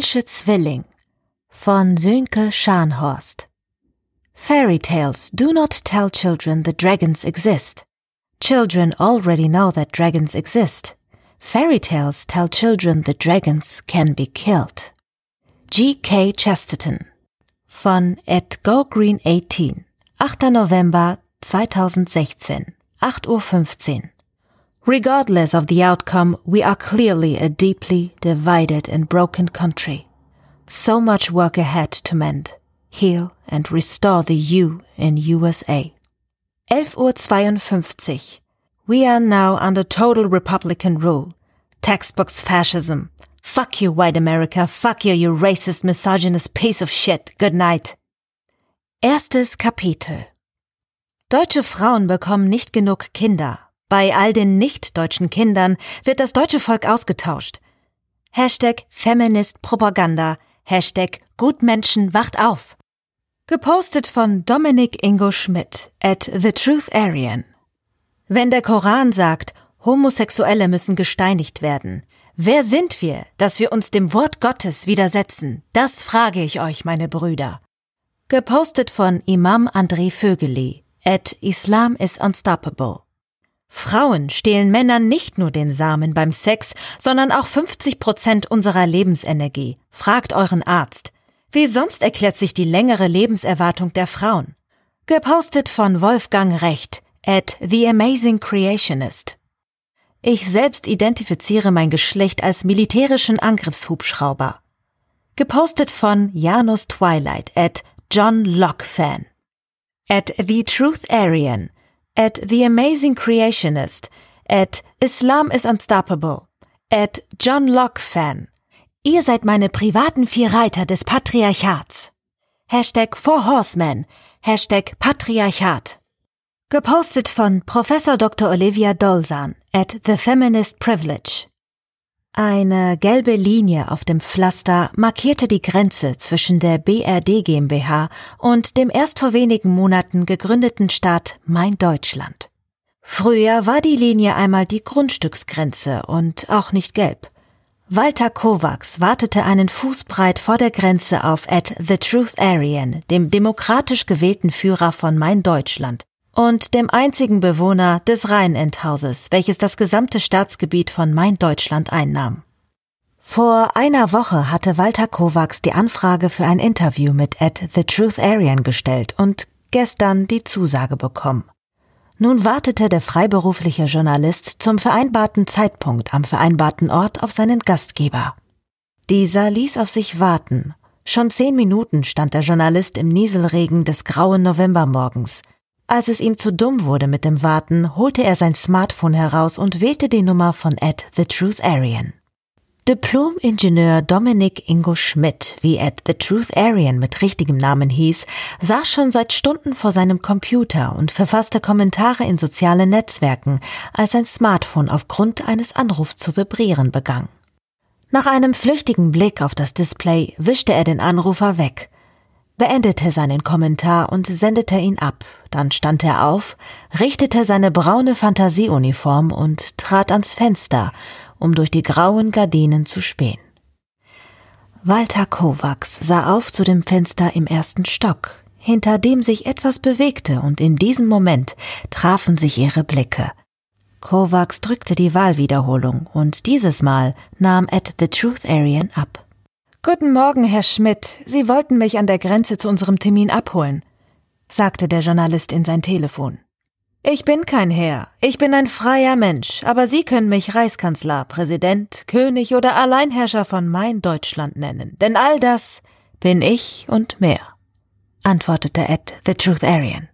Falsche Zwilling von Sönke Scharnhorst. Fairy tales do not tell children that dragons exist. Children already know that dragons exist. Fairy tales tell children that dragons can be killed. G.K. Chesterton von Ed Go Green 18, 8. November 2016, 8.15 Uhr. Regardless of the outcome, we are clearly a deeply divided and broken country. So much work ahead to mend, heal and restore the U in USA. 11.52 Uhr. We are now under total Republican rule. Textbooks fascism. Fuck you, white America. Fuck you, you racist, misogynist piece of shit. Good night. Erstes Kapitel. Deutsche Frauen bekommen nicht genug Kinder. Bei all den nicht-deutschen Kindern wird das deutsche Volk ausgetauscht. Hashtag Feminist Propaganda. Hashtag Gutmenschen wacht auf. Gepostet von Dominik Ingo Schmidt at The Truth Aryan. Wenn der Koran sagt, Homosexuelle müssen gesteinigt werden, wer sind wir, dass wir uns dem Wort Gottes widersetzen? Das frage ich euch, meine Brüder. Gepostet von Imam André Vögeli at Islam is Unstoppable. Frauen stehlen Männern nicht nur den Samen beim Sex, sondern auch 50 Prozent unserer Lebensenergie. Fragt euren Arzt. Wie sonst erklärt sich die längere Lebenserwartung der Frauen? Gepostet von Wolfgang Recht at The Amazing Creationist. Ich selbst identifiziere mein Geschlecht als militärischen Angriffshubschrauber. Gepostet von Janus Twilight at John Locke Fan. At The Truth Aryan at The Amazing Creationist, at Islam is Unstoppable, at John Locke Fan. Ihr seid meine privaten vier Reiter des Patriarchats. Hashtag Four Horsemen, Hashtag Patriarchat. Gepostet von Professor Dr. Olivia Dolzan at The Feminist Privilege. Eine gelbe Linie auf dem Pflaster markierte die Grenze zwischen der BRD GmbH und dem erst vor wenigen Monaten gegründeten Staat Mein Deutschland. Früher war die Linie einmal die Grundstücksgrenze und auch nicht gelb. Walter Kovacs wartete einen Fußbreit vor der Grenze auf at The Truth Aryan, dem demokratisch gewählten Führer von Mein Deutschland, und dem einzigen Bewohner des Rheinendhauses, welches das gesamte Staatsgebiet von Main Deutschland einnahm. Vor einer Woche hatte Walter Kovacs die Anfrage für ein Interview mit Ed The Truth Aryan gestellt und gestern die Zusage bekommen. Nun wartete der freiberufliche Journalist zum vereinbarten Zeitpunkt am vereinbarten Ort auf seinen Gastgeber. Dieser ließ auf sich warten. Schon zehn Minuten stand der Journalist im Nieselregen des grauen Novembermorgens, als es ihm zu dumm wurde mit dem Warten, holte er sein Smartphone heraus und wählte die Nummer von Ed The Truth Aryan. Diplom-Ingenieur Dominik Ingo Schmidt, wie Ed The Truth Aryan mit richtigem Namen hieß, saß schon seit Stunden vor seinem Computer und verfasste Kommentare in sozialen Netzwerken, als sein Smartphone aufgrund eines Anrufs zu vibrieren begann. Nach einem flüchtigen Blick auf das Display wischte er den Anrufer weg beendete seinen Kommentar und sendete ihn ab. Dann stand er auf, richtete seine braune Fantasieuniform und trat ans Fenster, um durch die grauen Gardinen zu spähen. Walter Kovacs sah auf zu dem Fenster im ersten Stock, hinter dem sich etwas bewegte, und in diesem Moment trafen sich ihre Blicke. Kovacs drückte die Wahlwiederholung, und dieses Mal nahm Ed the Truth Aryan ab. Guten Morgen, Herr Schmidt. Sie wollten mich an der Grenze zu unserem Termin abholen, sagte der Journalist in sein Telefon. Ich bin kein Herr, ich bin ein freier Mensch, aber Sie können mich Reichskanzler, Präsident, König oder Alleinherrscher von mein Deutschland nennen, denn all das bin ich und mehr, antwortete Ed The Truth Aryan.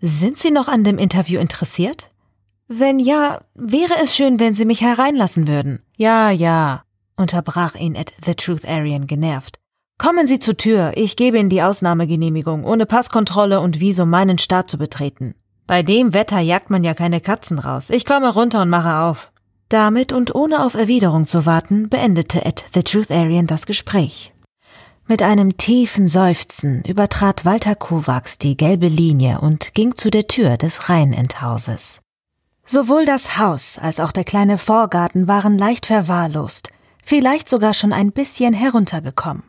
Sind Sie noch an dem Interview interessiert? Wenn ja, wäre es schön, wenn Sie mich hereinlassen würden. Ja, ja, unterbrach ihn Ed The Truth Aryan genervt. Kommen Sie zur Tür, ich gebe Ihnen die Ausnahmegenehmigung, ohne Passkontrolle und Visum meinen Staat zu betreten. Bei dem Wetter jagt man ja keine Katzen raus. Ich komme runter und mache auf. Damit und ohne auf Erwiderung zu warten, beendete Ed The Truth Aryan das Gespräch. Mit einem tiefen Seufzen übertrat Walter Kovacs die gelbe Linie und ging zu der Tür des Rheinendhauses. Sowohl das Haus als auch der kleine Vorgarten waren leicht verwahrlost, vielleicht sogar schon ein bisschen heruntergekommen.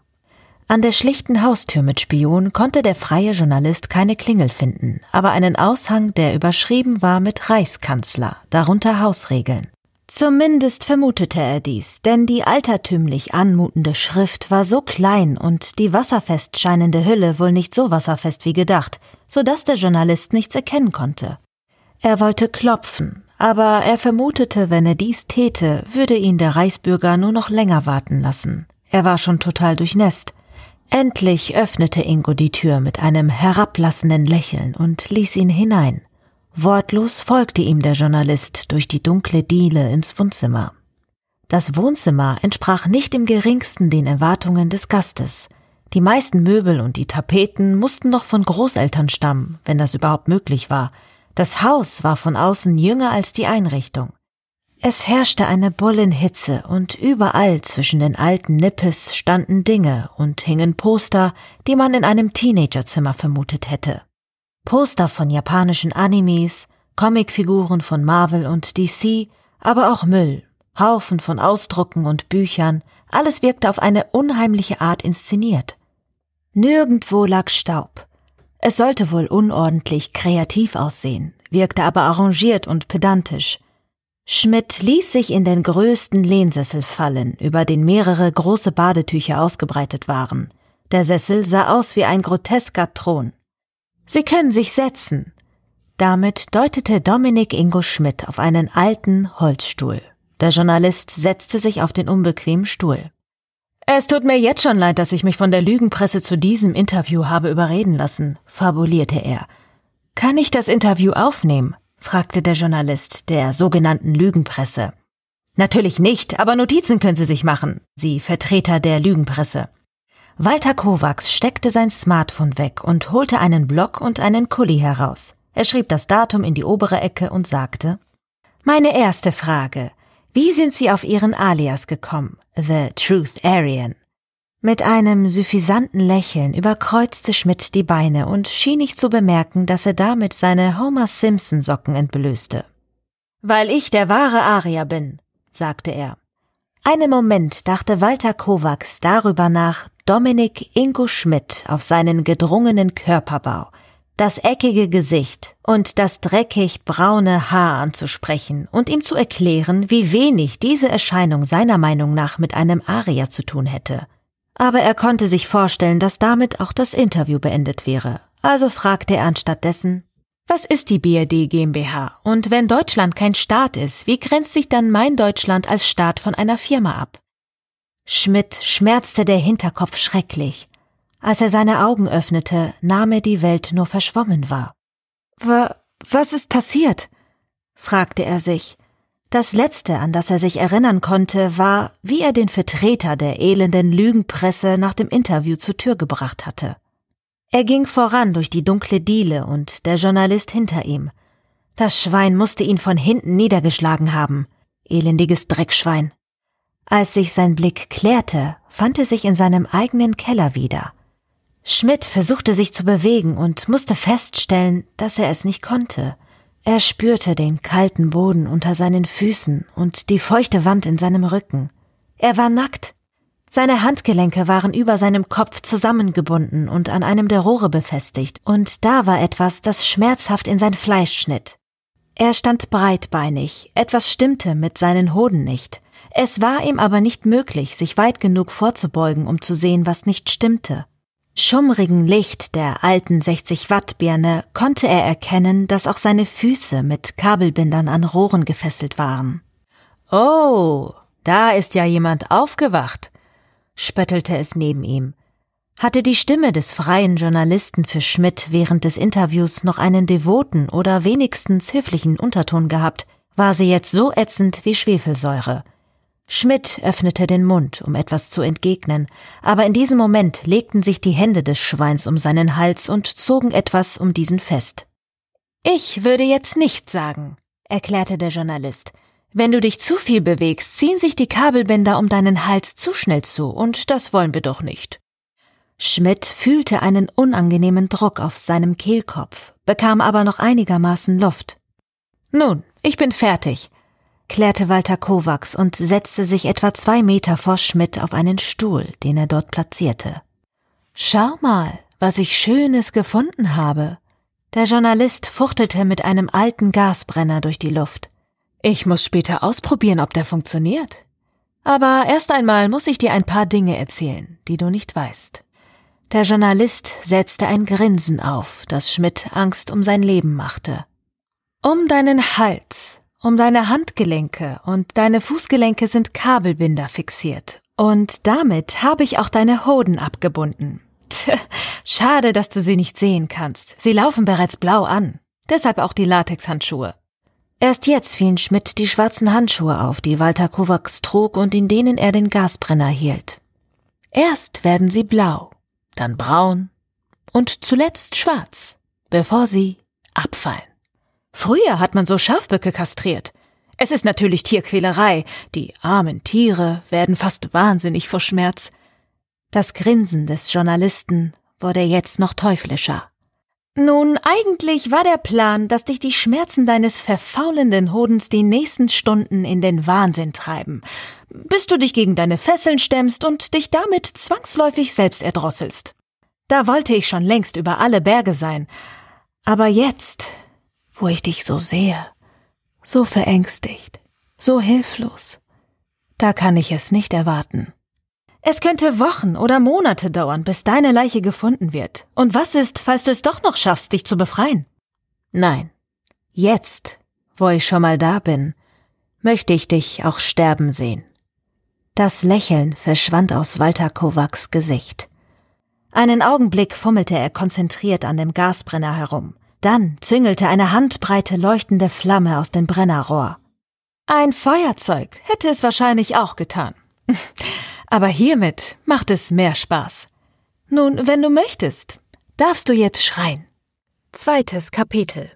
An der schlichten Haustür mit Spion konnte der freie Journalist keine Klingel finden, aber einen Aushang, der überschrieben war mit Reichskanzler, darunter Hausregeln. Zumindest vermutete er dies, denn die altertümlich anmutende Schrift war so klein und die wasserfest scheinende Hülle wohl nicht so wasserfest wie gedacht, so dass der Journalist nichts erkennen konnte. Er wollte klopfen, aber er vermutete, wenn er dies täte, würde ihn der Reichsbürger nur noch länger warten lassen. Er war schon total durchnässt. Endlich öffnete Ingo die Tür mit einem herablassenden Lächeln und ließ ihn hinein. Wortlos folgte ihm der Journalist durch die dunkle Diele ins Wohnzimmer. Das Wohnzimmer entsprach nicht im geringsten den Erwartungen des Gastes. Die meisten Möbel und die Tapeten mussten noch von Großeltern stammen, wenn das überhaupt möglich war. Das Haus war von außen jünger als die Einrichtung. Es herrschte eine Bullenhitze und überall zwischen den alten Nippes standen Dinge und hingen Poster, die man in einem Teenagerzimmer vermutet hätte. Poster von japanischen Animes, Comicfiguren von Marvel und DC, aber auch Müll, Haufen von Ausdrucken und Büchern, alles wirkte auf eine unheimliche Art inszeniert. Nirgendwo lag Staub. Es sollte wohl unordentlich kreativ aussehen, wirkte aber arrangiert und pedantisch. Schmidt ließ sich in den größten Lehnsessel fallen, über den mehrere große Badetücher ausgebreitet waren. Der Sessel sah aus wie ein grotesker Thron. Sie können sich setzen. Damit deutete Dominik Ingo Schmidt auf einen alten Holzstuhl. Der Journalist setzte sich auf den unbequemen Stuhl. Es tut mir jetzt schon leid, dass ich mich von der Lügenpresse zu diesem Interview habe überreden lassen, fabulierte er. Kann ich das Interview aufnehmen? fragte der Journalist der sogenannten Lügenpresse. Natürlich nicht, aber Notizen können Sie sich machen, Sie Vertreter der Lügenpresse. Walter Kovacs steckte sein Smartphone weg und holte einen Block und einen Kuli heraus. Er schrieb das Datum in die obere Ecke und sagte, Meine erste Frage. Wie sind Sie auf Ihren Alias gekommen? The Truth Aryan. Mit einem suffisanten Lächeln überkreuzte Schmidt die Beine und schien nicht zu bemerken, dass er damit seine Homer Simpson Socken entblößte. Weil ich der wahre Arier bin, sagte er. Einen Moment dachte Walter Kovacs darüber nach, Dominik Ingo Schmidt auf seinen gedrungenen Körperbau, das eckige Gesicht und das dreckig braune Haar anzusprechen und ihm zu erklären, wie wenig diese Erscheinung seiner Meinung nach mit einem Arier zu tun hätte aber er konnte sich vorstellen, dass damit auch das Interview beendet wäre. Also fragte er anstattdessen, was ist die BRD GmbH? Und wenn Deutschland kein Staat ist, wie grenzt sich dann mein Deutschland als Staat von einer Firma ab? Schmidt schmerzte der Hinterkopf schrecklich. Als er seine Augen öffnete, nahm er die Welt nur verschwommen wahr. Wa was ist passiert? fragte er sich. Das Letzte, an das er sich erinnern konnte, war, wie er den Vertreter der elenden Lügenpresse nach dem Interview zur Tür gebracht hatte. Er ging voran durch die dunkle Diele und der Journalist hinter ihm. Das Schwein musste ihn von hinten niedergeschlagen haben. Elendiges Dreckschwein. Als sich sein Blick klärte, fand er sich in seinem eigenen Keller wieder. Schmidt versuchte sich zu bewegen und musste feststellen, dass er es nicht konnte. Er spürte den kalten Boden unter seinen Füßen und die feuchte Wand in seinem Rücken. Er war nackt. Seine Handgelenke waren über seinem Kopf zusammengebunden und an einem der Rohre befestigt, und da war etwas, das schmerzhaft in sein Fleisch schnitt. Er stand breitbeinig, etwas stimmte mit seinen Hoden nicht. Es war ihm aber nicht möglich, sich weit genug vorzubeugen, um zu sehen, was nicht stimmte schummrigen Licht der alten 60 Watt Birne konnte er erkennen, dass auch seine Füße mit Kabelbindern an Rohren gefesselt waren. Oh, da ist ja jemand aufgewacht, spöttelte es neben ihm. Hatte die Stimme des freien Journalisten für Schmidt während des Interviews noch einen devoten oder wenigstens höflichen Unterton gehabt, war sie jetzt so ätzend wie Schwefelsäure. Schmidt öffnete den Mund, um etwas zu entgegnen, aber in diesem Moment legten sich die Hände des Schweins um seinen Hals und zogen etwas um diesen fest. Ich würde jetzt nicht sagen, erklärte der Journalist. Wenn du dich zu viel bewegst, ziehen sich die Kabelbänder um deinen Hals zu schnell zu, und das wollen wir doch nicht. Schmidt fühlte einen unangenehmen Druck auf seinem Kehlkopf, bekam aber noch einigermaßen Luft. Nun, ich bin fertig, klärte Walter Kovacs und setzte sich etwa zwei Meter vor Schmidt auf einen Stuhl, den er dort platzierte. Schau mal, was ich Schönes gefunden habe. Der Journalist fuchtelte mit einem alten Gasbrenner durch die Luft. Ich muss später ausprobieren, ob der funktioniert. Aber erst einmal muss ich dir ein paar Dinge erzählen, die du nicht weißt. Der Journalist setzte ein Grinsen auf, das Schmidt Angst um sein Leben machte. Um deinen Hals, um deine Handgelenke und deine Fußgelenke sind Kabelbinder fixiert. Und damit habe ich auch deine Hoden abgebunden. Tch, schade, dass du sie nicht sehen kannst. Sie laufen bereits blau an. Deshalb auch die Latexhandschuhe. Erst jetzt fielen Schmidt die schwarzen Handschuhe auf, die Walter Kovacs trug und in denen er den Gasbrenner hielt. Erst werden sie blau dann braun und zuletzt schwarz, bevor sie abfallen. Früher hat man so Schafböcke kastriert. Es ist natürlich Tierquälerei. Die armen Tiere werden fast wahnsinnig vor Schmerz. Das Grinsen des Journalisten wurde jetzt noch teuflischer. Nun, eigentlich war der Plan, dass dich die Schmerzen deines verfaulenden Hodens die nächsten Stunden in den Wahnsinn treiben, bis du dich gegen deine Fesseln stemmst und dich damit zwangsläufig selbst erdrosselst. Da wollte ich schon längst über alle Berge sein. Aber jetzt, wo ich dich so sehe, so verängstigt, so hilflos, da kann ich es nicht erwarten. Es könnte Wochen oder Monate dauern, bis deine Leiche gefunden wird. Und was ist, falls du es doch noch schaffst, dich zu befreien? Nein. Jetzt, wo ich schon mal da bin, möchte ich dich auch sterben sehen. Das Lächeln verschwand aus Walter Kovacs Gesicht. Einen Augenblick fummelte er konzentriert an dem Gasbrenner herum. Dann züngelte eine handbreite leuchtende Flamme aus dem Brennerrohr. Ein Feuerzeug hätte es wahrscheinlich auch getan. aber hiermit macht es mehr Spaß. Nun, wenn du möchtest, darfst du jetzt schreien. Zweites Kapitel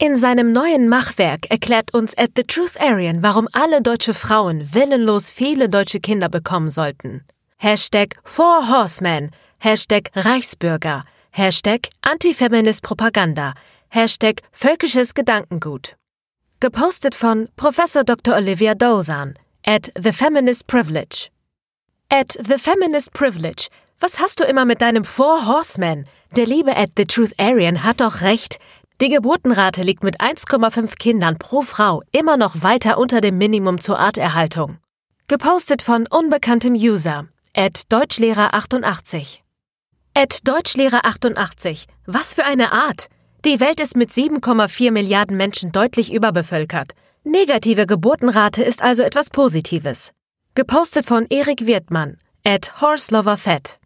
in seinem neuen Machwerk erklärt uns At the Truth Aryan, warum alle deutsche Frauen willenlos viele deutsche Kinder bekommen sollten. Hashtag Four Horsemen, Hashtag Reichsbürger, Hashtag Antifeminist Propaganda, Hashtag Völkisches Gedankengut. Gepostet von Prof. Dr. Olivia Dozan at The Feminist Privilege. At The Feminist Privilege. Was hast du immer mit deinem Four Horsemen? Der liebe at The Truth Aryan hat doch recht. Die Geburtenrate liegt mit 1,5 Kindern pro Frau immer noch weiter unter dem Minimum zur Arterhaltung. Gepostet von unbekanntem User. At Deutschlehrer88. At Deutschlehrer88. Was für eine Art! Die Welt ist mit 7,4 Milliarden Menschen deutlich überbevölkert. Negative Geburtenrate ist also etwas Positives. Gepostet von Erik Wirtmann, at HorseLoverFett.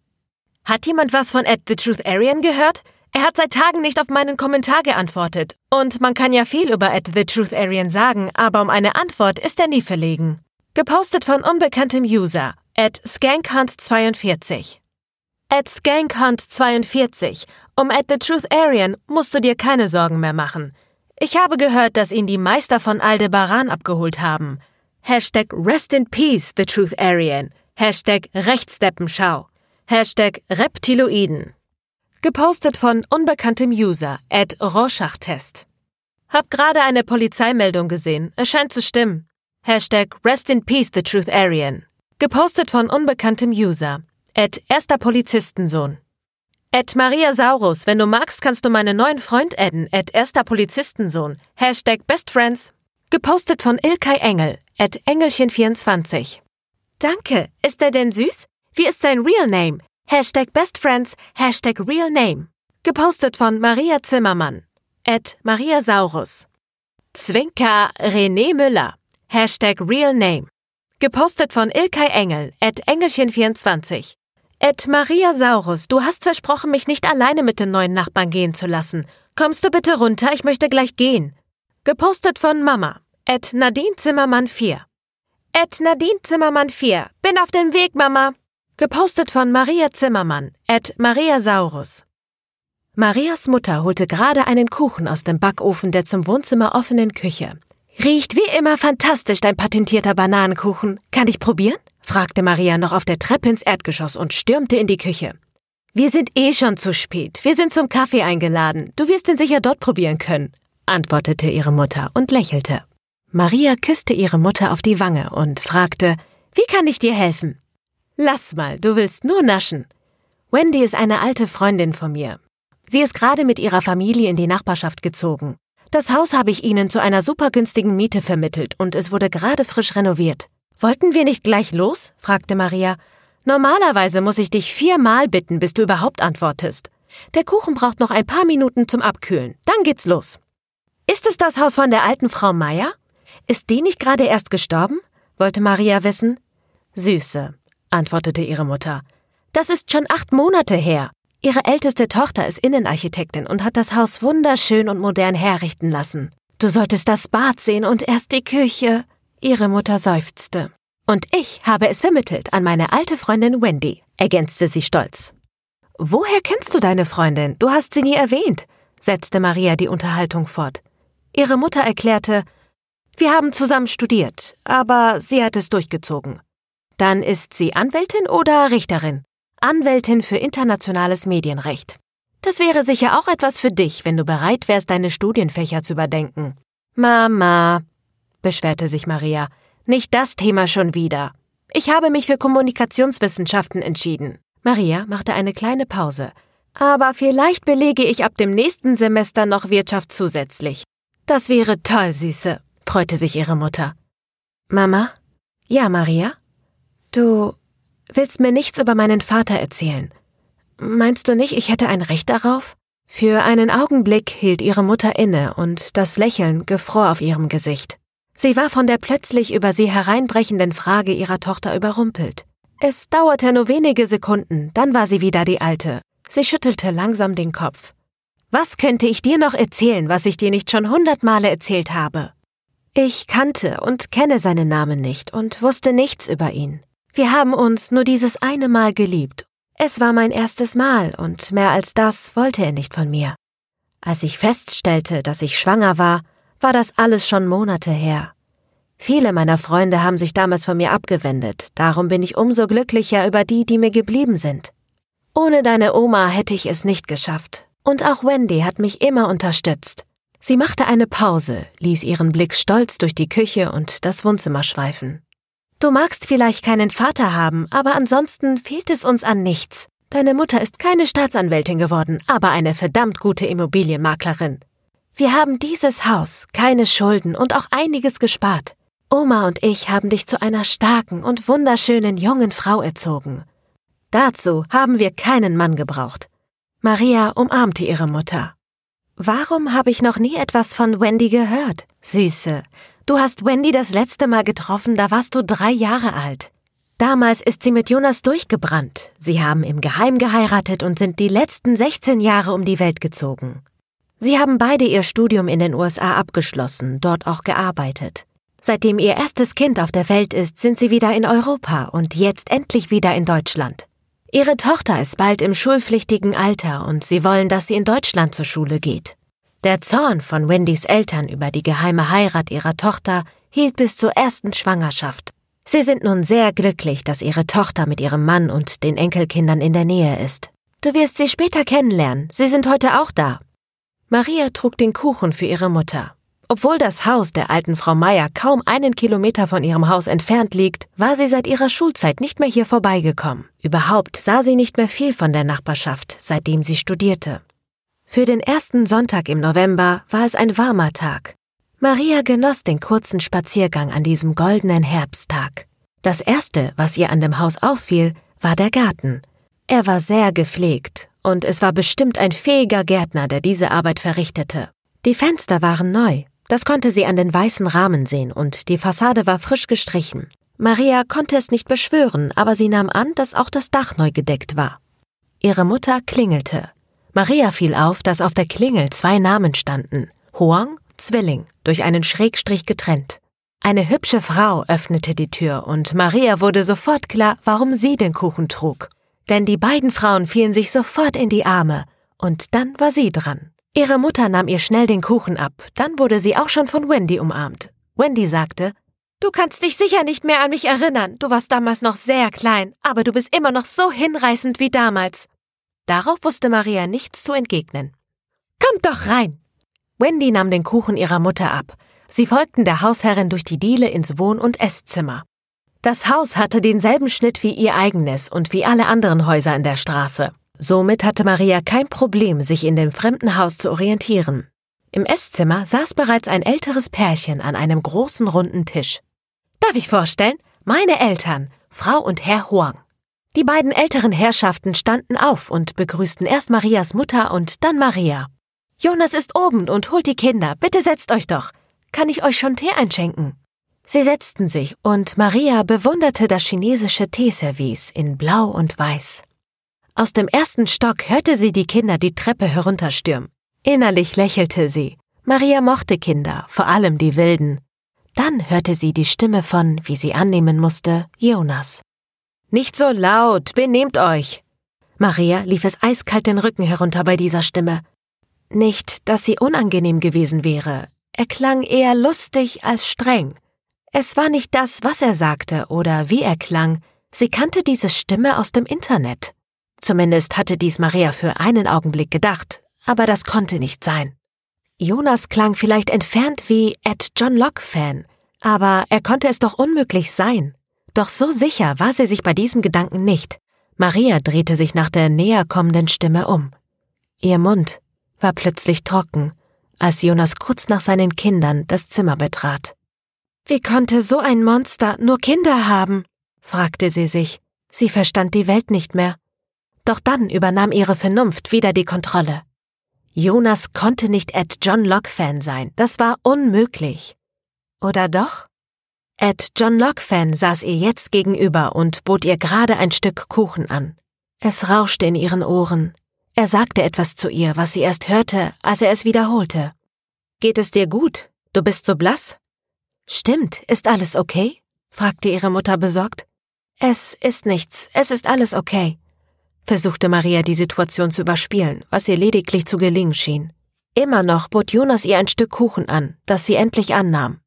Hat jemand was von at The Truth gehört? Er hat seit Tagen nicht auf meinen Kommentar geantwortet. Und man kann ja viel über at The Truth sagen, aber um eine Antwort ist er nie verlegen. Gepostet von unbekanntem User, at SkankHunt42. At SkankHunt42. Um at The Truth Arian musst du dir keine Sorgen mehr machen. Ich habe gehört, dass ihn die Meister von Aldebaran abgeholt haben. Hashtag Rest in Peace, The Truth Aryan. Hashtag Rechtsdeppenschau. Hashtag Reptiloiden. Gepostet von unbekanntem User at Rorschach-Test. Hab gerade eine Polizeimeldung gesehen. Es scheint zu stimmen. Hashtag Rest in Peace, The Truth Aryan. Gepostet von unbekanntem User at erster Polizistensohn. At Maria Saurus, wenn du magst, kannst du meinen neuen Freund adden, at erster Polizistensohn. Hashtag Best Friends. Gepostet von Ilkay Engel, at Engelchen24. Danke. Ist er denn süß? Wie ist sein Real Name? Hashtag Best Friends, Hashtag Real Name. Gepostet von Maria Zimmermann, at Maria Saurus. Zwinker René Müller, Hashtag Real Name. Gepostet von Ilkay Engel, at Engelchen24. Ed Maria Saurus, du hast versprochen, mich nicht alleine mit den neuen Nachbarn gehen zu lassen. Kommst du bitte runter, ich möchte gleich gehen. Gepostet von Mama. Ed Nadine Zimmermann 4. Ed Nadine Zimmermann 4. Bin auf dem Weg, Mama. Gepostet von Maria Zimmermann. Ed Maria Saurus. Marias Mutter holte gerade einen Kuchen aus dem Backofen der zum Wohnzimmer offenen Küche. Riecht wie immer fantastisch, dein patentierter Bananenkuchen. Kann ich probieren? Fragte Maria noch auf der Treppe ins Erdgeschoss und stürmte in die Küche. Wir sind eh schon zu spät. Wir sind zum Kaffee eingeladen. Du wirst ihn sicher dort probieren können, antwortete ihre Mutter und lächelte. Maria küsste ihre Mutter auf die Wange und fragte, wie kann ich dir helfen? Lass mal, du willst nur naschen. Wendy ist eine alte Freundin von mir. Sie ist gerade mit ihrer Familie in die Nachbarschaft gezogen. Das Haus habe ich ihnen zu einer supergünstigen Miete vermittelt und es wurde gerade frisch renoviert. Wollten wir nicht gleich los? fragte Maria. Normalerweise muss ich dich viermal bitten, bis du überhaupt antwortest. Der Kuchen braucht noch ein paar Minuten zum Abkühlen. Dann geht's los. Ist es das Haus von der alten Frau Meier? Ist die nicht gerade erst gestorben? wollte Maria wissen. Süße, antwortete ihre Mutter. Das ist schon acht Monate her. Ihre älteste Tochter ist Innenarchitektin und hat das Haus wunderschön und modern herrichten lassen. Du solltest das Bad sehen und erst die Küche. Ihre Mutter seufzte. Und ich habe es vermittelt an meine alte Freundin Wendy, ergänzte sie stolz. Woher kennst du deine Freundin? Du hast sie nie erwähnt, setzte Maria die Unterhaltung fort. Ihre Mutter erklärte, wir haben zusammen studiert, aber sie hat es durchgezogen. Dann ist sie Anwältin oder Richterin? Anwältin für internationales Medienrecht. Das wäre sicher auch etwas für dich, wenn du bereit wärst, deine Studienfächer zu überdenken. Mama, beschwerte sich Maria, nicht das Thema schon wieder. Ich habe mich für Kommunikationswissenschaften entschieden. Maria machte eine kleine Pause. Aber vielleicht belege ich ab dem nächsten Semester noch Wirtschaft zusätzlich. Das wäre toll, Süße freute sich ihre Mutter. Mama? Ja, Maria? Du willst mir nichts über meinen Vater erzählen. Meinst du nicht, ich hätte ein Recht darauf? Für einen Augenblick hielt ihre Mutter inne und das Lächeln gefror auf ihrem Gesicht. Sie war von der plötzlich über sie hereinbrechenden Frage ihrer Tochter überrumpelt. Es dauerte nur wenige Sekunden, dann war sie wieder die Alte. Sie schüttelte langsam den Kopf. Was könnte ich dir noch erzählen, was ich dir nicht schon hundert Male erzählt habe? Ich kannte und kenne seinen Namen nicht und wusste nichts über ihn. Wir haben uns nur dieses eine Mal geliebt. Es war mein erstes Mal und mehr als das wollte er nicht von mir. Als ich feststellte, dass ich schwanger war, war das alles schon Monate her. Viele meiner Freunde haben sich damals von mir abgewendet, darum bin ich umso glücklicher über die, die mir geblieben sind. Ohne deine Oma hätte ich es nicht geschafft. Und auch Wendy hat mich immer unterstützt. Sie machte eine Pause, ließ ihren Blick stolz durch die Küche und das Wohnzimmer schweifen. Du magst vielleicht keinen Vater haben, aber ansonsten fehlt es uns an nichts. Deine Mutter ist keine Staatsanwältin geworden, aber eine verdammt gute Immobilienmaklerin. Wir haben dieses Haus, keine Schulden und auch einiges gespart. Oma und ich haben dich zu einer starken und wunderschönen jungen Frau erzogen. Dazu haben wir keinen Mann gebraucht. Maria umarmte ihre Mutter. Warum habe ich noch nie etwas von Wendy gehört? Süße, du hast Wendy das letzte Mal getroffen, da warst du drei Jahre alt. Damals ist sie mit Jonas durchgebrannt. Sie haben im Geheim geheiratet und sind die letzten 16 Jahre um die Welt gezogen. Sie haben beide ihr Studium in den USA abgeschlossen, dort auch gearbeitet. Seitdem ihr erstes Kind auf der Welt ist, sind sie wieder in Europa und jetzt endlich wieder in Deutschland. Ihre Tochter ist bald im schulpflichtigen Alter und sie wollen, dass sie in Deutschland zur Schule geht. Der Zorn von Wendys Eltern über die geheime Heirat ihrer Tochter hielt bis zur ersten Schwangerschaft. Sie sind nun sehr glücklich, dass ihre Tochter mit ihrem Mann und den Enkelkindern in der Nähe ist. Du wirst sie später kennenlernen, sie sind heute auch da. Maria trug den Kuchen für ihre Mutter. Obwohl das Haus der alten Frau Meier kaum einen Kilometer von ihrem Haus entfernt liegt, war sie seit ihrer Schulzeit nicht mehr hier vorbeigekommen. Überhaupt sah sie nicht mehr viel von der Nachbarschaft, seitdem sie studierte. Für den ersten Sonntag im November war es ein warmer Tag. Maria genoss den kurzen Spaziergang an diesem goldenen Herbsttag. Das erste, was ihr an dem Haus auffiel, war der Garten. Er war sehr gepflegt, und es war bestimmt ein fähiger Gärtner, der diese Arbeit verrichtete. Die Fenster waren neu das konnte sie an den weißen Rahmen sehen und die Fassade war frisch gestrichen. Maria konnte es nicht beschwören, aber sie nahm an, dass auch das Dach neu gedeckt war. Ihre Mutter klingelte. Maria fiel auf, dass auf der Klingel zwei Namen standen. Hoang, Zwilling, durch einen Schrägstrich getrennt. Eine hübsche Frau öffnete die Tür und Maria wurde sofort klar, warum sie den Kuchen trug. Denn die beiden Frauen fielen sich sofort in die Arme und dann war sie dran. Ihre Mutter nahm ihr schnell den Kuchen ab, dann wurde sie auch schon von Wendy umarmt. Wendy sagte, Du kannst dich sicher nicht mehr an mich erinnern, du warst damals noch sehr klein, aber du bist immer noch so hinreißend wie damals. Darauf wusste Maria nichts zu entgegnen. Kommt doch rein! Wendy nahm den Kuchen ihrer Mutter ab. Sie folgten der Hausherrin durch die Diele ins Wohn- und Esszimmer. Das Haus hatte denselben Schnitt wie ihr eigenes und wie alle anderen Häuser in der Straße. Somit hatte Maria kein Problem, sich in dem fremden Haus zu orientieren. Im Esszimmer saß bereits ein älteres Pärchen an einem großen runden Tisch. Darf ich vorstellen? Meine Eltern, Frau und Herr Huang. Die beiden älteren Herrschaften standen auf und begrüßten erst Marias Mutter und dann Maria. Jonas ist oben und holt die Kinder. Bitte setzt euch doch. Kann ich euch schon Tee einschenken? Sie setzten sich und Maria bewunderte das chinesische Teeservice in Blau und Weiß. Aus dem ersten Stock hörte sie die Kinder die Treppe herunterstürmen. Innerlich lächelte sie. Maria mochte Kinder, vor allem die wilden. Dann hörte sie die Stimme von, wie sie annehmen musste, Jonas. Nicht so laut, benehmt euch. Maria lief es eiskalt den Rücken herunter bei dieser Stimme. Nicht, dass sie unangenehm gewesen wäre. Er klang eher lustig als streng. Es war nicht das, was er sagte oder wie er klang. Sie kannte diese Stimme aus dem Internet. Zumindest hatte dies Maria für einen Augenblick gedacht, aber das konnte nicht sein. Jonas klang vielleicht entfernt wie Ed John Locke-Fan, aber er konnte es doch unmöglich sein. Doch so sicher war sie sich bei diesem Gedanken nicht. Maria drehte sich nach der näher kommenden Stimme um. Ihr Mund war plötzlich trocken, als Jonas kurz nach seinen Kindern das Zimmer betrat. Wie konnte so ein Monster nur Kinder haben? fragte sie sich. Sie verstand die Welt nicht mehr. Doch dann übernahm ihre Vernunft wieder die Kontrolle. Jonas konnte nicht Ed John Locke-Fan sein, das war unmöglich. Oder doch? Ed John Locke-Fan saß ihr jetzt gegenüber und bot ihr gerade ein Stück Kuchen an. Es rauschte in ihren Ohren. Er sagte etwas zu ihr, was sie erst hörte, als er es wiederholte. Geht es dir gut? Du bist so blass? Stimmt, ist alles okay? fragte ihre Mutter besorgt. Es ist nichts, es ist alles okay, versuchte Maria die Situation zu überspielen, was ihr lediglich zu gelingen schien. Immer noch bot Jonas ihr ein Stück Kuchen an, das sie endlich annahm.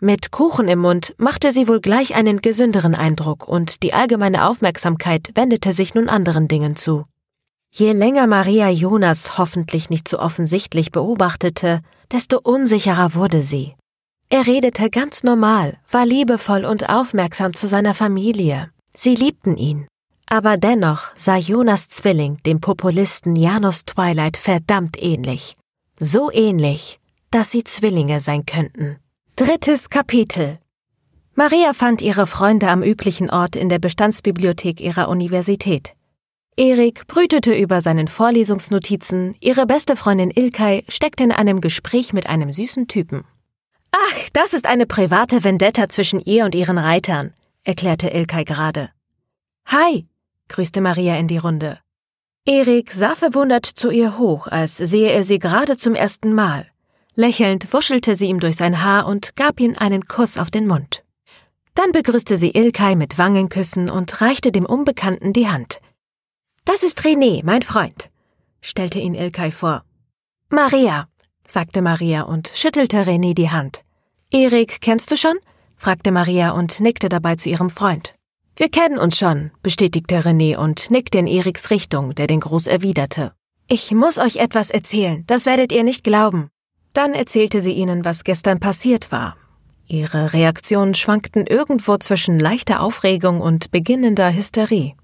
Mit Kuchen im Mund machte sie wohl gleich einen gesünderen Eindruck und die allgemeine Aufmerksamkeit wendete sich nun anderen Dingen zu. Je länger Maria Jonas hoffentlich nicht so offensichtlich beobachtete, desto unsicherer wurde sie. Er redete ganz normal, war liebevoll und aufmerksam zu seiner Familie. Sie liebten ihn. Aber dennoch sah Jonas Zwilling dem Populisten Janus Twilight verdammt ähnlich. So ähnlich, dass sie Zwillinge sein könnten. Drittes Kapitel Maria fand ihre Freunde am üblichen Ort in der Bestandsbibliothek ihrer Universität. Erik brütete über seinen Vorlesungsnotizen, ihre beste Freundin Ilkay steckte in einem Gespräch mit einem süßen Typen. Ach, das ist eine private Vendetta zwischen ihr und ihren Reitern, erklärte Ilkay gerade. Hi, grüßte Maria in die Runde. Erik sah verwundert zu ihr hoch, als sehe er sie gerade zum ersten Mal. Lächelnd wuschelte sie ihm durch sein Haar und gab ihm einen Kuss auf den Mund. Dann begrüßte sie Ilkay mit Wangenküssen und reichte dem Unbekannten die Hand. Das ist René, mein Freund, stellte ihn Ilkay vor. Maria, sagte Maria und schüttelte René die Hand. Erik kennst du schon? fragte Maria und nickte dabei zu ihrem Freund. Wir kennen uns schon, bestätigte René und nickte in Eriks Richtung, der den Gruß erwiderte. Ich muss euch etwas erzählen, das werdet ihr nicht glauben. Dann erzählte sie ihnen, was gestern passiert war. Ihre Reaktionen schwankten irgendwo zwischen leichter Aufregung und beginnender Hysterie.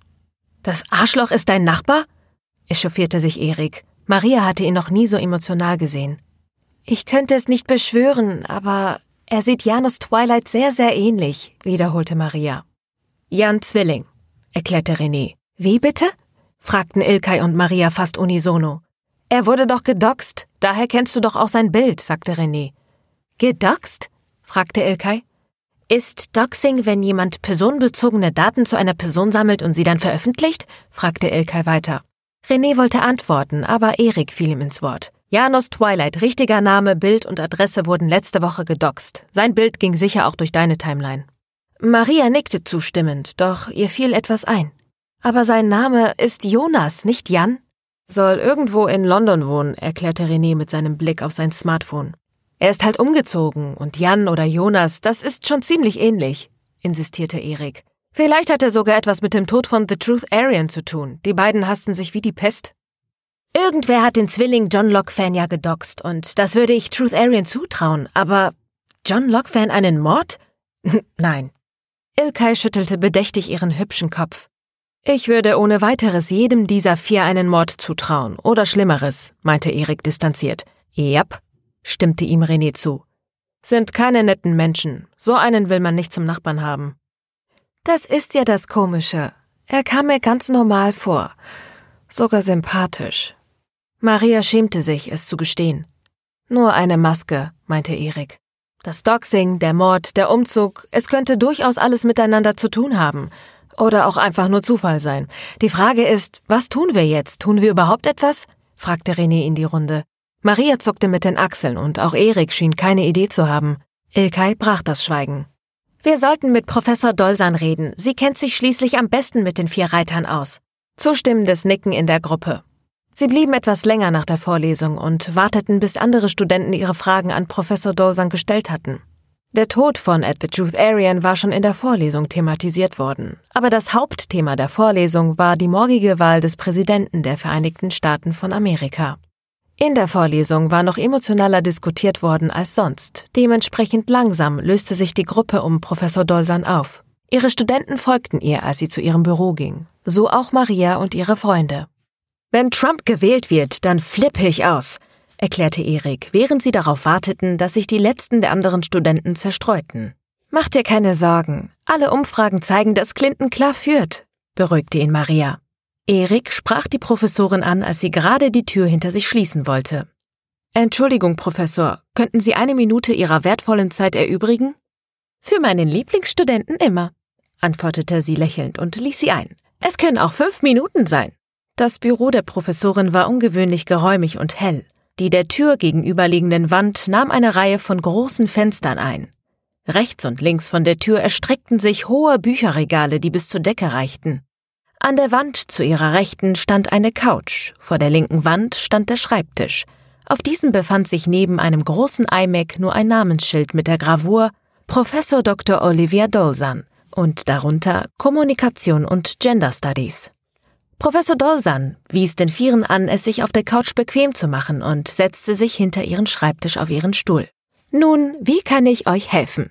Das Arschloch ist dein Nachbar? echauffierte sich Erik. Maria hatte ihn noch nie so emotional gesehen. Ich könnte es nicht beschwören, aber er sieht Janus Twilight sehr, sehr ähnlich, wiederholte Maria. Jan Zwilling, erklärte René. Wie bitte? fragten Ilkay und Maria fast unisono. Er wurde doch gedoxt, daher kennst du doch auch sein Bild, sagte René. Gedoxt? fragte Ilkay. Ist Doxing, wenn jemand personenbezogene Daten zu einer Person sammelt und sie dann veröffentlicht? fragte Ilkay weiter. René wollte antworten, aber Erik fiel ihm ins Wort. Janus Twilight, richtiger Name, Bild und Adresse wurden letzte Woche gedoxt. Sein Bild ging sicher auch durch deine Timeline. Maria nickte zustimmend, doch ihr fiel etwas ein. Aber sein Name ist Jonas, nicht Jan? Soll irgendwo in London wohnen, erklärte René mit seinem Blick auf sein Smartphone. Er ist halt umgezogen und Jan oder Jonas, das ist schon ziemlich ähnlich, insistierte Erik. Vielleicht hat er sogar etwas mit dem Tod von The Truth Aryan zu tun. Die beiden hassten sich wie die Pest. Irgendwer hat den Zwilling John Locke-Fan ja gedoxt und das würde ich Truth Aryan zutrauen, aber John Lockfan einen Mord? Nein. Ilkay schüttelte bedächtig ihren hübschen Kopf. Ich würde ohne weiteres jedem dieser vier einen Mord zutrauen, oder Schlimmeres, meinte Erik distanziert. Jap, stimmte ihm René zu. Sind keine netten Menschen, so einen will man nicht zum Nachbarn haben. Das ist ja das Komische. Er kam mir ganz normal vor, sogar sympathisch. Maria schämte sich, es zu gestehen. Nur eine Maske, meinte Erik. Das Doxing, der Mord, der Umzug, es könnte durchaus alles miteinander zu tun haben. Oder auch einfach nur Zufall sein. Die Frage ist, was tun wir jetzt? Tun wir überhaupt etwas? fragte René in die Runde. Maria zuckte mit den Achseln und auch Erik schien keine Idee zu haben. Ilkay brach das Schweigen. Wir sollten mit Professor Dolsan reden. Sie kennt sich schließlich am besten mit den vier Reitern aus. Zustimmendes Nicken in der Gruppe. Sie blieben etwas länger nach der Vorlesung und warteten, bis andere Studenten ihre Fragen an Professor Dolsan gestellt hatten. Der Tod von At the Truth Arian war schon in der Vorlesung thematisiert worden, aber das Hauptthema der Vorlesung war die morgige Wahl des Präsidenten der Vereinigten Staaten von Amerika. In der Vorlesung war noch emotionaler diskutiert worden als sonst. Dementsprechend langsam löste sich die Gruppe um Professor Dolsan auf. Ihre Studenten folgten ihr, als sie zu ihrem Büro ging. So auch Maria und ihre Freunde. Wenn Trump gewählt wird, dann flippe ich aus, erklärte Erik, während sie darauf warteten, dass sich die letzten der anderen Studenten zerstreuten. Mach dir keine Sorgen. Alle Umfragen zeigen, dass Clinton klar führt, beruhigte ihn Maria. Erik sprach die Professorin an, als sie gerade die Tür hinter sich schließen wollte. Entschuldigung, Professor, könnten Sie eine Minute Ihrer wertvollen Zeit erübrigen? Für meinen Lieblingsstudenten immer, antwortete sie lächelnd und ließ sie ein. Es können auch fünf Minuten sein. Das Büro der Professorin war ungewöhnlich geräumig und hell. Die der Tür gegenüberliegenden Wand nahm eine Reihe von großen Fenstern ein. Rechts und links von der Tür erstreckten sich hohe Bücherregale, die bis zur Decke reichten. An der Wand zu ihrer Rechten stand eine Couch, vor der linken Wand stand der Schreibtisch. Auf diesem befand sich neben einem großen iMac nur ein Namensschild mit der Gravur Professor Dr. Olivia Dolzan und darunter Kommunikation und Gender Studies. Professor Dolsan wies den Vieren an, es sich auf der Couch bequem zu machen und setzte sich hinter ihren Schreibtisch auf ihren Stuhl. Nun, wie kann ich euch helfen?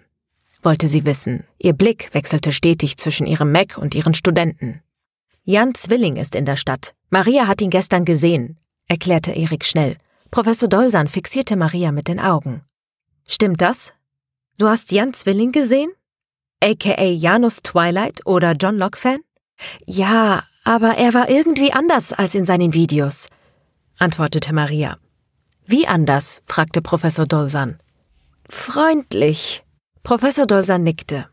wollte sie wissen. Ihr Blick wechselte stetig zwischen ihrem Mac und ihren Studenten. Jan Zwilling ist in der Stadt. Maria hat ihn gestern gesehen, erklärte Erik schnell. Professor Dolsan fixierte Maria mit den Augen. Stimmt das? Du hast Jan Zwilling gesehen? AKA Janus Twilight oder John Locke Fan? Ja, aber er war irgendwie anders als in seinen Videos, antwortete Maria. Wie anders? fragte Professor Dolsan. Freundlich. Professor Dolsan nickte.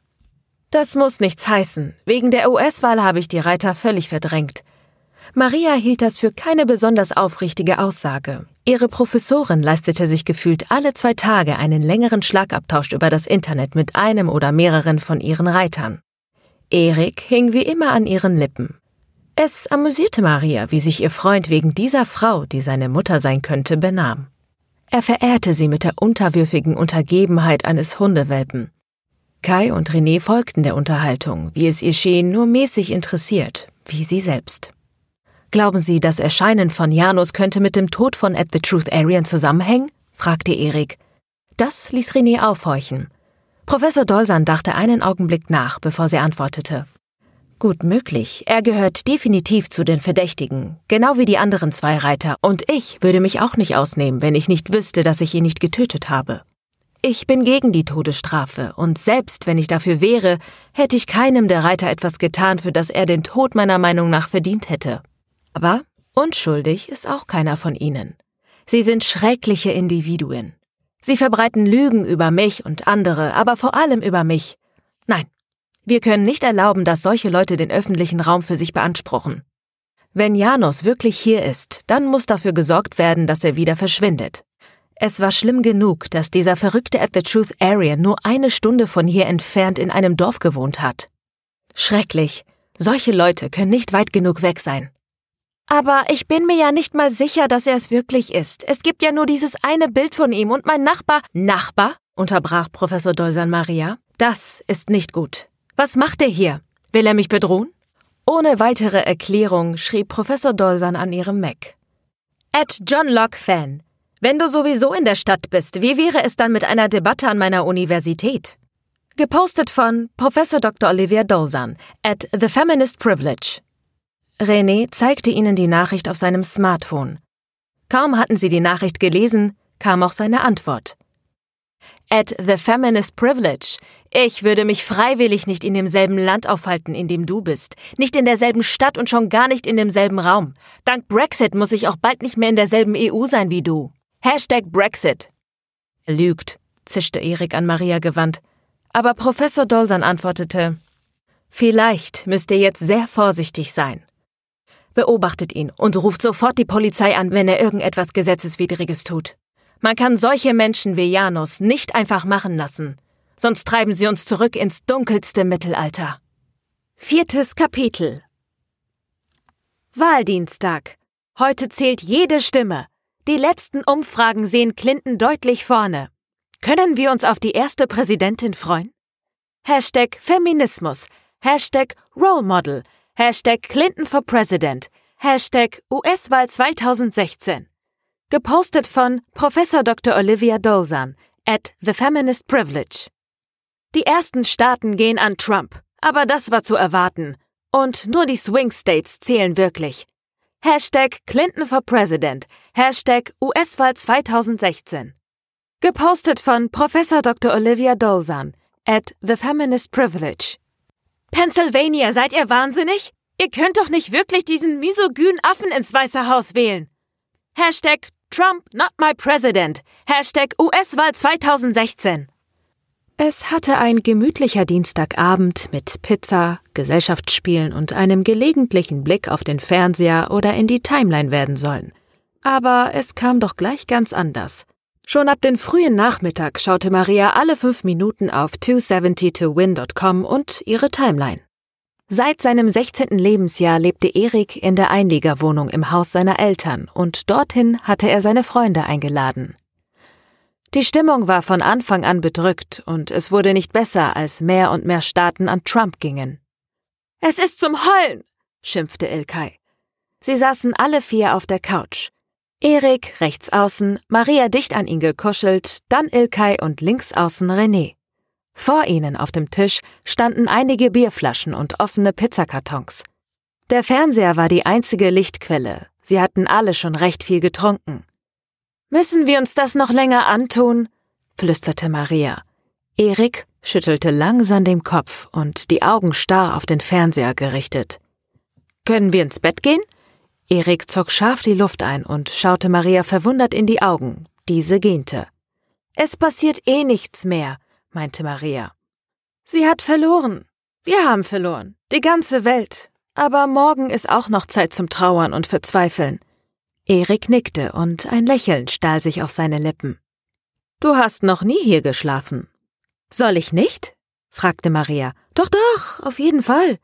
Das muss nichts heißen. Wegen der US-Wahl habe ich die Reiter völlig verdrängt. Maria hielt das für keine besonders aufrichtige Aussage. Ihre Professorin leistete sich gefühlt alle zwei Tage einen längeren Schlagabtausch über das Internet mit einem oder mehreren von ihren Reitern. Erik hing wie immer an ihren Lippen. Es amüsierte Maria, wie sich ihr Freund wegen dieser Frau, die seine Mutter sein könnte, benahm. Er verehrte sie mit der unterwürfigen Untergebenheit eines Hundewelpen. Kai und René folgten der Unterhaltung, wie es ihr schien, nur mäßig interessiert, wie sie selbst. Glauben Sie, das Erscheinen von Janus könnte mit dem Tod von At the Truth Arian zusammenhängen? fragte Erik. Das ließ René aufhorchen. Professor Dolsan dachte einen Augenblick nach, bevor sie antwortete. Gut möglich. Er gehört definitiv zu den Verdächtigen, genau wie die anderen zwei Reiter, und ich würde mich auch nicht ausnehmen, wenn ich nicht wüsste, dass ich ihn nicht getötet habe. Ich bin gegen die Todesstrafe, und selbst wenn ich dafür wäre, hätte ich keinem der Reiter etwas getan, für das er den Tod meiner Meinung nach verdient hätte. Aber unschuldig ist auch keiner von ihnen. Sie sind schreckliche Individuen. Sie verbreiten Lügen über mich und andere, aber vor allem über mich. Nein, wir können nicht erlauben, dass solche Leute den öffentlichen Raum für sich beanspruchen. Wenn Janos wirklich hier ist, dann muss dafür gesorgt werden, dass er wieder verschwindet. Es war schlimm genug, dass dieser verrückte At the Truth Area nur eine Stunde von hier entfernt in einem Dorf gewohnt hat. Schrecklich. Solche Leute können nicht weit genug weg sein. Aber ich bin mir ja nicht mal sicher, dass er es wirklich ist. Es gibt ja nur dieses eine Bild von ihm und mein Nachbar. Nachbar? unterbrach Professor Dolsan Maria. Das ist nicht gut. Was macht er hier? Will er mich bedrohen? Ohne weitere Erklärung schrieb Professor Dolsan an ihrem Mac. At John Locke Fan. Wenn du sowieso in der Stadt bist, wie wäre es dann mit einer Debatte an meiner Universität? Gepostet von Professor Dr. Olivia Dolzan at The Feminist Privilege. René zeigte ihnen die Nachricht auf seinem Smartphone. Kaum hatten sie die Nachricht gelesen, kam auch seine Antwort. At The Feminist Privilege. Ich würde mich freiwillig nicht in demselben Land aufhalten, in dem du bist, nicht in derselben Stadt und schon gar nicht in demselben Raum. Dank Brexit muss ich auch bald nicht mehr in derselben EU sein wie du. Hashtag Brexit. Er lügt, zischte Erik an Maria gewandt. Aber Professor Dolsan antwortete, Vielleicht müsst ihr jetzt sehr vorsichtig sein. Beobachtet ihn und ruft sofort die Polizei an, wenn er irgendetwas Gesetzeswidriges tut. Man kann solche Menschen wie Janus nicht einfach machen lassen, sonst treiben sie uns zurück ins dunkelste Mittelalter. Viertes Kapitel Wahldienstag. Heute zählt jede Stimme. Die letzten Umfragen sehen Clinton deutlich vorne. Können wir uns auf die erste Präsidentin freuen? Hashtag Feminismus, Hashtag Role Model, Hashtag Clinton for President, Hashtag US-Wahl 2016. Gepostet von Professor Dr. Olivia Dolzan at The Feminist Privilege. Die ersten Staaten gehen an Trump, aber das war zu erwarten. Und nur die Swing States zählen wirklich. Hashtag Clinton for President, Hashtag US-Wahl 2016. Gepostet von Professor Dr. Olivia Dolzan at The Feminist Privilege. Pennsylvania, seid ihr wahnsinnig? Ihr könnt doch nicht wirklich diesen misogynen Affen ins Weiße Haus wählen. Hashtag Trump not my president. Hashtag US-Wahl 2016. Es hatte ein gemütlicher Dienstagabend mit Pizza, Gesellschaftsspielen und einem gelegentlichen Blick auf den Fernseher oder in die Timeline werden sollen. Aber es kam doch gleich ganz anders. Schon ab den frühen Nachmittag schaute Maria alle fünf Minuten auf 270towin.com und ihre Timeline. Seit seinem 16. Lebensjahr lebte Erik in der Einliegerwohnung im Haus seiner Eltern und dorthin hatte er seine Freunde eingeladen. Die Stimmung war von Anfang an bedrückt und es wurde nicht besser, als mehr und mehr Staaten an Trump gingen. Es ist zum Heulen, schimpfte Ilkay. Sie saßen alle vier auf der Couch. Erik rechts außen, Maria dicht an ihn gekuschelt, dann Ilkay und links außen René. Vor ihnen auf dem Tisch standen einige Bierflaschen und offene Pizzakartons. Der Fernseher war die einzige Lichtquelle. Sie hatten alle schon recht viel getrunken. Müssen wir uns das noch länger antun? flüsterte Maria. Erik schüttelte langsam den Kopf und die Augen starr auf den Fernseher gerichtet. Können wir ins Bett gehen? Erik zog scharf die Luft ein und schaute Maria verwundert in die Augen. Diese gähnte. Es passiert eh nichts mehr, meinte Maria. Sie hat verloren. Wir haben verloren. Die ganze Welt. Aber morgen ist auch noch Zeit zum Trauern und Verzweifeln. Erik nickte und ein Lächeln stahl sich auf seine Lippen. Du hast noch nie hier geschlafen. Soll ich nicht? fragte Maria. Doch, doch, auf jeden Fall.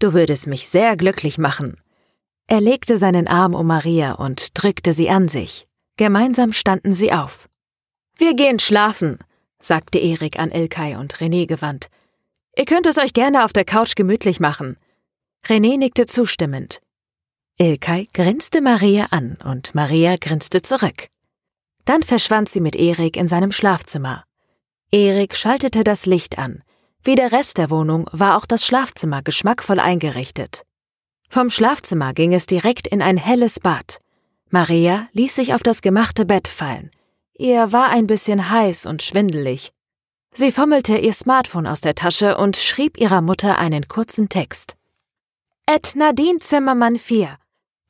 Du würdest mich sehr glücklich machen. Er legte seinen Arm um Maria und drückte sie an sich. Gemeinsam standen sie auf. Wir gehen schlafen, sagte Erik an Ilkay und René gewandt. Ihr könnt es euch gerne auf der Couch gemütlich machen. René nickte zustimmend. Ilkay grinste Maria an und Maria grinste zurück. Dann verschwand sie mit Erik in seinem Schlafzimmer. Erik schaltete das Licht an. Wie der Rest der Wohnung war auch das Schlafzimmer geschmackvoll eingerichtet. Vom Schlafzimmer ging es direkt in ein helles Bad. Maria ließ sich auf das gemachte Bett fallen. Ihr war ein bisschen heiß und schwindelig. Sie fummelte ihr Smartphone aus der Tasche und schrieb ihrer Mutter einen kurzen Text. Ed Nadine Zimmermann 4.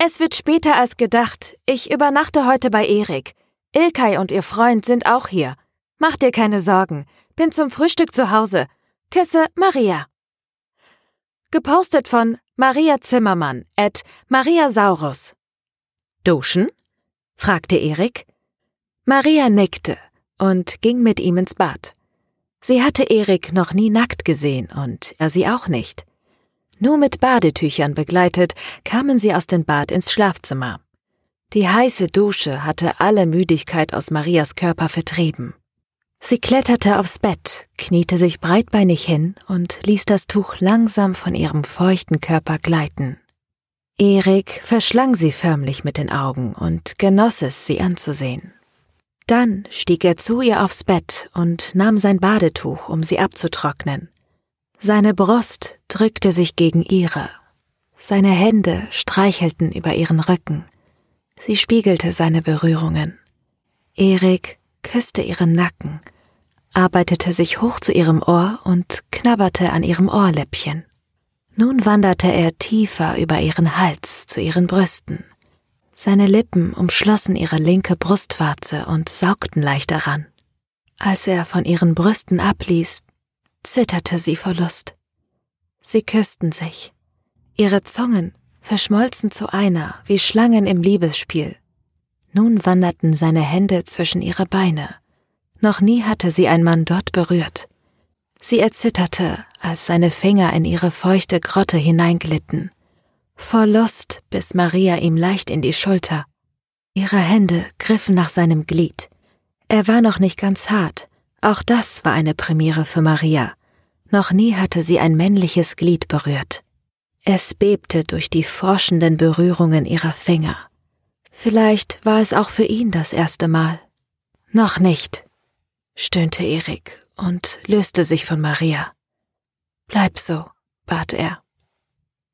Es wird später als gedacht. Ich übernachte heute bei Erik. Ilkay und ihr Freund sind auch hier. Mach dir keine Sorgen. Bin zum Frühstück zu Hause. Küsse, Maria. Gepostet von Maria Zimmermann at Maria Saurus. Duschen? fragte Erik. Maria nickte und ging mit ihm ins Bad. Sie hatte Erik noch nie nackt gesehen und er sie auch nicht. Nur mit Badetüchern begleitet kamen sie aus dem Bad ins Schlafzimmer. Die heiße Dusche hatte alle Müdigkeit aus Marias Körper vertrieben. Sie kletterte aufs Bett, kniete sich breitbeinig hin und ließ das Tuch langsam von ihrem feuchten Körper gleiten. Erik verschlang sie förmlich mit den Augen und genoss es, sie anzusehen. Dann stieg er zu ihr aufs Bett und nahm sein Badetuch, um sie abzutrocknen. Seine Brust drückte sich gegen ihre. Seine Hände streichelten über ihren Rücken. Sie spiegelte seine Berührungen. Erik küsste ihren Nacken, arbeitete sich hoch zu ihrem Ohr und knabberte an ihrem Ohrläppchen. Nun wanderte er tiefer über ihren Hals zu ihren Brüsten. Seine Lippen umschlossen ihre linke Brustwarze und saugten leicht daran. Als er von ihren Brüsten abließ, zitterte sie vor Lust. Sie küssten sich. Ihre Zungen verschmolzen zu einer, wie Schlangen im Liebesspiel. Nun wanderten seine Hände zwischen ihre Beine. Noch nie hatte sie ein Mann dort berührt. Sie erzitterte, als seine Finger in ihre feuchte Grotte hineinglitten. Vor Lust biss Maria ihm leicht in die Schulter. Ihre Hände griffen nach seinem Glied. Er war noch nicht ganz hart. Auch das war eine Premiere für Maria. Noch nie hatte sie ein männliches Glied berührt. Es bebte durch die forschenden Berührungen ihrer Finger. Vielleicht war es auch für ihn das erste Mal. Noch nicht, stöhnte Erik und löste sich von Maria. Bleib so, bat er.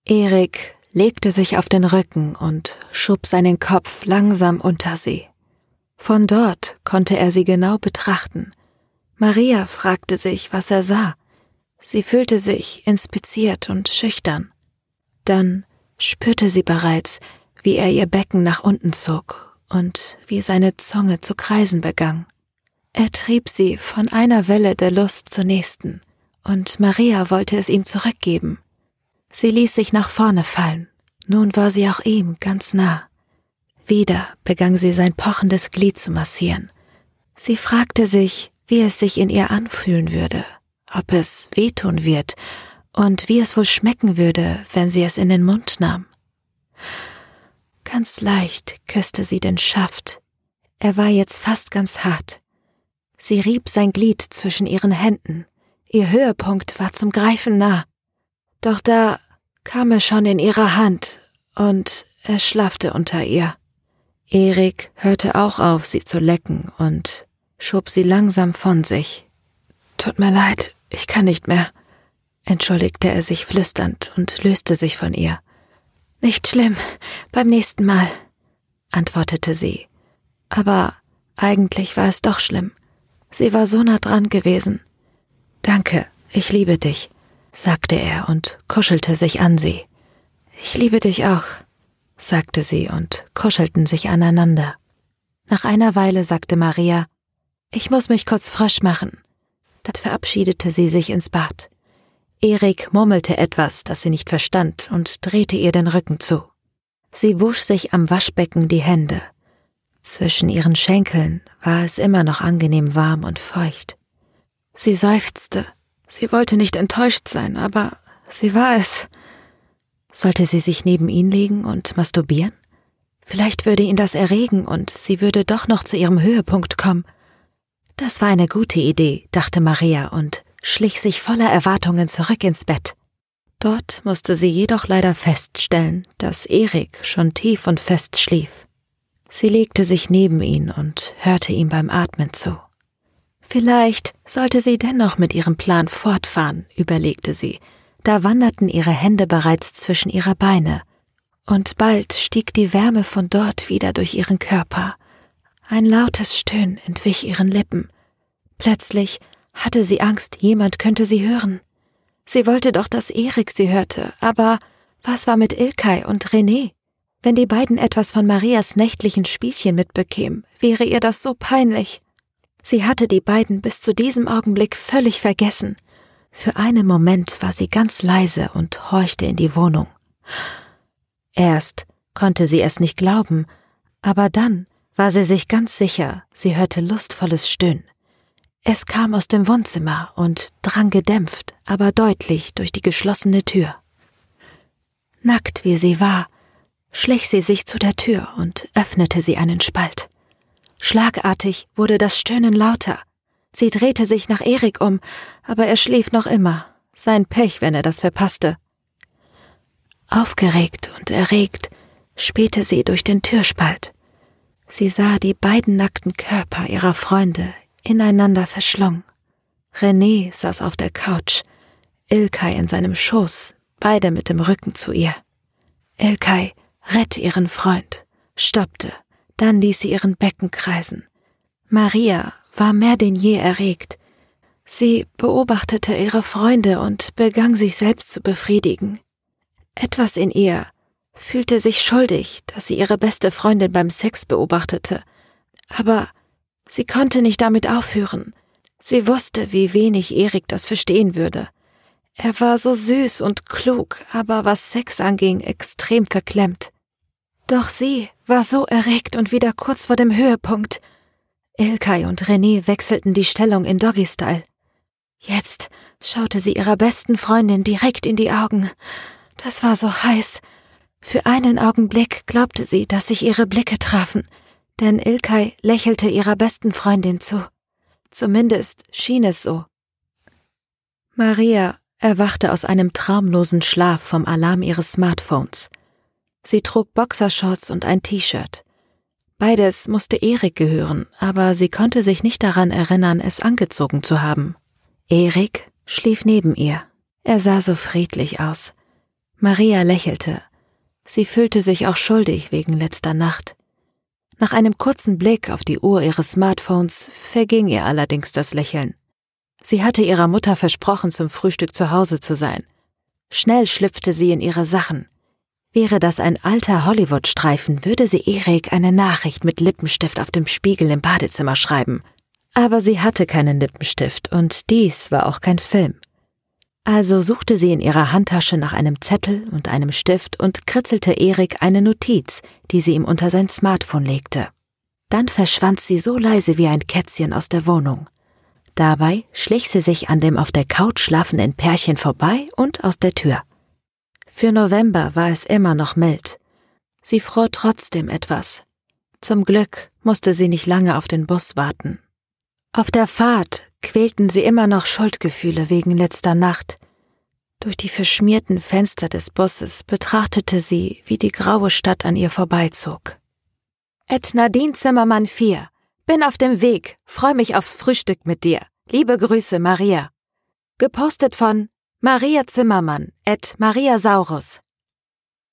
Erik legte sich auf den Rücken und schob seinen Kopf langsam unter sie. Von dort konnte er sie genau betrachten. Maria fragte sich, was er sah. Sie fühlte sich inspiziert und schüchtern. Dann spürte sie bereits, wie er ihr Becken nach unten zog und wie seine Zunge zu kreisen begann. Er trieb sie von einer Welle der Lust zur nächsten, und Maria wollte es ihm zurückgeben. Sie ließ sich nach vorne fallen. Nun war sie auch ihm ganz nah. Wieder begann sie sein pochendes Glied zu massieren. Sie fragte sich, wie es sich in ihr anfühlen würde, ob es wehtun wird und wie es wohl schmecken würde, wenn sie es in den Mund nahm. Ganz leicht küsste sie den Schaft. Er war jetzt fast ganz hart. Sie rieb sein Glied zwischen ihren Händen. Ihr Höhepunkt war zum Greifen nah. Doch da kam er schon in ihre Hand und er schlaffte unter ihr. Erik hörte auch auf, sie zu lecken und schob sie langsam von sich. Tut mir leid, ich kann nicht mehr, entschuldigte er sich flüsternd und löste sich von ihr. Nicht schlimm, beim nächsten Mal, antwortete sie. Aber eigentlich war es doch schlimm. Sie war so nah dran gewesen. Danke, ich liebe dich, sagte er und kuschelte sich an sie. Ich liebe dich auch, sagte sie und kuschelten sich aneinander. Nach einer Weile sagte Maria, ich muss mich kurz frisch machen. Dann verabschiedete sie sich ins Bad. Erik murmelte etwas, das sie nicht verstand, und drehte ihr den Rücken zu. Sie wusch sich am Waschbecken die Hände. Zwischen ihren Schenkeln war es immer noch angenehm warm und feucht. Sie seufzte. Sie wollte nicht enttäuscht sein, aber sie war es. Sollte sie sich neben ihn legen und masturbieren? Vielleicht würde ihn das erregen und sie würde doch noch zu ihrem Höhepunkt kommen. Das war eine gute Idee, dachte Maria und schlich sich voller Erwartungen zurück ins Bett. Dort musste sie jedoch leider feststellen, dass Erik schon tief und fest schlief. Sie legte sich neben ihn und hörte ihm beim Atmen zu. Vielleicht sollte sie dennoch mit ihrem Plan fortfahren, überlegte sie. Da wanderten ihre Hände bereits zwischen ihrer Beine, und bald stieg die Wärme von dort wieder durch ihren Körper. Ein lautes Stöhnen entwich ihren Lippen. Plötzlich hatte sie Angst, jemand könnte sie hören. Sie wollte doch, dass Erik sie hörte, aber was war mit Ilkay und René? Wenn die beiden etwas von Marias nächtlichen Spielchen mitbekämen, wäre ihr das so peinlich. Sie hatte die beiden bis zu diesem Augenblick völlig vergessen. Für einen Moment war sie ganz leise und horchte in die Wohnung. Erst konnte sie es nicht glauben, aber dann war sie sich ganz sicher, sie hörte lustvolles Stöhnen. Es kam aus dem Wohnzimmer und drang gedämpft, aber deutlich durch die geschlossene Tür. Nackt wie sie war, schlich sie sich zu der Tür und öffnete sie einen Spalt. Schlagartig wurde das Stöhnen lauter. Sie drehte sich nach Erik um, aber er schlief noch immer. Sein Pech, wenn er das verpasste. Aufgeregt und erregt spähte sie durch den Türspalt. Sie sah die beiden nackten Körper ihrer Freunde ineinander verschlungen. René saß auf der Couch, Ilkay in seinem Schoß, beide mit dem Rücken zu ihr. Ilkay rette ihren Freund, stoppte, dann ließ sie ihren Becken kreisen. Maria war mehr denn je erregt. Sie beobachtete ihre Freunde und begann sich selbst zu befriedigen. Etwas in ihr fühlte sich schuldig, dass sie ihre beste Freundin beim Sex beobachtete, aber sie konnte nicht damit aufhören. Sie wusste, wie wenig Erik das verstehen würde. Er war so süß und klug, aber was Sex anging, extrem verklemmt. Doch sie war so erregt und wieder kurz vor dem Höhepunkt. Ilkay und René wechselten die Stellung in Doggy-Style. Jetzt schaute sie ihrer besten Freundin direkt in die Augen. Das war so heiß. Für einen Augenblick glaubte sie, dass sich ihre Blicke trafen, denn Ilkay lächelte ihrer besten Freundin zu. Zumindest schien es so. Maria erwachte aus einem traumlosen Schlaf vom Alarm ihres Smartphones. Sie trug Boxershorts und ein T-Shirt. Beides musste Erik gehören, aber sie konnte sich nicht daran erinnern, es angezogen zu haben. Erik schlief neben ihr. Er sah so friedlich aus. Maria lächelte. Sie fühlte sich auch schuldig wegen letzter Nacht. Nach einem kurzen Blick auf die Uhr ihres Smartphones verging ihr allerdings das Lächeln. Sie hatte ihrer Mutter versprochen, zum Frühstück zu Hause zu sein. Schnell schlüpfte sie in ihre Sachen. Wäre das ein alter Hollywood-Streifen, würde sie Erik eine Nachricht mit Lippenstift auf dem Spiegel im Badezimmer schreiben. Aber sie hatte keinen Lippenstift und dies war auch kein Film. Also suchte sie in ihrer Handtasche nach einem Zettel und einem Stift und kritzelte Erik eine Notiz, die sie ihm unter sein Smartphone legte. Dann verschwand sie so leise wie ein Kätzchen aus der Wohnung. Dabei schlich sie sich an dem auf der Couch schlafenden Pärchen vorbei und aus der Tür. Für November war es immer noch mild. Sie fror trotzdem etwas. Zum Glück musste sie nicht lange auf den Bus warten. Auf der Fahrt quälten sie immer noch Schuldgefühle wegen letzter Nacht. Durch die verschmierten Fenster des Busses betrachtete sie, wie die graue Stadt an ihr vorbeizog. Ed Nadine Zimmermann 4 bin auf dem Weg, freu mich aufs Frühstück mit dir. Liebe Grüße, Maria. Gepostet von Maria Zimmermann, Ed Maria Saurus.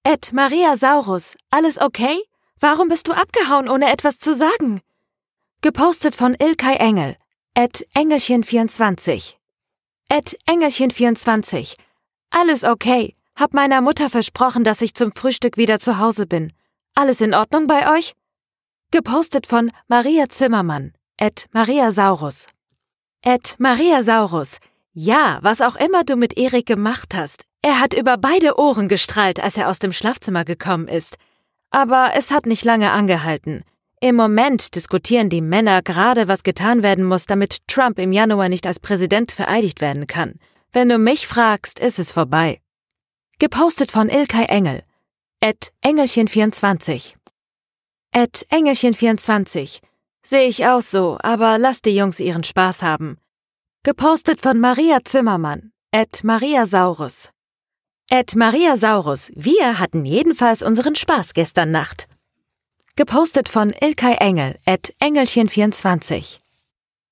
Ed Maria Saurus, alles okay? Warum bist du abgehauen, ohne etwas zu sagen? Gepostet von Ilkay Engel, Ed Engelchen24. Ed Engelchen24. Alles okay. Hab meiner Mutter versprochen, dass ich zum Frühstück wieder zu Hause bin. Alles in Ordnung bei euch? Gepostet von Maria Zimmermann, Ed Maria Saurus. Ed Maria Saurus. Ja, was auch immer du mit Erik gemacht hast. Er hat über beide Ohren gestrahlt, als er aus dem Schlafzimmer gekommen ist. Aber es hat nicht lange angehalten. Im Moment diskutieren die Männer gerade, was getan werden muss, damit Trump im Januar nicht als Präsident vereidigt werden kann. Wenn du mich fragst, ist es vorbei. Gepostet von Ilkay Engel. Ed Engelchen24. Ed Engelchen24. Sehe ich auch so, aber lass die Jungs ihren Spaß haben. Gepostet von Maria Zimmermann. Ed Maria Saurus. Ed Maria Saurus. Wir hatten jedenfalls unseren Spaß gestern Nacht. Gepostet von Ilkay Engel. Ed Engelchen24.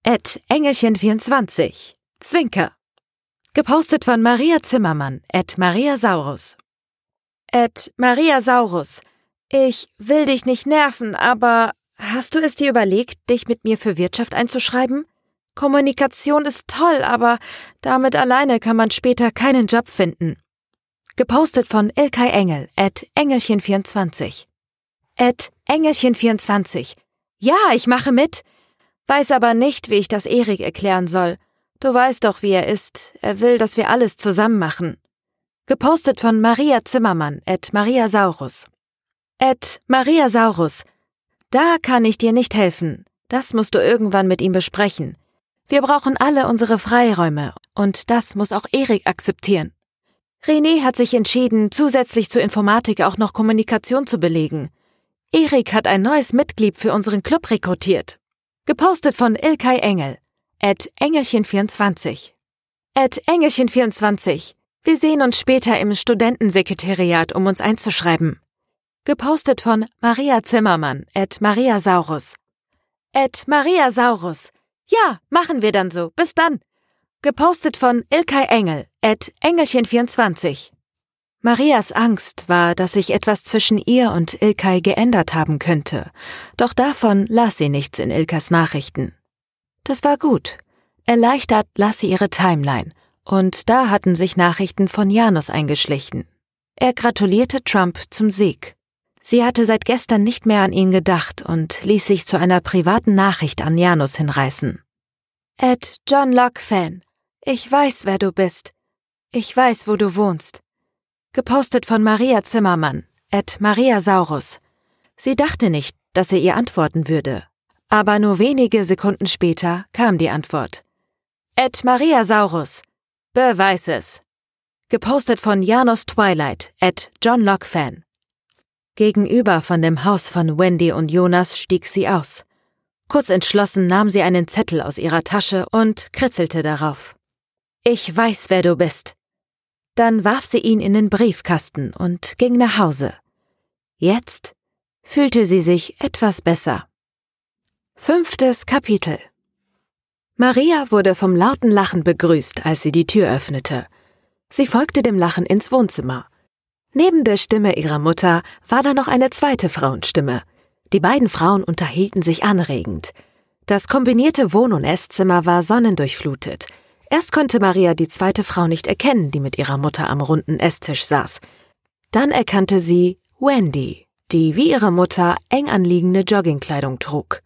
Ed Engelchen24. Zwinker. Gepostet von Maria Zimmermann. Ed Maria Saurus. Ed Maria Saurus. Ich will dich nicht nerven, aber hast du es dir überlegt, dich mit mir für Wirtschaft einzuschreiben? Kommunikation ist toll, aber damit alleine kann man später keinen Job finden. Gepostet von Ilkay Engel at Engelchen24. At Engelchen24. Ja, ich mache mit. Weiß aber nicht, wie ich das Erik erklären soll. Du weißt doch, wie er ist. Er will, dass wir alles zusammen machen. Gepostet von Maria Zimmermann at Maria Saurus. Ed Maria Saurus. Da kann ich dir nicht helfen. Das musst du irgendwann mit ihm besprechen. Wir brauchen alle unsere Freiräume und das muss auch Erik akzeptieren. René hat sich entschieden, zusätzlich zur Informatik auch noch Kommunikation zu belegen. Erik hat ein neues Mitglied für unseren Club rekrutiert. Gepostet von Ilkay Engel. At Engelchen24. At Engelchen24. Wir sehen uns später im Studentensekretariat, um uns einzuschreiben. Gepostet von Maria Zimmermann, at Mariasaurus. At Mariasaurus. Ja, machen wir dann so. Bis dann. Gepostet von Ilkay Engel, at Engelchen24. Marias Angst war, dass sich etwas zwischen ihr und Ilkay geändert haben könnte, doch davon las sie nichts in Ilkas Nachrichten. Das war gut. Erleichtert las sie ihre Timeline, und da hatten sich Nachrichten von Janus eingeschlichen. Er gratulierte Trump zum Sieg. Sie hatte seit gestern nicht mehr an ihn gedacht und ließ sich zu einer privaten Nachricht an Janus hinreißen. Ed John Locke Fan, ich weiß, wer du bist. Ich weiß, wo du wohnst. Gepostet von Maria Zimmermann, Ed Maria Saurus. Sie dachte nicht, dass er ihr antworten würde. Aber nur wenige Sekunden später kam die Antwort. Ed Maria Saurus. Beweis es. Gepostet von Janos Twilight, Ed John Locke Fan. Gegenüber von dem Haus von Wendy und Jonas stieg sie aus. Kurz entschlossen nahm sie einen Zettel aus ihrer Tasche und kritzelte darauf. Ich weiß, wer du bist. Dann warf sie ihn in den Briefkasten und ging nach Hause. Jetzt fühlte sie sich etwas besser. Fünftes Kapitel Maria wurde vom lauten Lachen begrüßt, als sie die Tür öffnete. Sie folgte dem Lachen ins Wohnzimmer. Neben der Stimme ihrer Mutter war da noch eine zweite Frauenstimme. Die beiden Frauen unterhielten sich anregend. Das kombinierte Wohn- und Esszimmer war sonnendurchflutet. Erst konnte Maria die zweite Frau nicht erkennen, die mit ihrer Mutter am runden Esstisch saß. Dann erkannte sie Wendy, die wie ihre Mutter eng anliegende Joggingkleidung trug.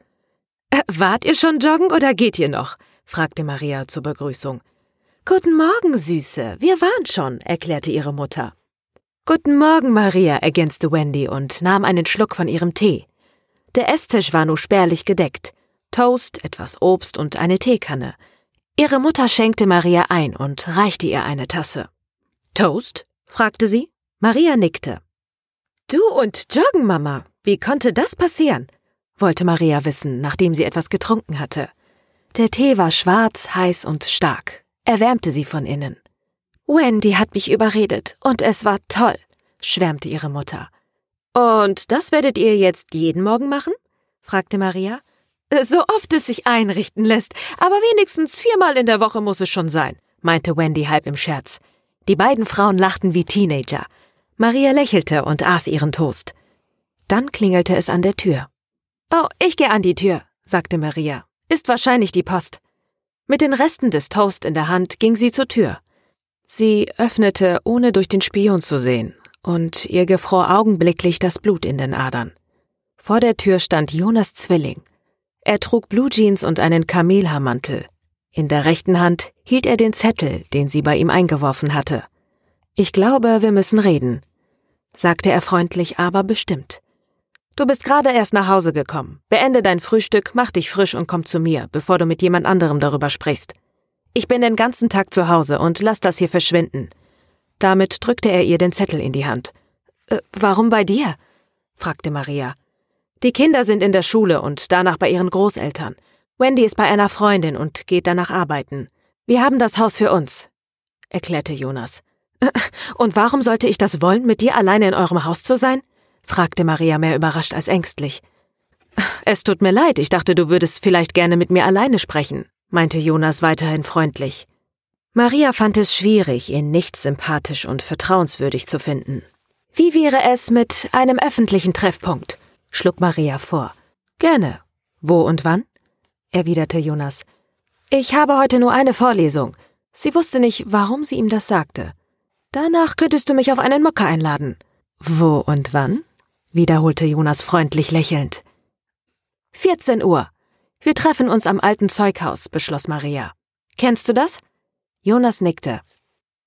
Äh, wart ihr schon joggen oder geht ihr noch? fragte Maria zur Begrüßung. Guten Morgen, Süße, wir waren schon, erklärte ihre Mutter. Guten Morgen, Maria, ergänzte Wendy und nahm einen Schluck von ihrem Tee. Der Esstisch war nur spärlich gedeckt. Toast, etwas Obst und eine Teekanne. Ihre Mutter schenkte Maria ein und reichte ihr eine Tasse. Toast? fragte sie. Maria nickte. Du und Joggen, Mama. Wie konnte das passieren? wollte Maria wissen, nachdem sie etwas getrunken hatte. Der Tee war schwarz, heiß und stark. Er wärmte sie von innen. Wendy hat mich überredet und es war toll, schwärmte ihre Mutter. Und das werdet ihr jetzt jeden Morgen machen? fragte Maria. So oft es sich einrichten lässt, aber wenigstens viermal in der Woche muss es schon sein, meinte Wendy halb im Scherz. Die beiden Frauen lachten wie Teenager. Maria lächelte und aß ihren Toast. Dann klingelte es an der Tür. Oh, ich gehe an die Tür, sagte Maria. Ist wahrscheinlich die Post. Mit den Resten des Toast in der Hand ging sie zur Tür. Sie öffnete, ohne durch den Spion zu sehen, und ihr gefror augenblicklich das Blut in den Adern. Vor der Tür stand Jonas Zwilling, er trug Blue Jeans und einen Kamelhaarmantel. In der rechten Hand hielt er den Zettel, den sie bei ihm eingeworfen hatte. Ich glaube, wir müssen reden, sagte er freundlich, aber bestimmt. Du bist gerade erst nach Hause gekommen. Beende dein Frühstück, mach dich frisch und komm zu mir, bevor du mit jemand anderem darüber sprichst. Ich bin den ganzen Tag zu Hause und lass das hier verschwinden. Damit drückte er ihr den Zettel in die Hand. Äh, warum bei dir? fragte Maria. Die Kinder sind in der Schule und danach bei ihren Großeltern. Wendy ist bei einer Freundin und geht danach arbeiten. Wir haben das Haus für uns, erklärte Jonas. Und warum sollte ich das wollen, mit dir alleine in eurem Haus zu sein? fragte Maria mehr überrascht als ängstlich. Es tut mir leid, ich dachte, du würdest vielleicht gerne mit mir alleine sprechen, meinte Jonas weiterhin freundlich. Maria fand es schwierig, ihn nicht sympathisch und vertrauenswürdig zu finden. Wie wäre es mit einem öffentlichen Treffpunkt? Schlug Maria vor. Gerne. Wo und wann? erwiderte Jonas. Ich habe heute nur eine Vorlesung. Sie wusste nicht, warum sie ihm das sagte. Danach könntest du mich auf einen Mocker einladen. Wo und wann? wiederholte Jonas freundlich lächelnd. 14 Uhr. Wir treffen uns am alten Zeughaus, beschloss Maria. Kennst du das? Jonas nickte.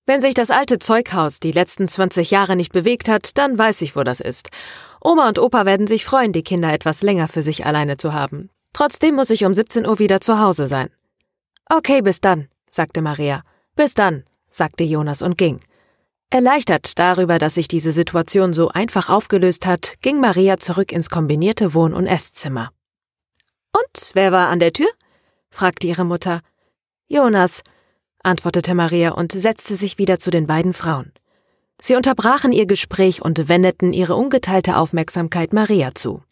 Wenn sich das alte Zeughaus die letzten 20 Jahre nicht bewegt hat, dann weiß ich, wo das ist. Oma und Opa werden sich freuen, die Kinder etwas länger für sich alleine zu haben. Trotzdem muss ich um 17 Uhr wieder zu Hause sein. Okay, bis dann, sagte Maria. Bis dann, sagte Jonas und ging. Erleichtert darüber, dass sich diese Situation so einfach aufgelöst hat, ging Maria zurück ins kombinierte Wohn- und Esszimmer. Und wer war an der Tür? fragte ihre Mutter. Jonas, antwortete Maria und setzte sich wieder zu den beiden Frauen. Sie unterbrachen ihr Gespräch und wendeten ihre ungeteilte Aufmerksamkeit Maria zu.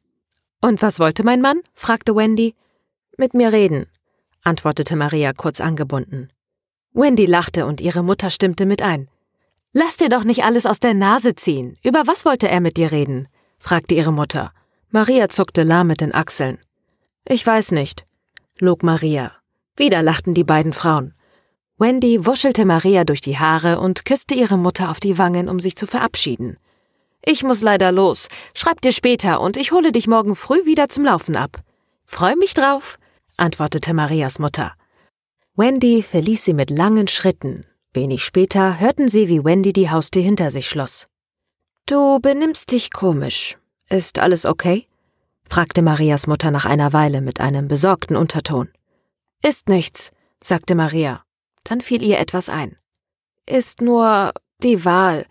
Und was wollte mein Mann? fragte Wendy. Mit mir reden, antwortete Maria kurz angebunden. Wendy lachte und ihre Mutter stimmte mit ein. Lass dir doch nicht alles aus der Nase ziehen. Über was wollte er mit dir reden? fragte ihre Mutter. Maria zuckte lahm mit den Achseln. Ich weiß nicht, log Maria. Wieder lachten die beiden Frauen. Wendy wuschelte Maria durch die Haare und küsste ihre Mutter auf die Wangen, um sich zu verabschieden. Ich muss leider los. Schreib dir später und ich hole dich morgen früh wieder zum Laufen ab. Freu mich drauf, antwortete Marias Mutter. Wendy verließ sie mit langen Schritten. Wenig später hörten sie, wie Wendy die Haustür hinter sich schloss. Du benimmst dich komisch. Ist alles okay? fragte Marias Mutter nach einer Weile mit einem besorgten Unterton. Ist nichts, sagte Maria. Dann fiel ihr etwas ein. Ist nur die Wahl.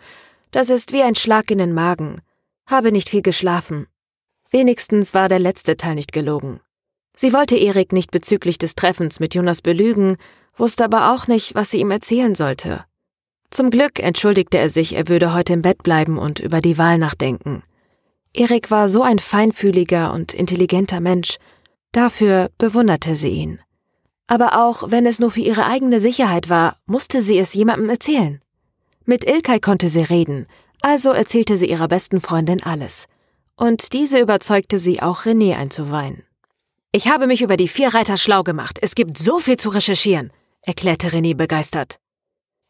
Das ist wie ein Schlag in den Magen. Habe nicht viel geschlafen. Wenigstens war der letzte Teil nicht gelogen. Sie wollte Erik nicht bezüglich des Treffens mit Jonas belügen, wusste aber auch nicht, was sie ihm erzählen sollte. Zum Glück entschuldigte er sich, er würde heute im Bett bleiben und über die Wahl nachdenken. Erik war so ein feinfühliger und intelligenter Mensch, dafür bewunderte sie ihn. Aber auch wenn es nur für ihre eigene Sicherheit war, musste sie es jemandem erzählen. Mit Ilkay konnte sie reden, also erzählte sie ihrer besten Freundin alles. Und diese überzeugte sie auch René einzuweihen. Ich habe mich über die vier Reiter schlau gemacht. Es gibt so viel zu recherchieren, erklärte René begeistert.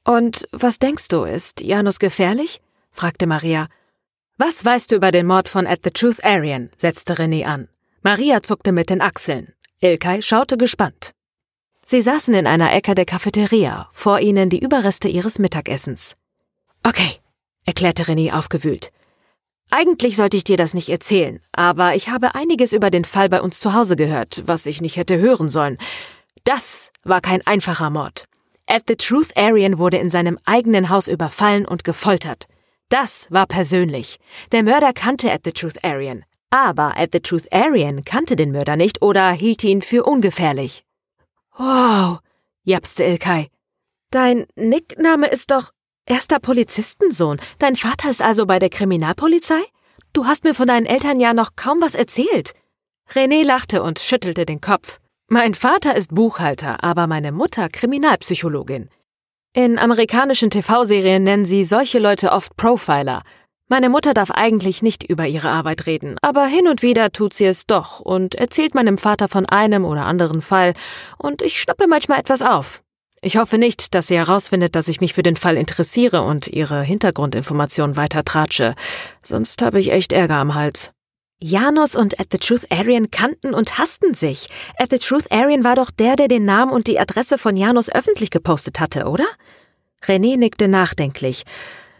Und was denkst du, ist Janus gefährlich? fragte Maria. Was weißt du über den Mord von At the Truth Arian? setzte René an. Maria zuckte mit den Achseln. Ilkay schaute gespannt. Sie saßen in einer Ecke der Cafeteria, vor ihnen die Überreste ihres Mittagessens. Okay, erklärte René aufgewühlt. Eigentlich sollte ich dir das nicht erzählen, aber ich habe einiges über den Fall bei uns zu Hause gehört, was ich nicht hätte hören sollen. Das war kein einfacher Mord. At the Truth Arian wurde in seinem eigenen Haus überfallen und gefoltert. Das war persönlich. Der Mörder kannte At the Truth Arian. Aber At the Truth Arian kannte den Mörder nicht oder hielt ihn für ungefährlich. Wow, japste Ilkay. Dein Nickname ist doch erster Polizistensohn. Dein Vater ist also bei der Kriminalpolizei? Du hast mir von deinen Eltern ja noch kaum was erzählt. René lachte und schüttelte den Kopf. Mein Vater ist Buchhalter, aber meine Mutter Kriminalpsychologin. In amerikanischen TV-Serien nennen sie solche Leute oft Profiler. Meine Mutter darf eigentlich nicht über ihre Arbeit reden, aber hin und wieder tut sie es doch und erzählt meinem Vater von einem oder anderen Fall, und ich schnappe manchmal etwas auf. Ich hoffe nicht, dass sie herausfindet, dass ich mich für den Fall interessiere und ihre Hintergrundinformationen weiter tratsche, sonst habe ich echt Ärger am Hals. Janus und At the Truth Arian kannten und hassten sich. At the Truth Arian war doch der, der den Namen und die Adresse von Janus öffentlich gepostet hatte, oder? René nickte nachdenklich.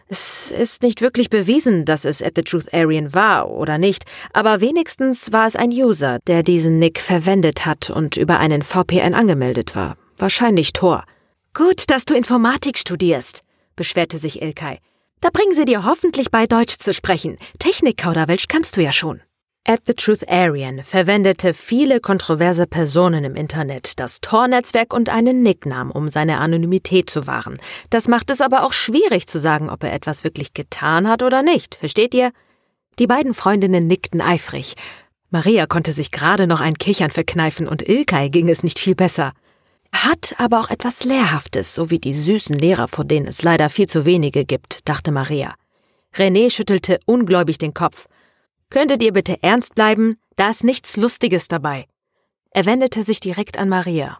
Es ist nicht wirklich bewiesen, dass es At the Truth Arian war oder nicht, aber wenigstens war es ein User, der diesen Nick verwendet hat und über einen VPN angemeldet war. Wahrscheinlich Tor. Gut, dass du Informatik studierst, beschwerte sich Ilkay. Da bringen sie dir hoffentlich bei Deutsch zu sprechen. Technik-Kauderwelsch kannst du ja schon. At the Truth Arian verwendete viele kontroverse Personen im Internet das Tor-Netzwerk und einen Nicknamen, um seine Anonymität zu wahren. Das macht es aber auch schwierig zu sagen, ob er etwas wirklich getan hat oder nicht. Versteht ihr? Die beiden Freundinnen nickten eifrig. Maria konnte sich gerade noch ein Kichern verkneifen und Ilkay ging es nicht viel besser. Hat aber auch etwas Lehrhaftes, so wie die süßen Lehrer, von denen es leider viel zu wenige gibt, dachte Maria. René schüttelte ungläubig den Kopf. Könntet ihr bitte ernst bleiben? Da ist nichts Lustiges dabei. Er wendete sich direkt an Maria.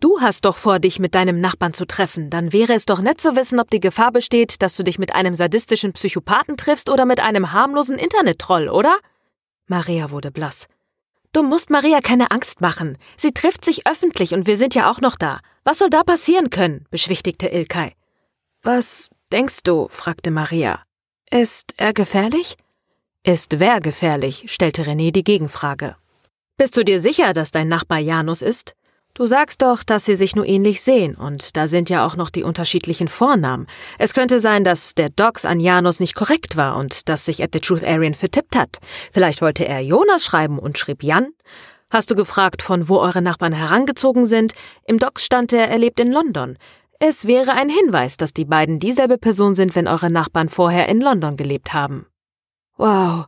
Du hast doch vor, dich mit deinem Nachbarn zu treffen. Dann wäre es doch nett zu wissen, ob die Gefahr besteht, dass du dich mit einem sadistischen Psychopathen triffst oder mit einem harmlosen Internet-Troll, oder? Maria wurde blass. Du musst Maria keine Angst machen. Sie trifft sich öffentlich und wir sind ja auch noch da. Was soll da passieren können? beschwichtigte Ilkay. Was denkst du? fragte Maria. Ist er gefährlich? Ist wer gefährlich? stellte René die Gegenfrage. Bist du dir sicher, dass dein Nachbar Janus ist? Du sagst doch, dass sie sich nur ähnlich sehen, und da sind ja auch noch die unterschiedlichen Vornamen. Es könnte sein, dass der Docs an Janus nicht korrekt war und dass sich At the Truth Arian vertippt hat. Vielleicht wollte er Jonas schreiben und schrieb Jan. Hast du gefragt, von wo eure Nachbarn herangezogen sind? Im Docs stand er, er lebt in London. Es wäre ein Hinweis, dass die beiden dieselbe Person sind, wenn eure Nachbarn vorher in London gelebt haben. Wow,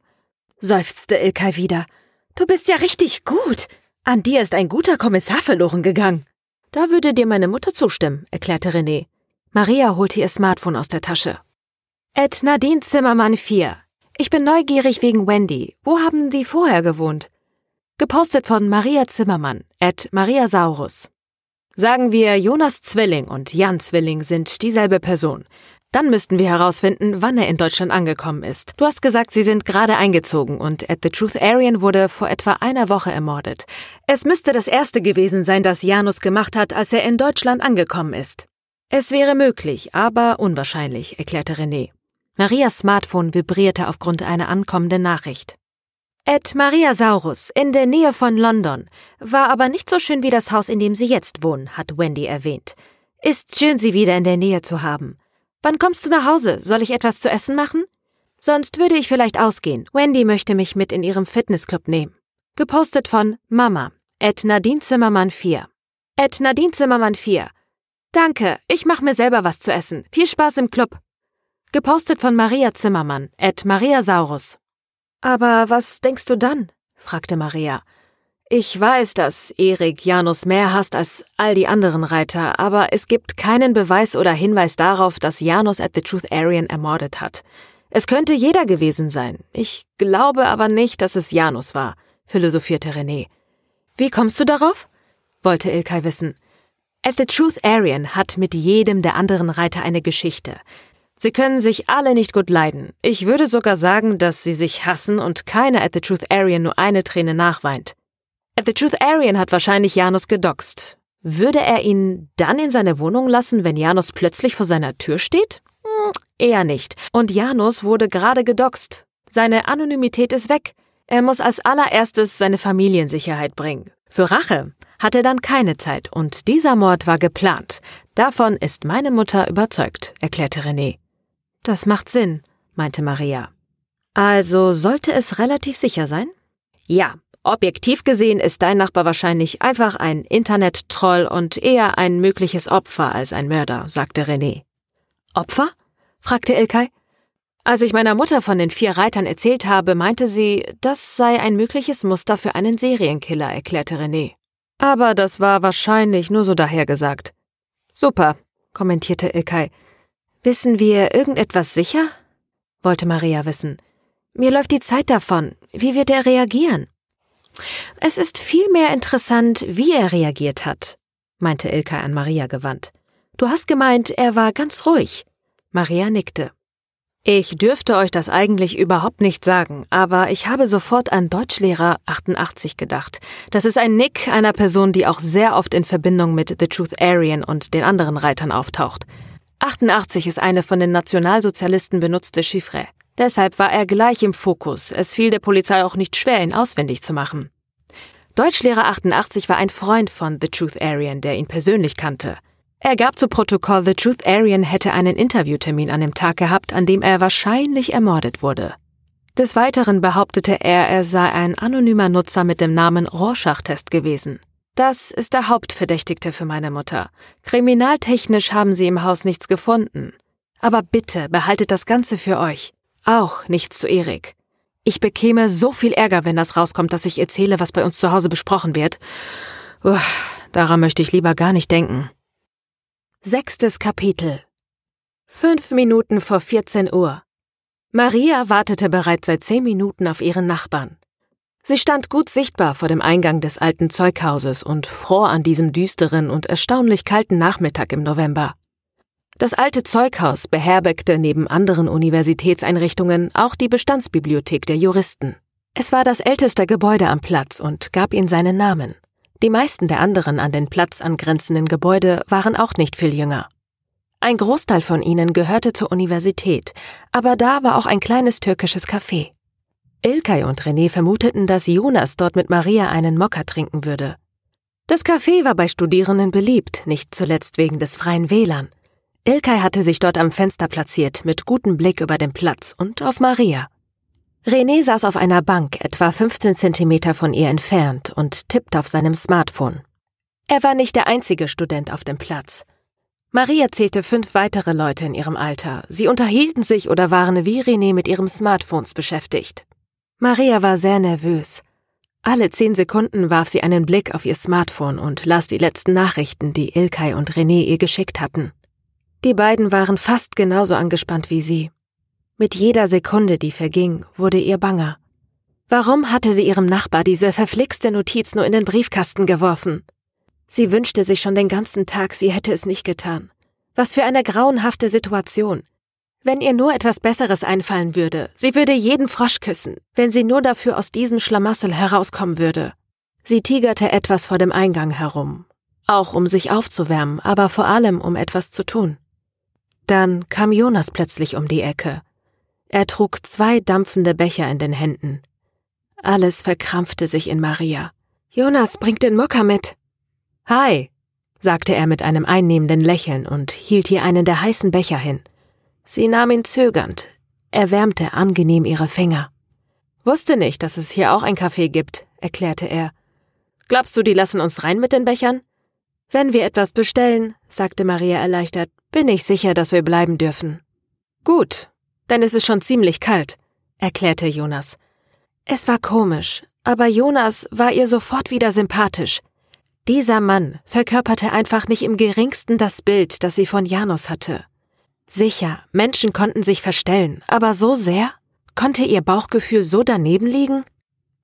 seufzte Ilkay wieder. Du bist ja richtig gut. An dir ist ein guter Kommissar verloren gegangen. Da würde dir meine Mutter zustimmen, erklärte René. Maria holte ihr Smartphone aus der Tasche. Ed Nadine Zimmermann 4. Ich bin neugierig wegen Wendy. Wo haben die vorher gewohnt? Gepostet von Maria Zimmermann, Ed Maria Saurus. Sagen wir, Jonas Zwilling und Jan Zwilling sind dieselbe Person. Dann müssten wir herausfinden, wann er in Deutschland angekommen ist. Du hast gesagt, sie sind gerade eingezogen und At the Truth Aryan wurde vor etwa einer Woche ermordet. Es müsste das erste gewesen sein, das Janus gemacht hat, als er in Deutschland angekommen ist. Es wäre möglich, aber unwahrscheinlich, erklärte René. Marias Smartphone vibrierte aufgrund einer ankommenden Nachricht. Ed Maria Saurus, in der Nähe von London. War aber nicht so schön wie das Haus, in dem Sie jetzt wohnen, hat Wendy erwähnt. Ist schön, Sie wieder in der Nähe zu haben. Wann kommst du nach Hause? Soll ich etwas zu essen machen? Sonst würde ich vielleicht ausgehen. Wendy möchte mich mit in ihrem Fitnessclub nehmen. Gepostet von Mama, Ed Nadine Zimmermann 4. Ed Nadine Zimmermann 4. Danke, ich mach mir selber was zu essen. Viel Spaß im Club. Gepostet von Maria Zimmermann, Ed Maria Saurus. Aber was denkst du dann? fragte Maria. Ich weiß, dass Erik Janus mehr hasst als all die anderen Reiter, aber es gibt keinen Beweis oder Hinweis darauf, dass Janus at the Truth Aryan ermordet hat. Es könnte jeder gewesen sein. Ich glaube aber nicht, dass es Janus war, philosophierte René. Wie kommst du darauf? wollte Ilkay wissen. At the Truth Aryan hat mit jedem der anderen Reiter eine Geschichte. Sie können sich alle nicht gut leiden. Ich würde sogar sagen, dass sie sich hassen und keiner at the Truth Aryan nur eine Träne nachweint. The Truth Aryan hat wahrscheinlich Janus gedoxt. Würde er ihn dann in seine Wohnung lassen, wenn Janus plötzlich vor seiner Tür steht? Hm, eher nicht. Und Janus wurde gerade gedoxt. Seine Anonymität ist weg. Er muss als allererstes seine Familiensicherheit bringen. Für Rache hat er dann keine Zeit und dieser Mord war geplant. Davon ist meine Mutter überzeugt, erklärte René. Das macht Sinn, meinte Maria. Also sollte es relativ sicher sein? Ja, Objektiv gesehen ist dein Nachbar wahrscheinlich einfach ein Internet-Troll und eher ein mögliches Opfer als ein Mörder, sagte René. Opfer? fragte Ilkay. Als ich meiner Mutter von den vier Reitern erzählt habe, meinte sie, das sei ein mögliches Muster für einen Serienkiller, erklärte René. Aber das war wahrscheinlich nur so dahergesagt. Super, kommentierte Ilkay. Wissen wir irgendetwas sicher? wollte Maria wissen. Mir läuft die Zeit davon. Wie wird er reagieren? Es ist vielmehr interessant, wie er reagiert hat, meinte Ilka an Maria gewandt. Du hast gemeint, er war ganz ruhig. Maria nickte. Ich dürfte euch das eigentlich überhaupt nicht sagen, aber ich habe sofort an Deutschlehrer 88 gedacht. Das ist ein Nick einer Person, die auch sehr oft in Verbindung mit The Truth Aryan und den anderen Reitern auftaucht. 88 ist eine von den Nationalsozialisten benutzte Chiffre. Deshalb war er gleich im Fokus. Es fiel der Polizei auch nicht schwer, ihn auswendig zu machen. Deutschlehrer 88 war ein Freund von The Truth Aryan, der ihn persönlich kannte. Er gab zu Protokoll, The Truth Aryan hätte einen Interviewtermin an dem Tag gehabt, an dem er wahrscheinlich ermordet wurde. Des Weiteren behauptete er, er sei ein anonymer Nutzer mit dem Namen Rorschach-Test gewesen. Das ist der Hauptverdächtigte für meine Mutter. Kriminaltechnisch haben sie im Haus nichts gefunden. Aber bitte behaltet das Ganze für euch. Auch nichts zu Erik. Ich bekäme so viel Ärger, wenn das rauskommt, dass ich erzähle, was bei uns zu Hause besprochen wird. Uff, daran möchte ich lieber gar nicht denken. Sechstes Kapitel. Fünf Minuten vor 14 Uhr. Maria wartete bereits seit zehn Minuten auf ihren Nachbarn. Sie stand gut sichtbar vor dem Eingang des alten Zeughauses und fror an diesem düsteren und erstaunlich kalten Nachmittag im November. Das alte Zeughaus beherbergte neben anderen Universitätseinrichtungen auch die Bestandsbibliothek der Juristen. Es war das älteste Gebäude am Platz und gab ihn seinen Namen. Die meisten der anderen an den Platz angrenzenden Gebäude waren auch nicht viel jünger. Ein Großteil von ihnen gehörte zur Universität, aber da war auch ein kleines türkisches Café. Ilkay und René vermuteten, dass Jonas dort mit Maria einen Mokka trinken würde. Das Café war bei Studierenden beliebt, nicht zuletzt wegen des freien WLAN. Ilkay hatte sich dort am Fenster platziert, mit gutem Blick über den Platz und auf Maria. René saß auf einer Bank, etwa 15 Zentimeter von ihr entfernt, und tippte auf seinem Smartphone. Er war nicht der einzige Student auf dem Platz. Maria zählte fünf weitere Leute in ihrem Alter. Sie unterhielten sich oder waren wie René mit ihrem Smartphones beschäftigt. Maria war sehr nervös. Alle zehn Sekunden warf sie einen Blick auf ihr Smartphone und las die letzten Nachrichten, die Ilkay und René ihr geschickt hatten. Die beiden waren fast genauso angespannt wie sie. Mit jeder Sekunde, die verging, wurde ihr banger. Warum hatte sie ihrem Nachbar diese verflixte Notiz nur in den Briefkasten geworfen? Sie wünschte sich schon den ganzen Tag, sie hätte es nicht getan. Was für eine grauenhafte Situation. Wenn ihr nur etwas Besseres einfallen würde, sie würde jeden Frosch küssen, wenn sie nur dafür aus diesem Schlamassel herauskommen würde. Sie tigerte etwas vor dem Eingang herum, auch um sich aufzuwärmen, aber vor allem um etwas zu tun. Dann kam Jonas plötzlich um die Ecke. Er trug zwei dampfende Becher in den Händen. Alles verkrampfte sich in Maria. Jonas bringt den Mokka mit, Hi, sagte er mit einem einnehmenden Lächeln und hielt ihr einen der heißen Becher hin. Sie nahm ihn zögernd, erwärmte angenehm ihre Finger. Wusste nicht, dass es hier auch ein Café gibt, erklärte er. Glaubst du, die lassen uns rein mit den Bechern? Wenn wir etwas bestellen, sagte Maria erleichtert, bin ich sicher, dass wir bleiben dürfen. Gut, denn es ist schon ziemlich kalt, erklärte Jonas. Es war komisch, aber Jonas war ihr sofort wieder sympathisch. Dieser Mann verkörperte einfach nicht im geringsten das Bild, das sie von Janus hatte. Sicher, Menschen konnten sich verstellen, aber so sehr? Konnte ihr Bauchgefühl so daneben liegen?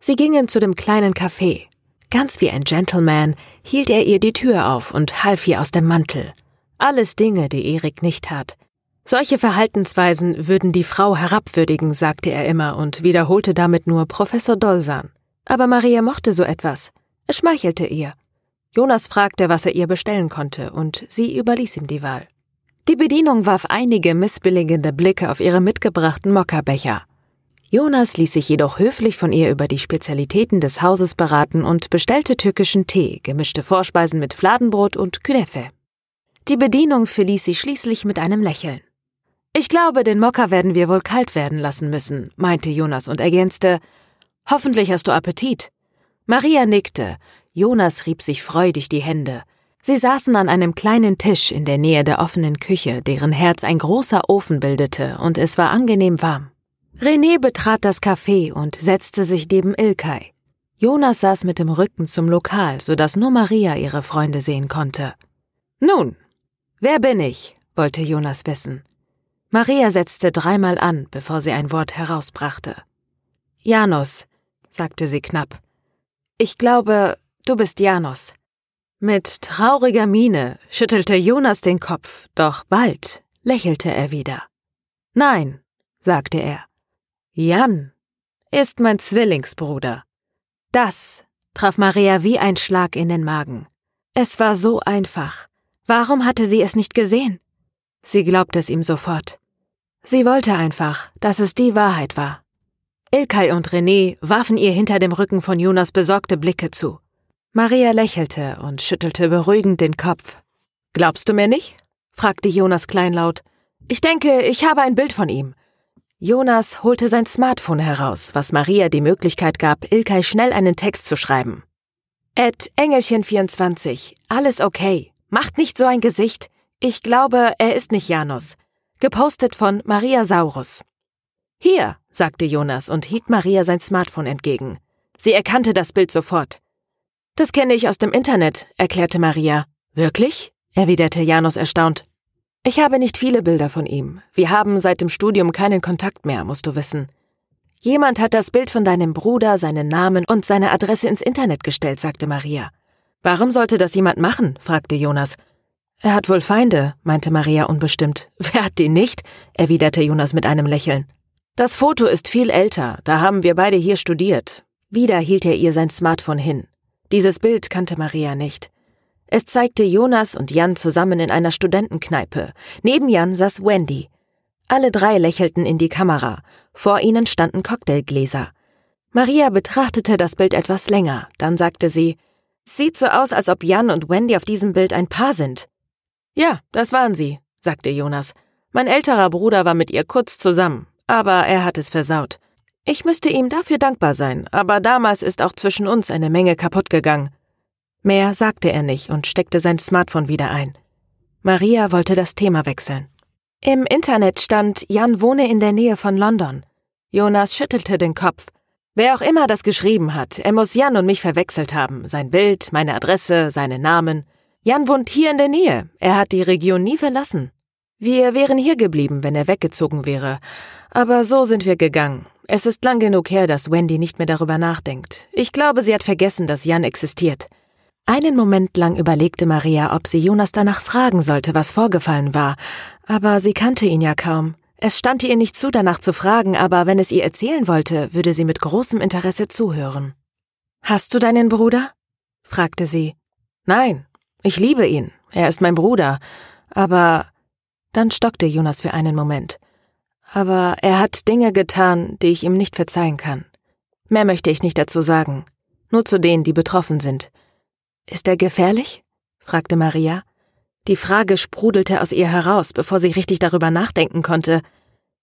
Sie gingen zu dem kleinen Café. Ganz wie ein Gentleman hielt er ihr die Tür auf und half ihr aus dem Mantel. Alles Dinge, die Erik nicht tat. Solche Verhaltensweisen würden die Frau herabwürdigen, sagte er immer und wiederholte damit nur Professor Dolsan. Aber Maria mochte so etwas. Es schmeichelte ihr. Jonas fragte, was er ihr bestellen konnte, und sie überließ ihm die Wahl. Die Bedienung warf einige missbilligende Blicke auf ihre mitgebrachten Mokkabecher. Jonas ließ sich jedoch höflich von ihr über die Spezialitäten des Hauses beraten und bestellte türkischen Tee, gemischte Vorspeisen mit Fladenbrot und Künefe. Die Bedienung verließ sie schließlich mit einem Lächeln. Ich glaube, den Mokka werden wir wohl kalt werden lassen müssen, meinte Jonas und ergänzte, Hoffentlich hast du Appetit. Maria nickte, Jonas rieb sich freudig die Hände. Sie saßen an einem kleinen Tisch in der Nähe der offenen Küche, deren Herz ein großer Ofen bildete, und es war angenehm warm. René betrat das Café und setzte sich neben Ilkay. Jonas saß mit dem Rücken zum Lokal, so dass nur Maria ihre Freunde sehen konnte. Nun, wer bin ich? wollte Jonas wissen. Maria setzte dreimal an, bevor sie ein Wort herausbrachte. Janus, sagte sie knapp. Ich glaube, Du bist Janos. Mit trauriger Miene schüttelte Jonas den Kopf, doch bald lächelte er wieder. Nein, sagte er. Jan ist mein Zwillingsbruder. Das traf Maria wie ein Schlag in den Magen. Es war so einfach. Warum hatte sie es nicht gesehen? Sie glaubte es ihm sofort. Sie wollte einfach, dass es die Wahrheit war. Ilkay und René warfen ihr hinter dem Rücken von Jonas besorgte Blicke zu. Maria lächelte und schüttelte beruhigend den Kopf. Glaubst du mir nicht? fragte Jonas kleinlaut. Ich denke, ich habe ein Bild von ihm. Jonas holte sein Smartphone heraus, was Maria die Möglichkeit gab, Ilkay schnell einen Text zu schreiben. Ed Engelchen24, alles okay. Macht nicht so ein Gesicht. Ich glaube, er ist nicht Janus. Gepostet von Maria Saurus. Hier, sagte Jonas und hielt Maria sein Smartphone entgegen. Sie erkannte das Bild sofort. Das kenne ich aus dem Internet, erklärte Maria. Wirklich? erwiderte Janus erstaunt. Ich habe nicht viele Bilder von ihm. Wir haben seit dem Studium keinen Kontakt mehr, musst du wissen. Jemand hat das Bild von deinem Bruder, seinen Namen und seine Adresse ins Internet gestellt, sagte Maria. Warum sollte das jemand machen? fragte Jonas. Er hat wohl Feinde, meinte Maria unbestimmt. Wer hat die nicht? erwiderte Jonas mit einem Lächeln. Das Foto ist viel älter, da haben wir beide hier studiert. Wieder hielt er ihr sein Smartphone hin. Dieses Bild kannte Maria nicht. Es zeigte Jonas und Jan zusammen in einer Studentenkneipe. Neben Jan saß Wendy. Alle drei lächelten in die Kamera. Vor ihnen standen Cocktailgläser. Maria betrachtete das Bild etwas länger. Dann sagte sie, Sieht so aus, als ob Jan und Wendy auf diesem Bild ein Paar sind. Ja, das waren sie, sagte Jonas. Mein älterer Bruder war mit ihr kurz zusammen, aber er hat es versaut. Ich müsste ihm dafür dankbar sein, aber damals ist auch zwischen uns eine Menge kaputt gegangen. Mehr sagte er nicht und steckte sein Smartphone wieder ein. Maria wollte das Thema wechseln. Im Internet stand, Jan wohne in der Nähe von London. Jonas schüttelte den Kopf. Wer auch immer das geschrieben hat, er muss Jan und mich verwechselt haben. Sein Bild, meine Adresse, seinen Namen. Jan wohnt hier in der Nähe. Er hat die Region nie verlassen. Wir wären hier geblieben, wenn er weggezogen wäre. Aber so sind wir gegangen. Es ist lang genug her, dass Wendy nicht mehr darüber nachdenkt. Ich glaube, sie hat vergessen, dass Jan existiert. Einen Moment lang überlegte Maria, ob sie Jonas danach fragen sollte, was vorgefallen war, aber sie kannte ihn ja kaum. Es stand ihr nicht zu, danach zu fragen, aber wenn es ihr erzählen wollte, würde sie mit großem Interesse zuhören. Hast du deinen Bruder? fragte sie. Nein, ich liebe ihn. Er ist mein Bruder. Aber dann stockte Jonas für einen Moment. Aber er hat Dinge getan, die ich ihm nicht verzeihen kann. Mehr möchte ich nicht dazu sagen. Nur zu denen, die betroffen sind. Ist er gefährlich? fragte Maria. Die Frage sprudelte aus ihr heraus, bevor sie richtig darüber nachdenken konnte.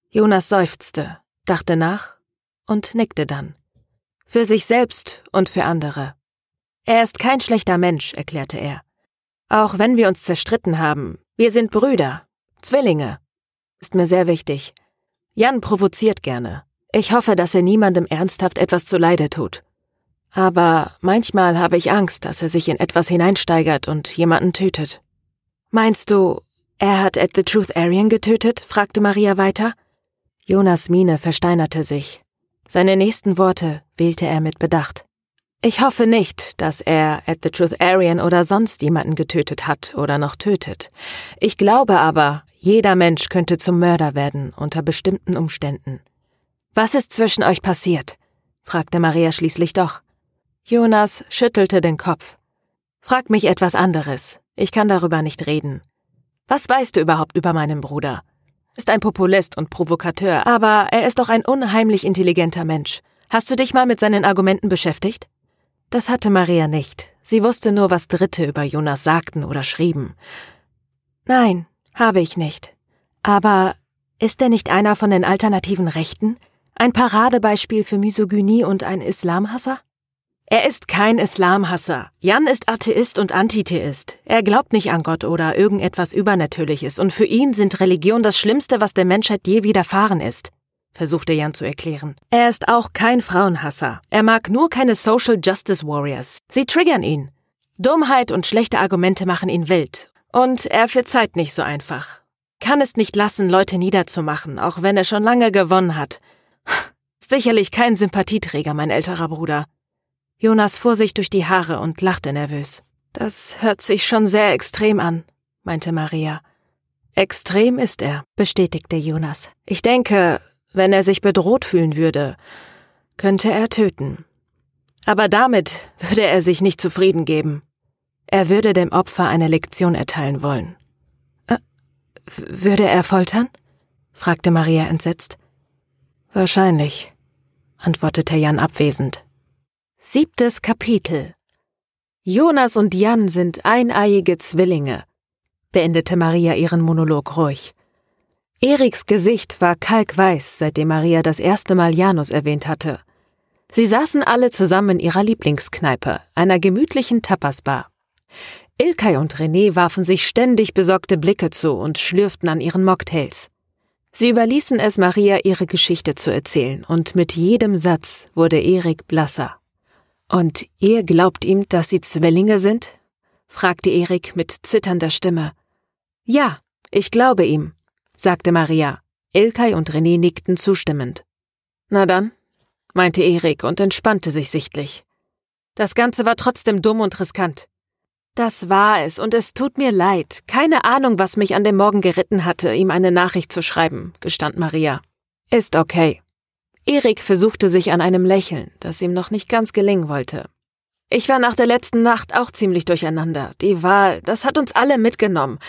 Jonas seufzte, dachte nach und nickte dann. Für sich selbst und für andere. Er ist kein schlechter Mensch, erklärte er. Auch wenn wir uns zerstritten haben, wir sind Brüder, Zwillinge. Ist mir sehr wichtig. Jan provoziert gerne. Ich hoffe, dass er niemandem ernsthaft etwas zuleide tut. Aber manchmal habe ich Angst, dass er sich in etwas hineinsteigert und jemanden tötet. Meinst du, er hat at the Truth Aryan getötet? fragte Maria weiter. Jonas Miene versteinerte sich. Seine nächsten Worte wählte er mit Bedacht. Ich hoffe nicht, dass er at the Truth Aryan oder sonst jemanden getötet hat oder noch tötet. Ich glaube aber, jeder Mensch könnte zum Mörder werden unter bestimmten Umständen. Was ist zwischen euch passiert? fragte Maria schließlich doch. Jonas schüttelte den Kopf. Frag mich etwas anderes. Ich kann darüber nicht reden. Was weißt du überhaupt über meinen Bruder? Ist ein Populist und Provokateur, aber er ist doch ein unheimlich intelligenter Mensch. Hast du dich mal mit seinen Argumenten beschäftigt? Das hatte Maria nicht. Sie wusste nur, was Dritte über Jonas sagten oder schrieben. Nein, habe ich nicht. Aber ist er nicht einer von den alternativen Rechten? Ein Paradebeispiel für Misogynie und ein Islamhasser? Er ist kein Islamhasser. Jan ist Atheist und Antitheist. Er glaubt nicht an Gott oder irgendetwas Übernatürliches und für ihn sind Religion das Schlimmste, was der Menschheit je widerfahren ist versuchte Jan zu erklären. Er ist auch kein Frauenhasser. Er mag nur keine Social Justice Warriors. Sie triggern ihn. Dummheit und schlechte Argumente machen ihn wild. Und er verzeiht nicht so einfach. Kann es nicht lassen, Leute niederzumachen, auch wenn er schon lange gewonnen hat. Sicherlich kein Sympathieträger, mein älterer Bruder. Jonas fuhr sich durch die Haare und lachte nervös. Das hört sich schon sehr extrem an, meinte Maria. Extrem ist er, bestätigte Jonas. Ich denke, wenn er sich bedroht fühlen würde, könnte er töten. Aber damit würde er sich nicht zufrieden geben. Er würde dem Opfer eine Lektion erteilen wollen. Äh, würde er foltern? fragte Maria entsetzt. Wahrscheinlich, antwortete Jan abwesend. Siebtes Kapitel Jonas und Jan sind eineiige Zwillinge, beendete Maria ihren Monolog ruhig. Eriks Gesicht war kalkweiß, seitdem Maria das erste Mal Janus erwähnt hatte. Sie saßen alle zusammen in ihrer Lieblingskneipe, einer gemütlichen Tapasbar. Ilkay und René warfen sich ständig besorgte Blicke zu und schlürften an ihren Mocktails. Sie überließen es Maria, ihre Geschichte zu erzählen, und mit jedem Satz wurde Erik blasser. Und ihr glaubt ihm, dass sie Zwillinge sind? fragte Erik mit zitternder Stimme. Ja, ich glaube ihm, sagte Maria. Ilkay und René nickten zustimmend. Na dann, meinte Erik und entspannte sich sichtlich. Das Ganze war trotzdem dumm und riskant. Das war es, und es tut mir leid. Keine Ahnung, was mich an dem Morgen geritten hatte, ihm eine Nachricht zu schreiben, gestand Maria. Ist okay. Erik versuchte sich an einem Lächeln, das ihm noch nicht ganz gelingen wollte. Ich war nach der letzten Nacht auch ziemlich durcheinander. Die Wahl, das hat uns alle mitgenommen.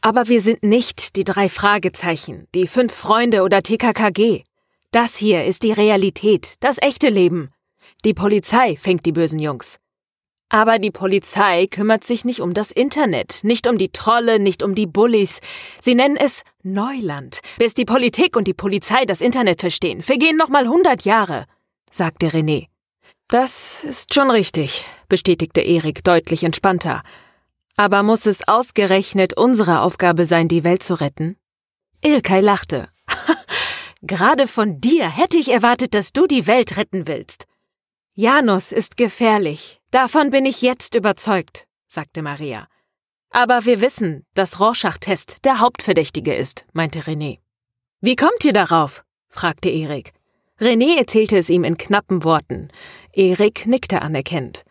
Aber wir sind nicht die drei Fragezeichen, die fünf Freunde oder TKKG. Das hier ist die Realität, das echte Leben. Die Polizei fängt die bösen Jungs. Aber die Polizei kümmert sich nicht um das Internet, nicht um die Trolle, nicht um die Bullies. Sie nennen es Neuland. Bis die Politik und die Polizei das Internet verstehen, vergehen noch mal hundert Jahre, sagte René. Das ist schon richtig, bestätigte Erik deutlich entspannter. Aber muss es ausgerechnet unsere Aufgabe sein, die Welt zu retten? Ilkay lachte. Gerade von dir hätte ich erwartet, dass du die Welt retten willst. Janus ist gefährlich. Davon bin ich jetzt überzeugt, sagte Maria. Aber wir wissen, dass Rorschach-Test der Hauptverdächtige ist, meinte René. Wie kommt ihr darauf? fragte Erik. René erzählte es ihm in knappen Worten. Erik nickte anerkennend.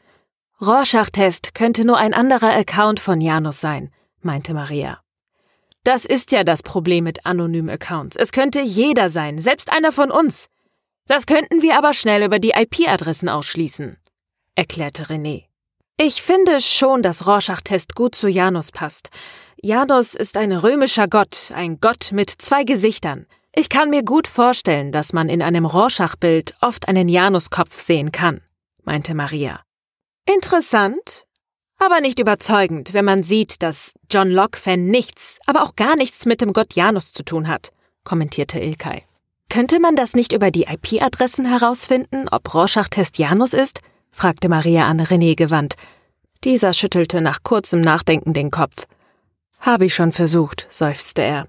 Rorschach-Test könnte nur ein anderer Account von Janus sein, meinte Maria. Das ist ja das Problem mit anonymen Accounts. Es könnte jeder sein, selbst einer von uns. Das könnten wir aber schnell über die IP-Adressen ausschließen, erklärte René. Ich finde schon, dass Rorschach-Test gut zu Janus passt. Janus ist ein römischer Gott, ein Gott mit zwei Gesichtern. Ich kann mir gut vorstellen, dass man in einem Rorschach-Bild oft einen Januskopf sehen kann, meinte Maria. Interessant, aber nicht überzeugend, wenn man sieht, dass John Locke-Fan nichts, aber auch gar nichts mit dem Gott Janus zu tun hat, kommentierte Ilkay. Könnte man das nicht über die IP-Adressen herausfinden, ob Rorschach-Test Janus ist? Fragte Maria an René gewandt. Dieser schüttelte nach kurzem Nachdenken den Kopf. Habe ich schon versucht, seufzte er.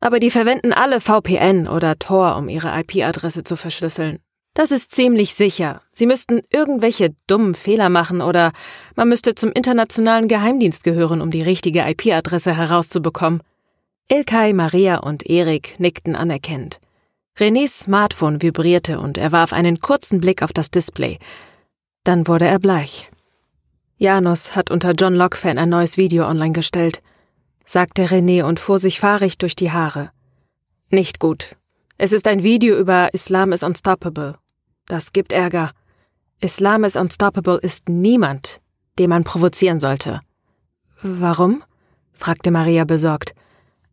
Aber die verwenden alle VPN oder Tor, um ihre IP-Adresse zu verschlüsseln. Das ist ziemlich sicher. Sie müssten irgendwelche dummen Fehler machen oder man müsste zum internationalen Geheimdienst gehören, um die richtige IP-Adresse herauszubekommen. Ilkay, Maria und Erik nickten anerkennend. Renés Smartphone vibrierte und er warf einen kurzen Blick auf das Display. Dann wurde er bleich. Janus hat unter John Lockfan ein neues Video online gestellt, sagte René und fuhr sich fahrig durch die Haare. Nicht gut. Es ist ein Video über Islam is Unstoppable. Das gibt Ärger. Islam is Unstoppable ist niemand, den man provozieren sollte. Warum? fragte Maria besorgt.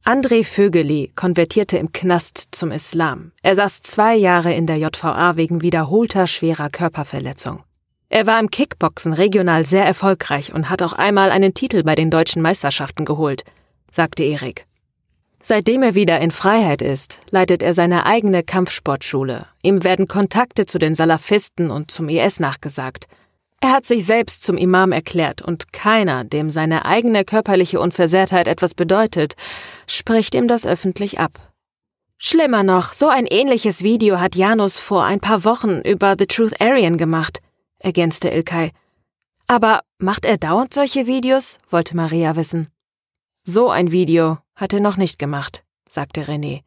André Vögeli konvertierte im Knast zum Islam. Er saß zwei Jahre in der JVA wegen wiederholter schwerer Körperverletzung. Er war im Kickboxen regional sehr erfolgreich und hat auch einmal einen Titel bei den deutschen Meisterschaften geholt, sagte Erik. Seitdem er wieder in Freiheit ist, leitet er seine eigene Kampfsportschule. Ihm werden Kontakte zu den Salafisten und zum IS nachgesagt. Er hat sich selbst zum Imam erklärt und keiner, dem seine eigene körperliche Unversehrtheit etwas bedeutet, spricht ihm das öffentlich ab. Schlimmer noch, so ein ähnliches Video hat Janus vor ein paar Wochen über The Truth Aryan gemacht, ergänzte Ilkay. Aber macht er dauernd solche Videos? wollte Maria wissen. So ein Video hat er noch nicht gemacht, sagte René.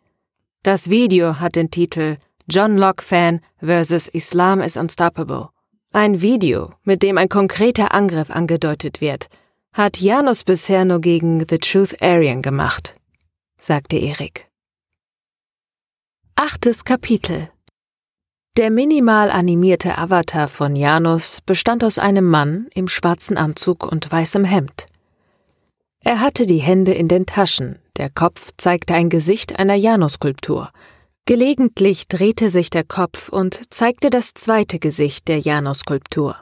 Das Video hat den Titel John Locke Fan vs. Islam is Unstoppable. Ein Video, mit dem ein konkreter Angriff angedeutet wird, hat Janus bisher nur gegen The Truth Aryan gemacht, sagte Erik. Achtes Kapitel Der minimal animierte Avatar von Janus bestand aus einem Mann im schwarzen Anzug und weißem Hemd. Er hatte die Hände in den Taschen, der Kopf zeigte ein Gesicht einer Janus-Skulptur. Gelegentlich drehte sich der Kopf und zeigte das zweite Gesicht der Janus-Skulptur.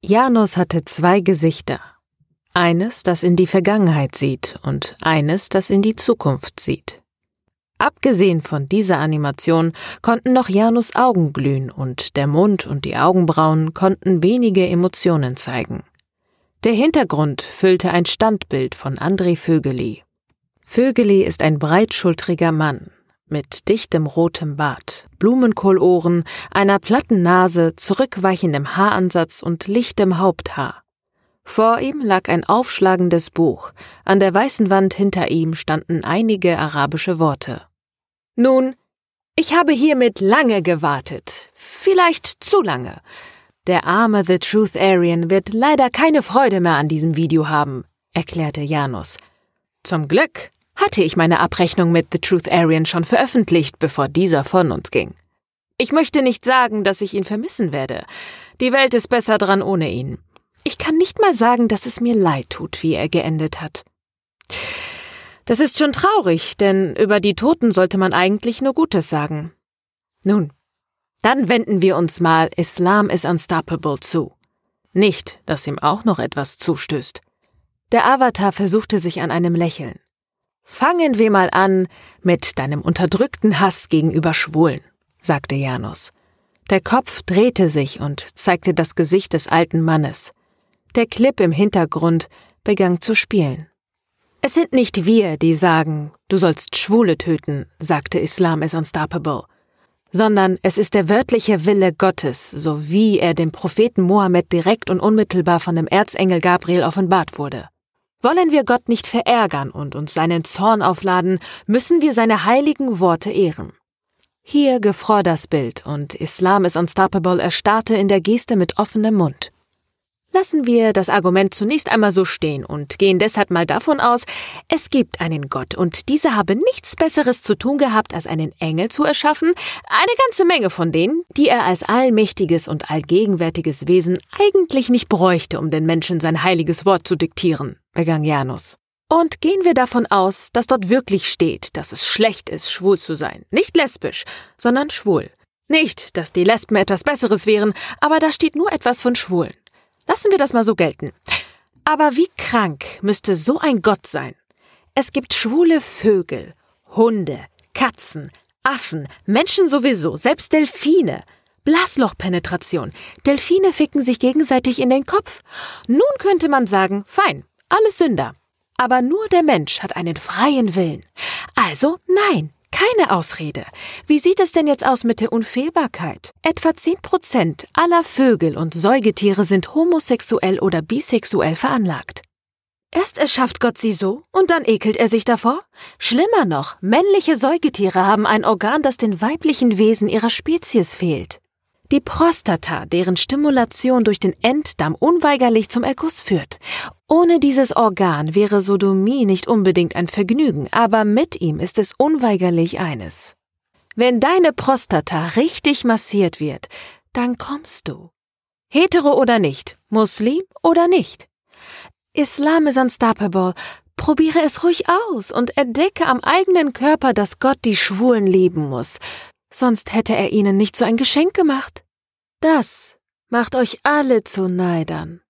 Janus hatte zwei Gesichter. Eines, das in die Vergangenheit sieht und eines, das in die Zukunft sieht. Abgesehen von dieser Animation konnten noch Janus Augen glühen und der Mund und die Augenbrauen konnten wenige Emotionen zeigen. Der Hintergrund füllte ein Standbild von André Vögeli. Vögeli ist ein breitschultriger Mann mit dichtem rotem Bart, Blumenkohlohren, einer platten Nase, zurückweichendem Haaransatz und lichtem Haupthaar. Vor ihm lag ein aufschlagendes Buch, an der weißen Wand hinter ihm standen einige arabische Worte. Nun, ich habe hiermit lange gewartet, vielleicht zu lange. Der arme The Truth Aryan wird leider keine Freude mehr an diesem Video haben, erklärte Janus. Zum Glück hatte ich meine Abrechnung mit The Truth Aryan schon veröffentlicht, bevor dieser von uns ging. Ich möchte nicht sagen, dass ich ihn vermissen werde. Die Welt ist besser dran ohne ihn. Ich kann nicht mal sagen, dass es mir leid tut, wie er geendet hat. Das ist schon traurig, denn über die Toten sollte man eigentlich nur Gutes sagen. Nun, dann wenden wir uns mal Islam is Unstoppable zu. Nicht, dass ihm auch noch etwas zustößt. Der Avatar versuchte sich an einem Lächeln. Fangen wir mal an mit deinem unterdrückten Hass gegenüber Schwulen, sagte Janus. Der Kopf drehte sich und zeigte das Gesicht des alten Mannes. Der Clip im Hintergrund begann zu spielen. Es sind nicht wir, die sagen, du sollst Schwule töten, sagte Islam is unstoppable, sondern es ist der wörtliche Wille Gottes, so wie er dem Propheten Mohammed direkt und unmittelbar von dem Erzengel Gabriel offenbart wurde. Wollen wir Gott nicht verärgern und uns seinen Zorn aufladen, müssen wir seine heiligen Worte ehren. Hier gefror das Bild und Islam is Unstoppable erstarrte in der Geste mit offenem Mund. Lassen wir das Argument zunächst einmal so stehen und gehen deshalb mal davon aus, es gibt einen Gott und dieser habe nichts Besseres zu tun gehabt, als einen Engel zu erschaffen, eine ganze Menge von denen, die er als allmächtiges und allgegenwärtiges Wesen eigentlich nicht bräuchte, um den Menschen sein heiliges Wort zu diktieren, begann Janus. Und gehen wir davon aus, dass dort wirklich steht, dass es schlecht ist, schwul zu sein. Nicht lesbisch, sondern schwul. Nicht, dass die Lesben etwas Besseres wären, aber da steht nur etwas von Schwulen. Lassen wir das mal so gelten. Aber wie krank müsste so ein Gott sein? Es gibt schwule Vögel, Hunde, Katzen, Affen, Menschen sowieso, selbst Delfine. Blaslochpenetration. Delfine ficken sich gegenseitig in den Kopf. Nun könnte man sagen, fein, alles Sünder. Aber nur der Mensch hat einen freien Willen. Also nein, keine Ausrede. Wie sieht es denn jetzt aus mit der Unfehlbarkeit? Etwa 10 Prozent aller Vögel und Säugetiere sind homosexuell oder bisexuell veranlagt. Erst erschafft Gott sie so und dann ekelt er sich davor? Schlimmer noch, männliche Säugetiere haben ein Organ, das den weiblichen Wesen ihrer Spezies fehlt. Die Prostata, deren Stimulation durch den Enddarm unweigerlich zum Erguss führt. Ohne dieses Organ wäre Sodomie nicht unbedingt ein Vergnügen, aber mit ihm ist es unweigerlich eines. Wenn deine Prostata richtig massiert wird, dann kommst du. Hetero oder nicht, Muslim oder nicht. Islam is unstoppable. Probiere es ruhig aus und entdecke am eigenen Körper, dass Gott die Schwulen lieben muss sonst hätte er ihnen nicht so ein Geschenk gemacht. Das macht euch alle zu Neidern.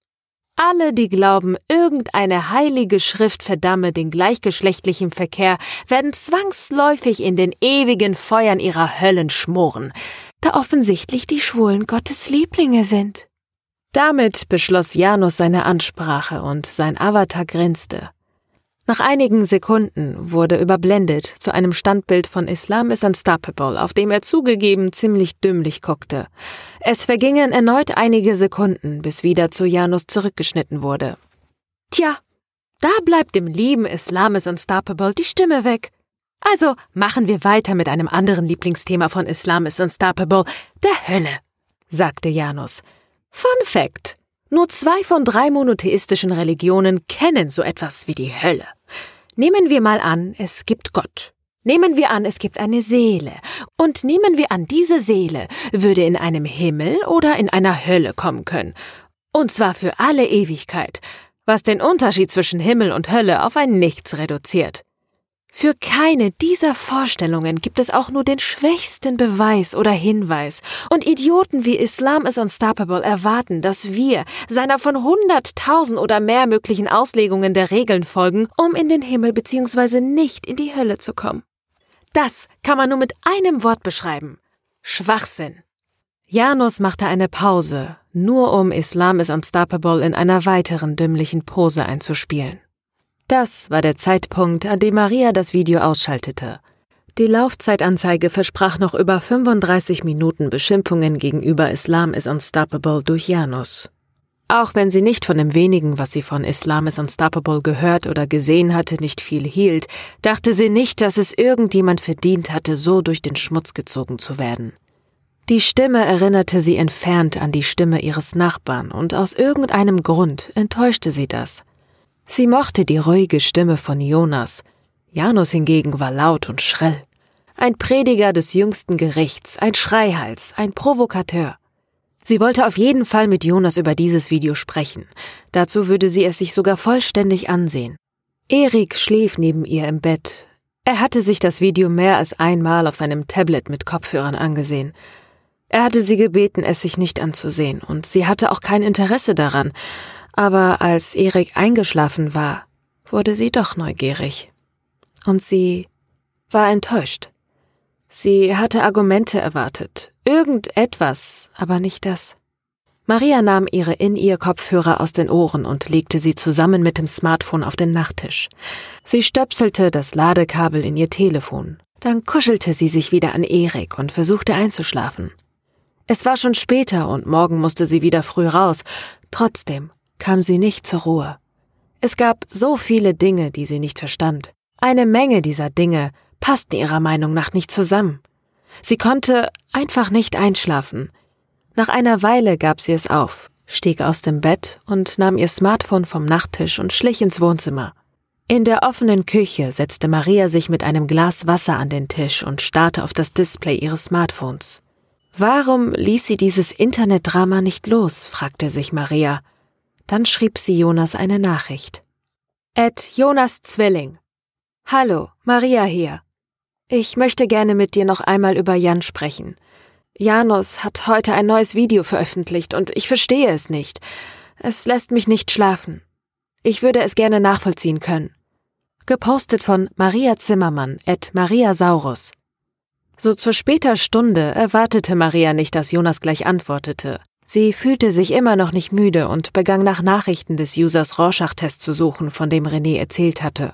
Alle, die glauben, irgendeine heilige Schrift verdamme den gleichgeschlechtlichen Verkehr, werden zwangsläufig in den ewigen Feuern ihrer Höllen schmoren, da offensichtlich die Schwulen Gottes Lieblinge sind. Damit beschloss Janus seine Ansprache und sein Avatar grinste. Nach einigen Sekunden wurde überblendet zu einem Standbild von Islam is Unstoppable, auf dem er zugegeben ziemlich dümmlich guckte. Es vergingen erneut einige Sekunden, bis wieder zu Janus zurückgeschnitten wurde. Tja, da bleibt dem lieben Islam is Unstoppable die Stimme weg. Also machen wir weiter mit einem anderen Lieblingsthema von Islam is Unstoppable, der Hölle, sagte Janus. Fun Fact. Nur zwei von drei monotheistischen Religionen kennen so etwas wie die Hölle. Nehmen wir mal an, es gibt Gott. Nehmen wir an, es gibt eine Seele. Und nehmen wir an, diese Seele würde in einem Himmel oder in einer Hölle kommen können. Und zwar für alle Ewigkeit, was den Unterschied zwischen Himmel und Hölle auf ein Nichts reduziert. Für keine dieser Vorstellungen gibt es auch nur den schwächsten Beweis oder Hinweis, und Idioten wie Islam is Unstoppable erwarten, dass wir seiner von hunderttausend oder mehr möglichen Auslegungen der Regeln folgen, um in den Himmel bzw. nicht in die Hölle zu kommen. Das kann man nur mit einem Wort beschreiben. Schwachsinn. Janus machte eine Pause, nur um Islam is Unstoppable in einer weiteren dümmlichen Pose einzuspielen. Das war der Zeitpunkt, an dem Maria das Video ausschaltete. Die Laufzeitanzeige versprach noch über 35 Minuten Beschimpfungen gegenüber Islam is Unstoppable durch Janus. Auch wenn sie nicht von dem wenigen, was sie von Islam is Unstoppable gehört oder gesehen hatte, nicht viel hielt, dachte sie nicht, dass es irgendjemand verdient hatte, so durch den Schmutz gezogen zu werden. Die Stimme erinnerte sie entfernt an die Stimme ihres Nachbarn, und aus irgendeinem Grund enttäuschte sie das. Sie mochte die ruhige Stimme von Jonas. Janus hingegen war laut und schrill. Ein Prediger des jüngsten Gerichts, ein Schreihals, ein Provokateur. Sie wollte auf jeden Fall mit Jonas über dieses Video sprechen. Dazu würde sie es sich sogar vollständig ansehen. Erik schlief neben ihr im Bett. Er hatte sich das Video mehr als einmal auf seinem Tablet mit Kopfhörern angesehen. Er hatte sie gebeten, es sich nicht anzusehen, und sie hatte auch kein Interesse daran, aber als Erik eingeschlafen war, wurde sie doch neugierig. Und sie war enttäuscht. Sie hatte Argumente erwartet, irgendetwas, aber nicht das. Maria nahm ihre In-Ear-Kopfhörer aus den Ohren und legte sie zusammen mit dem Smartphone auf den Nachttisch. Sie stöpselte das Ladekabel in ihr Telefon. Dann kuschelte sie sich wieder an Erik und versuchte einzuschlafen. Es war schon später und morgen musste sie wieder früh raus. Trotzdem kam sie nicht zur Ruhe. Es gab so viele Dinge, die sie nicht verstand. Eine Menge dieser Dinge passten ihrer Meinung nach nicht zusammen. Sie konnte einfach nicht einschlafen. Nach einer Weile gab sie es auf, stieg aus dem Bett und nahm ihr Smartphone vom Nachttisch und schlich ins Wohnzimmer. In der offenen Küche setzte Maria sich mit einem Glas Wasser an den Tisch und starrte auf das Display ihres Smartphones. Warum ließ sie dieses Internetdrama nicht los? fragte sich Maria. Dann schrieb sie Jonas eine Nachricht. Ed Jonas Zwilling. Hallo, Maria hier. Ich möchte gerne mit dir noch einmal über Jan sprechen. Janus hat heute ein neues Video veröffentlicht und ich verstehe es nicht. Es lässt mich nicht schlafen. Ich würde es gerne nachvollziehen können. Gepostet von Maria Zimmermann et Maria Saurus. So zur später Stunde erwartete Maria nicht, dass Jonas gleich antwortete. Sie fühlte sich immer noch nicht müde und begann nach Nachrichten des Users Rorschach-Test zu suchen, von dem René erzählt hatte.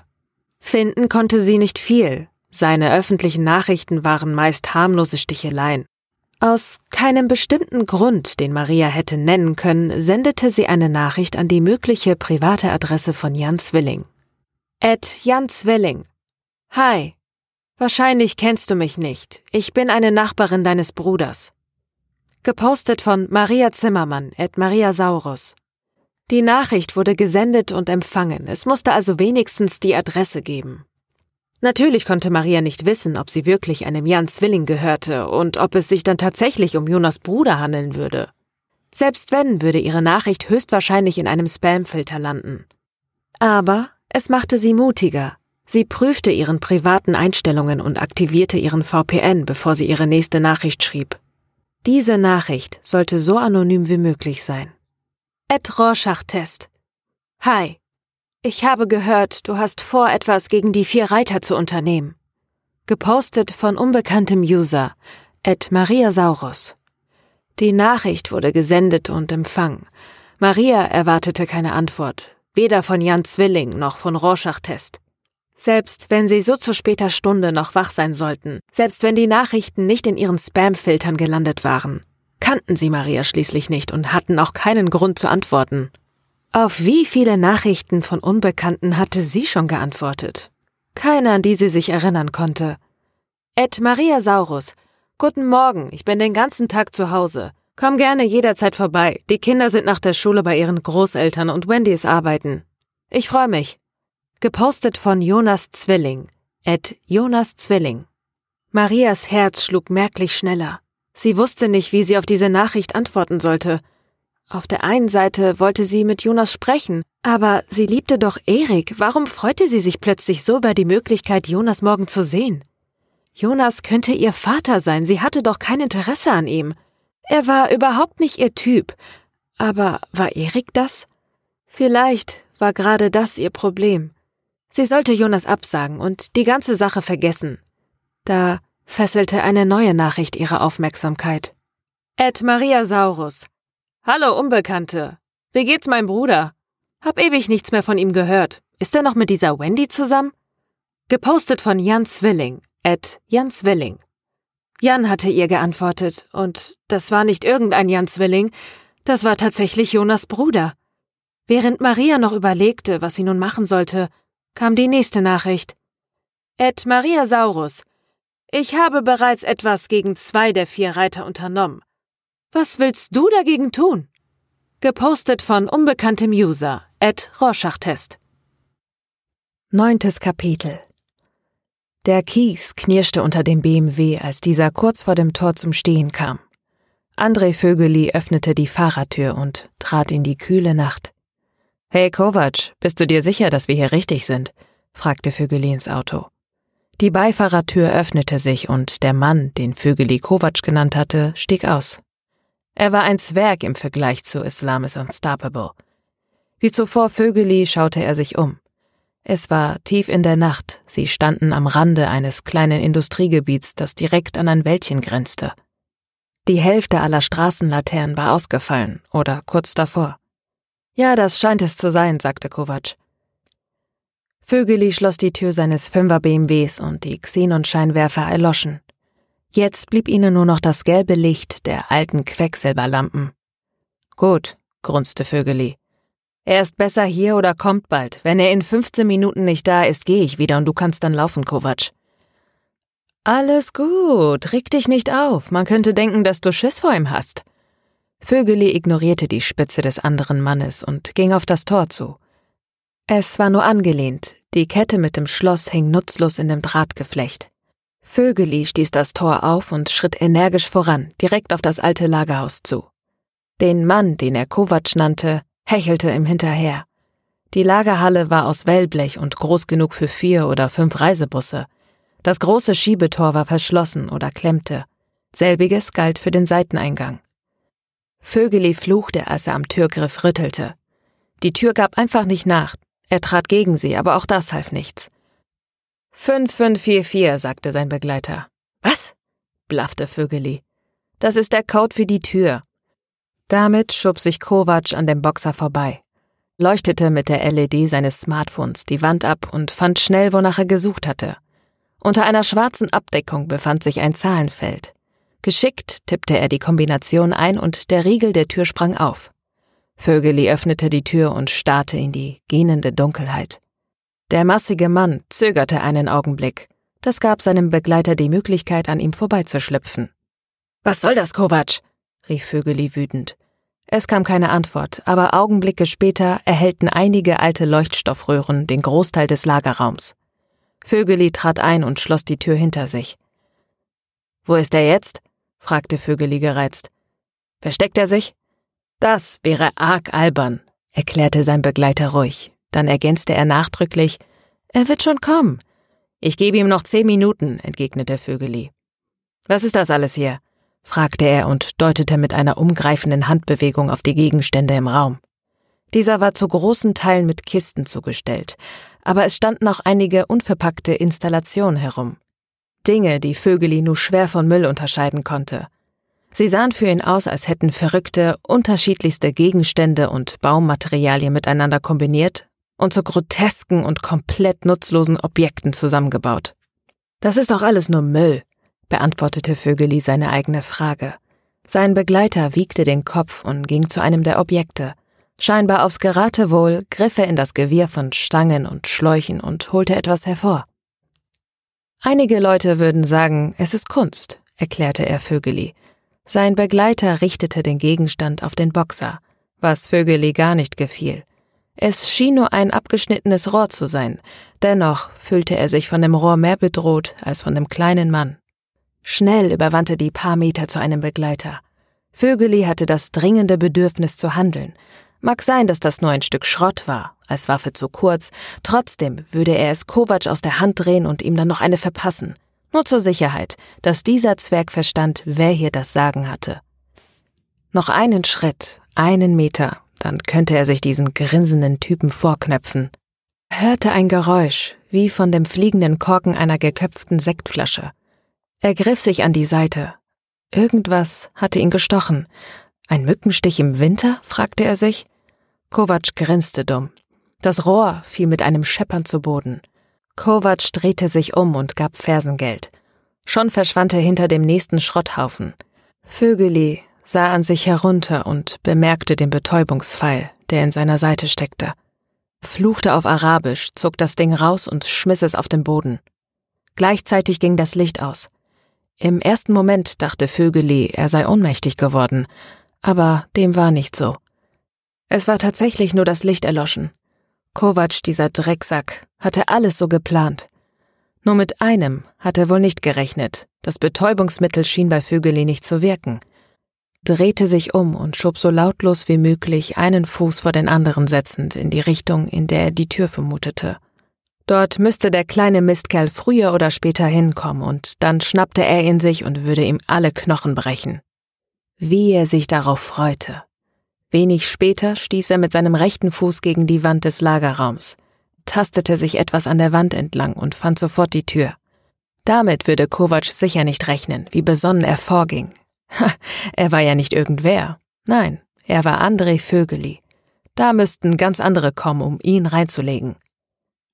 Finden konnte sie nicht viel. Seine öffentlichen Nachrichten waren meist harmlose Sticheleien. Aus keinem bestimmten Grund, den Maria hätte nennen können, sendete sie eine Nachricht an die mögliche private Adresse von Jan Zwilling. Ed Jan Zwilling. Hi. Wahrscheinlich kennst du mich nicht. Ich bin eine Nachbarin deines Bruders. Gepostet von Maria Zimmermann, Ed Maria Saurus. Die Nachricht wurde gesendet und empfangen. Es musste also wenigstens die Adresse geben. Natürlich konnte Maria nicht wissen, ob sie wirklich einem Jan Zwilling gehörte und ob es sich dann tatsächlich um Jonas Bruder handeln würde. Selbst wenn, würde ihre Nachricht höchstwahrscheinlich in einem Spamfilter landen. Aber es machte sie mutiger. Sie prüfte ihren privaten Einstellungen und aktivierte ihren VPN, bevor sie ihre nächste Nachricht schrieb. Diese Nachricht sollte so anonym wie möglich sein. Ed Rorschach-Test. Hi, ich habe gehört, du hast vor, etwas gegen die vier Reiter zu unternehmen. Gepostet von unbekanntem User, Ed Maria Saurus. Die Nachricht wurde gesendet und empfangen. Maria erwartete keine Antwort, weder von Jan Zwilling noch von Rorschach-Test. Selbst wenn sie so zu später Stunde noch wach sein sollten, selbst wenn die Nachrichten nicht in ihren Spam-Filtern gelandet waren, kannten sie Maria schließlich nicht und hatten auch keinen Grund zu antworten. Auf wie viele Nachrichten von Unbekannten hatte sie schon geantwortet? Keine, an die sie sich erinnern konnte. Ed Maria Saurus. Guten Morgen, ich bin den ganzen Tag zu Hause. Komm gerne jederzeit vorbei. Die Kinder sind nach der Schule bei ihren Großeltern und Wendy ist arbeiten. Ich freue mich. Gepostet von Jonas Zwilling. Ed Jonas Zwilling. Marias Herz schlug merklich schneller. Sie wusste nicht, wie sie auf diese Nachricht antworten sollte. Auf der einen Seite wollte sie mit Jonas sprechen, aber sie liebte doch Erik. Warum freute sie sich plötzlich so über die Möglichkeit, Jonas morgen zu sehen? Jonas könnte ihr Vater sein, sie hatte doch kein Interesse an ihm. Er war überhaupt nicht ihr Typ. Aber war Erik das? Vielleicht war gerade das ihr Problem. Sie sollte Jonas absagen und die ganze Sache vergessen. Da fesselte eine neue Nachricht ihre Aufmerksamkeit. Ed Maria Saurus, Hallo, Unbekannte. Wie geht's meinem Bruder? Hab ewig nichts mehr von ihm gehört. Ist er noch mit dieser Wendy zusammen? Gepostet von Jan Zwilling, at Jan Zwilling. Jan hatte ihr geantwortet, und das war nicht irgendein Jan Zwilling, das war tatsächlich Jonas Bruder. Während Maria noch überlegte, was sie nun machen sollte, kam die nächste Nachricht. Ed Maria Saurus. Ich habe bereits etwas gegen zwei der vier Reiter unternommen. Was willst du dagegen tun? Gepostet von unbekanntem User, Ed Rorschach-Test. Neuntes Kapitel Der Kies knirschte unter dem BMW, als dieser kurz vor dem Tor zum Stehen kam. André Vögeli öffnete die Fahrertür und trat in die kühle Nacht. Hey Kovac, bist du dir sicher, dass wir hier richtig sind? fragte Vögeli ins Auto. Die Beifahrertür öffnete sich und der Mann, den Vögeli Kovac genannt hatte, stieg aus. Er war ein Zwerg im Vergleich zu Islam is Unstoppable. Wie zuvor Vögeli schaute er sich um. Es war tief in der Nacht, sie standen am Rande eines kleinen Industriegebiets, das direkt an ein Wäldchen grenzte. Die Hälfte aller Straßenlaternen war ausgefallen oder kurz davor. Ja, das scheint es zu sein, sagte Kovac. Vögeli schloss die Tür seines Fünfer BMWs und die Xenonscheinwerfer erloschen. Jetzt blieb ihnen nur noch das gelbe Licht der alten Quecksilberlampen. Gut, grunzte Vögeli. Er ist besser hier oder kommt bald. Wenn er in 15 Minuten nicht da ist, gehe ich wieder und du kannst dann laufen, Kovac. Alles gut, reg dich nicht auf. Man könnte denken, dass du Schiss vor ihm hast. Vögeli ignorierte die Spitze des anderen Mannes und ging auf das Tor zu. Es war nur angelehnt, die Kette mit dem Schloss hing nutzlos in dem Drahtgeflecht. Vögeli stieß das Tor auf und schritt energisch voran, direkt auf das alte Lagerhaus zu. Den Mann, den er Kovac nannte, hechelte ihm hinterher. Die Lagerhalle war aus Wellblech und groß genug für vier oder fünf Reisebusse. Das große Schiebetor war verschlossen oder klemmte. Selbiges galt für den Seiteneingang. Vögeli fluchte, als er am Türgriff rüttelte. Die Tür gab einfach nicht nach, er trat gegen sie, aber auch das half nichts. 5544, sagte sein Begleiter. Was? blaffte Vögeli. Das ist der Code für die Tür. Damit schob sich Kovac an dem Boxer vorbei, leuchtete mit der LED seines Smartphones die Wand ab und fand schnell, wonach er gesucht hatte. Unter einer schwarzen Abdeckung befand sich ein Zahlenfeld. Geschickt tippte er die Kombination ein und der Riegel der Tür sprang auf. Vögeli öffnete die Tür und starrte in die gähnende Dunkelheit. Der massige Mann zögerte einen Augenblick. Das gab seinem Begleiter die Möglichkeit, an ihm vorbeizuschlüpfen. Was soll das, Kovac? rief Vögeli wütend. Es kam keine Antwort, aber Augenblicke später erhellten einige alte Leuchtstoffröhren den Großteil des Lagerraums. Vögeli trat ein und schloss die Tür hinter sich. Wo ist er jetzt? Fragte Vögeli gereizt. Versteckt er sich? Das wäre arg albern, erklärte sein Begleiter ruhig. Dann ergänzte er nachdrücklich, er wird schon kommen. Ich gebe ihm noch zehn Minuten, entgegnete Vögeli. Was ist das alles hier? fragte er und deutete mit einer umgreifenden Handbewegung auf die Gegenstände im Raum. Dieser war zu großen Teilen mit Kisten zugestellt, aber es standen auch einige unverpackte Installationen herum. Dinge, die Vögeli nur schwer von Müll unterscheiden konnte. Sie sahen für ihn aus, als hätten Verrückte unterschiedlichste Gegenstände und Baumaterialien miteinander kombiniert und zu grotesken und komplett nutzlosen Objekten zusammengebaut. Das ist doch alles nur Müll, beantwortete Vögeli seine eigene Frage. Sein Begleiter wiegte den Kopf und ging zu einem der Objekte. Scheinbar aufs Geratewohl griff er in das Gewirr von Stangen und Schläuchen und holte etwas hervor. Einige Leute würden sagen, es ist Kunst, erklärte er Vögeli, sein Begleiter richtete den Gegenstand auf den Boxer, was Vögeli gar nicht gefiel. Es schien nur ein abgeschnittenes Rohr zu sein, dennoch fühlte er sich von dem Rohr mehr bedroht als von dem kleinen Mann. Schnell überwandte die paar Meter zu einem Begleiter. Vögeli hatte das dringende Bedürfnis zu handeln. Mag sein, dass das nur ein Stück Schrott war, als Waffe zu kurz, trotzdem würde er es Kovac aus der Hand drehen und ihm dann noch eine verpassen. Nur zur Sicherheit, dass dieser Zwerg verstand, wer hier das Sagen hatte. Noch einen Schritt, einen Meter, dann könnte er sich diesen grinsenden Typen vorknöpfen. hörte ein Geräusch, wie von dem fliegenden Korken einer geköpften Sektflasche. Er griff sich an die Seite. Irgendwas hatte ihn gestochen. Ein Mückenstich im Winter? fragte er sich. Kovac grinste dumm. Das Rohr fiel mit einem Scheppern zu Boden. Kovac drehte sich um und gab Fersengeld. Schon verschwand er hinter dem nächsten Schrotthaufen. Vögeli sah an sich herunter und bemerkte den Betäubungspfeil, der in seiner Seite steckte. Fluchte auf Arabisch, zog das Ding raus und schmiss es auf den Boden. Gleichzeitig ging das Licht aus. Im ersten Moment dachte Vögeli, er sei ohnmächtig geworden, aber dem war nicht so. Es war tatsächlich nur das Licht erloschen. Kovac, dieser Drecksack, hatte alles so geplant. Nur mit einem hat er wohl nicht gerechnet. Das Betäubungsmittel schien bei Vögeli nicht zu wirken. Drehte sich um und schob so lautlos wie möglich einen Fuß vor den anderen setzend in die Richtung, in der er die Tür vermutete. Dort müsste der kleine Mistkerl früher oder später hinkommen und dann schnappte er ihn sich und würde ihm alle Knochen brechen. Wie er sich darauf freute. Wenig später stieß er mit seinem rechten Fuß gegen die Wand des Lagerraums, tastete sich etwas an der Wand entlang und fand sofort die Tür. Damit würde Kovac sicher nicht rechnen, wie besonnen er vorging. Ha, er war ja nicht irgendwer. Nein, er war André Vögeli. Da müssten ganz andere kommen, um ihn reinzulegen.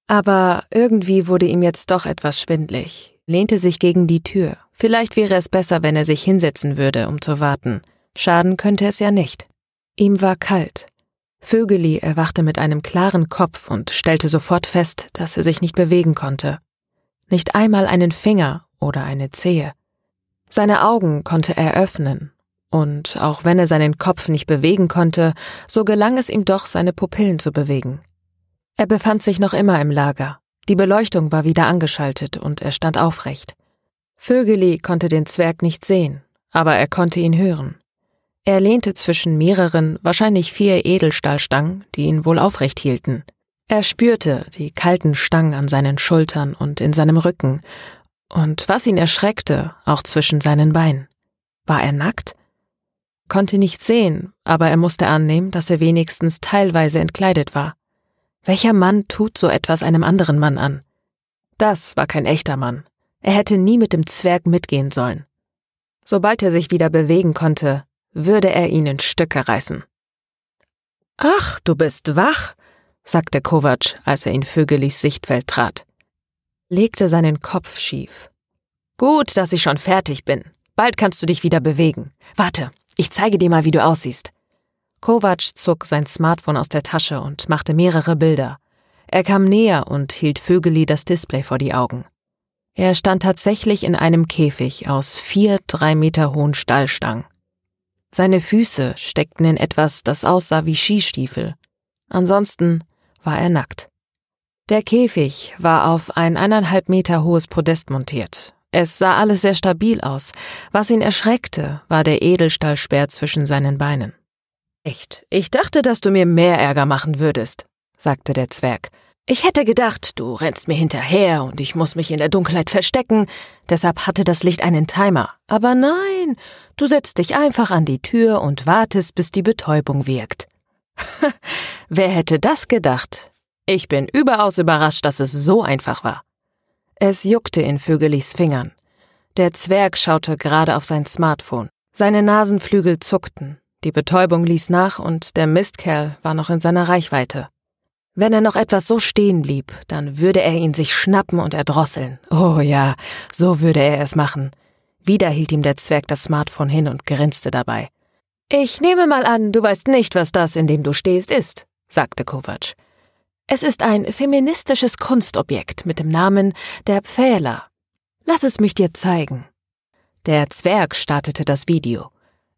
Aber irgendwie wurde ihm jetzt doch etwas schwindlig, lehnte sich gegen die Tür. Vielleicht wäre es besser, wenn er sich hinsetzen würde, um zu warten. Schaden könnte es ja nicht. Ihm war kalt. Vögeli erwachte mit einem klaren Kopf und stellte sofort fest, dass er sich nicht bewegen konnte. Nicht einmal einen Finger oder eine Zehe. Seine Augen konnte er öffnen, und auch wenn er seinen Kopf nicht bewegen konnte, so gelang es ihm doch, seine Pupillen zu bewegen. Er befand sich noch immer im Lager. Die Beleuchtung war wieder angeschaltet und er stand aufrecht. Vögeli konnte den Zwerg nicht sehen, aber er konnte ihn hören. Er lehnte zwischen mehreren, wahrscheinlich vier Edelstahlstangen, die ihn wohl aufrecht hielten. Er spürte die kalten Stangen an seinen Schultern und in seinem Rücken, und was ihn erschreckte, auch zwischen seinen Beinen. War er nackt? Konnte nicht sehen, aber er musste annehmen, dass er wenigstens teilweise entkleidet war. Welcher Mann tut so etwas einem anderen Mann an? Das war kein echter Mann. Er hätte nie mit dem Zwerg mitgehen sollen. Sobald er sich wieder bewegen konnte, würde er ihn in Stücke reißen. Ach, du bist wach, sagte Kovac, als er in Vögelis Sichtfeld trat. Legte seinen Kopf schief. Gut, dass ich schon fertig bin. Bald kannst du dich wieder bewegen. Warte, ich zeige dir mal, wie du aussiehst. Kovac zog sein Smartphone aus der Tasche und machte mehrere Bilder. Er kam näher und hielt Vögeli das Display vor die Augen. Er stand tatsächlich in einem Käfig aus vier drei Meter hohen Stallstangen. Seine Füße steckten in etwas, das aussah wie Skistiefel. Ansonsten war er nackt. Der Käfig war auf ein eineinhalb Meter hohes Podest montiert. Es sah alles sehr stabil aus. Was ihn erschreckte, war der Edelstahlsperr zwischen seinen Beinen. Echt, ich dachte, dass du mir mehr Ärger machen würdest, sagte der Zwerg. Ich hätte gedacht, du rennst mir hinterher und ich muss mich in der Dunkelheit verstecken, deshalb hatte das Licht einen Timer. Aber nein, du setzt dich einfach an die Tür und wartest, bis die Betäubung wirkt. Wer hätte das gedacht? Ich bin überaus überrascht, dass es so einfach war. Es juckte in Vögelis Fingern. Der Zwerg schaute gerade auf sein Smartphone. Seine Nasenflügel zuckten, die Betäubung ließ nach und der Mistkerl war noch in seiner Reichweite. Wenn er noch etwas so stehen blieb, dann würde er ihn sich schnappen und erdrosseln. Oh ja, so würde er es machen. Wieder hielt ihm der Zwerg das Smartphone hin und grinste dabei. Ich nehme mal an, du weißt nicht, was das, in dem du stehst, ist, sagte Kovac. Es ist ein feministisches Kunstobjekt mit dem Namen der Pfähler. Lass es mich dir zeigen. Der Zwerg startete das Video.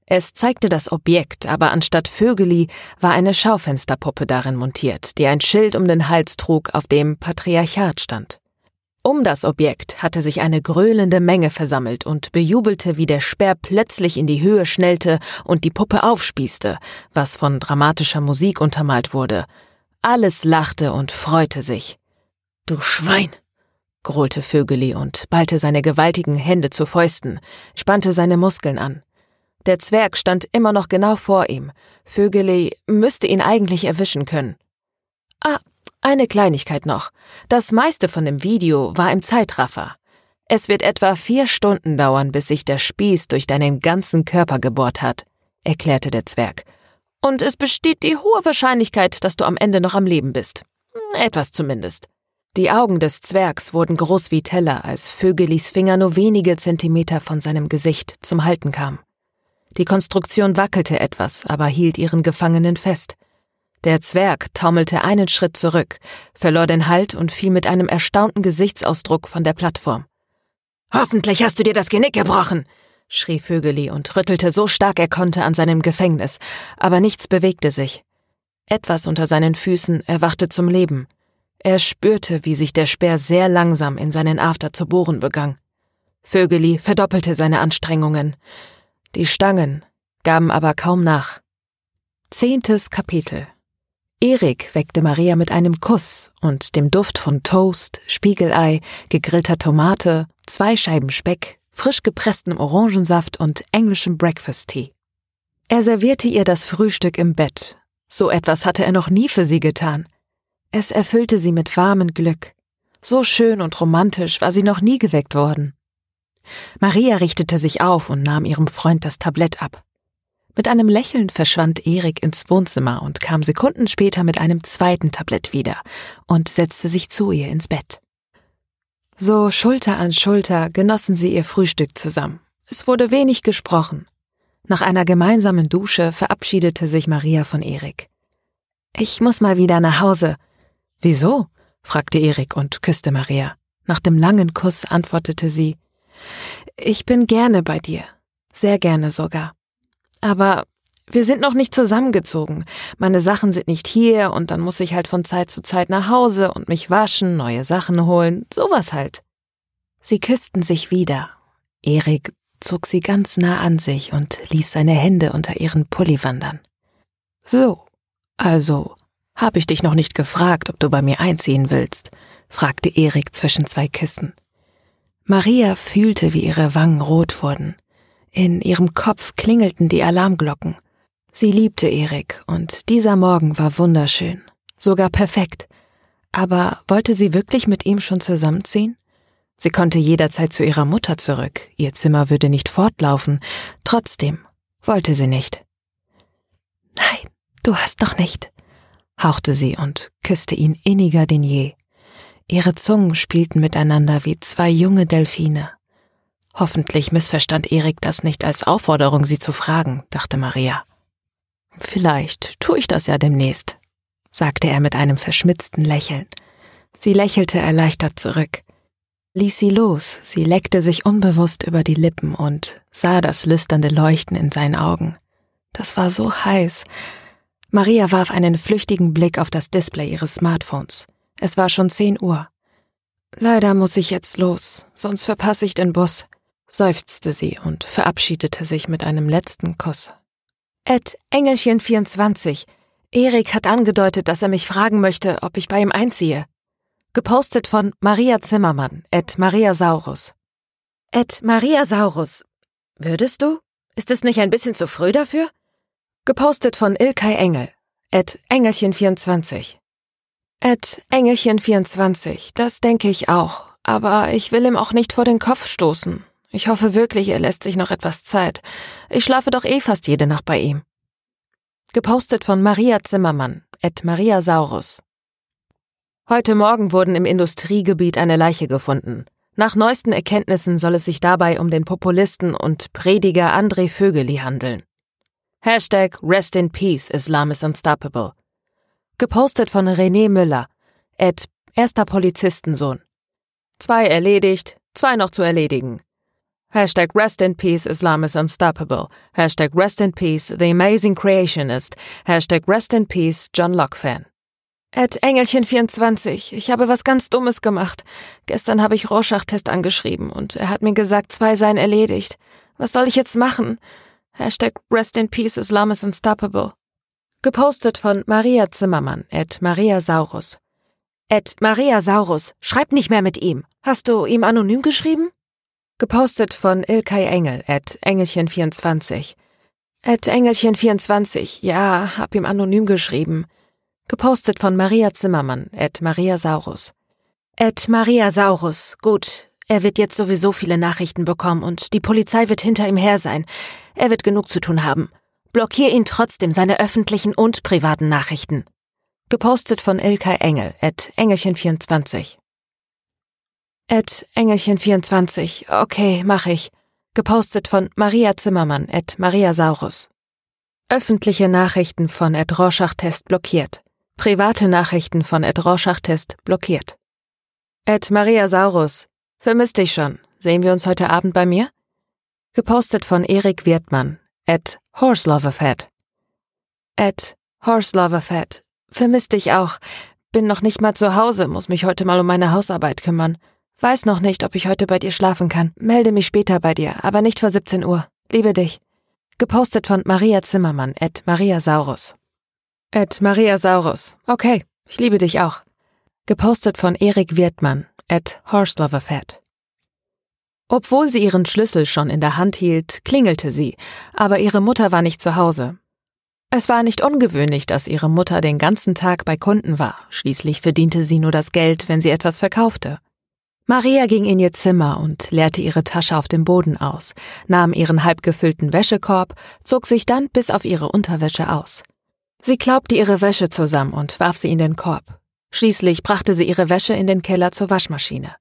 Es zeigte das Objekt, aber anstatt Vögeli war eine Schaufensterpuppe darin montiert, die ein Schild um den Hals trug, auf dem Patriarchat stand. Um das Objekt hatte sich eine gröhlende Menge versammelt und bejubelte, wie der Speer plötzlich in die Höhe schnellte und die Puppe aufspießte, was von dramatischer Musik untermalt wurde. Alles lachte und freute sich. Du Schwein! grollte Vögeli und ballte seine gewaltigen Hände zu Fäusten, spannte seine Muskeln an. Der Zwerg stand immer noch genau vor ihm. Vögeli müsste ihn eigentlich erwischen können. Ah, eine Kleinigkeit noch. Das meiste von dem Video war im Zeitraffer. Es wird etwa vier Stunden dauern, bis sich der Spieß durch deinen ganzen Körper gebohrt hat, erklärte der Zwerg. Und es besteht die hohe Wahrscheinlichkeit, dass du am Ende noch am Leben bist. Etwas zumindest. Die Augen des Zwergs wurden groß wie Teller, als Vögelis Finger nur wenige Zentimeter von seinem Gesicht zum Halten kam. Die Konstruktion wackelte etwas, aber hielt ihren Gefangenen fest. Der Zwerg taumelte einen Schritt zurück, verlor den Halt und fiel mit einem erstaunten Gesichtsausdruck von der Plattform. Hoffentlich hast du dir das Genick gebrochen, schrie Vögeli und rüttelte so stark er konnte an seinem Gefängnis, aber nichts bewegte sich. Etwas unter seinen Füßen erwachte zum Leben. Er spürte, wie sich der Speer sehr langsam in seinen After zu bohren begann. Vögeli verdoppelte seine Anstrengungen. Die Stangen gaben aber kaum nach. Zehntes Kapitel Erik weckte Maria mit einem Kuss und dem Duft von Toast, Spiegelei, gegrillter Tomate, zwei Scheiben Speck, frisch gepresstem Orangensaft und englischem Breakfast Tea. Er servierte ihr das Frühstück im Bett. So etwas hatte er noch nie für sie getan. Es erfüllte sie mit warmem Glück. So schön und romantisch war sie noch nie geweckt worden. Maria richtete sich auf und nahm ihrem Freund das Tablett ab. Mit einem Lächeln verschwand Erik ins Wohnzimmer und kam Sekunden später mit einem zweiten Tablett wieder und setzte sich zu ihr ins Bett. So Schulter an Schulter genossen sie ihr Frühstück zusammen. Es wurde wenig gesprochen. Nach einer gemeinsamen Dusche verabschiedete sich Maria von Erik. Ich muss mal wieder nach Hause. Wieso? fragte Erik und küsste Maria. Nach dem langen Kuss antwortete sie Ich bin gerne bei dir. Sehr gerne sogar. Aber wir sind noch nicht zusammengezogen. Meine Sachen sind nicht hier und dann muss ich halt von Zeit zu Zeit nach Hause und mich waschen, neue Sachen holen, sowas halt. Sie küssten sich wieder. Erik zog sie ganz nah an sich und ließ seine Hände unter ihren Pulli wandern. So, also, hab ich dich noch nicht gefragt, ob du bei mir einziehen willst, fragte Erik zwischen zwei Kissen. Maria fühlte, wie ihre Wangen rot wurden. In ihrem Kopf klingelten die Alarmglocken. Sie liebte Erik, und dieser Morgen war wunderschön, sogar perfekt. Aber wollte sie wirklich mit ihm schon zusammenziehen? Sie konnte jederzeit zu ihrer Mutter zurück, ihr Zimmer würde nicht fortlaufen, trotzdem wollte sie nicht. Nein, du hast noch nicht, hauchte sie und küsste ihn inniger denn je. Ihre Zungen spielten miteinander wie zwei junge Delfine. Hoffentlich missverstand Erik das nicht als Aufforderung, sie zu fragen, dachte Maria. Vielleicht tue ich das ja demnächst, sagte er mit einem verschmitzten Lächeln. Sie lächelte erleichtert zurück. Ließ sie los, sie leckte sich unbewusst über die Lippen und sah das lüsternde Leuchten in seinen Augen. Das war so heiß. Maria warf einen flüchtigen Blick auf das Display ihres Smartphones. Es war schon zehn Uhr. Leider muss ich jetzt los, sonst verpasse ich den Bus seufzte sie und verabschiedete sich mit einem letzten Kuss. Ed Engelchen24. Erik hat angedeutet, dass er mich fragen möchte, ob ich bei ihm einziehe. Gepostet von Maria Zimmermann, Ed Maria Saurus. Ed Maria Saurus. Würdest du? Ist es nicht ein bisschen zu früh dafür? Gepostet von Ilkay Engel, Ed Engelchen24. Ed Engelchen24, das denke ich auch, aber ich will ihm auch nicht vor den Kopf stoßen. Ich hoffe wirklich, er lässt sich noch etwas Zeit. Ich schlafe doch eh fast jede Nacht bei ihm. Gepostet von Maria Zimmermann, et Maria Saurus. Heute Morgen wurden im Industriegebiet eine Leiche gefunden. Nach neuesten Erkenntnissen soll es sich dabei um den Populisten und Prediger André Vögeli handeln. Hashtag Rest in Peace, Islam is Unstoppable. Gepostet von René Müller, et erster Polizistensohn. Zwei erledigt, zwei noch zu erledigen. Hashtag Rest in Peace Islam is Unstoppable. Hashtag Rest in Peace The Amazing Creationist. Hashtag Rest in Peace John Locke Fan. Ed Engelchen24, ich habe was ganz Dummes gemacht. Gestern habe ich Rorschach-Test angeschrieben und er hat mir gesagt, zwei seien erledigt. Was soll ich jetzt machen? Hashtag Rest in Peace Islam is Unstoppable. Gepostet von Maria Zimmermann, Ed Maria Saurus. Ed Maria Saurus, schreib nicht mehr mit ihm. Hast du ihm anonym geschrieben? Gepostet von Ilkay Engel at Engelchen24. At Engelchen24, ja, hab ihm anonym geschrieben. Gepostet von Maria Zimmermann at Maria Saurus. At Maria Saurus, gut. Er wird jetzt sowieso viele Nachrichten bekommen und die Polizei wird hinter ihm her sein. Er wird genug zu tun haben. Blockier ihn trotzdem seine öffentlichen und privaten Nachrichten. Gepostet von Ilkay Engel at Engelchen24. Ed Engelchen24. Okay, mach ich. Gepostet von Maria Zimmermann, Ed Maria Saurus. Öffentliche Nachrichten von Ed Rorschach-Test blockiert. Private Nachrichten von Ed Rorschach-Test blockiert. Ed Maria Saurus. Vermisst dich schon. Sehen wir uns heute Abend bei mir? Gepostet von Erik Wirtmann, Ed Horseloverfat. Ed Horseloverfat. Vermisst dich auch. Bin noch nicht mal zu Hause, muss mich heute mal um meine Hausarbeit kümmern. Weiß noch nicht, ob ich heute bei dir schlafen kann. Melde mich später bei dir, aber nicht vor 17 Uhr. Liebe dich. Gepostet von Maria Zimmermann, at Maria Saurus. At Maria Saurus. Okay, ich liebe dich auch. Gepostet von Erik Wirtmann, at Horseloverfat. Obwohl sie ihren Schlüssel schon in der Hand hielt, klingelte sie, aber ihre Mutter war nicht zu Hause. Es war nicht ungewöhnlich, dass ihre Mutter den ganzen Tag bei Kunden war, schließlich verdiente sie nur das Geld, wenn sie etwas verkaufte. Maria ging in ihr Zimmer und leerte ihre Tasche auf dem Boden aus, nahm ihren halbgefüllten Wäschekorb, zog sich dann bis auf ihre Unterwäsche aus. Sie klaubte ihre Wäsche zusammen und warf sie in den Korb. Schließlich brachte sie ihre Wäsche in den Keller zur Waschmaschine.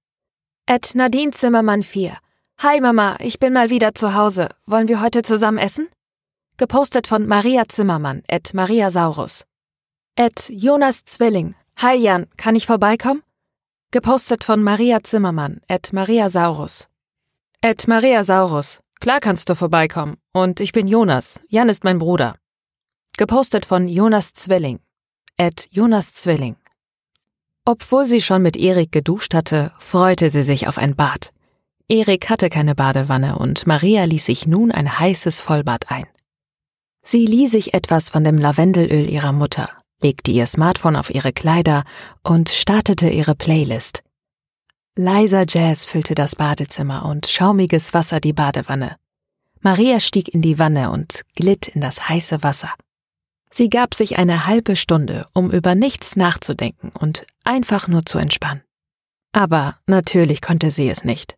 Ed Nadine Zimmermann 4. Hi Mama, ich bin mal wieder zu Hause. Wollen wir heute zusammen essen? Gepostet von Maria Zimmermann, Ed Maria Saurus. Ed Jonas Zwilling. Hi Jan, kann ich vorbeikommen? Gepostet von Maria Zimmermann, at Maria Saurus. At Maria Saurus. Klar kannst du vorbeikommen. Und ich bin Jonas. Jan ist mein Bruder. Gepostet von Jonas Zwilling. At Jonas Zwilling. Obwohl sie schon mit Erik geduscht hatte, freute sie sich auf ein Bad. Erik hatte keine Badewanne und Maria ließ sich nun ein heißes Vollbad ein. Sie lieh sich etwas von dem Lavendelöl ihrer Mutter, legte ihr Smartphone auf ihre Kleider und startete ihre Playlist. Leiser Jazz füllte das Badezimmer und schaumiges Wasser die Badewanne. Maria stieg in die Wanne und glitt in das heiße Wasser. Sie gab sich eine halbe Stunde, um über nichts nachzudenken und einfach nur zu entspannen. Aber natürlich konnte sie es nicht.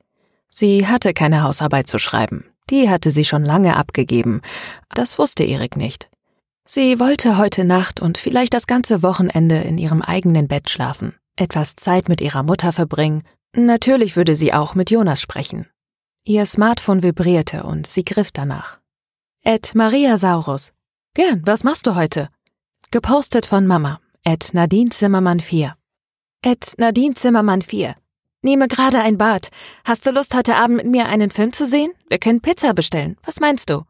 Sie hatte keine Hausarbeit zu schreiben. Die hatte sie schon lange abgegeben. Das wusste Erik nicht. Sie wollte heute Nacht und vielleicht das ganze Wochenende in ihrem eigenen Bett schlafen, etwas Zeit mit ihrer Mutter verbringen. Natürlich würde sie auch mit Jonas sprechen. Ihr Smartphone vibrierte und sie griff danach. Ed Maria Saurus. Gern, was machst du heute? Gepostet von Mama. Ed Nadine Zimmermann 4. Ed Nadine Zimmermann 4. Nehme gerade ein Bad. Hast du Lust, heute Abend mit mir einen Film zu sehen? Wir können Pizza bestellen. Was meinst du?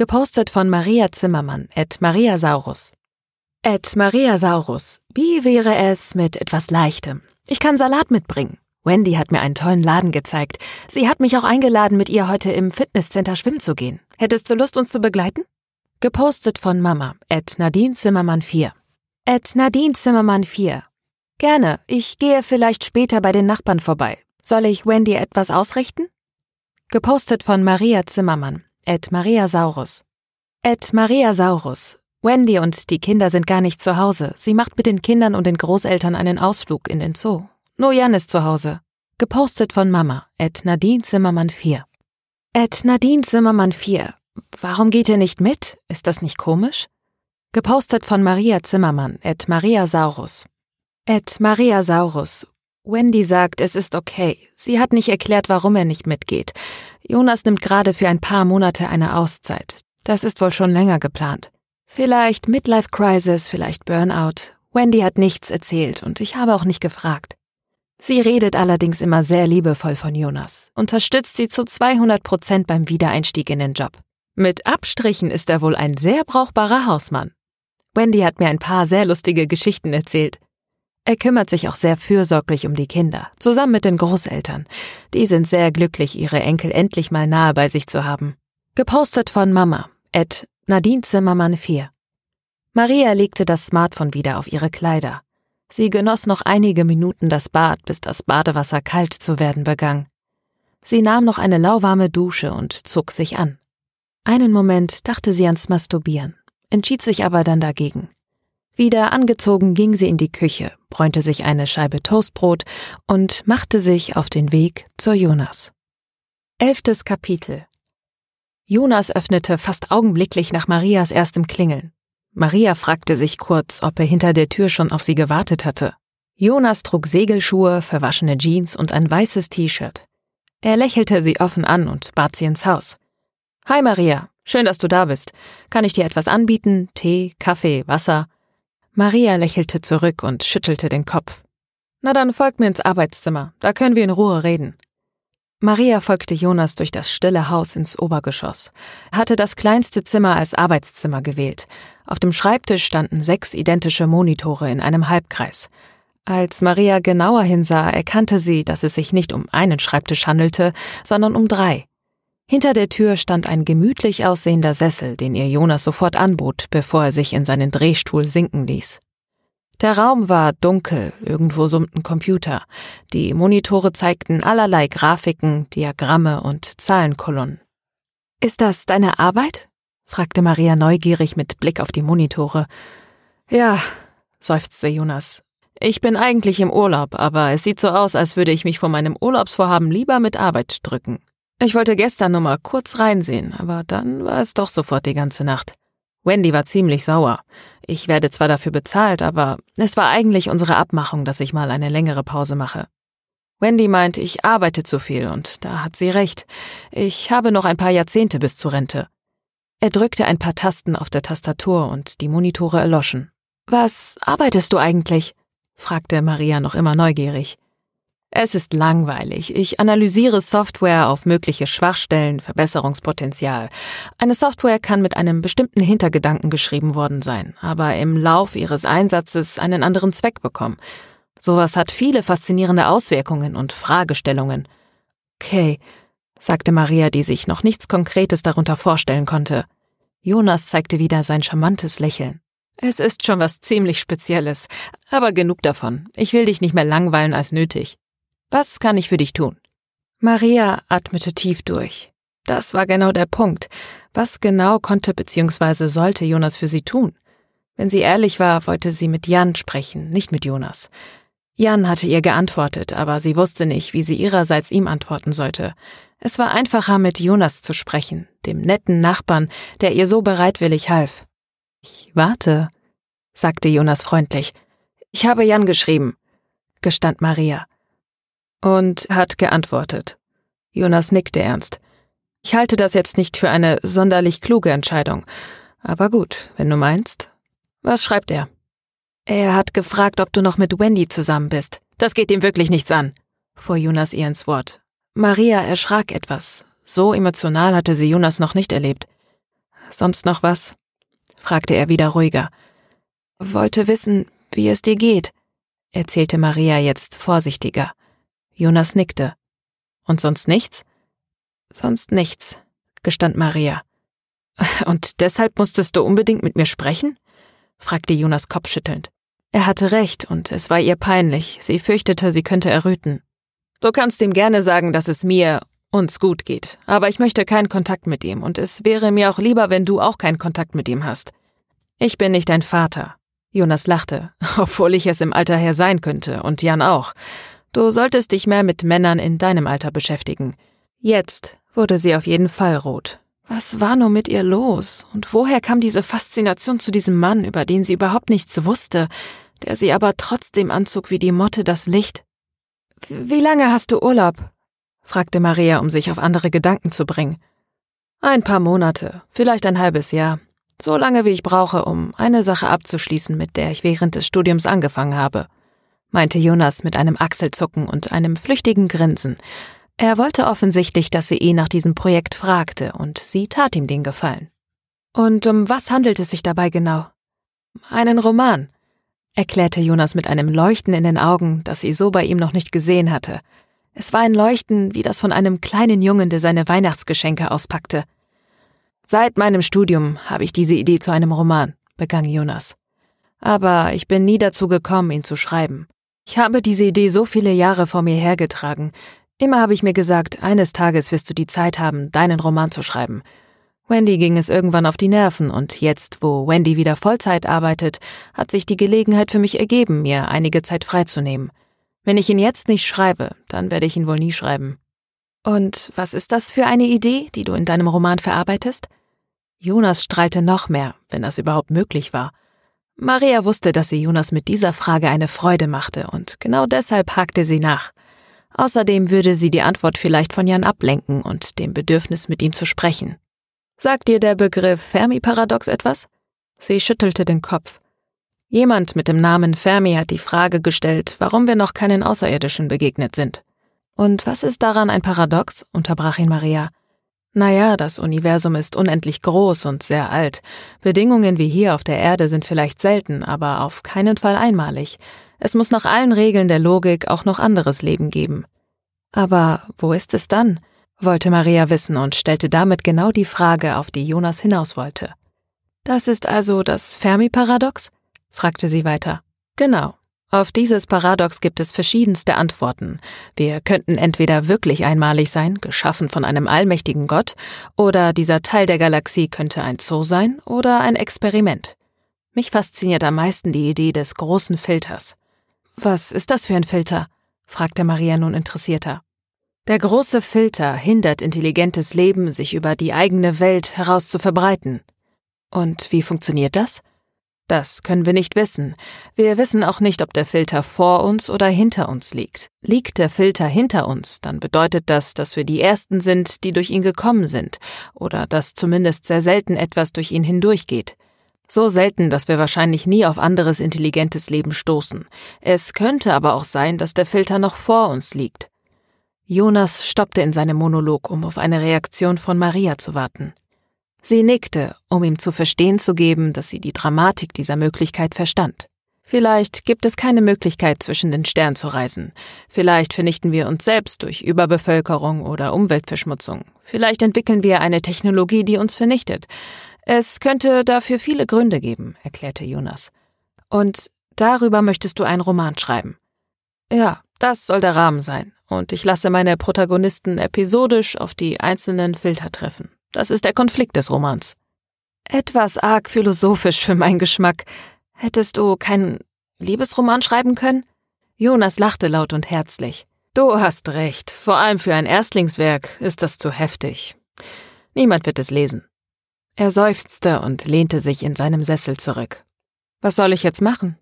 Gepostet von Maria Zimmermann, at Maria Saurus. At Maria Saurus. Wie wäre es mit etwas Leichtem? Ich kann Salat mitbringen. Wendy hat mir einen tollen Laden gezeigt. Sie hat mich auch eingeladen, mit ihr heute im Fitnesscenter schwimmen zu gehen. Hättest du Lust, uns zu begleiten? Gepostet von Mama, at Nadine Zimmermann 4. At Nadine Zimmermann 4. Gerne, ich gehe vielleicht später bei den Nachbarn vorbei. Soll ich Wendy etwas ausrichten? Gepostet von Maria Zimmermann, Ed Maria Saurus. Ed Maria Saurus. Wendy und die Kinder sind gar nicht zu Hause. Sie macht mit den Kindern und den Großeltern einen Ausflug in den Zoo. Nur Jan ist zu Hause. Gepostet von Mama. Ed Nadine Zimmermann 4. Ed Nadine Zimmermann 4. Warum geht ihr nicht mit? Ist das nicht komisch? Gepostet von Maria Zimmermann. Ed Maria Saurus. Ed Maria Saurus. Wendy sagt, es ist okay. Sie hat nicht erklärt, warum er nicht mitgeht. Jonas nimmt gerade für ein paar Monate eine Auszeit. Das ist wohl schon länger geplant. Vielleicht Midlife Crisis, vielleicht Burnout. Wendy hat nichts erzählt und ich habe auch nicht gefragt. Sie redet allerdings immer sehr liebevoll von Jonas, unterstützt sie zu 200 Prozent beim Wiedereinstieg in den Job. Mit Abstrichen ist er wohl ein sehr brauchbarer Hausmann. Wendy hat mir ein paar sehr lustige Geschichten erzählt. Er kümmert sich auch sehr fürsorglich um die Kinder, zusammen mit den Großeltern. Die sind sehr glücklich, ihre Enkel endlich mal nahe bei sich zu haben. Gepostet von Mama, Ed Nadine Zimmermann 4. Maria legte das Smartphone wieder auf ihre Kleider. Sie genoss noch einige Minuten das Bad, bis das Badewasser kalt zu werden begann. Sie nahm noch eine lauwarme Dusche und zog sich an. Einen Moment dachte sie ans Masturbieren, entschied sich aber dann dagegen. Wieder angezogen ging sie in die Küche, bräunte sich eine Scheibe Toastbrot und machte sich auf den Weg zur Jonas. Elftes Kapitel Jonas öffnete fast augenblicklich nach Marias erstem Klingeln. Maria fragte sich kurz, ob er hinter der Tür schon auf sie gewartet hatte. Jonas trug Segelschuhe, verwaschene Jeans und ein weißes T-Shirt. Er lächelte sie offen an und bat sie ins Haus. Hi Maria, schön, dass du da bist. Kann ich dir etwas anbieten? Tee, Kaffee, Wasser? Maria lächelte zurück und schüttelte den Kopf. Na dann folgt mir ins Arbeitszimmer, da können wir in Ruhe reden. Maria folgte Jonas durch das stille Haus ins Obergeschoss, hatte das kleinste Zimmer als Arbeitszimmer gewählt. Auf dem Schreibtisch standen sechs identische Monitore in einem Halbkreis. Als Maria genauer hinsah, erkannte sie, dass es sich nicht um einen Schreibtisch handelte, sondern um drei. Hinter der Tür stand ein gemütlich aussehender Sessel, den ihr Jonas sofort anbot, bevor er sich in seinen Drehstuhl sinken ließ. Der Raum war dunkel, irgendwo summten Computer. Die Monitore zeigten allerlei Grafiken, Diagramme und Zahlenkolonnen. Ist das deine Arbeit? fragte Maria neugierig mit Blick auf die Monitore. Ja, seufzte Jonas. Ich bin eigentlich im Urlaub, aber es sieht so aus, als würde ich mich vor meinem Urlaubsvorhaben lieber mit Arbeit drücken. Ich wollte gestern nur mal kurz reinsehen, aber dann war es doch sofort die ganze Nacht. Wendy war ziemlich sauer. Ich werde zwar dafür bezahlt, aber es war eigentlich unsere Abmachung, dass ich mal eine längere Pause mache. Wendy meint, ich arbeite zu viel und da hat sie recht. Ich habe noch ein paar Jahrzehnte bis zur Rente. Er drückte ein paar Tasten auf der Tastatur und die Monitore erloschen. Was arbeitest du eigentlich? fragte Maria noch immer neugierig. Es ist langweilig. Ich analysiere Software auf mögliche Schwachstellen, Verbesserungspotenzial. Eine Software kann mit einem bestimmten Hintergedanken geschrieben worden sein, aber im Lauf ihres Einsatzes einen anderen Zweck bekommen. Sowas hat viele faszinierende Auswirkungen und Fragestellungen. Okay, sagte Maria, die sich noch nichts Konkretes darunter vorstellen konnte. Jonas zeigte wieder sein charmantes Lächeln. Es ist schon was ziemlich Spezielles, aber genug davon. Ich will dich nicht mehr langweilen als nötig. Was kann ich für dich tun? Maria atmete tief durch. Das war genau der Punkt. Was genau konnte bzw. sollte Jonas für sie tun? Wenn sie ehrlich war, wollte sie mit Jan sprechen, nicht mit Jonas. Jan hatte ihr geantwortet, aber sie wusste nicht, wie sie ihrerseits ihm antworten sollte. Es war einfacher, mit Jonas zu sprechen, dem netten Nachbarn, der ihr so bereitwillig half. Ich warte, sagte Jonas freundlich. Ich habe Jan geschrieben, gestand Maria. Und hat geantwortet. Jonas nickte ernst. Ich halte das jetzt nicht für eine sonderlich kluge Entscheidung. Aber gut, wenn du meinst. Was schreibt er? Er hat gefragt, ob du noch mit Wendy zusammen bist. Das geht ihm wirklich nichts an, fuhr Jonas ihr ins Wort. Maria erschrak etwas. So emotional hatte sie Jonas noch nicht erlebt. Sonst noch was? fragte er wieder ruhiger. Wollte wissen, wie es dir geht, erzählte Maria jetzt vorsichtiger. Jonas nickte. Und sonst nichts? Sonst nichts, gestand Maria. Und deshalb musstest du unbedingt mit mir sprechen? fragte Jonas kopfschüttelnd. Er hatte recht, und es war ihr peinlich. Sie fürchtete, sie könnte erröten. Du kannst ihm gerne sagen, dass es mir, uns gut geht, aber ich möchte keinen Kontakt mit ihm, und es wäre mir auch lieber, wenn du auch keinen Kontakt mit ihm hast. Ich bin nicht dein Vater. Jonas lachte, obwohl ich es im Alter her sein könnte, und Jan auch. Du solltest dich mehr mit Männern in deinem Alter beschäftigen. Jetzt wurde sie auf jeden Fall rot. Was war nur mit ihr los? Und woher kam diese Faszination zu diesem Mann, über den sie überhaupt nichts wusste, der sie aber trotzdem anzog wie die Motte das Licht? Wie lange hast du Urlaub? fragte Maria, um sich auf andere Gedanken zu bringen. Ein paar Monate, vielleicht ein halbes Jahr. So lange, wie ich brauche, um eine Sache abzuschließen, mit der ich während des Studiums angefangen habe, meinte Jonas mit einem Achselzucken und einem flüchtigen Grinsen. Er wollte offensichtlich, dass sie ihn nach diesem Projekt fragte, und sie tat ihm den Gefallen. Und um was handelt es sich dabei genau? Einen Roman, erklärte Jonas mit einem Leuchten in den Augen, das sie so bei ihm noch nicht gesehen hatte. Es war ein Leuchten wie das von einem kleinen Jungen, der seine Weihnachtsgeschenke auspackte. Seit meinem Studium habe ich diese Idee zu einem Roman, begann Jonas. Aber ich bin nie dazu gekommen, ihn zu schreiben. Ich habe diese Idee so viele Jahre vor mir hergetragen. Immer habe ich mir gesagt, eines Tages wirst du die Zeit haben, deinen Roman zu schreiben. Wendy ging es irgendwann auf die Nerven und jetzt, wo Wendy wieder Vollzeit arbeitet, hat sich die Gelegenheit für mich ergeben, mir einige Zeit freizunehmen. Wenn ich ihn jetzt nicht schreibe, dann werde ich ihn wohl nie schreiben. Und was ist das für eine Idee, die du in deinem Roman verarbeitest? Jonas strahlte noch mehr, wenn das überhaupt möglich war. Maria wusste, dass sie Jonas mit dieser Frage eine Freude machte, und genau deshalb hakte sie nach. Außerdem würde sie die Antwort vielleicht von Jan ablenken und dem Bedürfnis, mit ihm zu sprechen. Sagt dir der Begriff Fermi-Paradox etwas? Sie schüttelte den Kopf. Jemand mit dem Namen Fermi hat die Frage gestellt, warum wir noch keinen Außerirdischen begegnet sind. Und was ist daran ein Paradox? unterbrach ihn Maria. Naja, das Universum ist unendlich groß und sehr alt. Bedingungen wie hier auf der Erde sind vielleicht selten, aber auf keinen Fall einmalig. Es muss nach allen Regeln der Logik auch noch anderes Leben geben. Aber wo ist es dann? wollte Maria wissen und stellte damit genau die Frage, auf die Jonas hinaus wollte. Das ist also das Fermi-Paradox? fragte sie weiter. Genau. Auf dieses Paradox gibt es verschiedenste Antworten. Wir könnten entweder wirklich einmalig sein, geschaffen von einem allmächtigen Gott, oder dieser Teil der Galaxie könnte ein Zoo sein oder ein Experiment. Mich fasziniert am meisten die Idee des großen Filters. Was ist das für ein Filter? fragte Maria nun interessierter. Der große Filter hindert intelligentes Leben, sich über die eigene Welt heraus zu verbreiten. Und wie funktioniert das? Das können wir nicht wissen. Wir wissen auch nicht, ob der Filter vor uns oder hinter uns liegt. Liegt der Filter hinter uns, dann bedeutet das, dass wir die Ersten sind, die durch ihn gekommen sind, oder dass zumindest sehr selten etwas durch ihn hindurchgeht. So selten, dass wir wahrscheinlich nie auf anderes intelligentes Leben stoßen. Es könnte aber auch sein, dass der Filter noch vor uns liegt. Jonas stoppte in seinem Monolog, um auf eine Reaktion von Maria zu warten. Sie nickte, um ihm zu verstehen zu geben, dass sie die Dramatik dieser Möglichkeit verstand. Vielleicht gibt es keine Möglichkeit, zwischen den Sternen zu reisen. Vielleicht vernichten wir uns selbst durch Überbevölkerung oder Umweltverschmutzung. Vielleicht entwickeln wir eine Technologie, die uns vernichtet. Es könnte dafür viele Gründe geben, erklärte Jonas. Und darüber möchtest du einen Roman schreiben. Ja, das soll der Rahmen sein. Und ich lasse meine Protagonisten episodisch auf die einzelnen Filter treffen. Das ist der Konflikt des Romans. Etwas arg philosophisch für meinen Geschmack. Hättest du keinen Liebesroman schreiben können? Jonas lachte laut und herzlich. Du hast recht. Vor allem für ein Erstlingswerk ist das zu heftig. Niemand wird es lesen. Er seufzte und lehnte sich in seinem Sessel zurück. Was soll ich jetzt machen?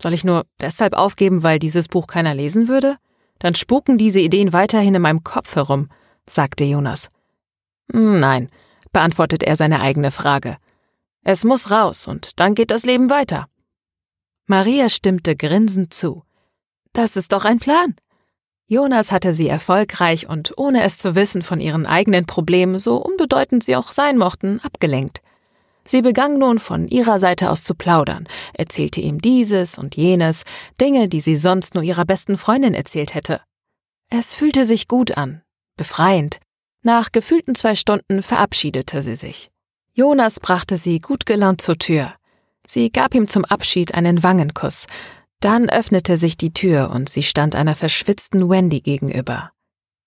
Soll ich nur deshalb aufgeben, weil dieses Buch keiner lesen würde? Dann spuken diese Ideen weiterhin in meinem Kopf herum, sagte Jonas. Hm, nein, beantwortet er seine eigene Frage. Es muss raus und dann geht das Leben weiter. Maria stimmte grinsend zu. Das ist doch ein Plan. Jonas hatte sie erfolgreich und ohne es zu wissen von ihren eigenen Problemen, so unbedeutend sie auch sein mochten, abgelenkt. Sie begann nun von ihrer Seite aus zu plaudern, erzählte ihm dieses und jenes, Dinge, die sie sonst nur ihrer besten Freundin erzählt hätte. Es fühlte sich gut an, befreiend, nach gefühlten zwei Stunden verabschiedete sie sich. Jonas brachte sie gut gelaunt zur Tür. Sie gab ihm zum Abschied einen Wangenkuss. Dann öffnete sich die Tür und sie stand einer verschwitzten Wendy gegenüber.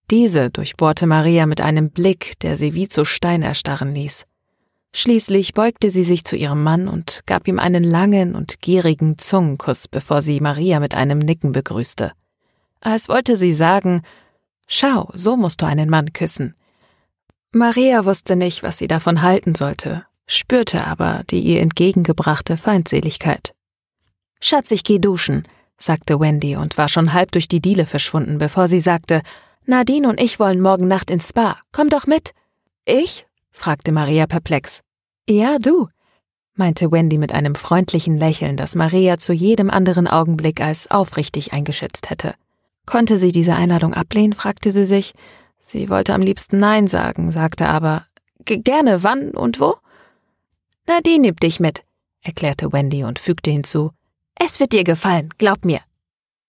Diese durchbohrte Maria mit einem Blick, der sie wie zu Stein erstarren ließ. Schließlich beugte sie sich zu ihrem Mann und gab ihm einen langen und gierigen Zungenkuss, bevor sie Maria mit einem Nicken begrüßte. Als wollte sie sagen, Schau, so musst du einen Mann küssen. Maria wusste nicht, was sie davon halten sollte, spürte aber die ihr entgegengebrachte Feindseligkeit. Schatz, ich geh duschen, sagte Wendy und war schon halb durch die Diele verschwunden, bevor sie sagte, Nadine und ich wollen morgen Nacht ins Spa. Komm doch mit. Ich? fragte Maria perplex. Ja, du, meinte Wendy mit einem freundlichen Lächeln, das Maria zu jedem anderen Augenblick als aufrichtig eingeschätzt hätte. Konnte sie diese Einladung ablehnen, fragte sie sich. Sie wollte am liebsten Nein sagen, sagte aber gerne wann und wo? Na, die nimmt dich mit, erklärte Wendy und fügte hinzu. Es wird dir gefallen, glaub mir.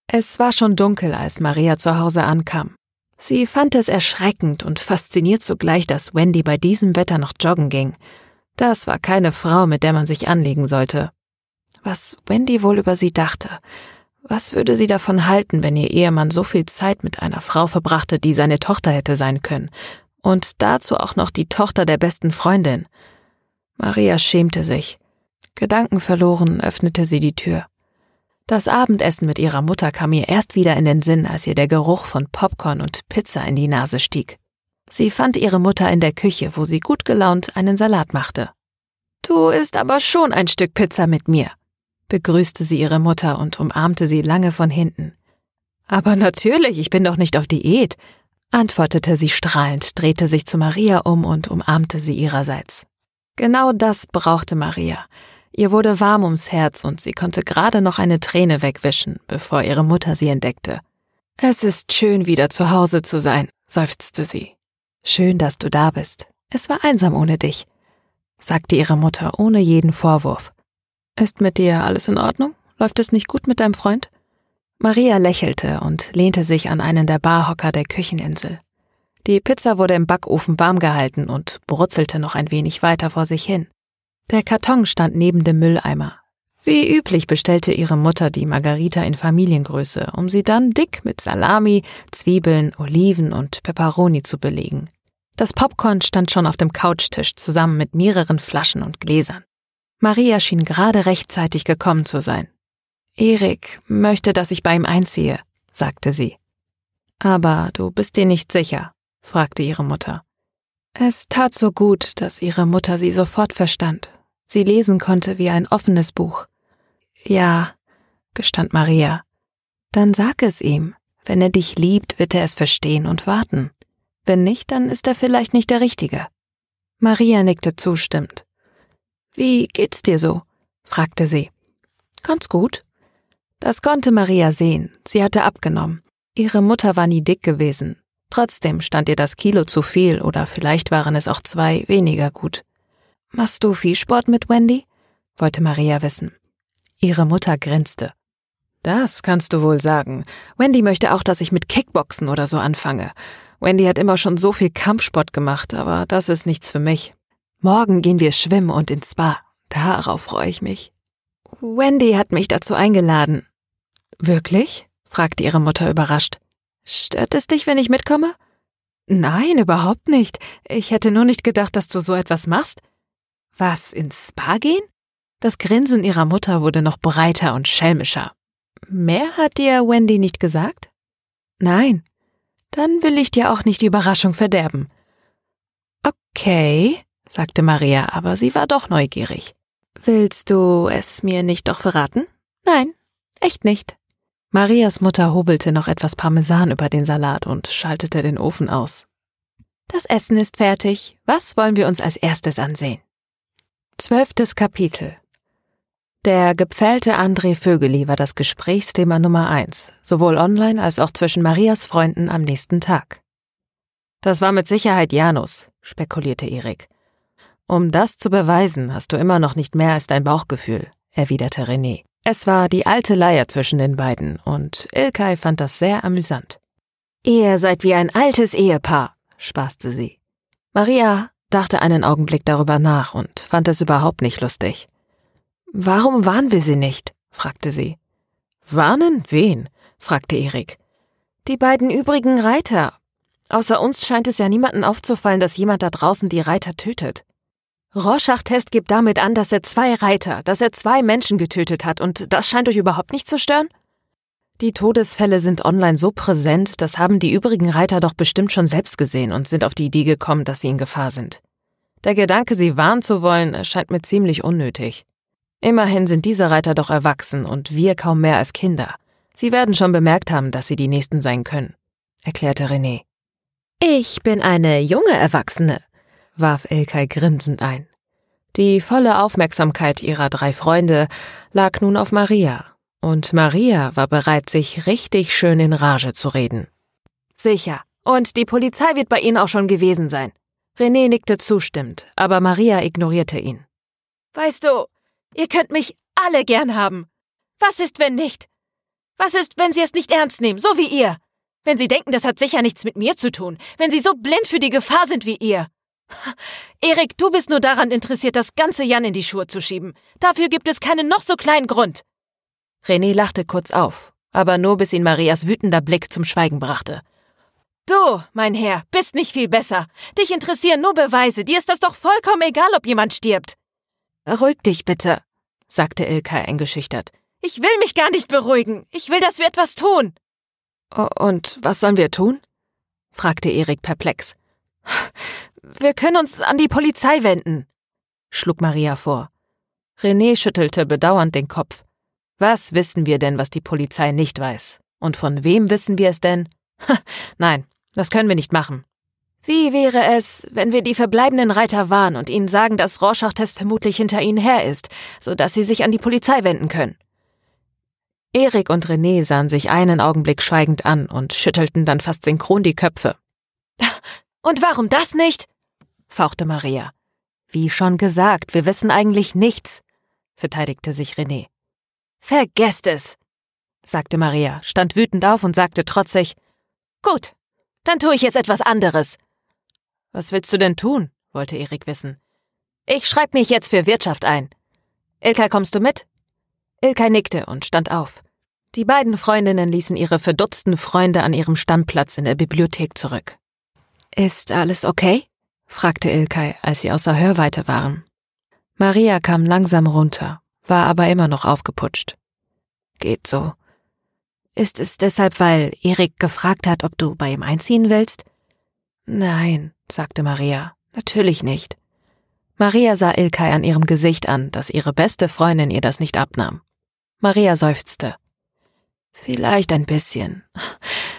Es war schon dunkel, als Maria zu Hause ankam. Sie fand es erschreckend und fasziniert zugleich, dass Wendy bei diesem Wetter noch joggen ging. Das war keine Frau, mit der man sich anlegen sollte. Was Wendy wohl über sie dachte, was würde sie davon halten, wenn ihr Ehemann so viel Zeit mit einer Frau verbrachte, die seine Tochter hätte sein können? Und dazu auch noch die Tochter der besten Freundin. Maria schämte sich. Gedankenverloren öffnete sie die Tür. Das Abendessen mit ihrer Mutter kam ihr erst wieder in den Sinn, als ihr der Geruch von Popcorn und Pizza in die Nase stieg. Sie fand ihre Mutter in der Küche, wo sie gut gelaunt einen Salat machte. Du isst aber schon ein Stück Pizza mit mir, begrüßte sie ihre Mutter und umarmte sie lange von hinten. Aber natürlich, ich bin doch nicht auf Diät, antwortete sie strahlend, drehte sich zu Maria um und umarmte sie ihrerseits. Genau das brauchte Maria. Ihr wurde warm ums Herz und sie konnte gerade noch eine Träne wegwischen, bevor ihre Mutter sie entdeckte. Es ist schön, wieder zu Hause zu sein, seufzte sie. Schön, dass du da bist. Es war einsam ohne dich, sagte ihre Mutter ohne jeden Vorwurf. Ist mit dir alles in Ordnung? Läuft es nicht gut mit deinem Freund? Maria lächelte und lehnte sich an einen der Barhocker der Kücheninsel. Die Pizza wurde im Backofen warm gehalten und brutzelte noch ein wenig weiter vor sich hin. Der Karton stand neben dem Mülleimer. Wie üblich bestellte ihre Mutter die Margarita in Familiengröße, um sie dann dick mit Salami, Zwiebeln, Oliven und Peperoni zu belegen. Das Popcorn stand schon auf dem Couchtisch zusammen mit mehreren Flaschen und Gläsern. Maria schien gerade rechtzeitig gekommen zu sein. Erik möchte, dass ich bei ihm einziehe, sagte sie. Aber du bist dir nicht sicher? fragte ihre Mutter. Es tat so gut, dass ihre Mutter sie sofort verstand. Sie lesen konnte wie ein offenes Buch. Ja, gestand Maria. Dann sag es ihm. Wenn er dich liebt, wird er es verstehen und warten. Wenn nicht, dann ist er vielleicht nicht der Richtige. Maria nickte zustimmend. Wie geht's dir so? fragte sie. Ganz gut. Das konnte Maria sehen. Sie hatte abgenommen. Ihre Mutter war nie dick gewesen. Trotzdem stand ihr das Kilo zu viel oder vielleicht waren es auch zwei weniger gut. Machst du viel Sport mit Wendy? wollte Maria wissen. Ihre Mutter grinste. Das kannst du wohl sagen. Wendy möchte auch, dass ich mit Kickboxen oder so anfange. Wendy hat immer schon so viel Kampfsport gemacht, aber das ist nichts für mich. Morgen gehen wir schwimmen und ins Spa. Darauf freue ich mich. Wendy hat mich dazu eingeladen. Wirklich? fragte ihre Mutter überrascht. Stört es dich, wenn ich mitkomme? Nein, überhaupt nicht. Ich hätte nur nicht gedacht, dass du so etwas machst. Was, ins Spa gehen? Das Grinsen ihrer Mutter wurde noch breiter und schelmischer. Mehr hat dir Wendy nicht gesagt? Nein. Dann will ich dir auch nicht die Überraschung verderben. Okay, sagte Maria, aber sie war doch neugierig. Willst du es mir nicht doch verraten? Nein, echt nicht. Marias Mutter hobelte noch etwas Parmesan über den Salat und schaltete den Ofen aus. Das Essen ist fertig. Was wollen wir uns als erstes ansehen? Zwölftes Kapitel. Der gepfählte André Vögeli war das Gesprächsthema Nummer eins, sowohl online als auch zwischen Marias Freunden am nächsten Tag. Das war mit Sicherheit Janus, spekulierte Erik. Um das zu beweisen, hast du immer noch nicht mehr als dein Bauchgefühl, erwiderte René. Es war die alte Leier zwischen den beiden, und Ilkay fand das sehr amüsant. Ihr seid wie ein altes Ehepaar, spaßte sie. Maria dachte einen Augenblick darüber nach und fand es überhaupt nicht lustig. Warum warnen wir sie nicht? fragte sie. Warnen? Wen? fragte Erik. Die beiden übrigen Reiter. Außer uns scheint es ja niemanden aufzufallen, dass jemand da draußen die Reiter tötet. Rorschach-Test gibt damit an, dass er zwei Reiter, dass er zwei Menschen getötet hat, und das scheint euch überhaupt nicht zu stören? Die Todesfälle sind online so präsent, das haben die übrigen Reiter doch bestimmt schon selbst gesehen und sind auf die Idee gekommen, dass sie in Gefahr sind. Der Gedanke, sie warnen zu wollen, erscheint mir ziemlich unnötig. Immerhin sind diese Reiter doch erwachsen und wir kaum mehr als Kinder. Sie werden schon bemerkt haben, dass sie die Nächsten sein können, erklärte René. Ich bin eine junge Erwachsene, warf Ilkay grinsend ein. Die volle Aufmerksamkeit ihrer drei Freunde lag nun auf Maria, und Maria war bereit, sich richtig schön in Rage zu reden. Sicher, und die Polizei wird bei Ihnen auch schon gewesen sein. René nickte zustimmend, aber Maria ignorierte ihn. Weißt du, ihr könnt mich alle gern haben. Was ist, wenn nicht? Was ist, wenn Sie es nicht ernst nehmen, so wie ihr? Wenn Sie denken, das hat sicher nichts mit mir zu tun, wenn Sie so blind für die Gefahr sind wie ihr. Erik, du bist nur daran interessiert, das ganze Jan in die Schuhe zu schieben. Dafür gibt es keinen noch so kleinen Grund. René lachte kurz auf, aber nur bis ihn Marias wütender Blick zum Schweigen brachte. Du, mein Herr, bist nicht viel besser. Dich interessieren nur Beweise. Dir ist das doch vollkommen egal, ob jemand stirbt. Ruhig dich bitte, sagte Ilka eingeschüchtert. Ich will mich gar nicht beruhigen. Ich will, dass wir etwas tun. Und was sollen wir tun? fragte Erik perplex. Wir können uns an die Polizei wenden, schlug Maria vor. René schüttelte bedauernd den Kopf. Was wissen wir denn, was die Polizei nicht weiß? Und von wem wissen wir es denn? Nein, das können wir nicht machen. Wie wäre es, wenn wir die verbleibenden Reiter warnen und ihnen sagen, dass Rorschach-Test vermutlich hinter ihnen her ist, so dass sie sich an die Polizei wenden können? Erik und René sahen sich einen Augenblick schweigend an und schüttelten dann fast synchron die Köpfe. Und warum das nicht? fauchte Maria. Wie schon gesagt, wir wissen eigentlich nichts, verteidigte sich René. Vergesst es, sagte Maria, stand wütend auf und sagte trotzig, Gut, dann tue ich jetzt etwas anderes. Was willst du denn tun? wollte Erik wissen. Ich schreib mich jetzt für Wirtschaft ein. Ilkay, kommst du mit? Ilkay nickte und stand auf. Die beiden Freundinnen ließen ihre verdutzten Freunde an ihrem Standplatz in der Bibliothek zurück. Ist alles okay? fragte Ilkay, als sie außer Hörweite waren. Maria kam langsam runter, war aber immer noch aufgeputscht. geht so. Ist es deshalb, weil Erik gefragt hat, ob du bei ihm einziehen willst? Nein, sagte Maria, natürlich nicht. Maria sah Ilkay an ihrem Gesicht an, dass ihre beste Freundin ihr das nicht abnahm. Maria seufzte. Vielleicht ein bisschen.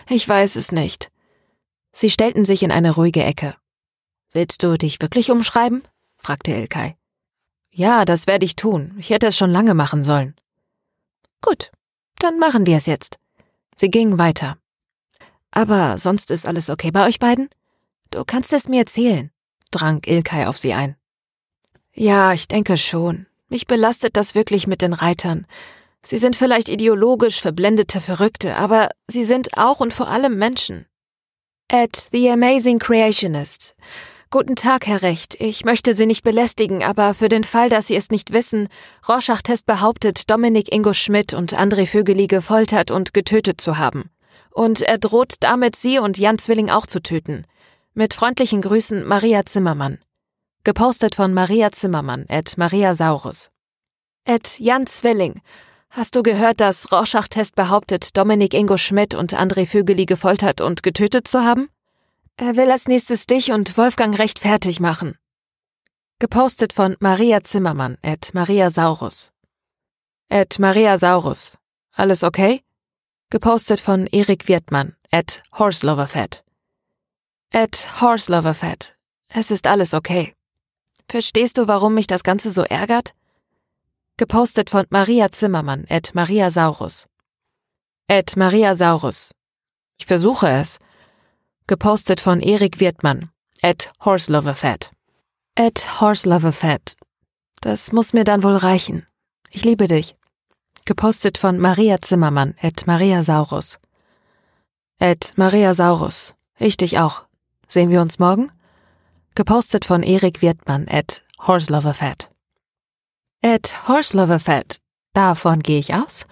Ich weiß es nicht. Sie stellten sich in eine ruhige Ecke. Willst du dich wirklich umschreiben? fragte Ilkay. Ja, das werde ich tun. Ich hätte es schon lange machen sollen. Gut, dann machen wir es jetzt. Sie gingen weiter. Aber sonst ist alles okay bei euch beiden? Du kannst es mir erzählen, drang Ilkay auf sie ein. Ja, ich denke schon. Mich belastet das wirklich mit den Reitern. Sie sind vielleicht ideologisch verblendete Verrückte, aber sie sind auch und vor allem Menschen. At The Amazing Creationist. Guten Tag, Herr Recht. Ich möchte Sie nicht belästigen, aber für den Fall, dass Sie es nicht wissen, Rorschach-Test behauptet, Dominik Ingo Schmidt und André Vögeli gefoltert und getötet zu haben. Und er droht damit, Sie und Jan Zwilling auch zu töten. Mit freundlichen Grüßen, Maria Zimmermann. Gepostet von Maria Zimmermann, at Maria Saurus. At Jan Zwilling. Hast du gehört, dass Rorschach-Test behauptet, Dominik Ingo Schmidt und André Vögeli gefoltert und getötet zu haben? Er will als nächstes dich und Wolfgang recht fertig machen. Gepostet von Maria Zimmermann, at Maria Saurus. At Maria Saurus. Alles okay? Gepostet von Erik Wirtmann, at Horseloverfett. At Horseloverfett. Es ist alles okay. Verstehst du, warum mich das Ganze so ärgert? Gepostet von Maria Zimmermann, at Maria Saurus. At Maria Saurus. Ich versuche es. Gepostet von Erik Wirtmann, at Horseloverfett. At Horseloverfett. Das muss mir dann wohl reichen. Ich liebe dich. Gepostet von Maria Zimmermann, at Maria Saurus. At Maria Saurus. Ich dich auch. Sehen wir uns morgen? Gepostet von Erik Wirtmann, at Horseloverfett. At Horseloverfett. Davon gehe ich aus.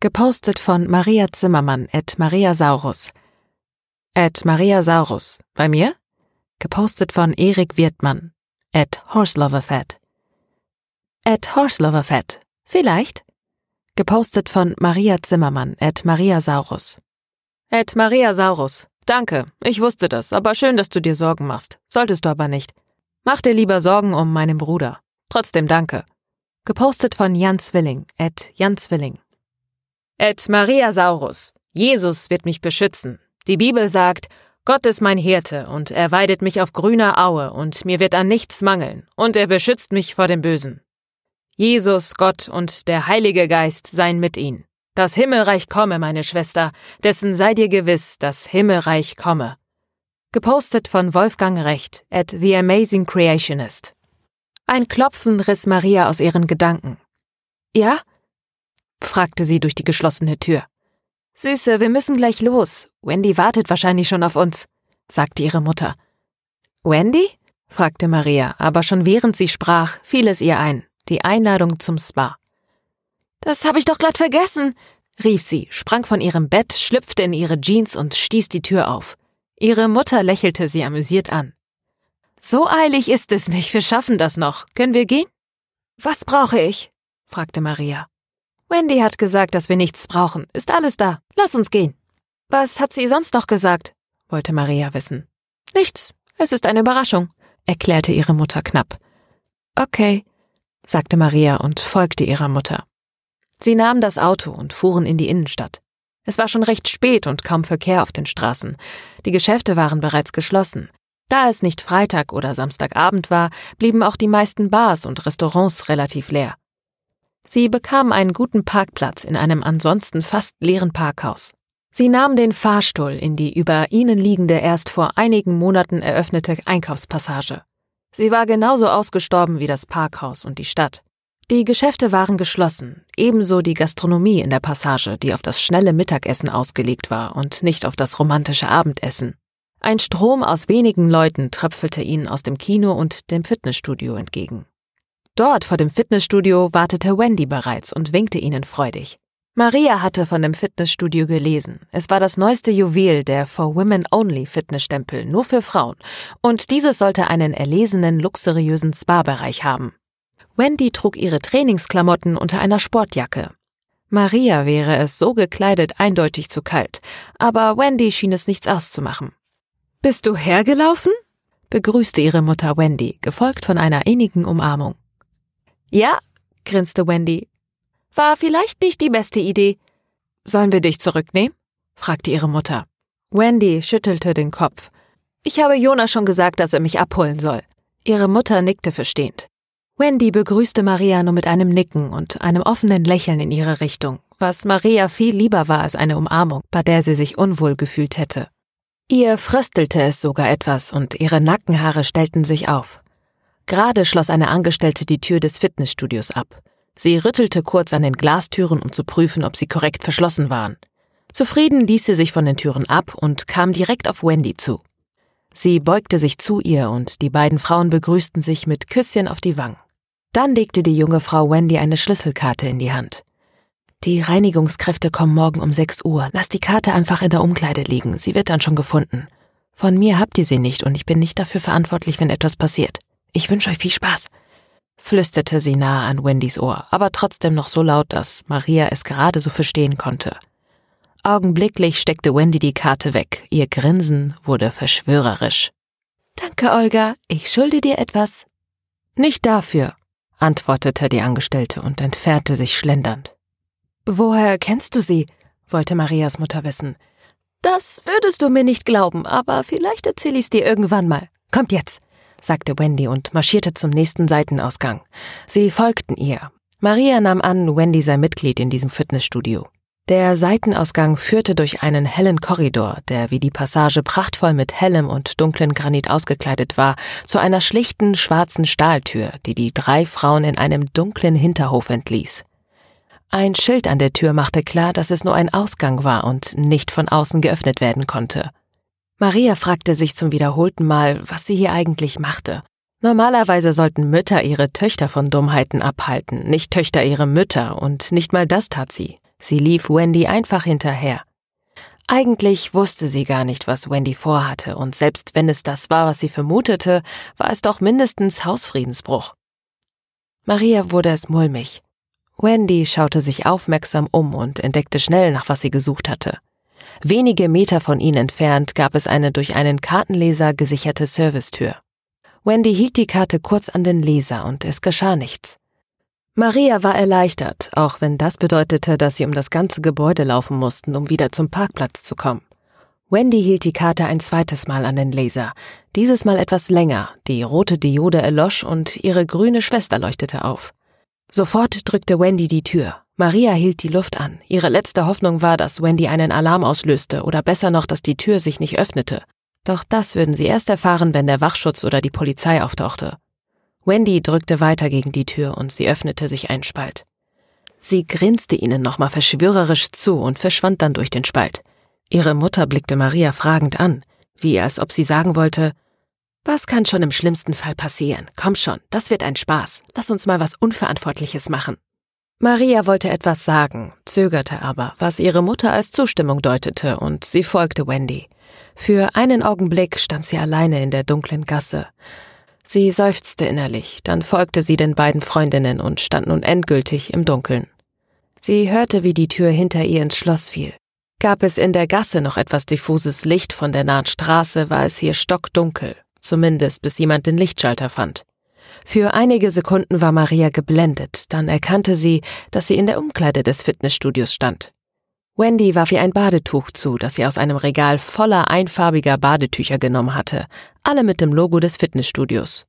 Gepostet von Maria Zimmermann, at Maria Saurus. At Maria Saurus. Bei mir? Gepostet von Erik Wirtmann, at Horseloverfett. At Horseloverfett. Vielleicht? Gepostet von Maria Zimmermann, at Maria Saurus. At Maria Saurus. Danke, ich wusste das, aber schön, dass du dir Sorgen machst. Solltest du aber nicht. Mach dir lieber Sorgen um meinen Bruder. Trotzdem danke. Gepostet von Jan Zwilling, at Jan Zwilling. At Maria Saurus. Jesus wird mich beschützen. Die Bibel sagt, Gott ist mein Hirte, und er weidet mich auf grüner Aue, und mir wird an nichts mangeln, und er beschützt mich vor dem Bösen. Jesus, Gott und der Heilige Geist seien mit ihnen. Das Himmelreich komme, meine Schwester, dessen sei dir gewiss, das Himmelreich komme. Gepostet von Wolfgang Recht at The Amazing Creationist. Ein Klopfen riss Maria aus ihren Gedanken. Ja? fragte sie durch die geschlossene Tür. Süße, wir müssen gleich los. Wendy wartet wahrscheinlich schon auf uns, sagte ihre Mutter. Wendy? fragte Maria, aber schon während sie sprach, fiel es ihr ein, die Einladung zum Spa. Das habe ich doch glatt vergessen, rief sie, sprang von ihrem Bett, schlüpfte in ihre Jeans und stieß die Tür auf. Ihre Mutter lächelte sie amüsiert an. So eilig ist es nicht, wir schaffen das noch. Können wir gehen? Was brauche ich? fragte Maria. Wendy hat gesagt, dass wir nichts brauchen. Ist alles da. Lass uns gehen. Was hat sie sonst noch gesagt? wollte Maria wissen. Nichts. Es ist eine Überraschung, erklärte ihre Mutter knapp. Okay, sagte Maria und folgte ihrer Mutter. Sie nahmen das Auto und fuhren in die Innenstadt. Es war schon recht spät und kaum Verkehr auf den Straßen. Die Geschäfte waren bereits geschlossen. Da es nicht Freitag oder Samstagabend war, blieben auch die meisten Bars und Restaurants relativ leer. Sie bekamen einen guten Parkplatz in einem ansonsten fast leeren Parkhaus. Sie nahmen den Fahrstuhl in die über ihnen liegende erst vor einigen Monaten eröffnete Einkaufspassage. Sie war genauso ausgestorben wie das Parkhaus und die Stadt. Die Geschäfte waren geschlossen, ebenso die Gastronomie in der Passage, die auf das schnelle Mittagessen ausgelegt war und nicht auf das romantische Abendessen. Ein Strom aus wenigen Leuten tröpfelte ihnen aus dem Kino und dem Fitnessstudio entgegen. Dort vor dem Fitnessstudio wartete Wendy bereits und winkte ihnen freudig. Maria hatte von dem Fitnessstudio gelesen. Es war das neueste Juwel der For Women Only Fitnessstempel, nur für Frauen, und dieses sollte einen erlesenen, luxuriösen Spa-Bereich haben. Wendy trug ihre Trainingsklamotten unter einer Sportjacke. Maria wäre es so gekleidet eindeutig zu kalt, aber Wendy schien es nichts auszumachen. Bist du hergelaufen? begrüßte ihre Mutter Wendy, gefolgt von einer innigen Umarmung. Ja, grinste Wendy. War vielleicht nicht die beste Idee. Sollen wir dich zurücknehmen? fragte ihre Mutter. Wendy schüttelte den Kopf. Ich habe Jonas schon gesagt, dass er mich abholen soll. Ihre Mutter nickte verstehend. Wendy begrüßte Maria nur mit einem Nicken und einem offenen Lächeln in ihre Richtung, was Maria viel lieber war als eine Umarmung, bei der sie sich unwohl gefühlt hätte. Ihr fröstelte es sogar etwas und ihre Nackenhaare stellten sich auf. Gerade schloss eine Angestellte die Tür des Fitnessstudios ab. Sie rüttelte kurz an den Glastüren, um zu prüfen, ob sie korrekt verschlossen waren. Zufrieden ließ sie sich von den Türen ab und kam direkt auf Wendy zu. Sie beugte sich zu ihr und die beiden Frauen begrüßten sich mit Küsschen auf die Wangen. Dann legte die junge Frau Wendy eine Schlüsselkarte in die Hand. Die Reinigungskräfte kommen morgen um 6 Uhr. Lass die Karte einfach in der Umkleide liegen. Sie wird dann schon gefunden. Von mir habt ihr sie nicht und ich bin nicht dafür verantwortlich, wenn etwas passiert. Ich wünsche euch viel Spaß. flüsterte sie nahe an Wendys Ohr, aber trotzdem noch so laut, dass Maria es gerade so verstehen konnte. Augenblicklich steckte Wendy die Karte weg. Ihr Grinsen wurde verschwörerisch. Danke, Olga. Ich schulde dir etwas. Nicht dafür, antwortete die Angestellte und entfernte sich schlendernd. Woher kennst du sie? wollte Marias Mutter wissen. Das würdest du mir nicht glauben, aber vielleicht erzähl ich's dir irgendwann mal. Kommt jetzt, sagte Wendy und marschierte zum nächsten Seitenausgang. Sie folgten ihr. Maria nahm an, Wendy sei Mitglied in diesem Fitnessstudio. Der Seitenausgang führte durch einen hellen Korridor, der wie die Passage prachtvoll mit hellem und dunklen Granit ausgekleidet war, zu einer schlichten schwarzen Stahltür, die die drei Frauen in einem dunklen Hinterhof entließ. Ein Schild an der Tür machte klar, dass es nur ein Ausgang war und nicht von außen geöffnet werden konnte. Maria fragte sich zum wiederholten Mal, was sie hier eigentlich machte. Normalerweise sollten Mütter ihre Töchter von Dummheiten abhalten, nicht Töchter ihre Mütter, und nicht mal das tat sie. Sie lief Wendy einfach hinterher. Eigentlich wusste sie gar nicht, was Wendy vorhatte, und selbst wenn es das war, was sie vermutete, war es doch mindestens Hausfriedensbruch. Maria wurde es mulmig. Wendy schaute sich aufmerksam um und entdeckte schnell, nach was sie gesucht hatte. Wenige Meter von ihnen entfernt gab es eine durch einen Kartenleser gesicherte Servicetür. Wendy hielt die Karte kurz an den Leser und es geschah nichts. Maria war erleichtert, auch wenn das bedeutete, dass sie um das ganze Gebäude laufen mussten, um wieder zum Parkplatz zu kommen. Wendy hielt die Karte ein zweites Mal an den Laser, dieses Mal etwas länger, die rote Diode erlosch und ihre grüne Schwester leuchtete auf. Sofort drückte Wendy die Tür. Maria hielt die Luft an. Ihre letzte Hoffnung war, dass Wendy einen Alarm auslöste oder besser noch, dass die Tür sich nicht öffnete. Doch das würden sie erst erfahren, wenn der Wachschutz oder die Polizei auftauchte. Wendy drückte weiter gegen die Tür und sie öffnete sich ein Spalt. Sie grinste ihnen nochmal verschwörerisch zu und verschwand dann durch den Spalt. Ihre Mutter blickte Maria fragend an, wie als ob sie sagen wollte, was kann schon im schlimmsten Fall passieren? Komm schon, das wird ein Spaß. Lass uns mal was Unverantwortliches machen. Maria wollte etwas sagen, zögerte aber, was ihre Mutter als Zustimmung deutete, und sie folgte Wendy. Für einen Augenblick stand sie alleine in der dunklen Gasse. Sie seufzte innerlich, dann folgte sie den beiden Freundinnen und stand nun endgültig im Dunkeln. Sie hörte, wie die Tür hinter ihr ins Schloss fiel. Gab es in der Gasse noch etwas diffuses Licht von der nahen Straße, war es hier stockdunkel zumindest bis jemand den Lichtschalter fand. Für einige Sekunden war Maria geblendet, dann erkannte sie, dass sie in der Umkleide des Fitnessstudios stand. Wendy warf ihr ein Badetuch zu, das sie aus einem Regal voller einfarbiger Badetücher genommen hatte, alle mit dem Logo des Fitnessstudios.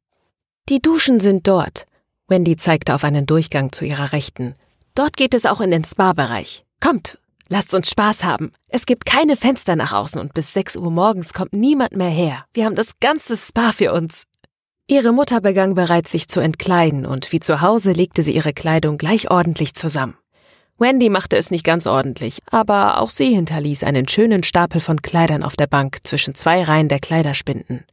Die Duschen sind dort. Wendy zeigte auf einen Durchgang zu ihrer Rechten. Dort geht es auch in den Spa-Bereich. Kommt, Lasst uns Spaß haben. Es gibt keine Fenster nach außen und bis 6 Uhr morgens kommt niemand mehr her. Wir haben das ganze Spa für uns. Ihre Mutter begann bereits sich zu entkleiden und wie zu Hause legte sie ihre Kleidung gleich ordentlich zusammen. Wendy machte es nicht ganz ordentlich, aber auch sie hinterließ einen schönen Stapel von Kleidern auf der Bank zwischen zwei Reihen der Kleiderspinden.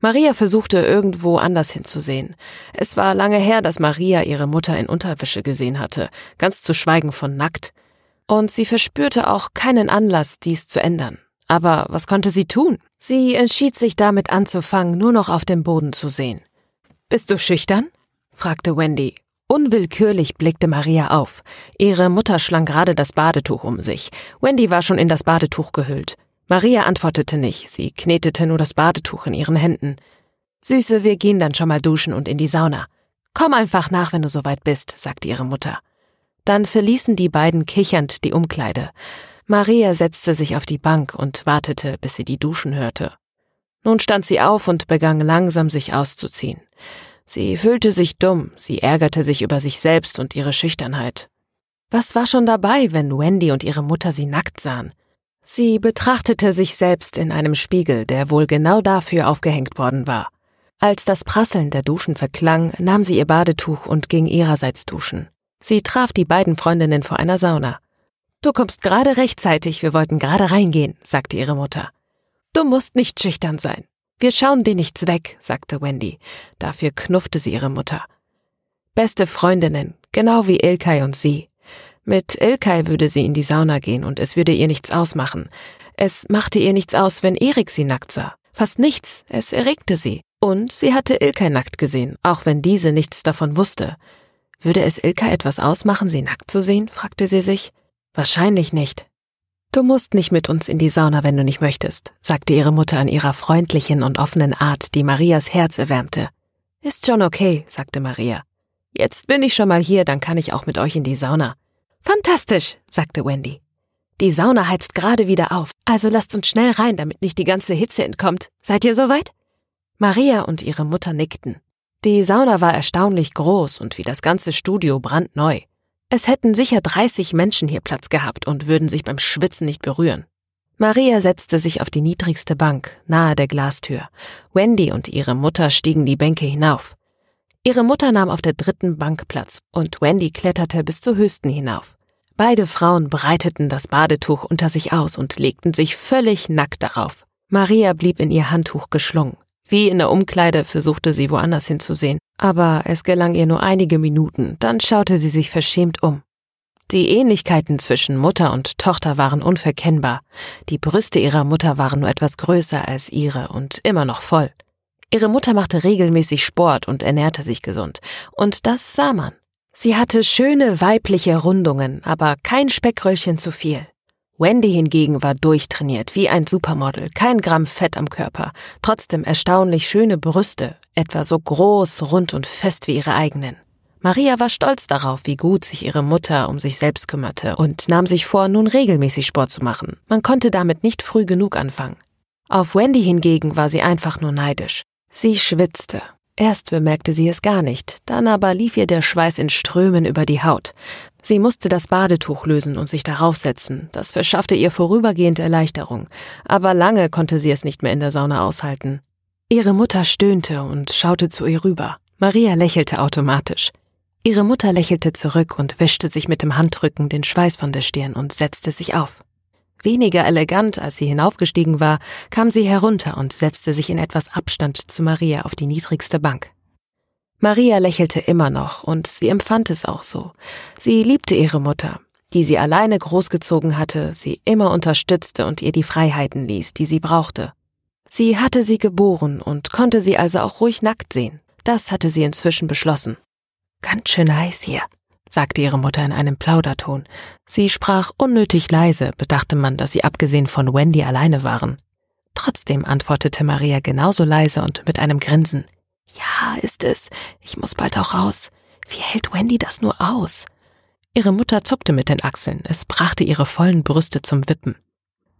Maria versuchte irgendwo anders hinzusehen. Es war lange her, dass Maria ihre Mutter in Unterwäsche gesehen hatte, ganz zu schweigen von nackt und sie verspürte auch keinen Anlass, dies zu ändern. Aber was konnte sie tun? Sie entschied sich damit anzufangen, nur noch auf dem Boden zu sehen. Bist du schüchtern? fragte Wendy. Unwillkürlich blickte Maria auf. Ihre Mutter schlang gerade das Badetuch um sich. Wendy war schon in das Badetuch gehüllt. Maria antwortete nicht, sie knetete nur das Badetuch in ihren Händen. Süße, wir gehen dann schon mal duschen und in die Sauna. Komm einfach nach, wenn du soweit bist, sagte ihre Mutter. Dann verließen die beiden kichernd die Umkleide. Maria setzte sich auf die Bank und wartete, bis sie die Duschen hörte. Nun stand sie auf und begann langsam sich auszuziehen. Sie fühlte sich dumm, sie ärgerte sich über sich selbst und ihre Schüchternheit. Was war schon dabei, wenn Wendy und ihre Mutter sie nackt sahen? Sie betrachtete sich selbst in einem Spiegel, der wohl genau dafür aufgehängt worden war. Als das Prasseln der Duschen verklang, nahm sie ihr Badetuch und ging ihrerseits duschen. Sie traf die beiden Freundinnen vor einer Sauna. Du kommst gerade rechtzeitig, wir wollten gerade reingehen, sagte ihre Mutter. Du musst nicht schüchtern sein. Wir schauen dir nichts weg, sagte Wendy. Dafür knuffte sie ihre Mutter. Beste Freundinnen, genau wie Ilkay und sie. Mit Ilkay würde sie in die Sauna gehen und es würde ihr nichts ausmachen. Es machte ihr nichts aus, wenn Erik sie nackt sah. Fast nichts, es erregte sie. Und sie hatte Ilkay nackt gesehen, auch wenn diese nichts davon wusste. Würde es Ilkay etwas ausmachen, sie nackt zu sehen? fragte sie sich. Wahrscheinlich nicht. Du musst nicht mit uns in die Sauna, wenn du nicht möchtest, sagte ihre Mutter in ihrer freundlichen und offenen Art, die Marias Herz erwärmte. Ist schon okay, sagte Maria. Jetzt bin ich schon mal hier, dann kann ich auch mit euch in die Sauna. Fantastisch, sagte Wendy. Die Sauna heizt gerade wieder auf, also lasst uns schnell rein, damit nicht die ganze Hitze entkommt. Seid ihr soweit? Maria und ihre Mutter nickten. Die Sauna war erstaunlich groß und wie das ganze Studio brandneu. Es hätten sicher 30 Menschen hier Platz gehabt und würden sich beim Schwitzen nicht berühren. Maria setzte sich auf die niedrigste Bank, nahe der Glastür. Wendy und ihre Mutter stiegen die Bänke hinauf. Ihre Mutter nahm auf der dritten Bank Platz und Wendy kletterte bis zur höchsten hinauf. Beide Frauen breiteten das Badetuch unter sich aus und legten sich völlig nackt darauf. Maria blieb in ihr Handtuch geschlungen. Wie in der Umkleide versuchte sie woanders hinzusehen, aber es gelang ihr nur einige Minuten, dann schaute sie sich verschämt um. Die Ähnlichkeiten zwischen Mutter und Tochter waren unverkennbar. Die Brüste ihrer Mutter waren nur etwas größer als ihre und immer noch voll. Ihre Mutter machte regelmäßig Sport und ernährte sich gesund, und das sah man. Sie hatte schöne weibliche Rundungen, aber kein Speckröllchen zu viel. Wendy hingegen war durchtrainiert, wie ein Supermodel, kein Gramm Fett am Körper, trotzdem erstaunlich schöne Brüste, etwa so groß, rund und fest wie ihre eigenen. Maria war stolz darauf, wie gut sich ihre Mutter um sich selbst kümmerte und nahm sich vor, nun regelmäßig Sport zu machen. Man konnte damit nicht früh genug anfangen. Auf Wendy hingegen war sie einfach nur neidisch. Sie schwitzte, Erst bemerkte sie es gar nicht, dann aber lief ihr der Schweiß in Strömen über die Haut. Sie musste das Badetuch lösen und sich darauf setzen. Das verschaffte ihr vorübergehend Erleichterung, aber lange konnte sie es nicht mehr in der Sauna aushalten. Ihre Mutter stöhnte und schaute zu ihr rüber. Maria lächelte automatisch. Ihre Mutter lächelte zurück und wischte sich mit dem Handrücken den Schweiß von der Stirn und setzte sich auf. Weniger elegant, als sie hinaufgestiegen war, kam sie herunter und setzte sich in etwas Abstand zu Maria auf die niedrigste Bank. Maria lächelte immer noch, und sie empfand es auch so. Sie liebte ihre Mutter, die sie alleine großgezogen hatte, sie immer unterstützte und ihr die Freiheiten ließ, die sie brauchte. Sie hatte sie geboren und konnte sie also auch ruhig nackt sehen. Das hatte sie inzwischen beschlossen. Ganz schön heiß hier, sagte ihre Mutter in einem Plauderton. Sie sprach unnötig leise, bedachte man, dass sie abgesehen von Wendy alleine waren. Trotzdem antwortete Maria genauso leise und mit einem Grinsen. Ja, ist es. Ich muss bald auch raus. Wie hält Wendy das nur aus? Ihre Mutter zuckte mit den Achseln, es brachte ihre vollen Brüste zum Wippen.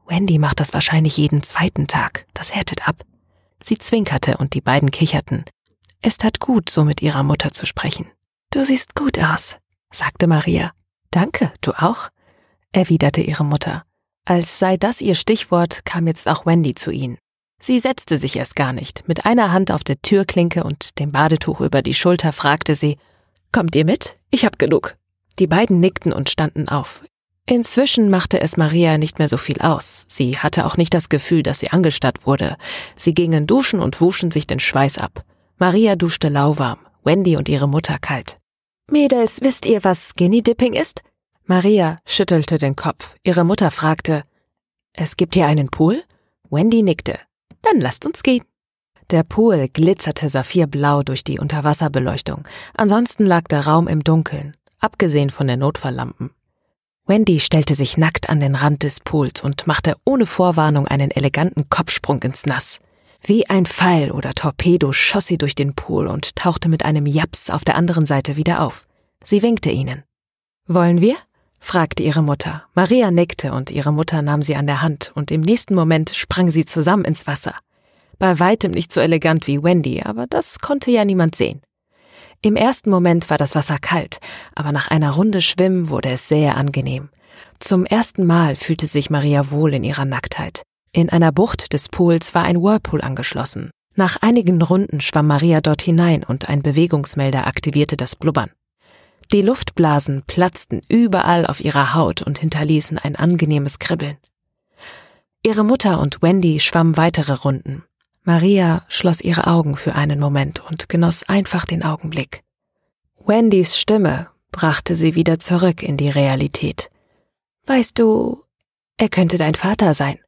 Wendy macht das wahrscheinlich jeden zweiten Tag, das härtet ab. Sie zwinkerte und die beiden kicherten. Es tat gut, so mit ihrer Mutter zu sprechen. Du siehst gut aus, sagte Maria. Danke, du auch? erwiderte ihre Mutter. Als sei das ihr Stichwort, kam jetzt auch Wendy zu ihnen. Sie setzte sich erst gar nicht. Mit einer Hand auf der Türklinke und dem Badetuch über die Schulter fragte sie, Kommt ihr mit? Ich hab genug. Die beiden nickten und standen auf. Inzwischen machte es Maria nicht mehr so viel aus. Sie hatte auch nicht das Gefühl, dass sie angestarrt wurde. Sie gingen duschen und wuschen sich den Schweiß ab. Maria duschte lauwarm, Wendy und ihre Mutter kalt. Mädels, wisst ihr, was Skinny Dipping ist? Maria schüttelte den Kopf. Ihre Mutter fragte, es gibt hier einen Pool? Wendy nickte. Dann lasst uns gehen. Der Pool glitzerte saphirblau durch die Unterwasserbeleuchtung. Ansonsten lag der Raum im Dunkeln, abgesehen von den Notfalllampen. Wendy stellte sich nackt an den Rand des Pools und machte ohne Vorwarnung einen eleganten Kopfsprung ins Nass. Wie ein Pfeil oder Torpedo schoss sie durch den Pool und tauchte mit einem Japs auf der anderen Seite wieder auf. Sie winkte ihnen. Wollen wir? fragte ihre Mutter. Maria nickte und ihre Mutter nahm sie an der Hand und im nächsten Moment sprang sie zusammen ins Wasser. Bei weitem nicht so elegant wie Wendy, aber das konnte ja niemand sehen. Im ersten Moment war das Wasser kalt, aber nach einer Runde Schwimmen wurde es sehr angenehm. Zum ersten Mal fühlte sich Maria wohl in ihrer Nacktheit. In einer Bucht des Pools war ein Whirlpool angeschlossen. Nach einigen Runden schwamm Maria dort hinein und ein Bewegungsmelder aktivierte das Blubbern. Die Luftblasen platzten überall auf ihrer Haut und hinterließen ein angenehmes Kribbeln. Ihre Mutter und Wendy schwammen weitere Runden. Maria schloss ihre Augen für einen Moment und genoss einfach den Augenblick. Wendys Stimme brachte sie wieder zurück in die Realität. Weißt du, er könnte dein Vater sein.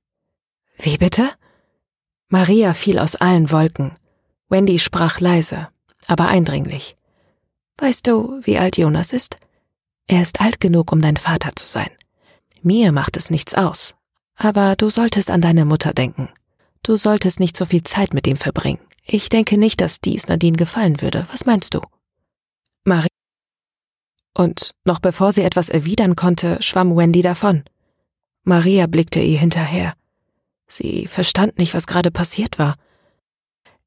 Wie bitte? Maria fiel aus allen Wolken. Wendy sprach leise, aber eindringlich. Weißt du, wie alt Jonas ist? Er ist alt genug, um dein Vater zu sein. Mir macht es nichts aus. Aber du solltest an deine Mutter denken. Du solltest nicht so viel Zeit mit ihm verbringen. Ich denke nicht, dass dies Nadine gefallen würde. Was meinst du? Marie. Und noch bevor sie etwas erwidern konnte, schwamm Wendy davon. Maria blickte ihr hinterher. Sie verstand nicht, was gerade passiert war.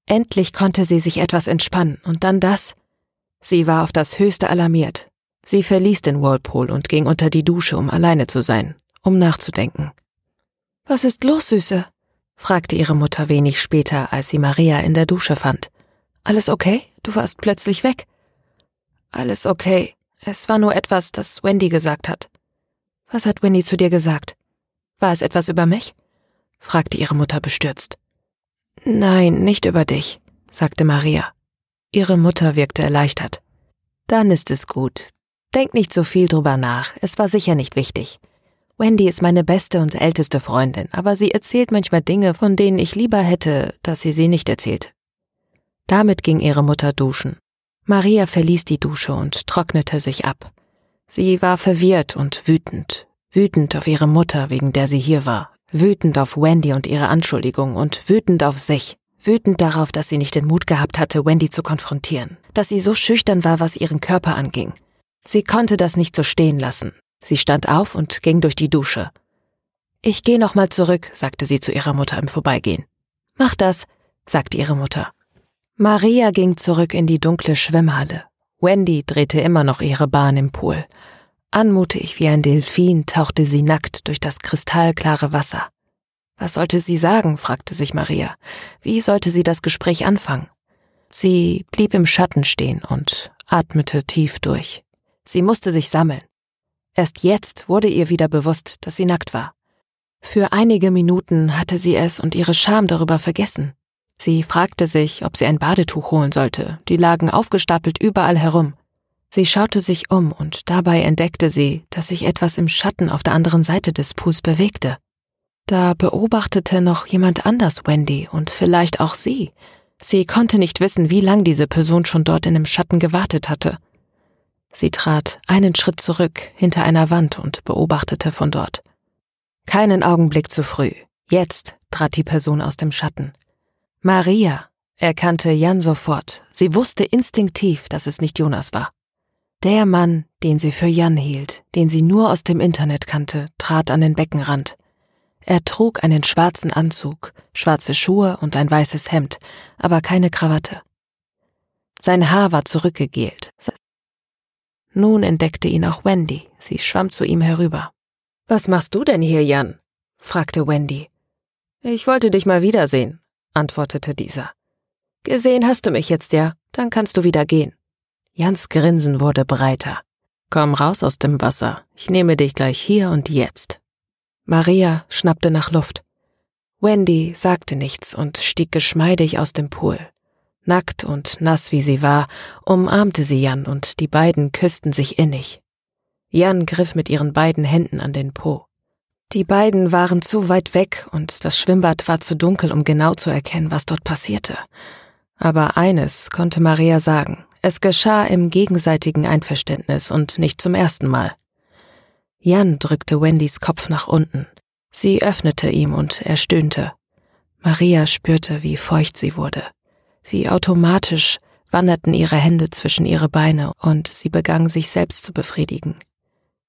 Endlich konnte sie sich etwas entspannen, und dann das. Sie war auf das Höchste alarmiert. Sie verließ den Whirlpool und ging unter die Dusche, um alleine zu sein, um nachzudenken. Was ist los, Süße? fragte ihre Mutter wenig später, als sie Maria in der Dusche fand. Alles okay? Du warst plötzlich weg. Alles okay. Es war nur etwas, das Wendy gesagt hat. Was hat Wendy zu dir gesagt? War es etwas über mich? Fragte ihre Mutter bestürzt. Nein, nicht über dich, sagte Maria. Ihre Mutter wirkte erleichtert. Dann ist es gut. Denk nicht so viel drüber nach. Es war sicher nicht wichtig. Wendy ist meine beste und älteste Freundin, aber sie erzählt manchmal Dinge, von denen ich lieber hätte, dass sie sie nicht erzählt. Damit ging ihre Mutter duschen. Maria verließ die Dusche und trocknete sich ab. Sie war verwirrt und wütend, wütend auf ihre Mutter, wegen der sie hier war, wütend auf Wendy und ihre Anschuldigung und wütend auf sich, wütend darauf, dass sie nicht den Mut gehabt hatte, Wendy zu konfrontieren, dass sie so schüchtern war, was ihren Körper anging. Sie konnte das nicht so stehen lassen, Sie stand auf und ging durch die Dusche. Ich geh noch mal zurück, sagte sie zu ihrer Mutter im Vorbeigehen. Mach das, sagte ihre Mutter. Maria ging zurück in die dunkle Schwimmhalle. Wendy drehte immer noch ihre Bahn im Pool. Anmutig wie ein Delfin tauchte sie nackt durch das kristallklare Wasser. Was sollte sie sagen? fragte sich Maria. Wie sollte sie das Gespräch anfangen? Sie blieb im Schatten stehen und atmete tief durch. Sie musste sich sammeln. Erst jetzt wurde ihr wieder bewusst, dass sie nackt war. Für einige Minuten hatte sie es und ihre Scham darüber vergessen. Sie fragte sich, ob sie ein Badetuch holen sollte, die lagen aufgestapelt überall herum. Sie schaute sich um und dabei entdeckte sie, dass sich etwas im Schatten auf der anderen Seite des Pools bewegte. Da beobachtete noch jemand anders Wendy und vielleicht auch sie. Sie konnte nicht wissen, wie lang diese Person schon dort in dem Schatten gewartet hatte. Sie trat einen Schritt zurück hinter einer Wand und beobachtete von dort. Keinen Augenblick zu früh. Jetzt trat die Person aus dem Schatten. Maria erkannte Jan sofort. Sie wusste instinktiv, dass es nicht Jonas war. Der Mann, den sie für Jan hielt, den sie nur aus dem Internet kannte, trat an den Beckenrand. Er trug einen schwarzen Anzug, schwarze Schuhe und ein weißes Hemd, aber keine Krawatte. Sein Haar war zurückgegelt, nun entdeckte ihn auch Wendy. Sie schwamm zu ihm herüber. Was machst du denn hier, Jan? fragte Wendy. Ich wollte dich mal wiedersehen, antwortete dieser. Gesehen hast du mich jetzt ja, dann kannst du wieder gehen. Jans Grinsen wurde breiter. Komm raus aus dem Wasser, ich nehme dich gleich hier und jetzt. Maria schnappte nach Luft. Wendy sagte nichts und stieg geschmeidig aus dem Pool. Nackt und nass wie sie war, umarmte sie Jan und die beiden küssten sich innig. Jan griff mit ihren beiden Händen an den Po. Die beiden waren zu weit weg und das Schwimmbad war zu dunkel, um genau zu erkennen, was dort passierte. Aber eines konnte Maria sagen. Es geschah im gegenseitigen Einverständnis und nicht zum ersten Mal. Jan drückte Wendys Kopf nach unten. Sie öffnete ihm und er stöhnte. Maria spürte, wie feucht sie wurde. Wie automatisch wanderten ihre Hände zwischen ihre Beine und sie begann sich selbst zu befriedigen.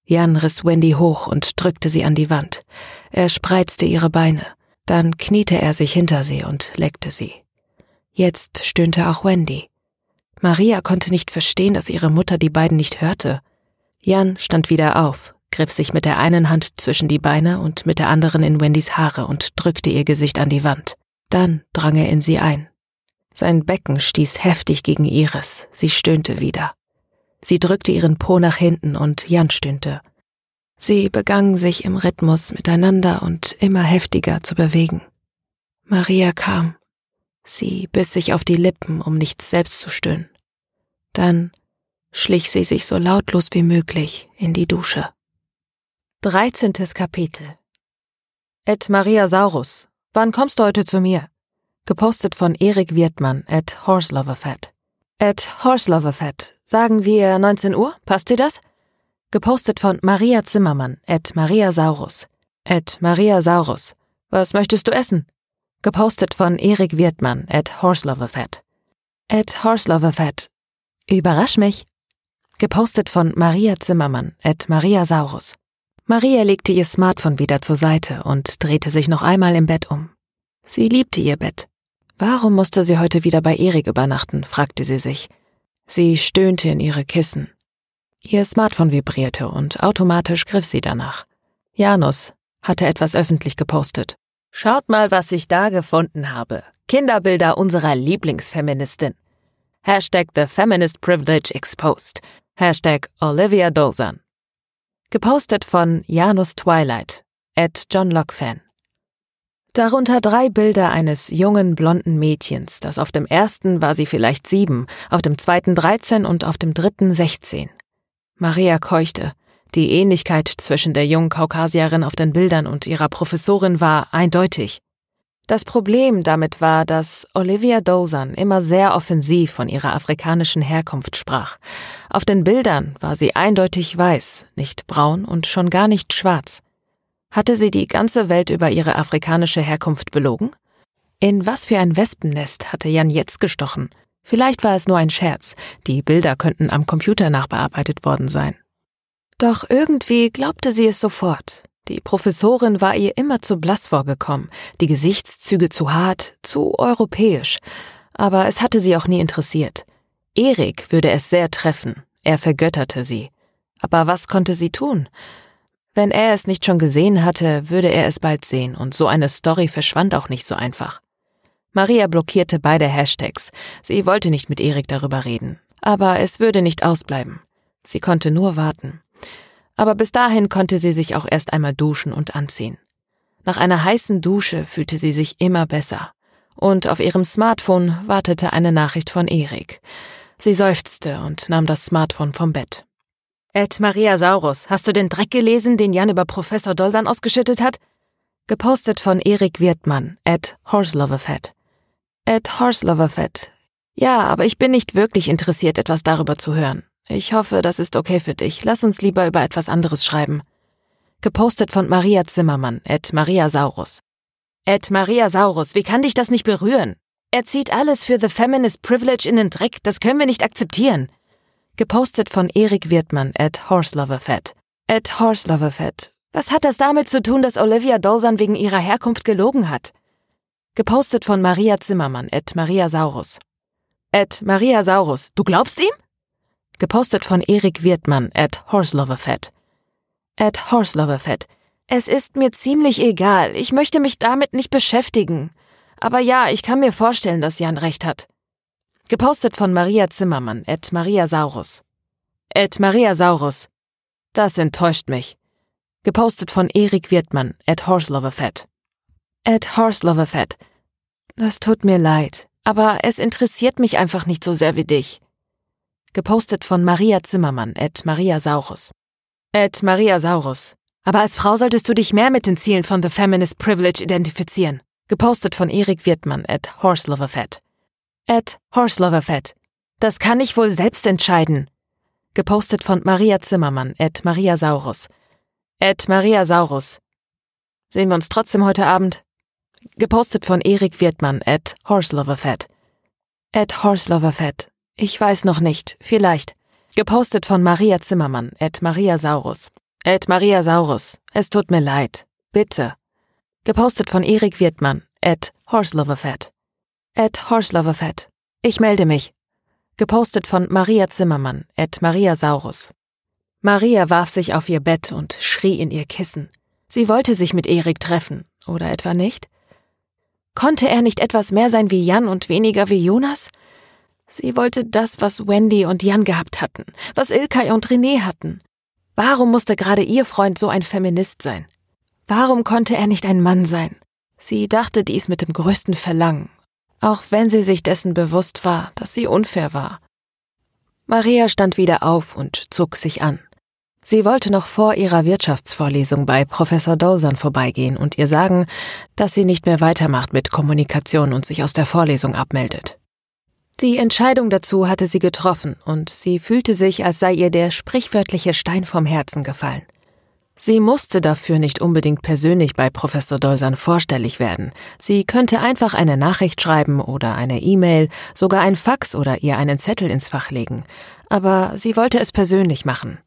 Jan riss Wendy hoch und drückte sie an die Wand. Er spreizte ihre Beine. Dann kniete er sich hinter sie und leckte sie. Jetzt stöhnte auch Wendy. Maria konnte nicht verstehen, dass ihre Mutter die beiden nicht hörte. Jan stand wieder auf, griff sich mit der einen Hand zwischen die Beine und mit der anderen in Wendys Haare und drückte ihr Gesicht an die Wand. Dann drang er in sie ein. Sein Becken stieß heftig gegen ihres, sie stöhnte wieder. Sie drückte ihren Po nach hinten und Jan stöhnte. Sie begannen sich im Rhythmus miteinander und immer heftiger zu bewegen. Maria kam. Sie biss sich auf die Lippen, um nichts selbst zu stöhnen. Dann schlich sie sich so lautlos wie möglich in die Dusche. 13. Kapitel Ed Maria Saurus, wann kommst du heute zu mir? Gepostet von Erik Wirtmann at Horseloverfett. At Horseloverfett, sagen wir 19 Uhr, passt dir das? Gepostet von Maria Zimmermann at Maria Saurus. At Maria Saurus, was möchtest du essen? Gepostet von Erik Wirtmann at Horseloverfett. At Horseloverfett, überrasch mich. Gepostet von Maria Zimmermann at Maria Saurus. Maria legte ihr Smartphone wieder zur Seite und drehte sich noch einmal im Bett um. Sie liebte ihr Bett. Warum musste sie heute wieder bei Erik übernachten, fragte sie sich. Sie stöhnte in ihre Kissen. Ihr Smartphone vibrierte und automatisch griff sie danach. Janus hatte etwas öffentlich gepostet. Schaut mal, was ich da gefunden habe. Kinderbilder unserer Lieblingsfeministin. Hashtag The Feminist Privilege Exposed. Hashtag Olivia Dolzan. Gepostet von Janus Twilight. At John Locke Fan. Darunter drei Bilder eines jungen blonden Mädchens, das auf dem ersten war sie vielleicht sieben, auf dem zweiten dreizehn und auf dem dritten sechzehn. Maria keuchte. Die Ähnlichkeit zwischen der jungen Kaukasierin auf den Bildern und ihrer Professorin war eindeutig. Das Problem damit war, dass Olivia Dolzan immer sehr offensiv von ihrer afrikanischen Herkunft sprach. Auf den Bildern war sie eindeutig weiß, nicht braun und schon gar nicht schwarz. Hatte sie die ganze Welt über ihre afrikanische Herkunft belogen? In was für ein Wespennest hatte Jan jetzt gestochen? Vielleicht war es nur ein Scherz, die Bilder könnten am Computer nachbearbeitet worden sein. Doch irgendwie glaubte sie es sofort. Die Professorin war ihr immer zu blass vorgekommen, die Gesichtszüge zu hart, zu europäisch. Aber es hatte sie auch nie interessiert. Erik würde es sehr treffen, er vergötterte sie. Aber was konnte sie tun? Wenn er es nicht schon gesehen hatte, würde er es bald sehen, und so eine Story verschwand auch nicht so einfach. Maria blockierte beide Hashtags. Sie wollte nicht mit Erik darüber reden. Aber es würde nicht ausbleiben. Sie konnte nur warten. Aber bis dahin konnte sie sich auch erst einmal duschen und anziehen. Nach einer heißen Dusche fühlte sie sich immer besser. Und auf ihrem Smartphone wartete eine Nachricht von Erik. Sie seufzte und nahm das Smartphone vom Bett. Ed Maria Saurus, hast du den Dreck gelesen, den Jan über Professor Dolsan ausgeschüttet hat? Gepostet von Erik Wirtmann, Ed Horseloverfett. Ed Horseloverfett. Ja, aber ich bin nicht wirklich interessiert, etwas darüber zu hören. Ich hoffe, das ist okay für dich. Lass uns lieber über etwas anderes schreiben. Gepostet von Maria Zimmermann, Ed Maria Saurus. Ed Maria Saurus, wie kann dich das nicht berühren? Er zieht alles für The Feminist Privilege in den Dreck, das können wir nicht akzeptieren. Gepostet von Erik Wirtmann at Horseloverfett. At Horseloverfett. Was hat das damit zu tun, dass Olivia Dolzan wegen ihrer Herkunft gelogen hat? Gepostet von Maria Zimmermann at Maria Saurus. At Maria Saurus. Du glaubst ihm? Gepostet von Erik Wirtmann at Horseloverfett. At Horseloverfett. Es ist mir ziemlich egal. Ich möchte mich damit nicht beschäftigen. Aber ja, ich kann mir vorstellen, dass Jan recht hat. Gepostet von Maria Zimmermann, at Maria Saurus. At Maria Saurus. Das enttäuscht mich. Gepostet von Erik Wirtmann, at Horseloverfett. At Horseloverfett. Das tut mir leid, aber es interessiert mich einfach nicht so sehr wie dich. Gepostet von Maria Zimmermann, at Maria Saurus. At Maria Saurus. Aber als Frau solltest du dich mehr mit den Zielen von The Feminist Privilege identifizieren. Gepostet von Erik Wirtmann at Horseloverfett. At Horseloverfett. Das kann ich wohl selbst entscheiden. Gepostet von Maria Zimmermann at Maria Saurus. At Maria Saurus. Sehen wir uns trotzdem heute Abend? Gepostet von Erik Wirtmann at Horseloverfett. At Horseloverfett. Ich weiß noch nicht. Vielleicht. Gepostet von Maria Zimmermann at Maria Saurus. At Maria Saurus. Es tut mir leid. Bitte. Gepostet von Erik Wirtmann at Horseloverfett. At Horseloverfett. Ich melde mich. Gepostet von Maria Zimmermann at Maria Saurus. Maria warf sich auf ihr Bett und schrie in ihr Kissen. Sie wollte sich mit Erik treffen, oder etwa nicht? Konnte er nicht etwas mehr sein wie Jan und weniger wie Jonas? Sie wollte das, was Wendy und Jan gehabt hatten, was Ilkay und René hatten. Warum musste gerade ihr Freund so ein Feminist sein? Warum konnte er nicht ein Mann sein? Sie dachte dies mit dem größten Verlangen, auch wenn sie sich dessen bewusst war, dass sie unfair war. Maria stand wieder auf und zog sich an. Sie wollte noch vor ihrer Wirtschaftsvorlesung bei Professor Dolsan vorbeigehen und ihr sagen, dass sie nicht mehr weitermacht mit Kommunikation und sich aus der Vorlesung abmeldet. Die Entscheidung dazu hatte sie getroffen und sie fühlte sich, als sei ihr der sprichwörtliche Stein vom Herzen gefallen. Sie musste dafür nicht unbedingt persönlich bei Professor Dolsan vorstellig werden. Sie könnte einfach eine Nachricht schreiben oder eine E-Mail, sogar ein Fax oder ihr einen Zettel ins Fach legen. Aber sie wollte es persönlich machen.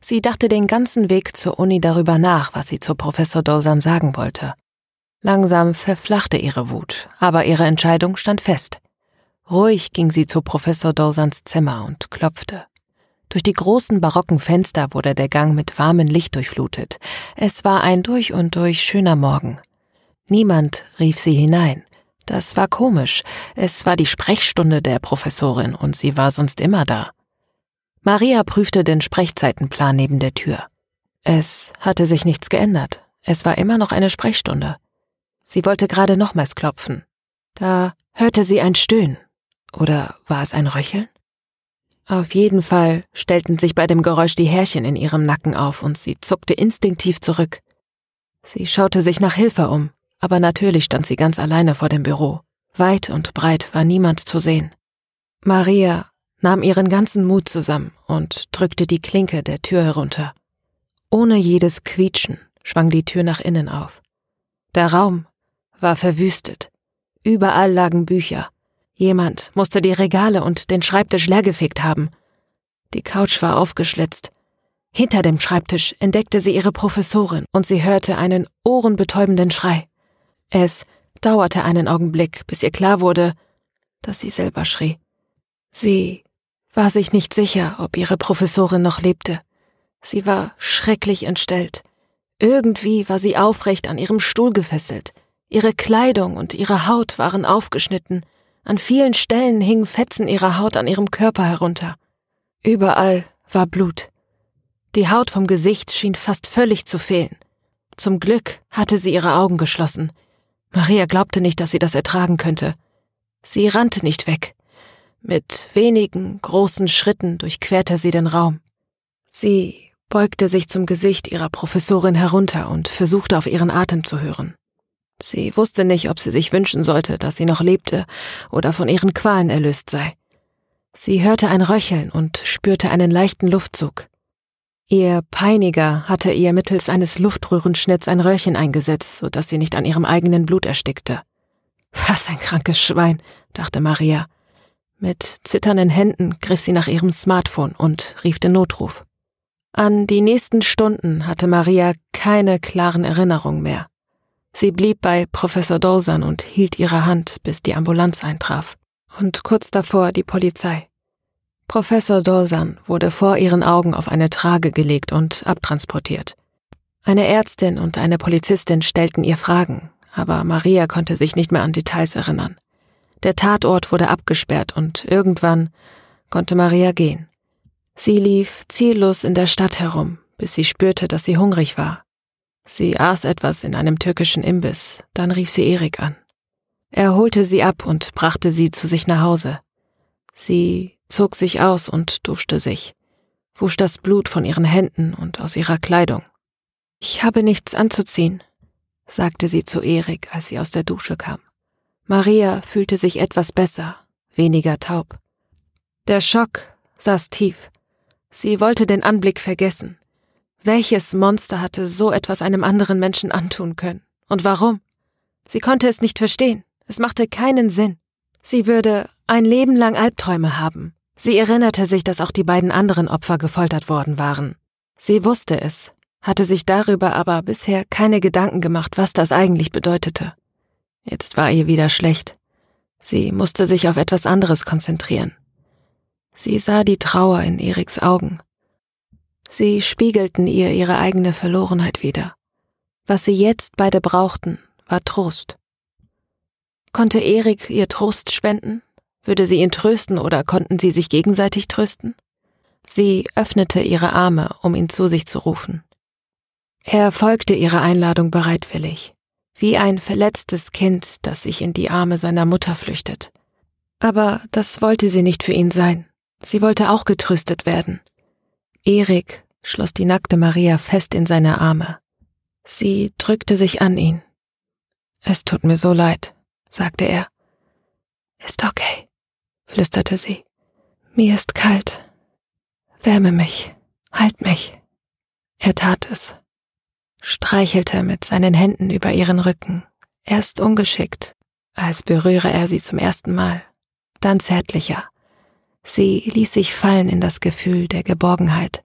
Sie dachte den ganzen Weg zur Uni darüber nach, was sie zu Professor Dolsan sagen wollte. Langsam verflachte ihre Wut, aber ihre Entscheidung stand fest. Ruhig ging sie zu Professor Dolsans Zimmer und klopfte. Durch die großen barocken Fenster wurde der Gang mit warmem Licht durchflutet. Es war ein durch und durch schöner Morgen. Niemand rief sie hinein. Das war komisch. Es war die Sprechstunde der Professorin und sie war sonst immer da. Maria prüfte den Sprechzeitenplan neben der Tür. Es hatte sich nichts geändert. Es war immer noch eine Sprechstunde. Sie wollte gerade nochmals klopfen. Da hörte sie ein Stöhnen. Oder war es ein Röcheln? Auf jeden Fall stellten sich bei dem Geräusch die Härchen in ihrem Nacken auf und sie zuckte instinktiv zurück. Sie schaute sich nach Hilfe um, aber natürlich stand sie ganz alleine vor dem Büro. Weit und breit war niemand zu sehen. Maria nahm ihren ganzen Mut zusammen und drückte die Klinke der Tür herunter. Ohne jedes Quietschen schwang die Tür nach innen auf. Der Raum war verwüstet. Überall lagen Bücher. Jemand musste die Regale und den Schreibtisch leergefegt haben. Die Couch war aufgeschlitzt. Hinter dem Schreibtisch entdeckte sie ihre Professorin und sie hörte einen ohrenbetäubenden Schrei. Es dauerte einen Augenblick, bis ihr klar wurde, dass sie selber schrie. Sie war sich nicht sicher, ob ihre Professorin noch lebte. Sie war schrecklich entstellt. Irgendwie war sie aufrecht an ihrem Stuhl gefesselt. Ihre Kleidung und ihre Haut waren aufgeschnitten. An vielen Stellen hingen Fetzen ihrer Haut an ihrem Körper herunter. Überall war Blut. Die Haut vom Gesicht schien fast völlig zu fehlen. Zum Glück hatte sie ihre Augen geschlossen. Maria glaubte nicht, dass sie das ertragen könnte. Sie rannte nicht weg. Mit wenigen großen Schritten durchquerte sie den Raum. Sie beugte sich zum Gesicht ihrer Professorin herunter und versuchte auf ihren Atem zu hören. Sie wusste nicht, ob sie sich wünschen sollte, dass sie noch lebte oder von ihren Qualen erlöst sei. Sie hörte ein Röcheln und spürte einen leichten Luftzug. Ihr Peiniger hatte ihr mittels eines Luftröhrenschnitts ein Röhrchen eingesetzt, so dass sie nicht an ihrem eigenen Blut erstickte. Was ein krankes Schwein, dachte Maria. Mit zitternden Händen griff sie nach ihrem Smartphone und rief den Notruf. An die nächsten Stunden hatte Maria keine klaren Erinnerungen mehr. Sie blieb bei Professor Dolsan und hielt ihre Hand, bis die Ambulanz eintraf. Und kurz davor die Polizei. Professor Dolsan wurde vor ihren Augen auf eine Trage gelegt und abtransportiert. Eine Ärztin und eine Polizistin stellten ihr Fragen, aber Maria konnte sich nicht mehr an Details erinnern. Der Tatort wurde abgesperrt und irgendwann konnte Maria gehen. Sie lief ziellos in der Stadt herum, bis sie spürte, dass sie hungrig war. Sie aß etwas in einem türkischen Imbiss, dann rief sie Erik an. Er holte sie ab und brachte sie zu sich nach Hause. Sie zog sich aus und duschte sich, wusch das Blut von ihren Händen und aus ihrer Kleidung. Ich habe nichts anzuziehen, sagte sie zu Erik, als sie aus der Dusche kam. Maria fühlte sich etwas besser, weniger taub. Der Schock saß tief. Sie wollte den Anblick vergessen. Welches Monster hatte so etwas einem anderen Menschen antun können? Und warum? Sie konnte es nicht verstehen. Es machte keinen Sinn. Sie würde ein Leben lang Albträume haben. Sie erinnerte sich, dass auch die beiden anderen Opfer gefoltert worden waren. Sie wusste es, hatte sich darüber aber bisher keine Gedanken gemacht, was das eigentlich bedeutete. Jetzt war ihr wieder schlecht. Sie musste sich auf etwas anderes konzentrieren. Sie sah die Trauer in Eriks Augen. Sie spiegelten ihr ihre eigene Verlorenheit wider. Was sie jetzt beide brauchten, war Trost. Konnte Erik ihr Trost spenden? Würde sie ihn trösten oder konnten sie sich gegenseitig trösten? Sie öffnete ihre Arme, um ihn zu sich zu rufen. Er folgte ihrer Einladung bereitwillig, wie ein verletztes Kind, das sich in die Arme seiner Mutter flüchtet. Aber das wollte sie nicht für ihn sein. Sie wollte auch getröstet werden. Erik schloss die nackte Maria fest in seine Arme. Sie drückte sich an ihn. Es tut mir so leid, sagte er. Ist okay, flüsterte sie. Mir ist kalt. Wärme mich, halt mich. Er tat es, streichelte mit seinen Händen über ihren Rücken, erst ungeschickt, als berühre er sie zum ersten Mal, dann zärtlicher. Sie ließ sich fallen in das Gefühl der Geborgenheit.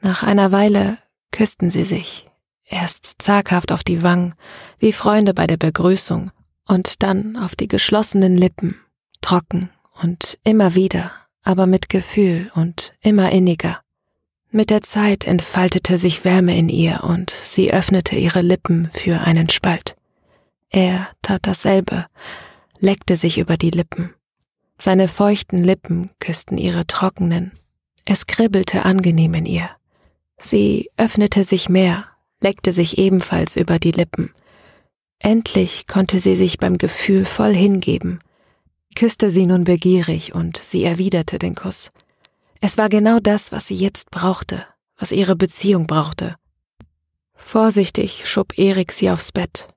Nach einer Weile küssten sie sich, erst zaghaft auf die Wangen, wie Freunde bei der Begrüßung, und dann auf die geschlossenen Lippen, trocken und immer wieder, aber mit Gefühl und immer inniger. Mit der Zeit entfaltete sich Wärme in ihr und sie öffnete ihre Lippen für einen Spalt. Er tat dasselbe, leckte sich über die Lippen. Seine feuchten Lippen küssten ihre trockenen. Es kribbelte angenehm in ihr. Sie öffnete sich mehr, leckte sich ebenfalls über die Lippen. Endlich konnte sie sich beim Gefühl voll hingeben, küsste sie nun begierig und sie erwiderte den Kuss. Es war genau das, was sie jetzt brauchte, was ihre Beziehung brauchte. Vorsichtig schob Erik sie aufs Bett,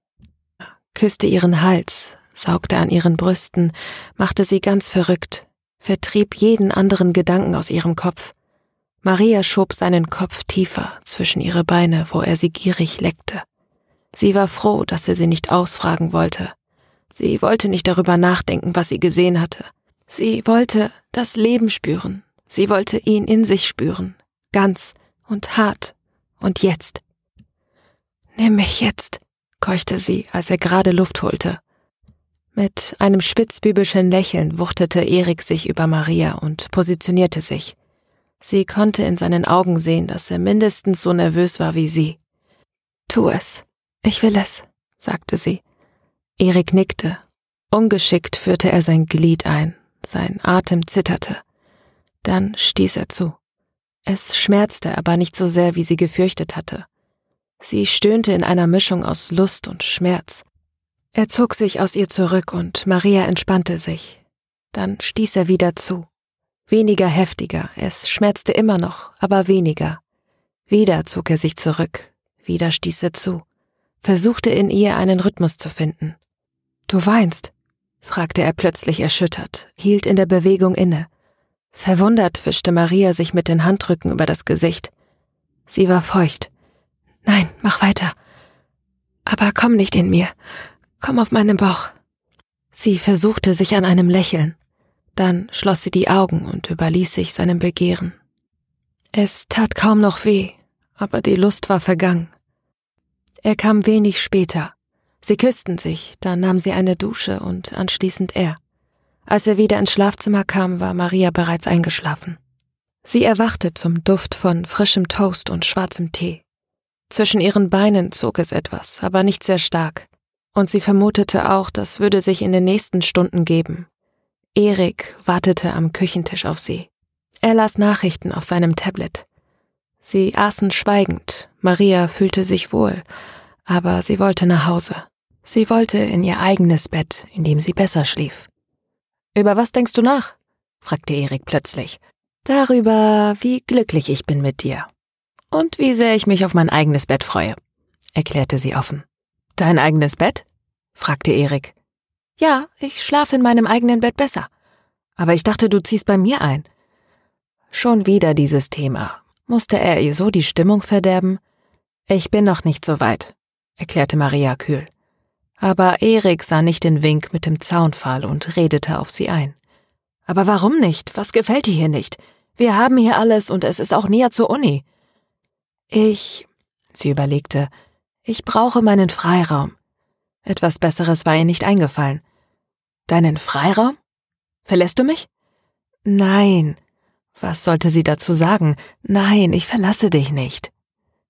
küsste ihren Hals, saugte an ihren Brüsten, machte sie ganz verrückt, vertrieb jeden anderen Gedanken aus ihrem Kopf. Maria schob seinen Kopf tiefer zwischen ihre Beine, wo er sie gierig leckte. Sie war froh, dass er sie nicht ausfragen wollte. Sie wollte nicht darüber nachdenken, was sie gesehen hatte. Sie wollte das Leben spüren. Sie wollte ihn in sich spüren. Ganz und hart. Und jetzt. Nimm mich jetzt, keuchte sie, als er gerade Luft holte. Mit einem spitzbübischen Lächeln wuchtete Erik sich über Maria und positionierte sich. Sie konnte in seinen Augen sehen, dass er mindestens so nervös war wie sie. Tu es. Ich will es, sagte sie. Erik nickte. Ungeschickt führte er sein Glied ein. Sein Atem zitterte. Dann stieß er zu. Es schmerzte aber nicht so sehr, wie sie gefürchtet hatte. Sie stöhnte in einer Mischung aus Lust und Schmerz. Er zog sich aus ihr zurück und Maria entspannte sich. Dann stieß er wieder zu. Weniger heftiger, es schmerzte immer noch, aber weniger. Wieder zog er sich zurück, wieder stieß er zu, versuchte in ihr einen Rhythmus zu finden. Du weinst? fragte er plötzlich erschüttert, hielt in der Bewegung inne. Verwundert wischte Maria sich mit den Handrücken über das Gesicht. Sie war feucht. Nein, mach weiter. Aber komm nicht in mir. Komm auf meinen Bauch. Sie versuchte sich an einem Lächeln. Dann schloss sie die Augen und überließ sich seinem Begehren. Es tat kaum noch weh, aber die Lust war vergangen. Er kam wenig später. Sie küssten sich, dann nahm sie eine Dusche und anschließend er. Als er wieder ins Schlafzimmer kam, war Maria bereits eingeschlafen. Sie erwachte zum Duft von frischem Toast und schwarzem Tee. Zwischen ihren Beinen zog es etwas, aber nicht sehr stark und sie vermutete auch, das würde sich in den nächsten Stunden geben. Erik wartete am Küchentisch auf sie. Er las Nachrichten auf seinem Tablet. Sie aßen schweigend, Maria fühlte sich wohl, aber sie wollte nach Hause. Sie wollte in ihr eigenes Bett, in dem sie besser schlief. Über was denkst du nach? fragte Erik plötzlich. Darüber, wie glücklich ich bin mit dir. Und wie sehr ich mich auf mein eigenes Bett freue, erklärte sie offen. Dein eigenes Bett? fragte Erik. Ja, ich schlafe in meinem eigenen Bett besser. Aber ich dachte, du ziehst bei mir ein. Schon wieder dieses Thema. Musste er ihr so die Stimmung verderben? Ich bin noch nicht so weit, erklärte Maria kühl. Aber Erik sah nicht den Wink mit dem Zaunpfahl und redete auf sie ein. Aber warum nicht? Was gefällt dir hier nicht? Wir haben hier alles und es ist auch näher zur Uni. Ich, sie überlegte, ich brauche meinen Freiraum. Etwas Besseres war ihr nicht eingefallen. Deinen Freiraum? Verlässt du mich? Nein. Was sollte sie dazu sagen? Nein, ich verlasse dich nicht.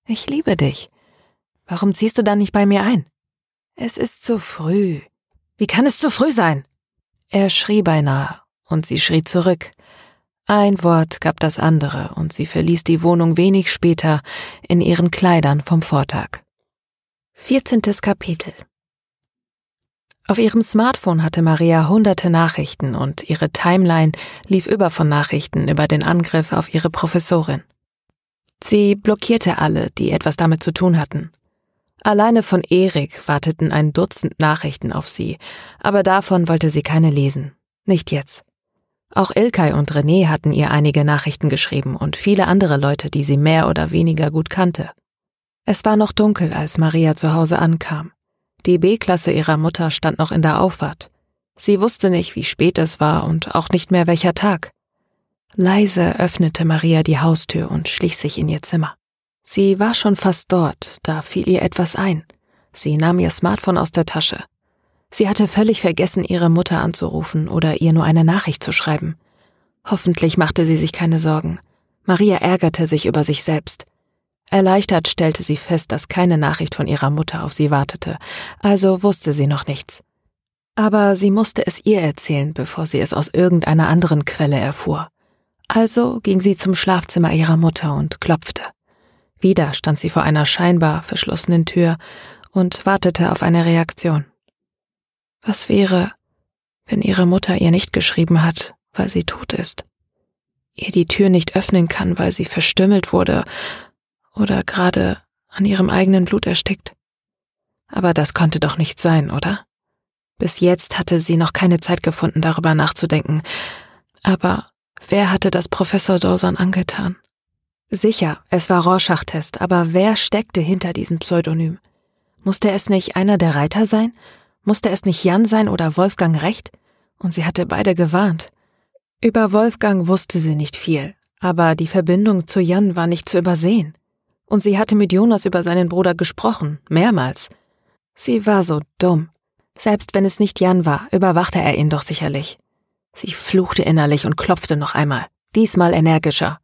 Ich liebe dich. Warum ziehst du dann nicht bei mir ein? Es ist zu früh. Wie kann es zu früh sein? Er schrie beinahe, und sie schrie zurück. Ein Wort gab das andere, und sie verließ die Wohnung wenig später in ihren Kleidern vom Vortag. Vierzehntes Kapitel Auf ihrem Smartphone hatte Maria hunderte Nachrichten und ihre Timeline lief über von Nachrichten über den Angriff auf ihre Professorin. Sie blockierte alle, die etwas damit zu tun hatten. Alleine von Erik warteten ein Dutzend Nachrichten auf sie, aber davon wollte sie keine lesen. Nicht jetzt. Auch Ilkay und René hatten ihr einige Nachrichten geschrieben und viele andere Leute, die sie mehr oder weniger gut kannte. Es war noch dunkel, als Maria zu Hause ankam. Die B-Klasse ihrer Mutter stand noch in der Auffahrt. Sie wusste nicht, wie spät es war und auch nicht mehr welcher Tag. Leise öffnete Maria die Haustür und schlich sich in ihr Zimmer. Sie war schon fast dort, da fiel ihr etwas ein. Sie nahm ihr Smartphone aus der Tasche. Sie hatte völlig vergessen, ihre Mutter anzurufen oder ihr nur eine Nachricht zu schreiben. Hoffentlich machte sie sich keine Sorgen. Maria ärgerte sich über sich selbst. Erleichtert stellte sie fest, dass keine Nachricht von ihrer Mutter auf sie wartete, also wusste sie noch nichts. Aber sie musste es ihr erzählen, bevor sie es aus irgendeiner anderen Quelle erfuhr. Also ging sie zum Schlafzimmer ihrer Mutter und klopfte. Wieder stand sie vor einer scheinbar verschlossenen Tür und wartete auf eine Reaktion. Was wäre, wenn ihre Mutter ihr nicht geschrieben hat, weil sie tot ist? Ihr die Tür nicht öffnen kann, weil sie verstümmelt wurde oder gerade an ihrem eigenen Blut erstickt? Aber das konnte doch nicht sein, oder? Bis jetzt hatte sie noch keine Zeit gefunden, darüber nachzudenken. Aber wer hatte das Professor Dawson angetan? Sicher, es war Rorschach-Test, aber wer steckte hinter diesem Pseudonym? Musste es nicht einer der Reiter sein? Musste es nicht Jan sein oder Wolfgang Recht? Und sie hatte beide gewarnt. Über Wolfgang wusste sie nicht viel, aber die Verbindung zu Jan war nicht zu übersehen. Und sie hatte mit Jonas über seinen Bruder gesprochen, mehrmals. Sie war so dumm. Selbst wenn es nicht Jan war, überwachte er ihn doch sicherlich. Sie fluchte innerlich und klopfte noch einmal, diesmal energischer.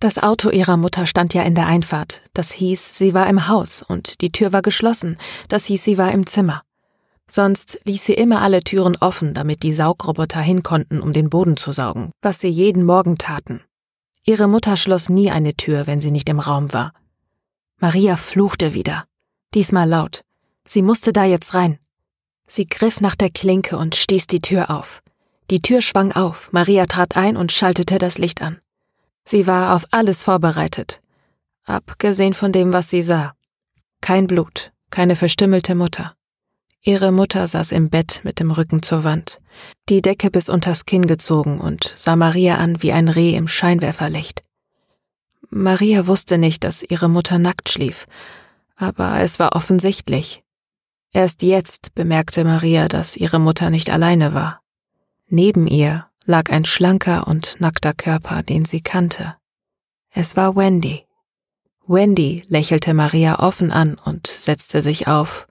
Das Auto ihrer Mutter stand ja in der Einfahrt. Das hieß, sie war im Haus und die Tür war geschlossen. Das hieß, sie war im Zimmer. Sonst ließ sie immer alle Türen offen, damit die Saugroboter hin konnten, um den Boden zu saugen, was sie jeden Morgen taten. Ihre Mutter schloss nie eine Tür, wenn sie nicht im Raum war. Maria fluchte wieder. Diesmal laut. Sie musste da jetzt rein. Sie griff nach der Klinke und stieß die Tür auf. Die Tür schwang auf, Maria trat ein und schaltete das Licht an. Sie war auf alles vorbereitet, abgesehen von dem, was sie sah. Kein Blut, keine verstümmelte Mutter. Ihre Mutter saß im Bett mit dem Rücken zur Wand, die Decke bis unters Kinn gezogen und sah Maria an wie ein Reh im Scheinwerferlicht. Maria wusste nicht, dass ihre Mutter nackt schlief, aber es war offensichtlich. Erst jetzt bemerkte Maria, dass ihre Mutter nicht alleine war. Neben ihr lag ein schlanker und nackter Körper, den sie kannte. Es war Wendy. Wendy lächelte Maria offen an und setzte sich auf.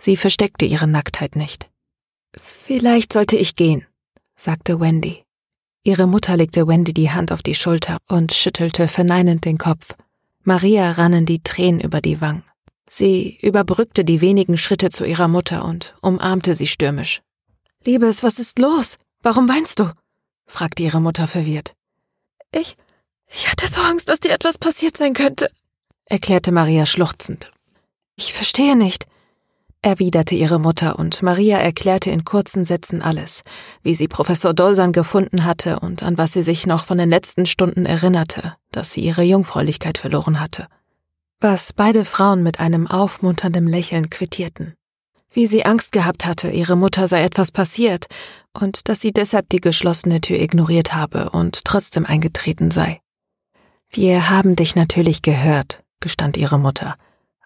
Sie versteckte ihre Nacktheit nicht. Vielleicht sollte ich gehen, sagte Wendy. Ihre Mutter legte Wendy die Hand auf die Schulter und schüttelte verneinend den Kopf. Maria rannen die Tränen über die Wangen. Sie überbrückte die wenigen Schritte zu ihrer Mutter und umarmte sie stürmisch. Liebes, was ist los? Warum weinst du? fragte ihre Mutter verwirrt. Ich, ich hatte so Angst, dass dir etwas passiert sein könnte, erklärte Maria schluchzend. Ich verstehe nicht, erwiderte ihre Mutter, und Maria erklärte in kurzen Sätzen alles, wie sie Professor Dolsan gefunden hatte und an was sie sich noch von den letzten Stunden erinnerte, dass sie ihre Jungfräulichkeit verloren hatte. Was beide Frauen mit einem aufmunternden Lächeln quittierten. Wie sie Angst gehabt hatte, ihre Mutter sei etwas passiert und dass sie deshalb die geschlossene Tür ignoriert habe und trotzdem eingetreten sei. Wir haben dich natürlich gehört, gestand ihre Mutter.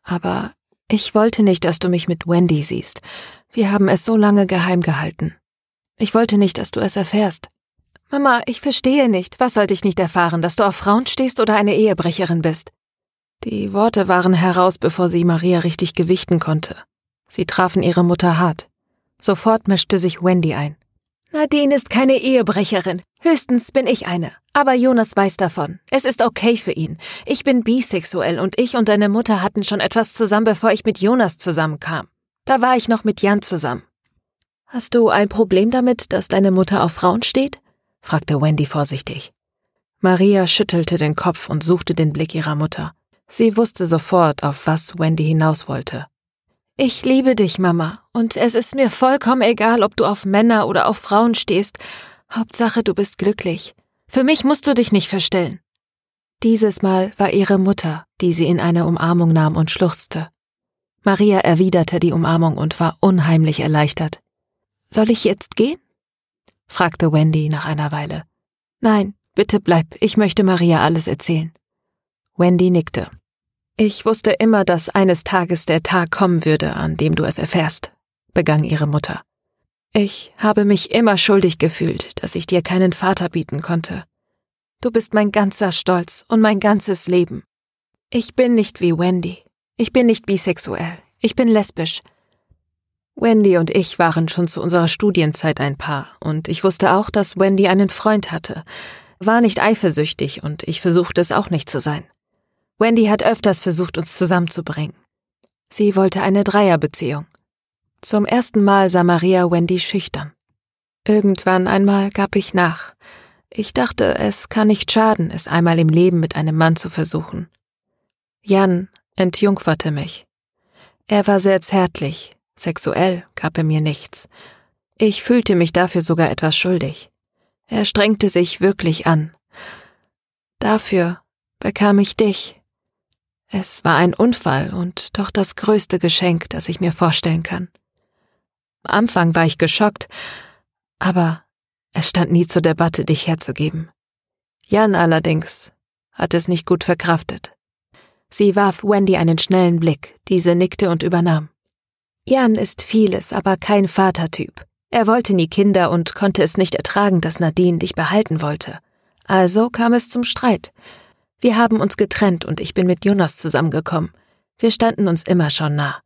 Aber ich wollte nicht, dass du mich mit Wendy siehst. Wir haben es so lange geheim gehalten. Ich wollte nicht, dass du es erfährst. Mama, ich verstehe nicht. Was sollte ich nicht erfahren, dass du auf Frauen stehst oder eine Ehebrecherin bist? Die Worte waren heraus, bevor sie Maria richtig gewichten konnte. Sie trafen ihre Mutter hart. Sofort mischte sich Wendy ein. Nadine ist keine Ehebrecherin. Höchstens bin ich eine. Aber Jonas weiß davon. Es ist okay für ihn. Ich bin bisexuell und ich und deine Mutter hatten schon etwas zusammen, bevor ich mit Jonas zusammenkam. Da war ich noch mit Jan zusammen. Hast du ein Problem damit, dass deine Mutter auf Frauen steht? fragte Wendy vorsichtig. Maria schüttelte den Kopf und suchte den Blick ihrer Mutter. Sie wusste sofort, auf was Wendy hinaus wollte. Ich liebe dich, Mama, und es ist mir vollkommen egal, ob du auf Männer oder auf Frauen stehst. Hauptsache, du bist glücklich. Für mich musst du dich nicht verstellen. Dieses Mal war ihre Mutter, die sie in eine Umarmung nahm und schluchzte. Maria erwiderte die Umarmung und war unheimlich erleichtert. Soll ich jetzt gehen? fragte Wendy nach einer Weile. Nein, bitte bleib, ich möchte Maria alles erzählen. Wendy nickte. Ich wusste immer, dass eines Tages der Tag kommen würde, an dem du es erfährst, begann ihre Mutter. Ich habe mich immer schuldig gefühlt, dass ich dir keinen Vater bieten konnte. Du bist mein ganzer Stolz und mein ganzes Leben. Ich bin nicht wie Wendy. Ich bin nicht bisexuell. Ich bin lesbisch. Wendy und ich waren schon zu unserer Studienzeit ein Paar, und ich wusste auch, dass Wendy einen Freund hatte, war nicht eifersüchtig, und ich versuchte es auch nicht zu sein. Wendy hat öfters versucht, uns zusammenzubringen. Sie wollte eine Dreierbeziehung. Zum ersten Mal sah Maria Wendy schüchtern. Irgendwann einmal gab ich nach. Ich dachte, es kann nicht schaden, es einmal im Leben mit einem Mann zu versuchen. Jan entjungferte mich. Er war sehr zärtlich, sexuell gab er mir nichts. Ich fühlte mich dafür sogar etwas schuldig. Er strengte sich wirklich an. Dafür bekam ich dich. Es war ein Unfall und doch das größte Geschenk, das ich mir vorstellen kann. Am Anfang war ich geschockt, aber es stand nie zur Debatte, dich herzugeben. Jan allerdings hat es nicht gut verkraftet. Sie warf Wendy einen schnellen Blick, diese nickte und übernahm. Jan ist vieles, aber kein Vatertyp. Er wollte nie Kinder und konnte es nicht ertragen, dass Nadine dich behalten wollte. Also kam es zum Streit. Wir haben uns getrennt und ich bin mit Jonas zusammengekommen. Wir standen uns immer schon nah.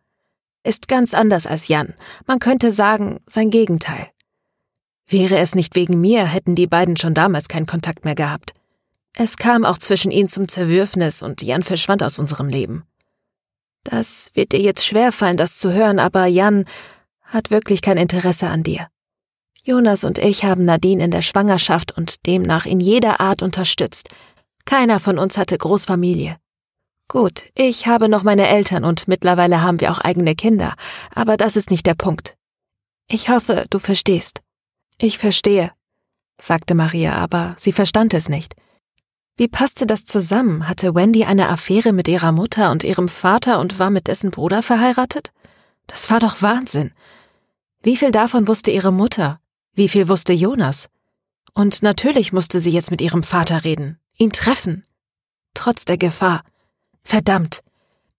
Ist ganz anders als Jan. Man könnte sagen, sein Gegenteil. Wäre es nicht wegen mir, hätten die beiden schon damals keinen Kontakt mehr gehabt. Es kam auch zwischen ihnen zum Zerwürfnis und Jan verschwand aus unserem Leben. Das wird dir jetzt schwerfallen, das zu hören, aber Jan hat wirklich kein Interesse an dir. Jonas und ich haben Nadine in der Schwangerschaft und demnach in jeder Art unterstützt. Keiner von uns hatte Großfamilie. Gut, ich habe noch meine Eltern und mittlerweile haben wir auch eigene Kinder, aber das ist nicht der Punkt. Ich hoffe, du verstehst. Ich verstehe, sagte Maria, aber sie verstand es nicht. Wie passte das zusammen? Hatte Wendy eine Affäre mit ihrer Mutter und ihrem Vater und war mit dessen Bruder verheiratet? Das war doch Wahnsinn. Wie viel davon wusste ihre Mutter? Wie viel wusste Jonas? Und natürlich musste sie jetzt mit ihrem Vater reden ihn treffen. Trotz der Gefahr. Verdammt.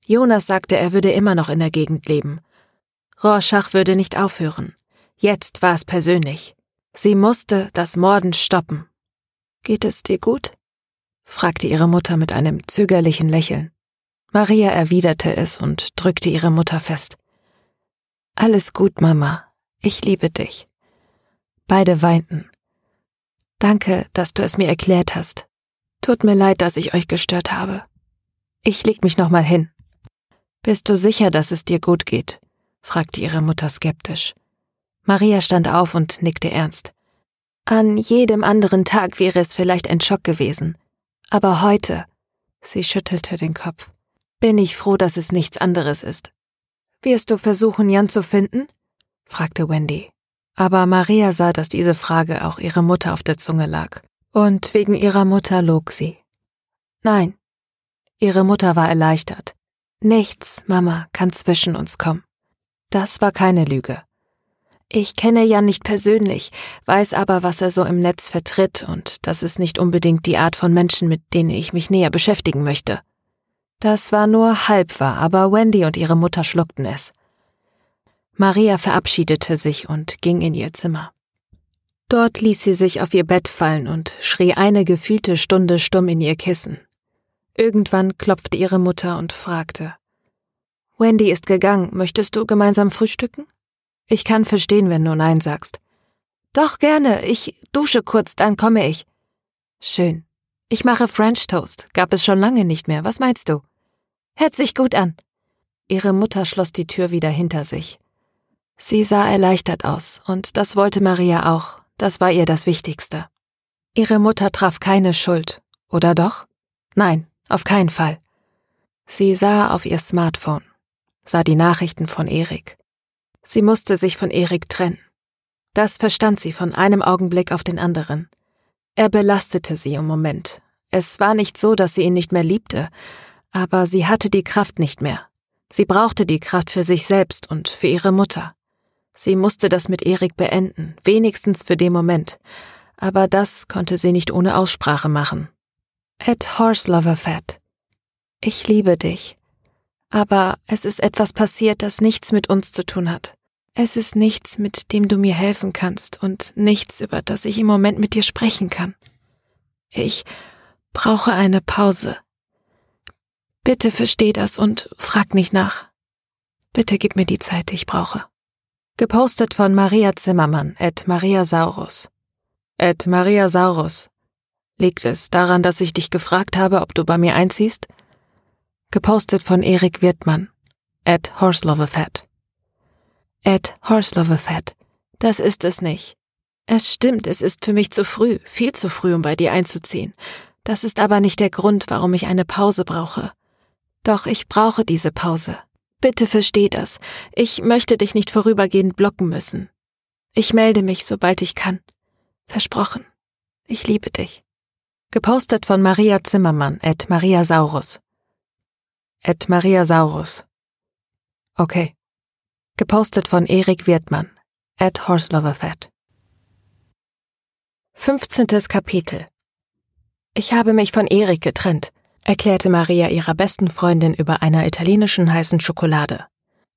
Jonas sagte, er würde immer noch in der Gegend leben. Rorschach würde nicht aufhören. Jetzt war es persönlich. Sie musste das Morden stoppen. Geht es dir gut? fragte ihre Mutter mit einem zögerlichen Lächeln. Maria erwiderte es und drückte ihre Mutter fest. Alles gut, Mama. Ich liebe dich. Beide weinten. Danke, dass du es mir erklärt hast. Tut mir leid, dass ich euch gestört habe. Ich leg mich noch mal hin. Bist du sicher, dass es dir gut geht? fragte ihre Mutter skeptisch. Maria stand auf und nickte ernst. An jedem anderen Tag wäre es vielleicht ein Schock gewesen. Aber heute, sie schüttelte den Kopf, bin ich froh, dass es nichts anderes ist. Wirst du versuchen, Jan zu finden? fragte Wendy. Aber Maria sah, dass diese Frage auch ihre Mutter auf der Zunge lag. Und wegen ihrer Mutter log sie. Nein. Ihre Mutter war erleichtert. Nichts, Mama, kann zwischen uns kommen. Das war keine Lüge. Ich kenne Jan nicht persönlich, weiß aber, was er so im Netz vertritt, und das ist nicht unbedingt die Art von Menschen, mit denen ich mich näher beschäftigen möchte. Das war nur halb wahr, aber Wendy und ihre Mutter schluckten es. Maria verabschiedete sich und ging in ihr Zimmer. Dort ließ sie sich auf ihr Bett fallen und schrie eine gefühlte Stunde stumm in ihr Kissen. Irgendwann klopfte ihre Mutter und fragte Wendy ist gegangen, möchtest du gemeinsam frühstücken? Ich kann verstehen, wenn du Nein sagst. Doch gerne, ich dusche kurz, dann komme ich. Schön. Ich mache French Toast, gab es schon lange nicht mehr, was meinst du? Hört sich gut an. Ihre Mutter schloss die Tür wieder hinter sich. Sie sah erleichtert aus, und das wollte Maria auch, das war ihr das Wichtigste. Ihre Mutter traf keine Schuld, oder doch? Nein, auf keinen Fall. Sie sah auf ihr Smartphone, sah die Nachrichten von Erik. Sie musste sich von Erik trennen. Das verstand sie von einem Augenblick auf den anderen. Er belastete sie im Moment. Es war nicht so, dass sie ihn nicht mehr liebte, aber sie hatte die Kraft nicht mehr. Sie brauchte die Kraft für sich selbst und für ihre Mutter. Sie musste das mit Erik beenden, wenigstens für den Moment. Aber das konnte sie nicht ohne Aussprache machen. Ed Horseloverfett. Ich liebe dich. Aber es ist etwas passiert, das nichts mit uns zu tun hat. Es ist nichts, mit dem du mir helfen kannst und nichts, über das ich im Moment mit dir sprechen kann. Ich brauche eine Pause. Bitte versteh das und frag nicht nach. Bitte gib mir die Zeit, die ich brauche. Gepostet von Maria Zimmermann, at Maria Saurus. At Maria Saurus. Liegt es daran, dass ich dich gefragt habe, ob du bei mir einziehst? Gepostet von Erik Wirtmann, at Horseloverfat. Ed Horseloverfett. Das ist es nicht. Es stimmt, es ist für mich zu früh, viel zu früh, um bei dir einzuziehen. Das ist aber nicht der Grund, warum ich eine Pause brauche. Doch ich brauche diese Pause. Bitte versteh das. Ich möchte dich nicht vorübergehend blocken müssen. Ich melde mich, sobald ich kann. Versprochen. Ich liebe dich. Gepostet von Maria Zimmermann, at Maria Saurus. At Maria Saurus. Okay. Gepostet von Erik Wirtmann, at Horseloverfat. 15. Kapitel Ich habe mich von Erik getrennt, erklärte Maria ihrer besten Freundin über einer italienischen heißen Schokolade.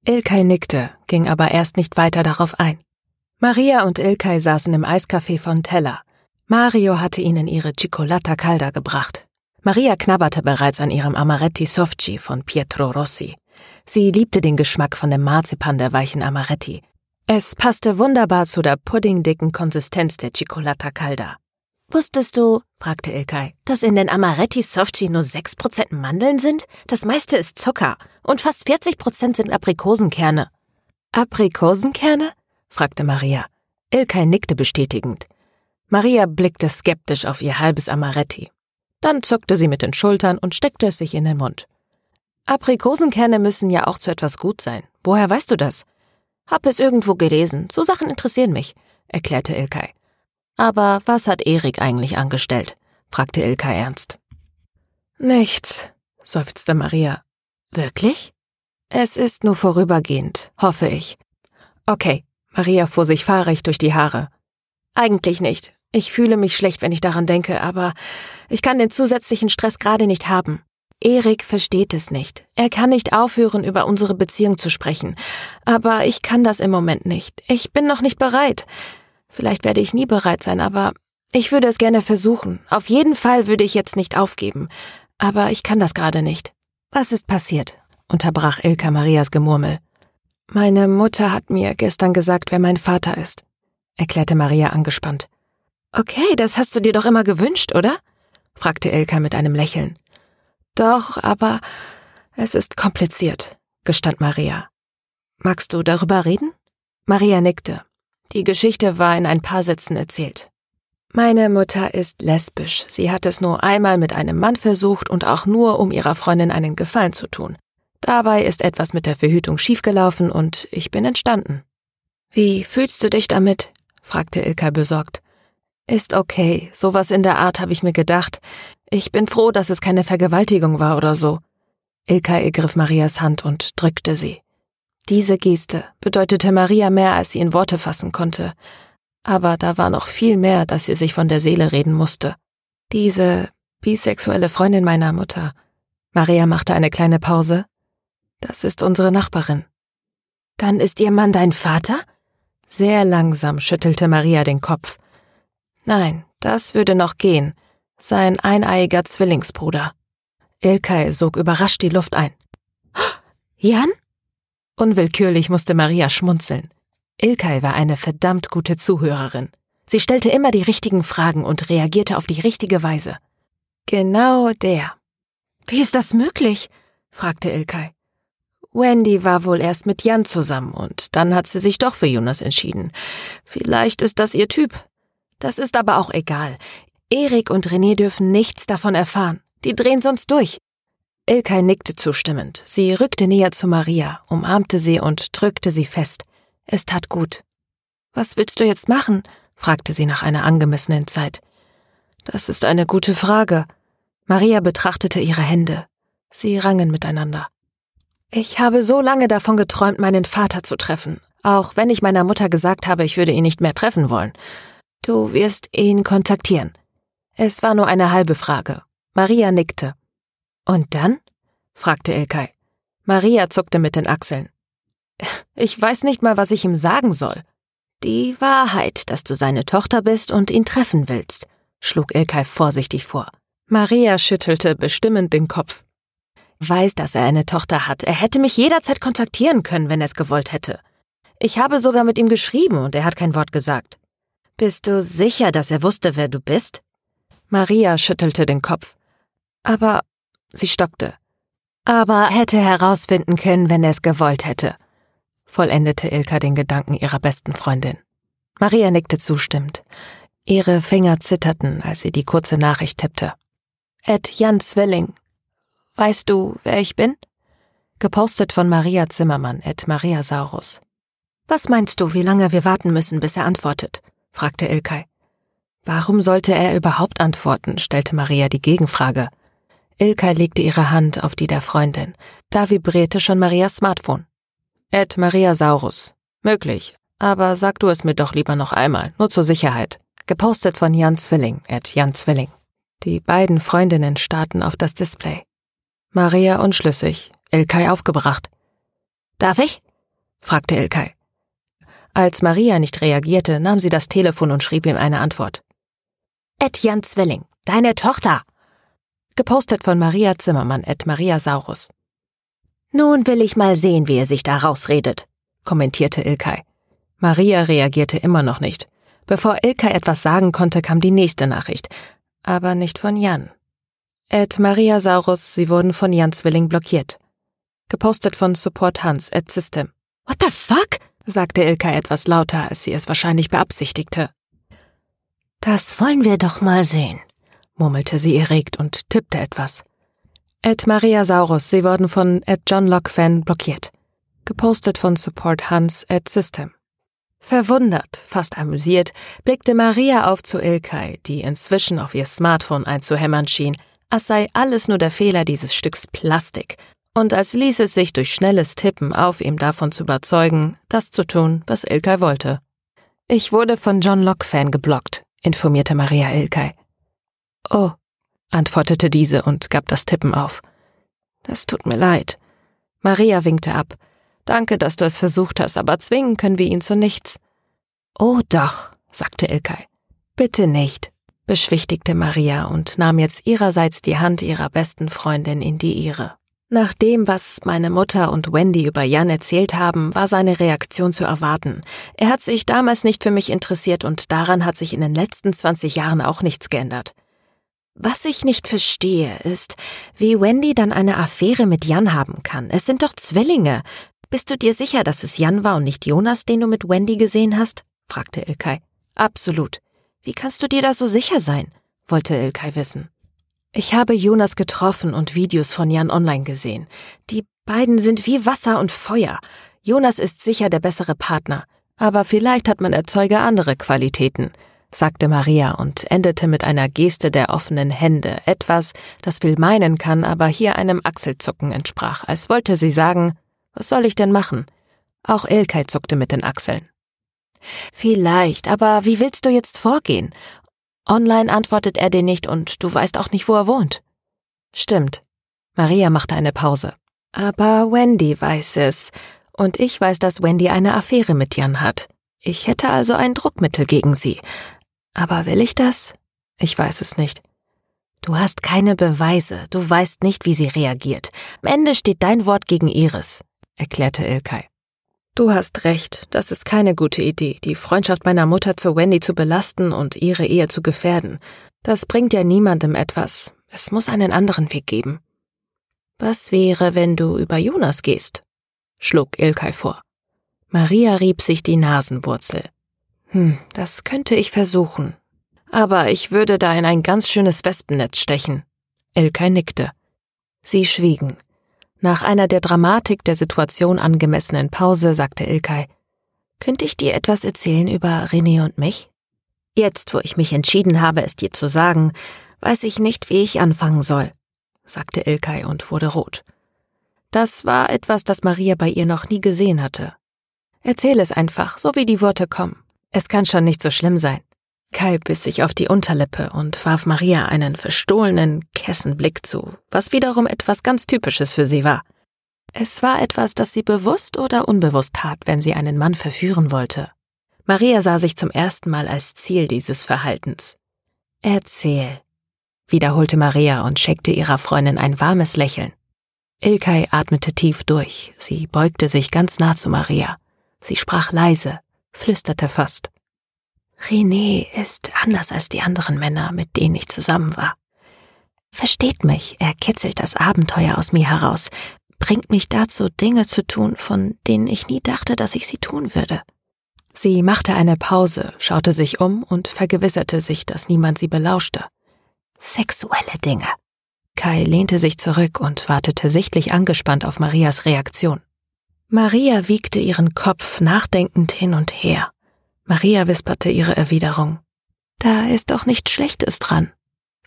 Ilkay nickte, ging aber erst nicht weiter darauf ein. Maria und Ilkay saßen im Eiscafé von Teller. Mario hatte ihnen ihre Cicolata Calda gebracht. Maria knabberte bereits an ihrem Amaretti Sofci von Pietro Rossi. Sie liebte den Geschmack von dem Marzipan der weichen Amaretti. Es passte wunderbar zu der puddingdicken Konsistenz der Cicolata Calda. Wusstest du, fragte Ilkay, dass in den Amaretti Softchi nur 6% Mandeln sind? Das meiste ist Zucker und fast 40% sind Aprikosenkerne. Aprikosenkerne? fragte Maria. Ilkay nickte bestätigend. Maria blickte skeptisch auf ihr halbes Amaretti. Dann zuckte sie mit den Schultern und steckte es sich in den Mund. Aprikosenkerne müssen ja auch zu etwas gut sein. Woher weißt du das? Hab es irgendwo gelesen. So Sachen interessieren mich, erklärte Ilkay. Aber was hat Erik eigentlich angestellt? fragte Ilkay ernst. Nichts, seufzte Maria. Wirklich? Es ist nur vorübergehend, hoffe ich. Okay, Maria fuhr sich fahrig durch die Haare. Eigentlich nicht. Ich fühle mich schlecht, wenn ich daran denke, aber ich kann den zusätzlichen Stress gerade nicht haben. Erik versteht es nicht. Er kann nicht aufhören, über unsere Beziehung zu sprechen. Aber ich kann das im Moment nicht. Ich bin noch nicht bereit. Vielleicht werde ich nie bereit sein, aber ich würde es gerne versuchen. Auf jeden Fall würde ich jetzt nicht aufgeben. Aber ich kann das gerade nicht. Was ist passiert? unterbrach Ilka Marias Gemurmel. Meine Mutter hat mir gestern gesagt, wer mein Vater ist, erklärte Maria angespannt. Okay, das hast du dir doch immer gewünscht, oder? fragte Ilka mit einem Lächeln. Doch, aber es ist kompliziert, gestand Maria. Magst du darüber reden? Maria nickte. Die Geschichte war in ein paar Sätzen erzählt. Meine Mutter ist lesbisch. Sie hat es nur einmal mit einem Mann versucht und auch nur, um ihrer Freundin einen Gefallen zu tun. Dabei ist etwas mit der Verhütung schiefgelaufen und ich bin entstanden. Wie fühlst du dich damit? fragte Ilka besorgt. Ist okay, sowas in der Art habe ich mir gedacht. Ich bin froh, dass es keine Vergewaltigung war oder so. Ilkay ergriff Marias Hand und drückte sie. Diese Geste bedeutete Maria mehr, als sie in Worte fassen konnte. Aber da war noch viel mehr, das sie sich von der Seele reden musste. Diese bisexuelle Freundin meiner Mutter. Maria machte eine kleine Pause. Das ist unsere Nachbarin. Dann ist Ihr Mann dein Vater? Sehr langsam schüttelte Maria den Kopf. Nein, das würde noch gehen. Sein eineiiger Zwillingsbruder. Ilkay sog überrascht die Luft ein. Jan? Unwillkürlich musste Maria schmunzeln. Ilkay war eine verdammt gute Zuhörerin. Sie stellte immer die richtigen Fragen und reagierte auf die richtige Weise. Genau der. Wie ist das möglich? fragte Ilkay. Wendy war wohl erst mit Jan zusammen und dann hat sie sich doch für Jonas entschieden. Vielleicht ist das ihr Typ. Das ist aber auch egal. Erik und René dürfen nichts davon erfahren. Die drehen sonst durch. Ilkay nickte zustimmend. Sie rückte näher zu Maria, umarmte sie und drückte sie fest. Es tat gut. Was willst du jetzt machen? fragte sie nach einer angemessenen Zeit. Das ist eine gute Frage. Maria betrachtete ihre Hände. Sie rangen miteinander. Ich habe so lange davon geträumt, meinen Vater zu treffen, auch wenn ich meiner Mutter gesagt habe, ich würde ihn nicht mehr treffen wollen. Du wirst ihn kontaktieren. Es war nur eine halbe Frage. Maria nickte. Und dann? fragte Ilkay. Maria zuckte mit den Achseln. Ich weiß nicht mal, was ich ihm sagen soll. Die Wahrheit, dass du seine Tochter bist und ihn treffen willst, schlug Ilkay vorsichtig vor. Maria schüttelte bestimmend den Kopf weiß, dass er eine Tochter hat. Er hätte mich jederzeit kontaktieren können, wenn er es gewollt hätte. Ich habe sogar mit ihm geschrieben und er hat kein Wort gesagt. Bist du sicher, dass er wusste, wer du bist? Maria schüttelte den Kopf. Aber sie stockte. Aber hätte herausfinden können, wenn er es gewollt hätte, vollendete Ilka den Gedanken ihrer besten Freundin. Maria nickte zustimmend. Ihre Finger zitterten, als sie die kurze Nachricht tippte. Ed Jan Zwilling, Weißt du, wer ich bin? Gepostet von Maria Zimmermann et Maria Saurus. Was meinst du, wie lange wir warten müssen, bis er antwortet? fragte Ilkay. Warum sollte er überhaupt antworten? stellte Maria die Gegenfrage. Ilkay legte ihre Hand auf die der Freundin. Da vibrierte schon Marias Smartphone. Ed Maria Saurus. Möglich. Aber sag du es mir doch lieber noch einmal, nur zur Sicherheit. Gepostet von Jan Zwilling, Ed Jan Zwilling. Die beiden Freundinnen starrten auf das Display. Maria unschlüssig, Ilkay aufgebracht. Darf ich? fragte Ilkay. Als Maria nicht reagierte, nahm sie das Telefon und schrieb ihm eine Antwort. Ed Jan Zwilling, deine Tochter. Gepostet von Maria Zimmermann et Maria Saurus. Nun will ich mal sehen, wie er sich da rausredet, kommentierte Ilkay. Maria reagierte immer noch nicht. Bevor Ilkay etwas sagen konnte, kam die nächste Nachricht. Aber nicht von Jan. At Maria Saurus, sie wurden von Jan Zwilling blockiert. Gepostet von Support Hans at System. What the fuck? sagte Ilka etwas lauter, als sie es wahrscheinlich beabsichtigte. Das wollen wir doch mal sehen, murmelte sie erregt und tippte etwas. At Maria Saurus, sie wurden von at John Locke Fan blockiert. Gepostet von Support Hans at System. Verwundert, fast amüsiert, blickte Maria auf zu Ilkay, die inzwischen auf ihr Smartphone einzuhämmern schien, als sei alles nur der Fehler dieses Stücks Plastik und als ließ es sich durch schnelles Tippen auf ihm davon zu überzeugen, das zu tun, was Ilkay wollte. Ich wurde von John Locke-Fan geblockt, informierte Maria Ilkay. Oh, antwortete diese und gab das Tippen auf. Das tut mir leid. Maria winkte ab. Danke, dass du es versucht hast, aber zwingen können wir ihn zu nichts. Oh doch, sagte Ilkay. Bitte nicht, beschwichtigte Maria und nahm jetzt ihrerseits die Hand ihrer besten Freundin in die ihre. Nach dem, was meine Mutter und Wendy über Jan erzählt haben, war seine Reaktion zu erwarten. Er hat sich damals nicht für mich interessiert und daran hat sich in den letzten 20 Jahren auch nichts geändert. Was ich nicht verstehe, ist, wie Wendy dann eine Affäre mit Jan haben kann. Es sind doch Zwillinge. Bist du dir sicher, dass es Jan war und nicht Jonas, den du mit Wendy gesehen hast? fragte Ilkay. Absolut. Wie kannst du dir da so sicher sein? wollte Ilkay wissen. Ich habe Jonas getroffen und Videos von Jan online gesehen. Die beiden sind wie Wasser und Feuer. Jonas ist sicher der bessere Partner, aber vielleicht hat mein Erzeuger andere Qualitäten. Sagte Maria und endete mit einer Geste der offenen Hände, etwas, das viel meinen kann, aber hier einem Achselzucken entsprach, als wollte sie sagen, was soll ich denn machen? Auch Ilkay zuckte mit den Achseln. Vielleicht, aber wie willst du jetzt vorgehen? Online antwortet er dir nicht und du weißt auch nicht, wo er wohnt. Stimmt. Maria machte eine Pause. Aber Wendy weiß es. Und ich weiß, dass Wendy eine Affäre mit Jan hat. Ich hätte also ein Druckmittel gegen sie. Aber will ich das? Ich weiß es nicht. Du hast keine Beweise, du weißt nicht, wie sie reagiert. Am Ende steht dein Wort gegen ihres, erklärte Ilkay. Du hast recht, das ist keine gute Idee, die Freundschaft meiner Mutter zu Wendy zu belasten und ihre Ehe zu gefährden. Das bringt ja niemandem etwas. Es muss einen anderen Weg geben. Was wäre, wenn du über Jonas gehst? schlug Ilkay vor. Maria rieb sich die Nasenwurzel. Hm, das könnte ich versuchen. Aber ich würde da in ein ganz schönes Wespennetz stechen. Ilkay nickte. Sie schwiegen. Nach einer der Dramatik der Situation angemessenen Pause sagte Ilkay, Könnte ich dir etwas erzählen über René und mich? Jetzt, wo ich mich entschieden habe, es dir zu sagen, weiß ich nicht, wie ich anfangen soll, sagte Ilkay und wurde rot. Das war etwas, das Maria bei ihr noch nie gesehen hatte. Erzähl es einfach, so wie die Worte kommen. Es kann schon nicht so schlimm sein. Kai biss sich auf die Unterlippe und warf Maria einen verstohlenen, kessen Blick zu, was wiederum etwas ganz Typisches für sie war. Es war etwas, das sie bewusst oder unbewusst tat, wenn sie einen Mann verführen wollte. Maria sah sich zum ersten Mal als Ziel dieses Verhaltens. Erzähl, wiederholte Maria und schenkte ihrer Freundin ein warmes Lächeln. Ilkay atmete tief durch, sie beugte sich ganz nah zu Maria. Sie sprach leise, flüsterte fast. René ist anders als die anderen Männer, mit denen ich zusammen war. Versteht mich, er kitzelt das Abenteuer aus mir heraus, bringt mich dazu, Dinge zu tun, von denen ich nie dachte, dass ich sie tun würde. Sie machte eine Pause, schaute sich um und vergewisserte sich, dass niemand sie belauschte. Sexuelle Dinge. Kai lehnte sich zurück und wartete sichtlich angespannt auf Marias Reaktion. Maria wiegte ihren Kopf nachdenkend hin und her. Maria wisperte ihre Erwiderung. Da ist doch nichts Schlechtes dran.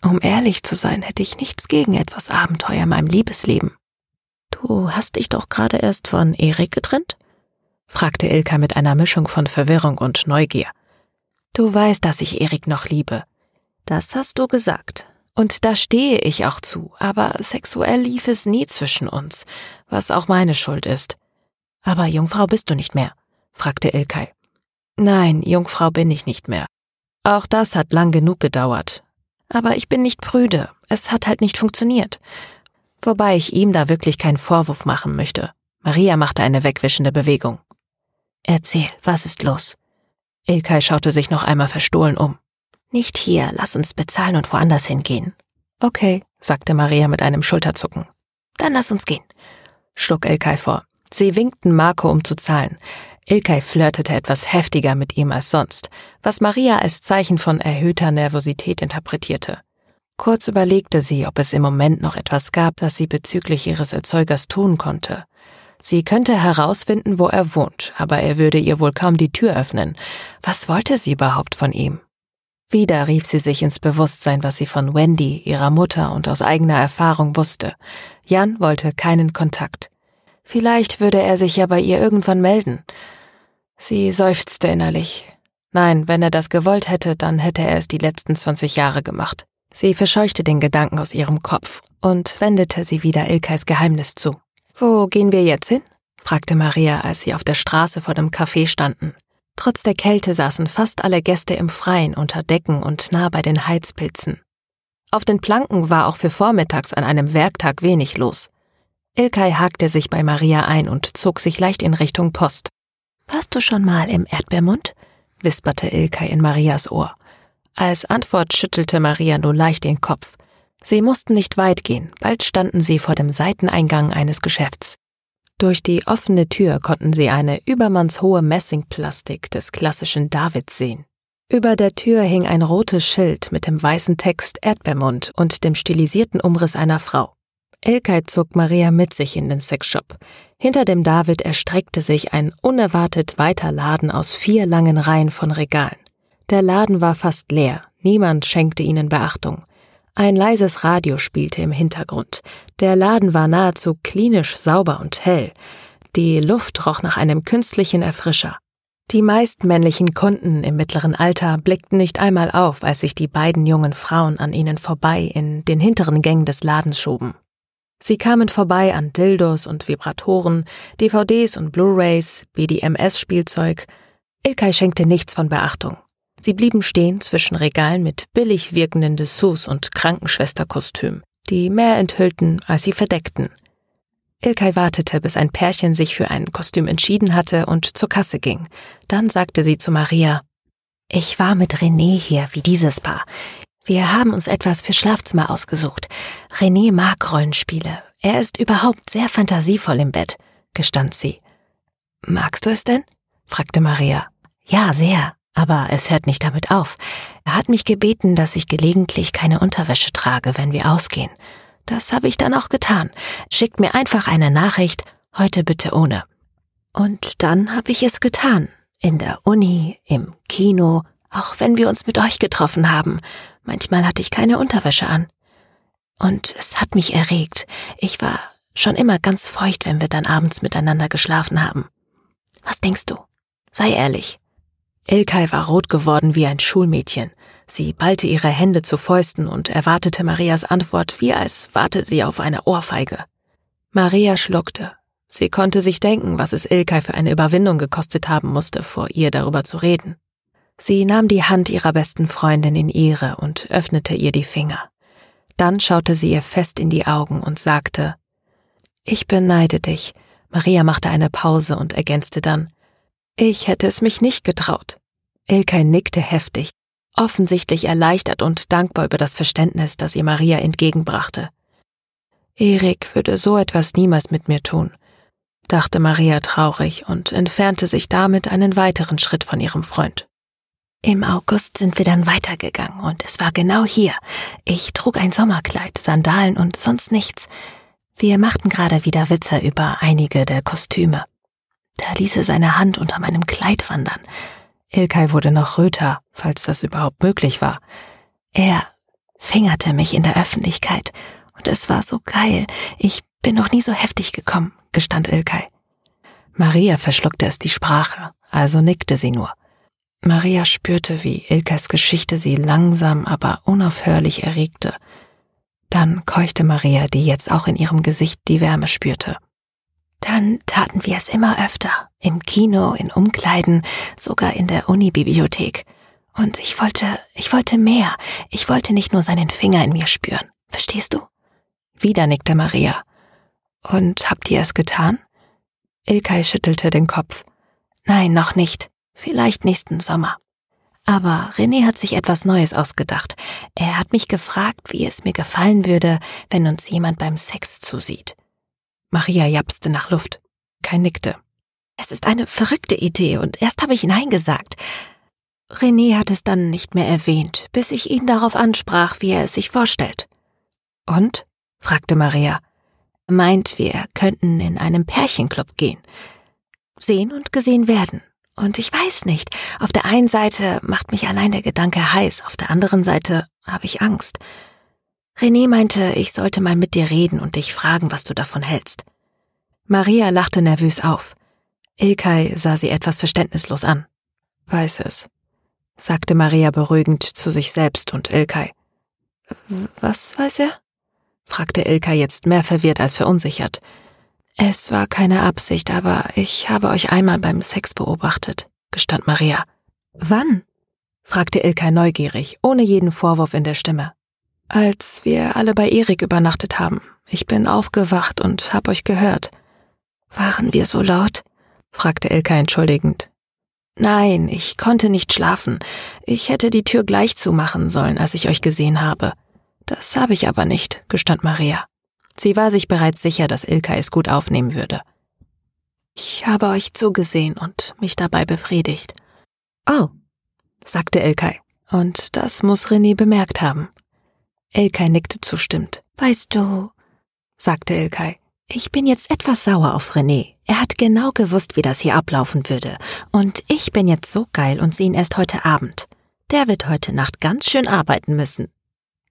Um ehrlich zu sein, hätte ich nichts gegen etwas Abenteuer in meinem Liebesleben. Du hast dich doch gerade erst von Erik getrennt? fragte Ilka mit einer Mischung von Verwirrung und Neugier. Du weißt, dass ich Erik noch liebe. Das hast du gesagt. Und da stehe ich auch zu, aber sexuell lief es nie zwischen uns, was auch meine Schuld ist. Aber Jungfrau bist du nicht mehr? fragte Ilkay. Nein, Jungfrau bin ich nicht mehr. Auch das hat lang genug gedauert. Aber ich bin nicht prüde. Es hat halt nicht funktioniert. Wobei ich ihm da wirklich keinen Vorwurf machen möchte. Maria machte eine wegwischende Bewegung. Erzähl, was ist los? Ilkay schaute sich noch einmal verstohlen um. Nicht hier, lass uns bezahlen und woanders hingehen. Okay, sagte Maria mit einem Schulterzucken. Dann lass uns gehen, schlug Ilkay vor. Sie winkten Marco, um zu zahlen. Ilkay flirtete etwas heftiger mit ihm als sonst, was Maria als Zeichen von erhöhter Nervosität interpretierte. Kurz überlegte sie, ob es im Moment noch etwas gab, das sie bezüglich ihres Erzeugers tun konnte. Sie könnte herausfinden, wo er wohnt, aber er würde ihr wohl kaum die Tür öffnen. Was wollte sie überhaupt von ihm? Wieder rief sie sich ins Bewusstsein, was sie von Wendy, ihrer Mutter und aus eigener Erfahrung wusste. Jan wollte keinen Kontakt. Vielleicht würde er sich ja bei ihr irgendwann melden. Sie seufzte innerlich. Nein, wenn er das gewollt hätte, dann hätte er es die letzten 20 Jahre gemacht. Sie verscheuchte den Gedanken aus ihrem Kopf und wendete sie wieder Ilkais Geheimnis zu. Wo gehen wir jetzt hin? fragte Maria, als sie auf der Straße vor dem Café standen. Trotz der Kälte saßen fast alle Gäste im Freien unter Decken und nah bei den Heizpilzen. Auf den Planken war auch für vormittags an einem Werktag wenig los. Ilkay hakte sich bei Maria ein und zog sich leicht in Richtung Post. Warst du schon mal im Erdbeermund? wisperte Ilkay in Marias Ohr. Als Antwort schüttelte Maria nur leicht den Kopf. Sie mussten nicht weit gehen, bald standen sie vor dem Seiteneingang eines Geschäfts. Durch die offene Tür konnten sie eine übermannshohe Messingplastik des klassischen Davids sehen. Über der Tür hing ein rotes Schild mit dem weißen Text Erdbeermund und dem stilisierten Umriss einer Frau. Elkay zog Maria mit sich in den Sexshop. Hinter dem David erstreckte sich ein unerwartet weiter Laden aus vier langen Reihen von Regalen. Der Laden war fast leer, niemand schenkte ihnen Beachtung. Ein leises Radio spielte im Hintergrund. Der Laden war nahezu klinisch sauber und hell. Die Luft roch nach einem künstlichen Erfrischer. Die meist männlichen Kunden im mittleren Alter blickten nicht einmal auf, als sich die beiden jungen Frauen an ihnen vorbei in den hinteren Gängen des Ladens schoben. Sie kamen vorbei an Dildos und Vibratoren, DVDs und Blu-rays, BDMS-Spielzeug. Ilkay schenkte nichts von Beachtung. Sie blieben stehen zwischen Regalen mit billig wirkenden Dessous und Krankenschwesterkostüm, die mehr enthüllten, als sie verdeckten. Ilkay wartete, bis ein Pärchen sich für ein Kostüm entschieden hatte und zur Kasse ging. Dann sagte sie zu Maria, Ich war mit René hier, wie dieses Paar. Wir haben uns etwas für Schlafzimmer ausgesucht. René mag Rollenspiele. Er ist überhaupt sehr fantasievoll im Bett, gestand sie. Magst du es denn? fragte Maria. Ja, sehr. Aber es hört nicht damit auf. Er hat mich gebeten, dass ich gelegentlich keine Unterwäsche trage, wenn wir ausgehen. Das habe ich dann auch getan. Schickt mir einfach eine Nachricht, heute bitte ohne. Und dann habe ich es getan. In der Uni, im Kino, auch wenn wir uns mit euch getroffen haben. Manchmal hatte ich keine Unterwäsche an. Und es hat mich erregt. Ich war schon immer ganz feucht, wenn wir dann abends miteinander geschlafen haben. Was denkst du? Sei ehrlich. Ilkay war rot geworden wie ein Schulmädchen. Sie ballte ihre Hände zu Fäusten und erwartete Marias Antwort, wie als warte sie auf eine Ohrfeige. Maria schluckte. Sie konnte sich denken, was es Ilkay für eine Überwindung gekostet haben musste, vor ihr darüber zu reden. Sie nahm die Hand ihrer besten Freundin in ihre und öffnete ihr die Finger. Dann schaute sie ihr fest in die Augen und sagte, Ich beneide dich. Maria machte eine Pause und ergänzte dann, ich hätte es mich nicht getraut. Ilkay nickte heftig, offensichtlich erleichtert und dankbar über das Verständnis, das ihr Maria entgegenbrachte. Erik würde so etwas niemals mit mir tun, dachte Maria traurig und entfernte sich damit einen weiteren Schritt von ihrem Freund. Im August sind wir dann weitergegangen und es war genau hier. Ich trug ein Sommerkleid, Sandalen und sonst nichts. Wir machten gerade wieder Witze über einige der Kostüme. Da ließ er seine Hand unter meinem Kleid wandern. Ilkay wurde noch röter, falls das überhaupt möglich war. Er fingerte mich in der Öffentlichkeit und es war so geil. Ich bin noch nie so heftig gekommen, gestand Ilkay. Maria verschluckte es die Sprache, also nickte sie nur. Maria spürte, wie Ilkas Geschichte sie langsam, aber unaufhörlich erregte. Dann keuchte Maria, die jetzt auch in ihrem Gesicht die Wärme spürte. Dann taten wir es immer öfter. Im Kino, in Umkleiden, sogar in der Unibibliothek. Und ich wollte, ich wollte mehr. Ich wollte nicht nur seinen Finger in mir spüren. Verstehst du? Wieder nickte Maria. Und habt ihr es getan? Ilkay schüttelte den Kopf. Nein, noch nicht. Vielleicht nächsten Sommer. Aber René hat sich etwas Neues ausgedacht. Er hat mich gefragt, wie es mir gefallen würde, wenn uns jemand beim Sex zusieht. Maria japste nach Luft. Kein nickte. Es ist eine verrückte Idee und erst habe ich Nein gesagt. René hat es dann nicht mehr erwähnt, bis ich ihn darauf ansprach, wie er es sich vorstellt. Und? fragte Maria. Meint, wir könnten in einem Pärchenclub gehen. Sehen und gesehen werden. Und ich weiß nicht, auf der einen Seite macht mich allein der Gedanke heiß, auf der anderen Seite habe ich Angst. René meinte, ich sollte mal mit dir reden und dich fragen, was du davon hältst. Maria lachte nervös auf. Ilkay sah sie etwas verständnislos an. Weiß es, sagte Maria beruhigend zu sich selbst und Ilkay. Was weiß er? fragte Ilkay jetzt mehr verwirrt als verunsichert. Es war keine Absicht, aber ich habe euch einmal beim Sex beobachtet, gestand Maria. Wann? fragte Ilkay neugierig, ohne jeden Vorwurf in der Stimme. Als wir alle bei Erik übernachtet haben. Ich bin aufgewacht und hab euch gehört. Waren wir so laut? fragte Ilka entschuldigend. Nein, ich konnte nicht schlafen. Ich hätte die Tür gleich zumachen sollen, als ich euch gesehen habe. Das habe ich aber nicht, gestand Maria. Sie war sich bereits sicher, dass Ilka es gut aufnehmen würde. Ich habe euch zugesehen und mich dabei befriedigt. Oh, sagte Ilkay. Und das muss René bemerkt haben. Ilkay nickte zustimmend. Weißt du, sagte Ilkay, ich bin jetzt etwas sauer auf René. Er hat genau gewusst, wie das hier ablaufen würde. Und ich bin jetzt so geil und sehe ihn erst heute Abend. Der wird heute Nacht ganz schön arbeiten müssen.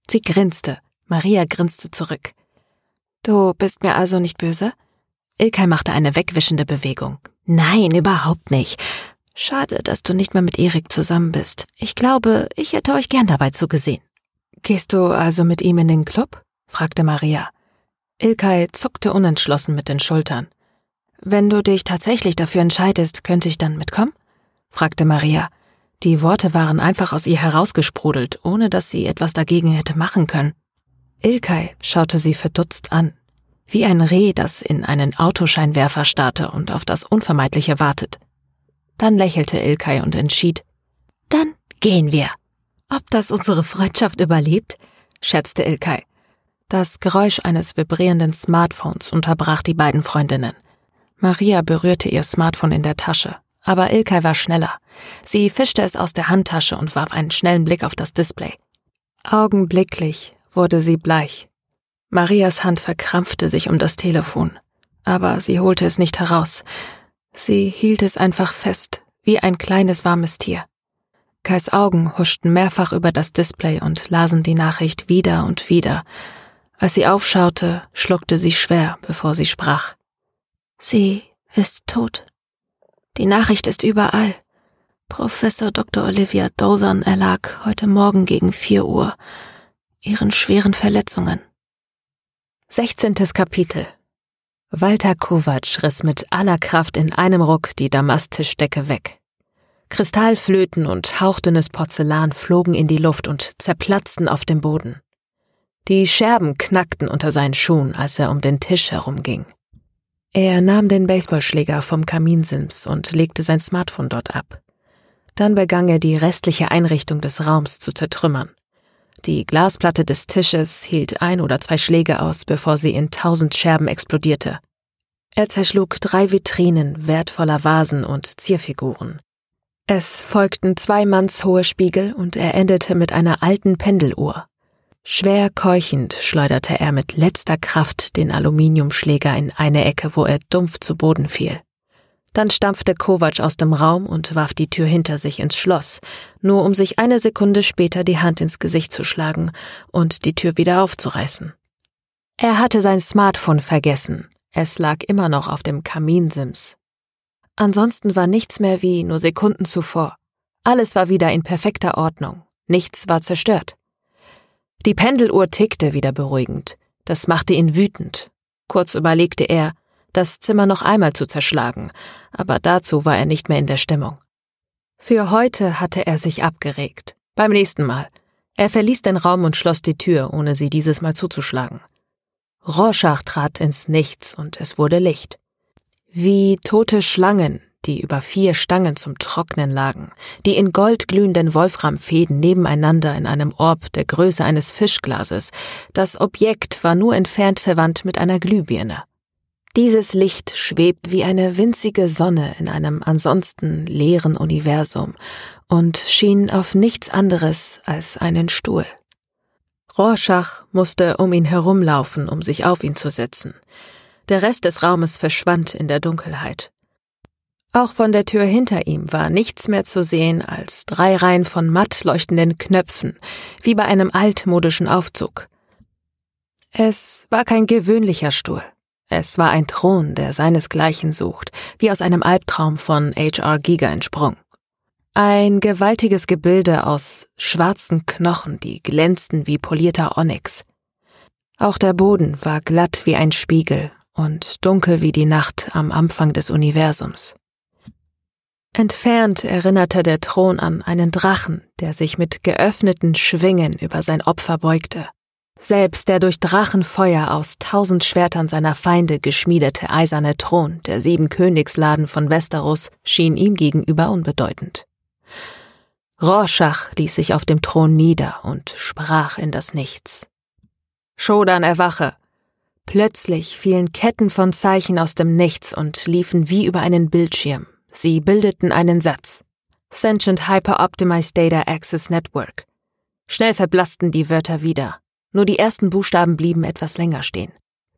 Sie grinste. Maria grinste zurück. Du bist mir also nicht böse? Ilkay machte eine wegwischende Bewegung. Nein, überhaupt nicht. Schade, dass du nicht mehr mit Erik zusammen bist. Ich glaube, ich hätte euch gern dabei zugesehen. Gehst du also mit ihm in den Club? fragte Maria. Ilkay zuckte unentschlossen mit den Schultern. Wenn du dich tatsächlich dafür entscheidest, könnte ich dann mitkommen? fragte Maria. Die Worte waren einfach aus ihr herausgesprudelt, ohne dass sie etwas dagegen hätte machen können. Ilkay schaute sie verdutzt an, wie ein Reh, das in einen Autoscheinwerfer starrte und auf das Unvermeidliche wartet. Dann lächelte Ilkay und entschied, dann gehen wir. Ob das unsere Freundschaft überlebt? schätzte Ilkay. Das Geräusch eines vibrierenden Smartphones unterbrach die beiden Freundinnen. Maria berührte ihr Smartphone in der Tasche, aber Ilkay war schneller. Sie fischte es aus der Handtasche und warf einen schnellen Blick auf das Display. Augenblicklich wurde sie bleich. Marias Hand verkrampfte sich um das Telefon, aber sie holte es nicht heraus. Sie hielt es einfach fest, wie ein kleines warmes Tier. Kais Augen huschten mehrfach über das Display und lasen die Nachricht wieder und wieder. Als sie aufschaute, schluckte sie schwer, bevor sie sprach. Sie ist tot. Die Nachricht ist überall. Professor Dr. Olivia Dawson erlag heute Morgen gegen vier Uhr ihren schweren Verletzungen. 16. Kapitel Walter Kovac riss mit aller Kraft in einem Ruck die Damasttischdecke weg. Kristallflöten und hauchdünnes Porzellan flogen in die Luft und zerplatzten auf dem Boden. Die Scherben knackten unter seinen Schuhen, als er um den Tisch herumging. Er nahm den Baseballschläger vom Kaminsims und legte sein Smartphone dort ab. Dann begann er die restliche Einrichtung des Raums zu zertrümmern. Die Glasplatte des Tisches hielt ein oder zwei Schläge aus, bevor sie in tausend Scherben explodierte. Er zerschlug drei Vitrinen wertvoller Vasen und Zierfiguren. Es folgten zwei mannshohe Spiegel und er endete mit einer alten Pendeluhr. Schwer keuchend schleuderte er mit letzter Kraft den Aluminiumschläger in eine Ecke, wo er dumpf zu Boden fiel. Dann stampfte Kovac aus dem Raum und warf die Tür hinter sich ins Schloss, nur um sich eine Sekunde später die Hand ins Gesicht zu schlagen und die Tür wieder aufzureißen. Er hatte sein Smartphone vergessen. Es lag immer noch auf dem Kaminsims. Ansonsten war nichts mehr wie nur Sekunden zuvor. Alles war wieder in perfekter Ordnung. Nichts war zerstört. Die Pendeluhr tickte wieder beruhigend. Das machte ihn wütend. Kurz überlegte er, das Zimmer noch einmal zu zerschlagen, aber dazu war er nicht mehr in der Stimmung. Für heute hatte er sich abgeregt. Beim nächsten Mal. Er verließ den Raum und schloss die Tür, ohne sie dieses Mal zuzuschlagen. Rorschach trat ins Nichts und es wurde Licht. Wie tote Schlangen, die über vier Stangen zum Trocknen lagen, die in goldglühenden Wolframfäden nebeneinander in einem Orb der Größe eines Fischglases. Das Objekt war nur entfernt verwandt mit einer Glühbirne. Dieses Licht schwebt wie eine winzige Sonne in einem ansonsten leeren Universum und schien auf nichts anderes als einen Stuhl. Rorschach musste um ihn herumlaufen, um sich auf ihn zu setzen. Der Rest des Raumes verschwand in der Dunkelheit. Auch von der Tür hinter ihm war nichts mehr zu sehen als drei Reihen von matt leuchtenden Knöpfen, wie bei einem altmodischen Aufzug. Es war kein gewöhnlicher Stuhl. Es war ein Thron, der seinesgleichen sucht, wie aus einem Albtraum von H.R. Giger entsprungen. Ein gewaltiges Gebilde aus schwarzen Knochen, die glänzten wie polierter Onyx. Auch der Boden war glatt wie ein Spiegel und dunkel wie die Nacht am Anfang des Universums. Entfernt erinnerte der Thron an einen Drachen, der sich mit geöffneten Schwingen über sein Opfer beugte. Selbst der durch Drachenfeuer aus tausend Schwertern seiner Feinde geschmiedete eiserne Thron der sieben Königsladen von Westeros schien ihm gegenüber unbedeutend. Rorschach ließ sich auf dem Thron nieder und sprach in das Nichts. Shodan erwache! Plötzlich fielen Ketten von Zeichen aus dem Nichts und liefen wie über einen Bildschirm. Sie bildeten einen Satz. Sentient Hyper Optimized Data Access Network. Schnell verblassten die Wörter wieder. Nur die ersten Buchstaben blieben etwas länger stehen.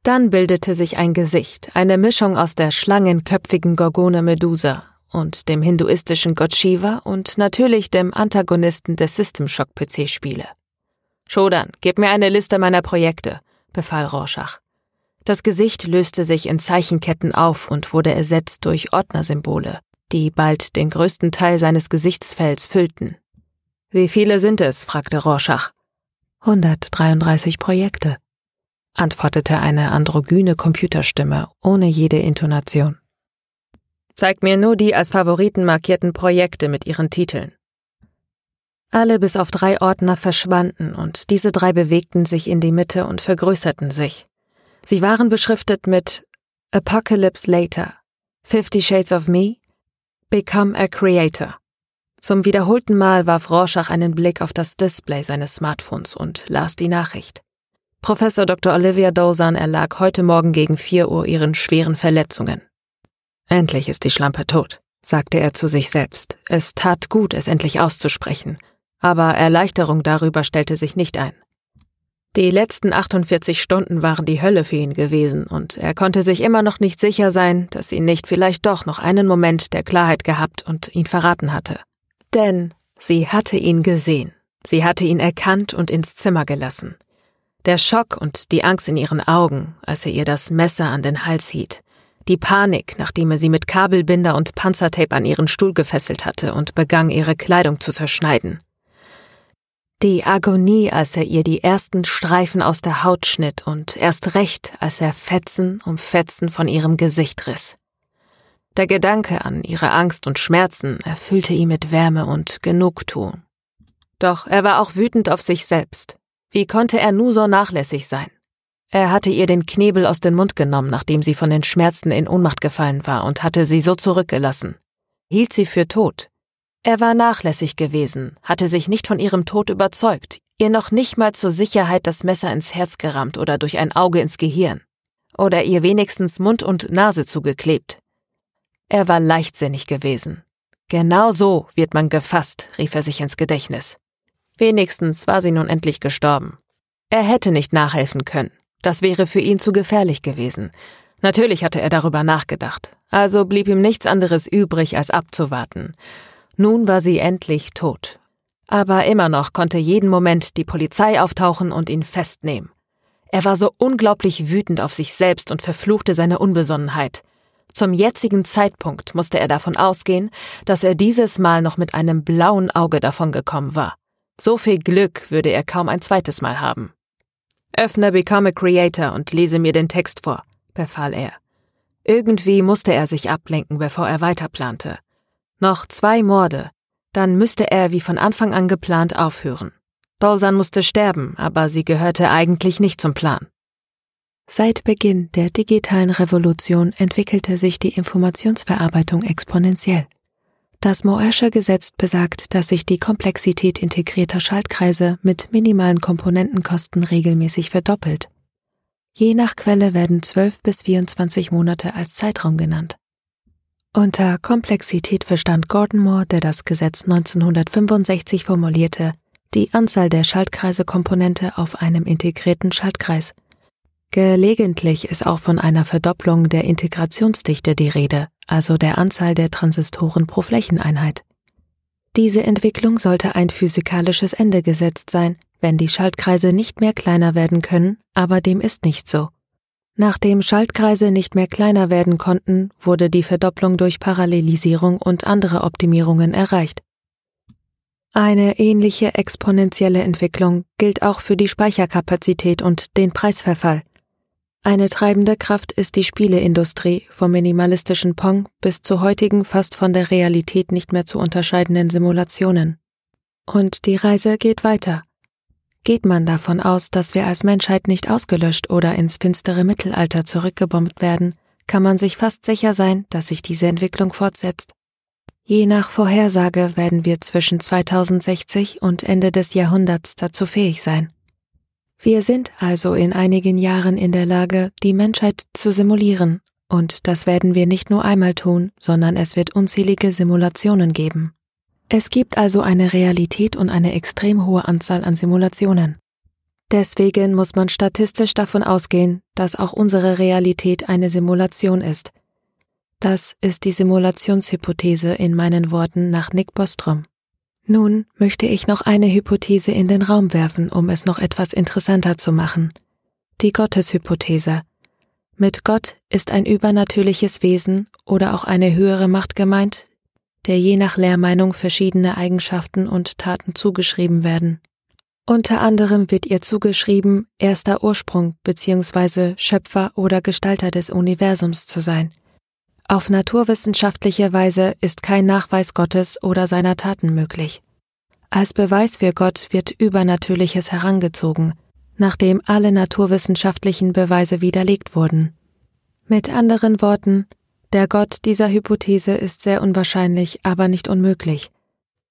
Dann bildete sich ein Gesicht, eine Mischung aus der schlangenköpfigen Gorgone Medusa und dem hinduistischen Gott Shiva und natürlich dem Antagonisten der System Shock PC-Spiele. Shodan, gib mir eine Liste meiner Projekte, befahl Rorschach. Das Gesicht löste sich in Zeichenketten auf und wurde ersetzt durch Ordnersymbole, die bald den größten Teil seines Gesichtsfells füllten. Wie viele sind es? fragte Rorschach. 133 Projekte, antwortete eine androgyne Computerstimme ohne jede Intonation. Zeig mir nur die als Favoriten markierten Projekte mit ihren Titeln. Alle bis auf drei Ordner verschwanden und diese drei bewegten sich in die Mitte und vergrößerten sich. Sie waren beschriftet mit Apocalypse Later, Fifty Shades of Me, Become a Creator. Zum wiederholten Mal warf Rorschach einen Blick auf das Display seines Smartphones und las die Nachricht. Professor Dr. Olivia Dozan erlag heute Morgen gegen vier Uhr ihren schweren Verletzungen. Endlich ist die Schlampe tot, sagte er zu sich selbst. Es tat gut, es endlich auszusprechen. Aber Erleichterung darüber stellte sich nicht ein. Die letzten 48 Stunden waren die Hölle für ihn gewesen, und er konnte sich immer noch nicht sicher sein, dass sie nicht vielleicht doch noch einen Moment der Klarheit gehabt und ihn verraten hatte. Denn sie hatte ihn gesehen, sie hatte ihn erkannt und ins Zimmer gelassen. Der Schock und die Angst in ihren Augen, als er ihr das Messer an den Hals hielt, die Panik, nachdem er sie mit Kabelbinder und Panzertape an ihren Stuhl gefesselt hatte und begann, ihre Kleidung zu zerschneiden. Die Agonie, als er ihr die ersten Streifen aus der Haut schnitt und erst recht, als er Fetzen um Fetzen von ihrem Gesicht riss. Der Gedanke an ihre Angst und Schmerzen erfüllte ihn mit Wärme und Genugtuung. Doch er war auch wütend auf sich selbst. Wie konnte er nur so nachlässig sein? Er hatte ihr den Knebel aus dem Mund genommen, nachdem sie von den Schmerzen in Ohnmacht gefallen war, und hatte sie so zurückgelassen. Hielt sie für tot, er war nachlässig gewesen, hatte sich nicht von ihrem Tod überzeugt, ihr noch nicht mal zur Sicherheit das Messer ins Herz gerammt oder durch ein Auge ins Gehirn. Oder ihr wenigstens Mund und Nase zugeklebt. Er war leichtsinnig gewesen. Genau so wird man gefasst, rief er sich ins Gedächtnis. Wenigstens war sie nun endlich gestorben. Er hätte nicht nachhelfen können. Das wäre für ihn zu gefährlich gewesen. Natürlich hatte er darüber nachgedacht. Also blieb ihm nichts anderes übrig, als abzuwarten. Nun war sie endlich tot. Aber immer noch konnte jeden Moment die Polizei auftauchen und ihn festnehmen. Er war so unglaublich wütend auf sich selbst und verfluchte seine Unbesonnenheit. Zum jetzigen Zeitpunkt musste er davon ausgehen, dass er dieses Mal noch mit einem blauen Auge davongekommen war. So viel Glück würde er kaum ein zweites Mal haben. Öffne Become a Creator und lese mir den Text vor, befahl er. Irgendwie musste er sich ablenken, bevor er weiterplante. Noch zwei Morde, dann müsste er wie von Anfang an geplant aufhören. Dolsan musste sterben, aber sie gehörte eigentlich nicht zum Plan. Seit Beginn der digitalen Revolution entwickelte sich die Informationsverarbeitung exponentiell. Das Moersche Gesetz besagt, dass sich die Komplexität integrierter Schaltkreise mit minimalen Komponentenkosten regelmäßig verdoppelt. Je nach Quelle werden 12 bis 24 Monate als Zeitraum genannt. Unter Komplexität verstand Gordon Moore, der das Gesetz 1965 formulierte, die Anzahl der Schaltkreisekomponente auf einem integrierten Schaltkreis. Gelegentlich ist auch von einer Verdopplung der Integrationsdichte die Rede, also der Anzahl der Transistoren pro Flächeneinheit. Diese Entwicklung sollte ein physikalisches Ende gesetzt sein, wenn die Schaltkreise nicht mehr kleiner werden können, aber dem ist nicht so. Nachdem Schaltkreise nicht mehr kleiner werden konnten, wurde die Verdopplung durch Parallelisierung und andere Optimierungen erreicht. Eine ähnliche exponentielle Entwicklung gilt auch für die Speicherkapazität und den Preisverfall. Eine treibende Kraft ist die Spieleindustrie, vom minimalistischen Pong bis zu heutigen fast von der Realität nicht mehr zu unterscheidenden Simulationen. Und die Reise geht weiter. Geht man davon aus, dass wir als Menschheit nicht ausgelöscht oder ins finstere Mittelalter zurückgebombt werden, kann man sich fast sicher sein, dass sich diese Entwicklung fortsetzt. Je nach Vorhersage werden wir zwischen 2060 und Ende des Jahrhunderts dazu fähig sein. Wir sind also in einigen Jahren in der Lage, die Menschheit zu simulieren, und das werden wir nicht nur einmal tun, sondern es wird unzählige Simulationen geben. Es gibt also eine Realität und eine extrem hohe Anzahl an Simulationen. Deswegen muss man statistisch davon ausgehen, dass auch unsere Realität eine Simulation ist. Das ist die Simulationshypothese in meinen Worten nach Nick Bostrom. Nun möchte ich noch eine Hypothese in den Raum werfen, um es noch etwas interessanter zu machen. Die Gotteshypothese. Mit Gott ist ein übernatürliches Wesen oder auch eine höhere Macht gemeint, der je nach Lehrmeinung verschiedene Eigenschaften und Taten zugeschrieben werden. Unter anderem wird ihr zugeschrieben, erster Ursprung bzw. Schöpfer oder Gestalter des Universums zu sein. Auf naturwissenschaftliche Weise ist kein Nachweis Gottes oder seiner Taten möglich. Als Beweis für Gott wird Übernatürliches herangezogen, nachdem alle naturwissenschaftlichen Beweise widerlegt wurden. Mit anderen Worten, der Gott dieser Hypothese ist sehr unwahrscheinlich, aber nicht unmöglich.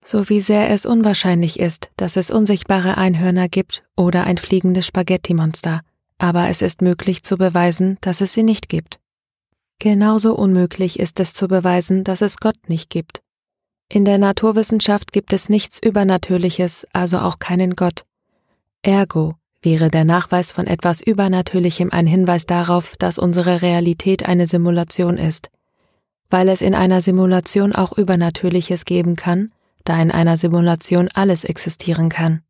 So wie sehr es unwahrscheinlich ist, dass es unsichtbare Einhörner gibt oder ein fliegendes Spaghetti-Monster, aber es ist möglich zu beweisen, dass es sie nicht gibt. Genauso unmöglich ist es zu beweisen, dass es Gott nicht gibt. In der Naturwissenschaft gibt es nichts Übernatürliches, also auch keinen Gott. Ergo wäre der Nachweis von etwas Übernatürlichem ein Hinweis darauf, dass unsere Realität eine Simulation ist. Weil es in einer Simulation auch Übernatürliches geben kann, da in einer Simulation alles existieren kann.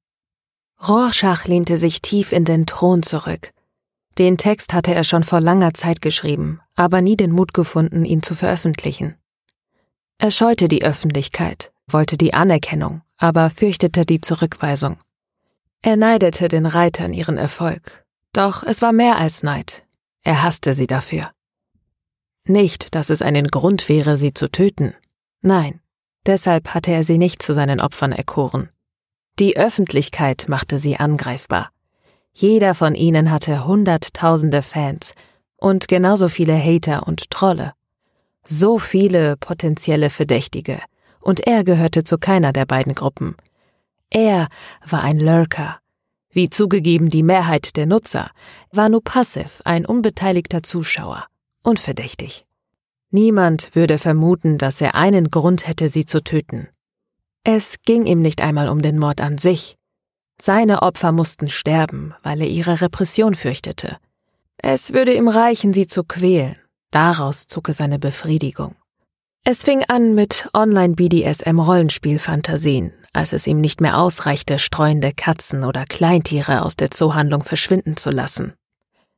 Rorschach lehnte sich tief in den Thron zurück. Den Text hatte er schon vor langer Zeit geschrieben, aber nie den Mut gefunden, ihn zu veröffentlichen. Er scheute die Öffentlichkeit, wollte die Anerkennung, aber fürchtete die Zurückweisung. Er neidete den Reitern ihren Erfolg, doch es war mehr als Neid. Er hasste sie dafür. Nicht, dass es einen Grund wäre, sie zu töten. Nein, deshalb hatte er sie nicht zu seinen Opfern erkoren. Die Öffentlichkeit machte sie angreifbar. Jeder von ihnen hatte hunderttausende Fans und genauso viele Hater und Trolle. So viele potenzielle Verdächtige, und er gehörte zu keiner der beiden Gruppen. Er war ein Lurker. Wie zugegeben die Mehrheit der Nutzer, war nur passiv ein unbeteiligter Zuschauer, unverdächtig. Niemand würde vermuten, dass er einen Grund hätte, sie zu töten. Es ging ihm nicht einmal um den Mord an sich, seine Opfer mussten sterben, weil er ihre Repression fürchtete. Es würde ihm reichen, sie zu quälen. Daraus zog er seine Befriedigung. Es fing an mit Online-BDSM-Rollenspielfantasien, als es ihm nicht mehr ausreichte, streuende Katzen oder Kleintiere aus der Zoohandlung verschwinden zu lassen.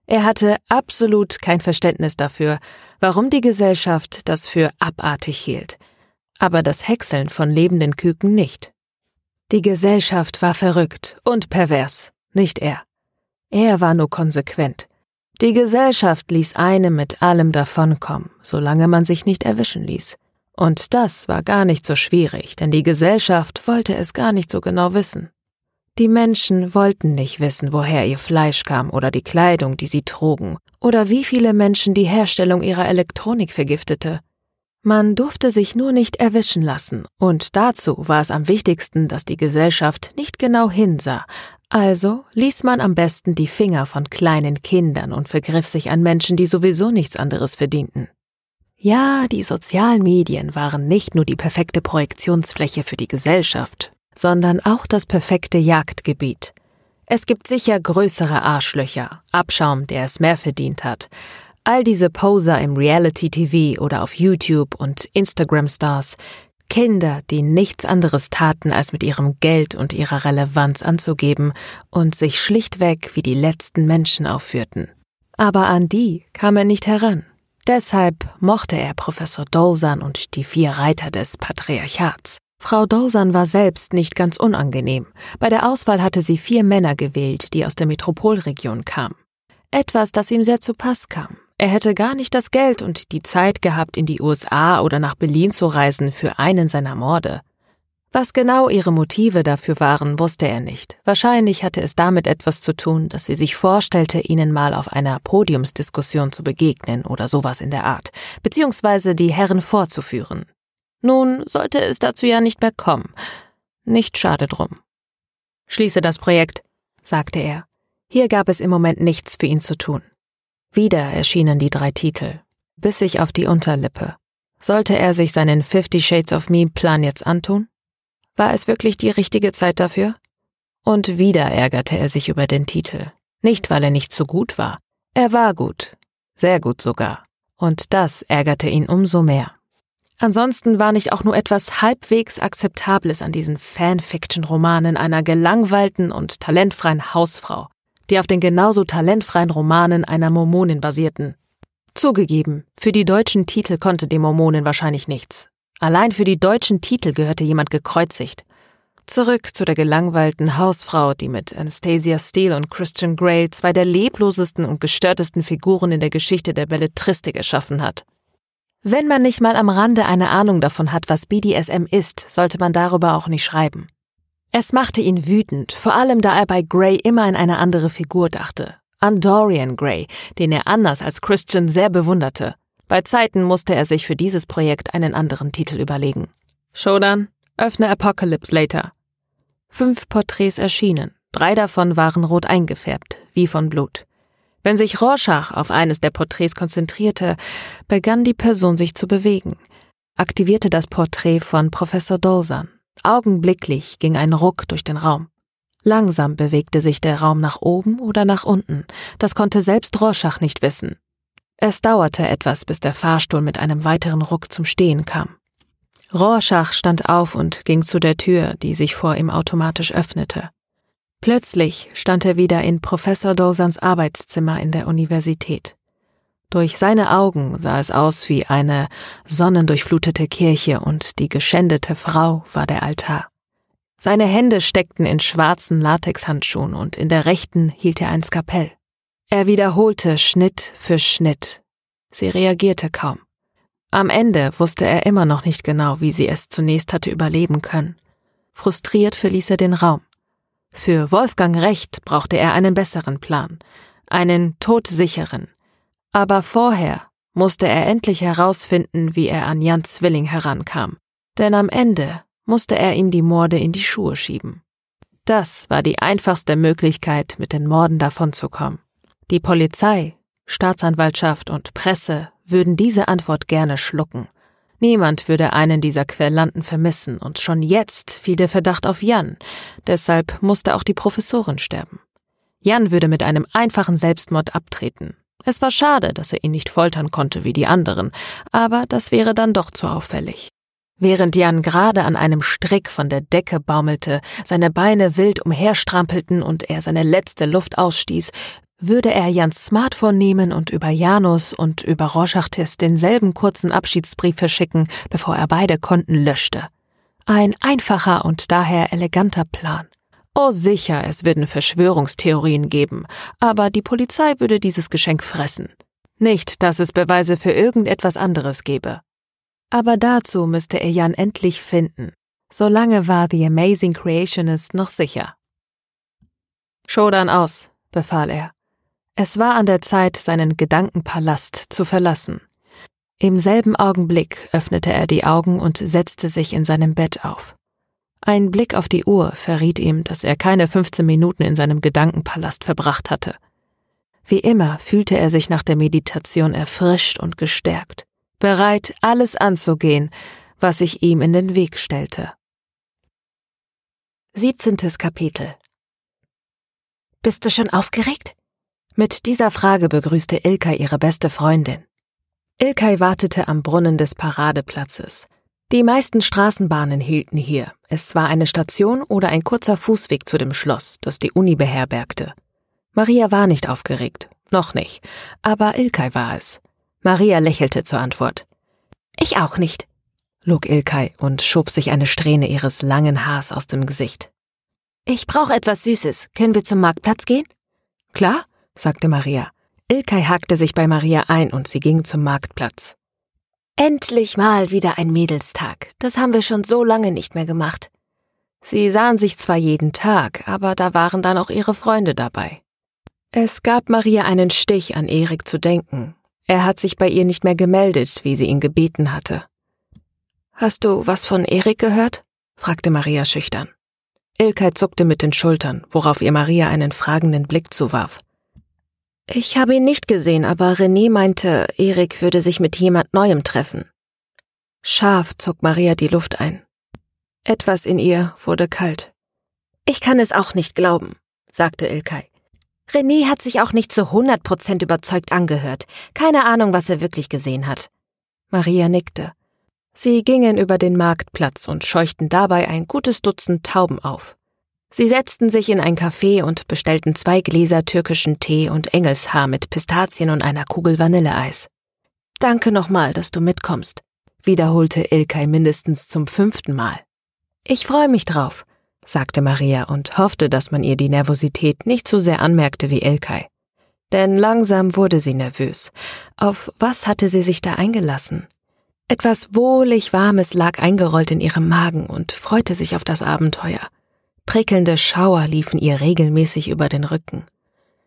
Er hatte absolut kein Verständnis dafür, warum die Gesellschaft das für abartig hielt, aber das Häckseln von lebenden Küken nicht. Die Gesellschaft war verrückt und pervers, nicht er. Er war nur konsequent. Die Gesellschaft ließ einem mit allem davonkommen, solange man sich nicht erwischen ließ. Und das war gar nicht so schwierig, denn die Gesellschaft wollte es gar nicht so genau wissen. Die Menschen wollten nicht wissen, woher ihr Fleisch kam oder die Kleidung, die sie trugen, oder wie viele Menschen die Herstellung ihrer Elektronik vergiftete. Man durfte sich nur nicht erwischen lassen, und dazu war es am wichtigsten, dass die Gesellschaft nicht genau hinsah, also ließ man am besten die Finger von kleinen Kindern und vergriff sich an Menschen, die sowieso nichts anderes verdienten. Ja, die sozialen Medien waren nicht nur die perfekte Projektionsfläche für die Gesellschaft, sondern auch das perfekte Jagdgebiet. Es gibt sicher größere Arschlöcher, Abschaum, der es mehr verdient hat, All diese Poser im Reality-TV oder auf YouTube und Instagram-Stars, Kinder, die nichts anderes taten, als mit ihrem Geld und ihrer Relevanz anzugeben und sich schlichtweg wie die letzten Menschen aufführten. Aber an die kam er nicht heran. Deshalb mochte er Professor Dolsan und die vier Reiter des Patriarchats. Frau Dolsan war selbst nicht ganz unangenehm. Bei der Auswahl hatte sie vier Männer gewählt, die aus der Metropolregion kamen. Etwas, das ihm sehr zu Pass kam. Er hätte gar nicht das Geld und die Zeit gehabt, in die USA oder nach Berlin zu reisen für einen seiner Morde. Was genau ihre Motive dafür waren, wusste er nicht. Wahrscheinlich hatte es damit etwas zu tun, dass sie sich vorstellte, ihnen mal auf einer Podiumsdiskussion zu begegnen oder sowas in der Art, beziehungsweise die Herren vorzuführen. Nun sollte es dazu ja nicht mehr kommen. Nicht schade drum. Schließe das Projekt, sagte er. Hier gab es im Moment nichts für ihn zu tun. Wieder erschienen die drei Titel, biss sich auf die Unterlippe. Sollte er sich seinen Fifty Shades of Me Plan jetzt antun? War es wirklich die richtige Zeit dafür? Und wieder ärgerte er sich über den Titel. Nicht, weil er nicht so gut war. Er war gut. Sehr gut sogar. Und das ärgerte ihn umso mehr. Ansonsten war nicht auch nur etwas halbwegs Akzeptables an diesen Fanfiction-Romanen einer gelangweilten und talentfreien Hausfrau, die auf den genauso talentfreien Romanen einer Mormonin basierten. Zugegeben, für die deutschen Titel konnte die Mormonin wahrscheinlich nichts. Allein für die deutschen Titel gehörte jemand gekreuzigt. Zurück zu der gelangweilten Hausfrau, die mit Anastasia Steele und Christian Grey zwei der leblosesten und gestörtesten Figuren in der Geschichte der Belletristik erschaffen hat. Wenn man nicht mal am Rande eine Ahnung davon hat, was BDSM ist, sollte man darüber auch nicht schreiben. Es machte ihn wütend, vor allem da er bei Gray immer an eine andere Figur dachte. An Dorian Gray, den er anders als Christian sehr bewunderte. Bei Zeiten musste er sich für dieses Projekt einen anderen Titel überlegen. Shodan, öffne Apocalypse Later. Fünf Porträts erschienen, drei davon waren rot eingefärbt, wie von Blut. Wenn sich Rorschach auf eines der Porträts konzentrierte, begann die Person sich zu bewegen, aktivierte das Porträt von Professor Dolsan. Augenblicklich ging ein Ruck durch den Raum. Langsam bewegte sich der Raum nach oben oder nach unten. Das konnte selbst Rorschach nicht wissen. Es dauerte etwas, bis der Fahrstuhl mit einem weiteren Ruck zum Stehen kam. Rorschach stand auf und ging zu der Tür, die sich vor ihm automatisch öffnete. Plötzlich stand er wieder in Professor Dawsons Arbeitszimmer in der Universität. Durch seine Augen sah es aus wie eine sonnendurchflutete Kirche und die geschändete Frau war der Altar. Seine Hände steckten in schwarzen Latexhandschuhen und in der rechten hielt er ein Skapell. Er wiederholte Schnitt für Schnitt. Sie reagierte kaum. Am Ende wusste er immer noch nicht genau, wie sie es zunächst hatte überleben können. Frustriert verließ er den Raum. Für Wolfgang Recht brauchte er einen besseren Plan, einen todsicheren. Aber vorher musste er endlich herausfinden, wie er an Jan Zwilling herankam. Denn am Ende musste er ihm die Morde in die Schuhe schieben. Das war die einfachste Möglichkeit, mit den Morden davonzukommen. Die Polizei, Staatsanwaltschaft und Presse würden diese Antwort gerne schlucken. Niemand würde einen dieser Querlanten vermissen, und schon jetzt fiel der Verdacht auf Jan, deshalb musste auch die Professorin sterben. Jan würde mit einem einfachen Selbstmord abtreten. Es war schade, dass er ihn nicht foltern konnte wie die anderen, aber das wäre dann doch zu auffällig. Während Jan gerade an einem Strick von der Decke baumelte, seine Beine wild umherstrampelten und er seine letzte Luft ausstieß, würde er Jans Smartphone nehmen und über Janus und über Rorschachtes denselben kurzen Abschiedsbrief verschicken, bevor er beide Konten löschte. Ein einfacher und daher eleganter Plan. Oh sicher, es würden Verschwörungstheorien geben, aber die Polizei würde dieses Geschenk fressen. Nicht, dass es Beweise für irgendetwas anderes gäbe. Aber dazu müsste er Jan endlich finden. Solange war The Amazing Creationist noch sicher. Shodan aus, befahl er. Es war an der Zeit, seinen Gedankenpalast zu verlassen. Im selben Augenblick öffnete er die Augen und setzte sich in seinem Bett auf. Ein Blick auf die Uhr verriet ihm, dass er keine 15 Minuten in seinem Gedankenpalast verbracht hatte. Wie immer fühlte er sich nach der Meditation erfrischt und gestärkt, bereit, alles anzugehen, was sich ihm in den Weg stellte. 17. Kapitel Bist du schon aufgeregt? Mit dieser Frage begrüßte Ilkay ihre beste Freundin. Ilkay wartete am Brunnen des Paradeplatzes. Die meisten Straßenbahnen hielten hier. Es war eine Station oder ein kurzer Fußweg zu dem Schloss, das die Uni beherbergte. Maria war nicht aufgeregt, noch nicht, aber Ilkay war es. Maria lächelte zur Antwort. Ich auch nicht, log Ilkay und schob sich eine Strähne ihres langen Haars aus dem Gesicht. Ich brauche etwas Süßes. Können wir zum Marktplatz gehen? Klar, sagte Maria. Ilkay hakte sich bei Maria ein und sie ging zum Marktplatz. Endlich mal wieder ein Mädelstag. Das haben wir schon so lange nicht mehr gemacht. Sie sahen sich zwar jeden Tag, aber da waren dann auch ihre Freunde dabei. Es gab Maria einen Stich, an Erik zu denken. Er hat sich bei ihr nicht mehr gemeldet, wie sie ihn gebeten hatte. Hast du was von Erik gehört? fragte Maria schüchtern. Ilkay zuckte mit den Schultern, worauf ihr Maria einen fragenden Blick zuwarf. Ich habe ihn nicht gesehen, aber René meinte, Erik würde sich mit jemand Neuem treffen. Scharf zog Maria die Luft ein. Etwas in ihr wurde kalt. Ich kann es auch nicht glauben, sagte Ilkay. René hat sich auch nicht zu 100 Prozent überzeugt angehört. Keine Ahnung, was er wirklich gesehen hat. Maria nickte. Sie gingen über den Marktplatz und scheuchten dabei ein gutes Dutzend Tauben auf. Sie setzten sich in ein Café und bestellten zwei Gläser türkischen Tee und Engelshaar mit Pistazien und einer Kugel Vanilleeis. Danke nochmal, dass du mitkommst, wiederholte Ilkay mindestens zum fünften Mal. Ich freue mich drauf, sagte Maria und hoffte, dass man ihr die Nervosität nicht so sehr anmerkte wie Ilkay. Denn langsam wurde sie nervös. Auf was hatte sie sich da eingelassen? Etwas wohlig Warmes lag eingerollt in ihrem Magen und freute sich auf das Abenteuer. Prickelnde Schauer liefen ihr regelmäßig über den Rücken.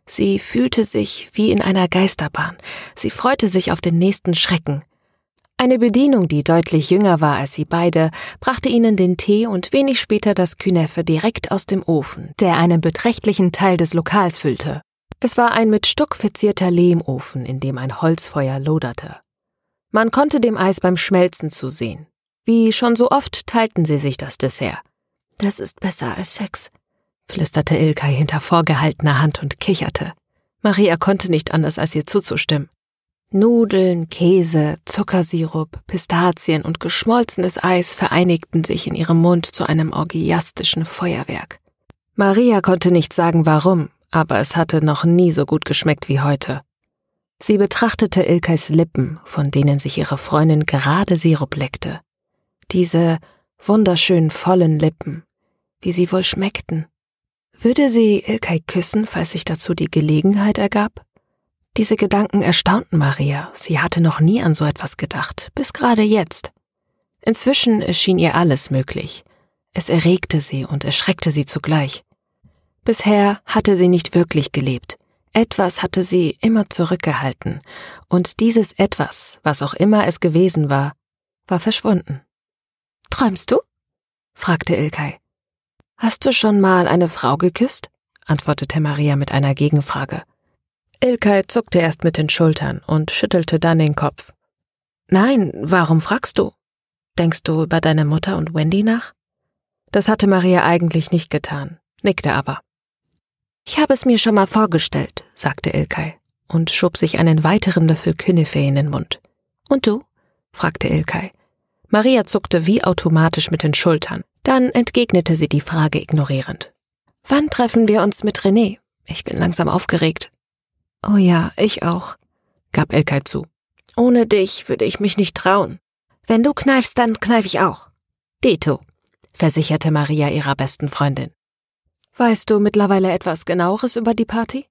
Sie fühlte sich wie in einer Geisterbahn. Sie freute sich auf den nächsten Schrecken. Eine Bedienung, die deutlich jünger war als sie beide, brachte ihnen den Tee und wenig später das Küneffe direkt aus dem Ofen, der einen beträchtlichen Teil des Lokals füllte. Es war ein mit Stuck verzierter Lehmofen, in dem ein Holzfeuer loderte. Man konnte dem Eis beim Schmelzen zusehen. Wie schon so oft teilten sie sich das Dessert. Das ist besser als Sex, flüsterte Ilkay hinter vorgehaltener Hand und kicherte. Maria konnte nicht anders, als ihr zuzustimmen. Nudeln, Käse, Zuckersirup, Pistazien und geschmolzenes Eis vereinigten sich in ihrem Mund zu einem orgiastischen Feuerwerk. Maria konnte nicht sagen warum, aber es hatte noch nie so gut geschmeckt wie heute. Sie betrachtete Ilkays Lippen, von denen sich ihre Freundin gerade Sirup leckte. Diese wunderschönen vollen Lippen, wie sie wohl schmeckten. Würde sie Ilkay küssen, falls sich dazu die Gelegenheit ergab? Diese Gedanken erstaunten Maria, sie hatte noch nie an so etwas gedacht, bis gerade jetzt. Inzwischen erschien ihr alles möglich. Es erregte sie und erschreckte sie zugleich. Bisher hatte sie nicht wirklich gelebt. Etwas hatte sie immer zurückgehalten, und dieses etwas, was auch immer es gewesen war, war verschwunden. Träumst du? fragte Ilkay. Hast du schon mal eine Frau geküsst? antwortete Maria mit einer Gegenfrage. Ilkay zuckte erst mit den Schultern und schüttelte dann den Kopf. Nein, warum fragst du? Denkst du über deine Mutter und Wendy nach? Das hatte Maria eigentlich nicht getan, nickte aber. Ich habe es mir schon mal vorgestellt, sagte Ilkay und schob sich einen weiteren Löffel Künefe in den Mund. Und du? fragte Ilkay. Maria zuckte wie automatisch mit den Schultern. Dann entgegnete sie die Frage ignorierend. Wann treffen wir uns mit René? Ich bin langsam aufgeregt. Oh ja, ich auch, gab Elkay zu. Ohne dich würde ich mich nicht trauen. Wenn du kneifst, dann kneif ich auch. Dito, versicherte Maria ihrer besten Freundin. Weißt du mittlerweile etwas genaueres über die Party?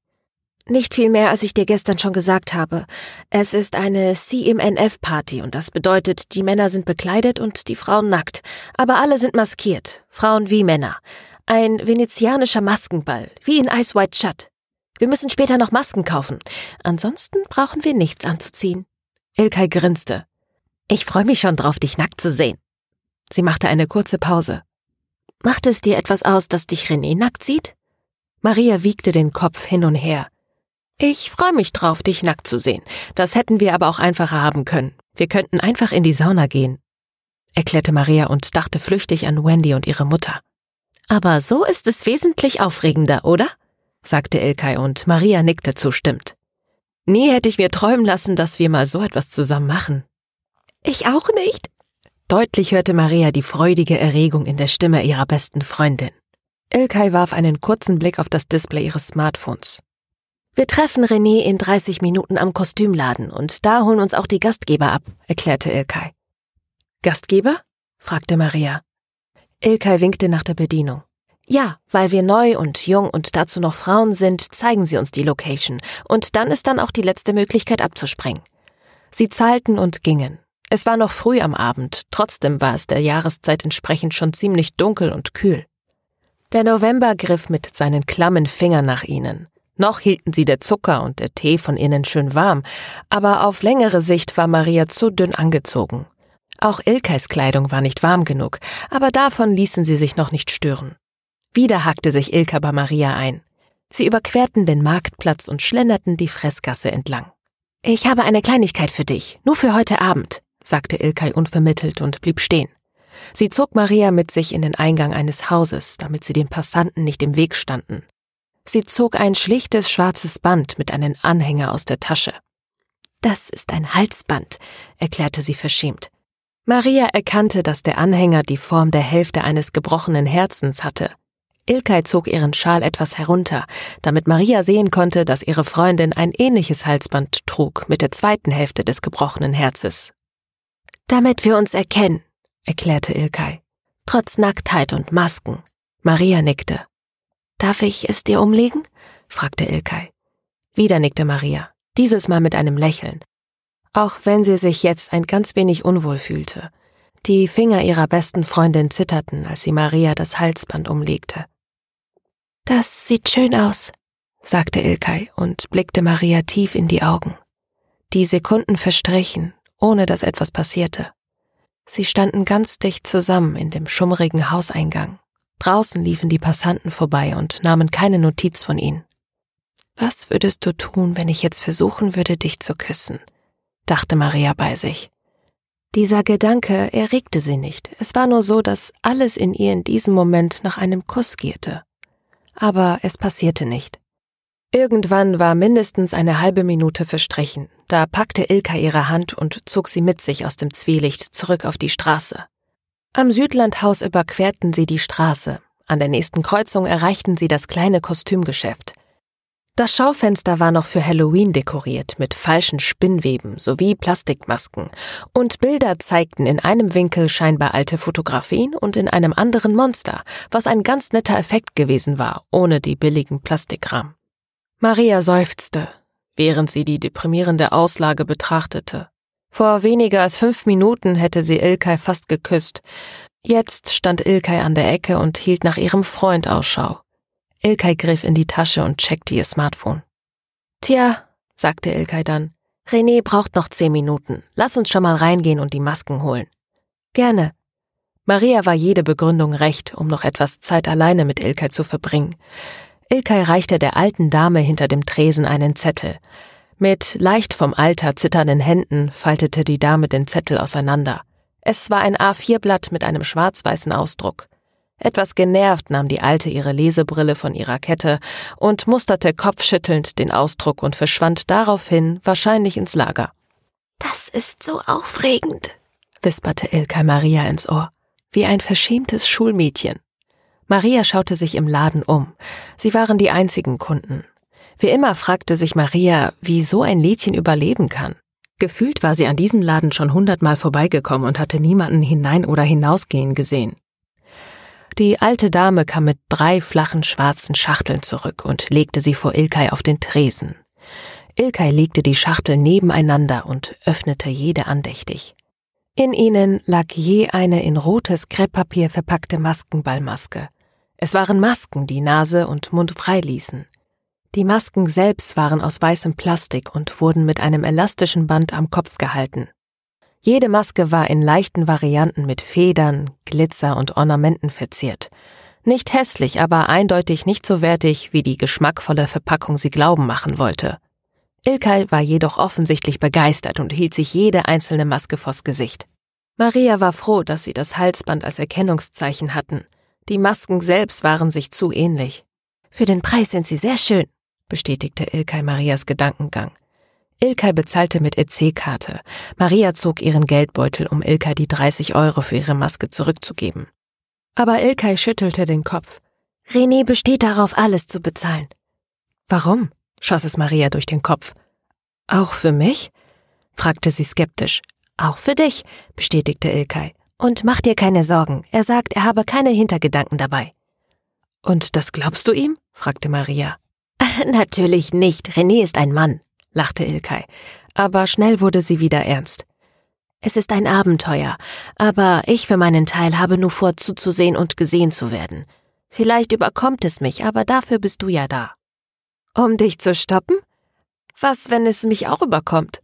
Nicht viel mehr, als ich dir gestern schon gesagt habe. Es ist eine CMNF-Party und das bedeutet, die Männer sind bekleidet und die Frauen nackt. Aber alle sind maskiert, Frauen wie Männer. Ein venezianischer Maskenball, wie in Ice White Shut. Wir müssen später noch Masken kaufen. Ansonsten brauchen wir nichts anzuziehen. Ilkay grinste. Ich freue mich schon drauf, dich nackt zu sehen. Sie machte eine kurze Pause. Macht es dir etwas aus, dass dich René nackt sieht? Maria wiegte den Kopf hin und her. Ich freue mich drauf, dich nackt zu sehen. Das hätten wir aber auch einfacher haben können. Wir könnten einfach in die Sauna gehen, erklärte Maria und dachte flüchtig an Wendy und ihre Mutter. Aber so ist es wesentlich aufregender, oder? sagte Ilkay und Maria nickte zustimmt. Nie hätte ich mir träumen lassen, dass wir mal so etwas zusammen machen. Ich auch nicht. Deutlich hörte Maria die freudige Erregung in der Stimme ihrer besten Freundin. Ilkay warf einen kurzen Blick auf das Display ihres Smartphones. Wir treffen René in 30 Minuten am Kostümladen und da holen uns auch die Gastgeber ab, erklärte Ilkay. Gastgeber? fragte Maria. Ilkay winkte nach der Bedienung. Ja, weil wir neu und jung und dazu noch Frauen sind, zeigen sie uns die Location. Und dann ist dann auch die letzte Möglichkeit abzuspringen. Sie zahlten und gingen. Es war noch früh am Abend, trotzdem war es der Jahreszeit entsprechend schon ziemlich dunkel und kühl. Der November griff mit seinen klammen Fingern nach ihnen. Noch hielten sie der Zucker und der Tee von innen schön warm, aber auf längere Sicht war Maria zu dünn angezogen. Auch Ilkais Kleidung war nicht warm genug, aber davon ließen sie sich noch nicht stören. Wieder hackte sich Ilka bei Maria ein. Sie überquerten den Marktplatz und schlenderten die Fressgasse entlang. Ich habe eine Kleinigkeit für dich, nur für heute Abend, sagte Ilkay unvermittelt und blieb stehen. Sie zog Maria mit sich in den Eingang eines Hauses, damit sie den Passanten nicht im Weg standen. Sie zog ein schlichtes schwarzes Band mit einem Anhänger aus der Tasche. Das ist ein Halsband, erklärte sie verschämt. Maria erkannte, dass der Anhänger die Form der Hälfte eines gebrochenen Herzens hatte. Ilkay zog ihren Schal etwas herunter, damit Maria sehen konnte, dass ihre Freundin ein ähnliches Halsband trug mit der zweiten Hälfte des gebrochenen Herzes. Damit wir uns erkennen, erklärte Ilkay. Trotz Nacktheit und Masken. Maria nickte. Darf ich es dir umlegen? fragte Ilkay. Wieder nickte Maria, dieses Mal mit einem Lächeln. Auch wenn sie sich jetzt ein ganz wenig unwohl fühlte. Die Finger ihrer besten Freundin zitterten, als sie Maria das Halsband umlegte. Das sieht schön aus, sagte Ilkay und blickte Maria tief in die Augen. Die Sekunden verstrichen, ohne dass etwas passierte. Sie standen ganz dicht zusammen in dem schummrigen Hauseingang. Draußen liefen die Passanten vorbei und nahmen keine Notiz von ihnen. Was würdest du tun, wenn ich jetzt versuchen würde, dich zu küssen? dachte Maria bei sich. Dieser Gedanke erregte sie nicht. Es war nur so, dass alles in ihr in diesem Moment nach einem Kuss gierte aber es passierte nicht. Irgendwann war mindestens eine halbe Minute verstrichen. Da packte Ilka ihre Hand und zog sie mit sich aus dem Zwielicht zurück auf die Straße. Am Südlandhaus überquerten sie die Straße. An der nächsten Kreuzung erreichten sie das kleine Kostümgeschäft. Das Schaufenster war noch für Halloween dekoriert mit falschen Spinnweben sowie Plastikmasken und Bilder zeigten in einem Winkel scheinbar alte Fotografien und in einem anderen Monster, was ein ganz netter Effekt gewesen war, ohne die billigen Plastikrahmen. Maria seufzte, während sie die deprimierende Auslage betrachtete. Vor weniger als fünf Minuten hätte sie Ilkay fast geküsst. Jetzt stand Ilkay an der Ecke und hielt nach ihrem Freund Ausschau. Ilkay griff in die Tasche und checkte ihr Smartphone. Tja, sagte Ilkay dann, René braucht noch zehn Minuten. Lass uns schon mal reingehen und die Masken holen. Gerne. Maria war jede Begründung recht, um noch etwas Zeit alleine mit Ilkay zu verbringen. Ilkay reichte der alten Dame hinter dem Tresen einen Zettel. Mit leicht vom Alter zitternden Händen faltete die Dame den Zettel auseinander. Es war ein A4-Blatt mit einem schwarz-weißen Ausdruck. Etwas genervt nahm die Alte ihre Lesebrille von ihrer Kette und musterte kopfschüttelnd den Ausdruck und verschwand daraufhin wahrscheinlich ins Lager. Das ist so aufregend, wisperte Ilka Maria ins Ohr, wie ein verschämtes Schulmädchen. Maria schaute sich im Laden um. Sie waren die einzigen Kunden. Wie immer fragte sich Maria, wie so ein Lädchen überleben kann. Gefühlt war sie an diesem Laden schon hundertmal vorbeigekommen und hatte niemanden hinein oder hinausgehen gesehen. Die alte Dame kam mit drei flachen schwarzen Schachteln zurück und legte sie vor Ilkay auf den Tresen. Ilkay legte die Schachteln nebeneinander und öffnete jede andächtig. In ihnen lag je eine in rotes Krepppapier verpackte Maskenballmaske. Es waren Masken, die Nase und Mund frei ließen. Die Masken selbst waren aus weißem Plastik und wurden mit einem elastischen Band am Kopf gehalten. Jede Maske war in leichten Varianten mit Federn, Glitzer und Ornamenten verziert. Nicht hässlich, aber eindeutig nicht so wertig, wie die geschmackvolle Verpackung sie glauben machen wollte. Ilkay war jedoch offensichtlich begeistert und hielt sich jede einzelne Maske vors Gesicht. Maria war froh, dass sie das Halsband als Erkennungszeichen hatten. Die Masken selbst waren sich zu ähnlich. Für den Preis sind sie sehr schön, bestätigte Ilkay Marias Gedankengang. Ilkay bezahlte mit EC-Karte. Maria zog ihren Geldbeutel, um Ilkay die 30 Euro für ihre Maske zurückzugeben. Aber Ilkay schüttelte den Kopf. René besteht darauf, alles zu bezahlen. Warum? schoss es Maria durch den Kopf. Auch für mich? fragte sie skeptisch. Auch für dich, bestätigte Ilkay. Und mach dir keine Sorgen. Er sagt, er habe keine Hintergedanken dabei. Und das glaubst du ihm? fragte Maria. Natürlich nicht. René ist ein Mann lachte Ilkay, aber schnell wurde sie wieder ernst. Es ist ein Abenteuer, aber ich für meinen Teil habe nur vor, zuzusehen und gesehen zu werden. Vielleicht überkommt es mich, aber dafür bist du ja da. Um dich zu stoppen? Was, wenn es mich auch überkommt?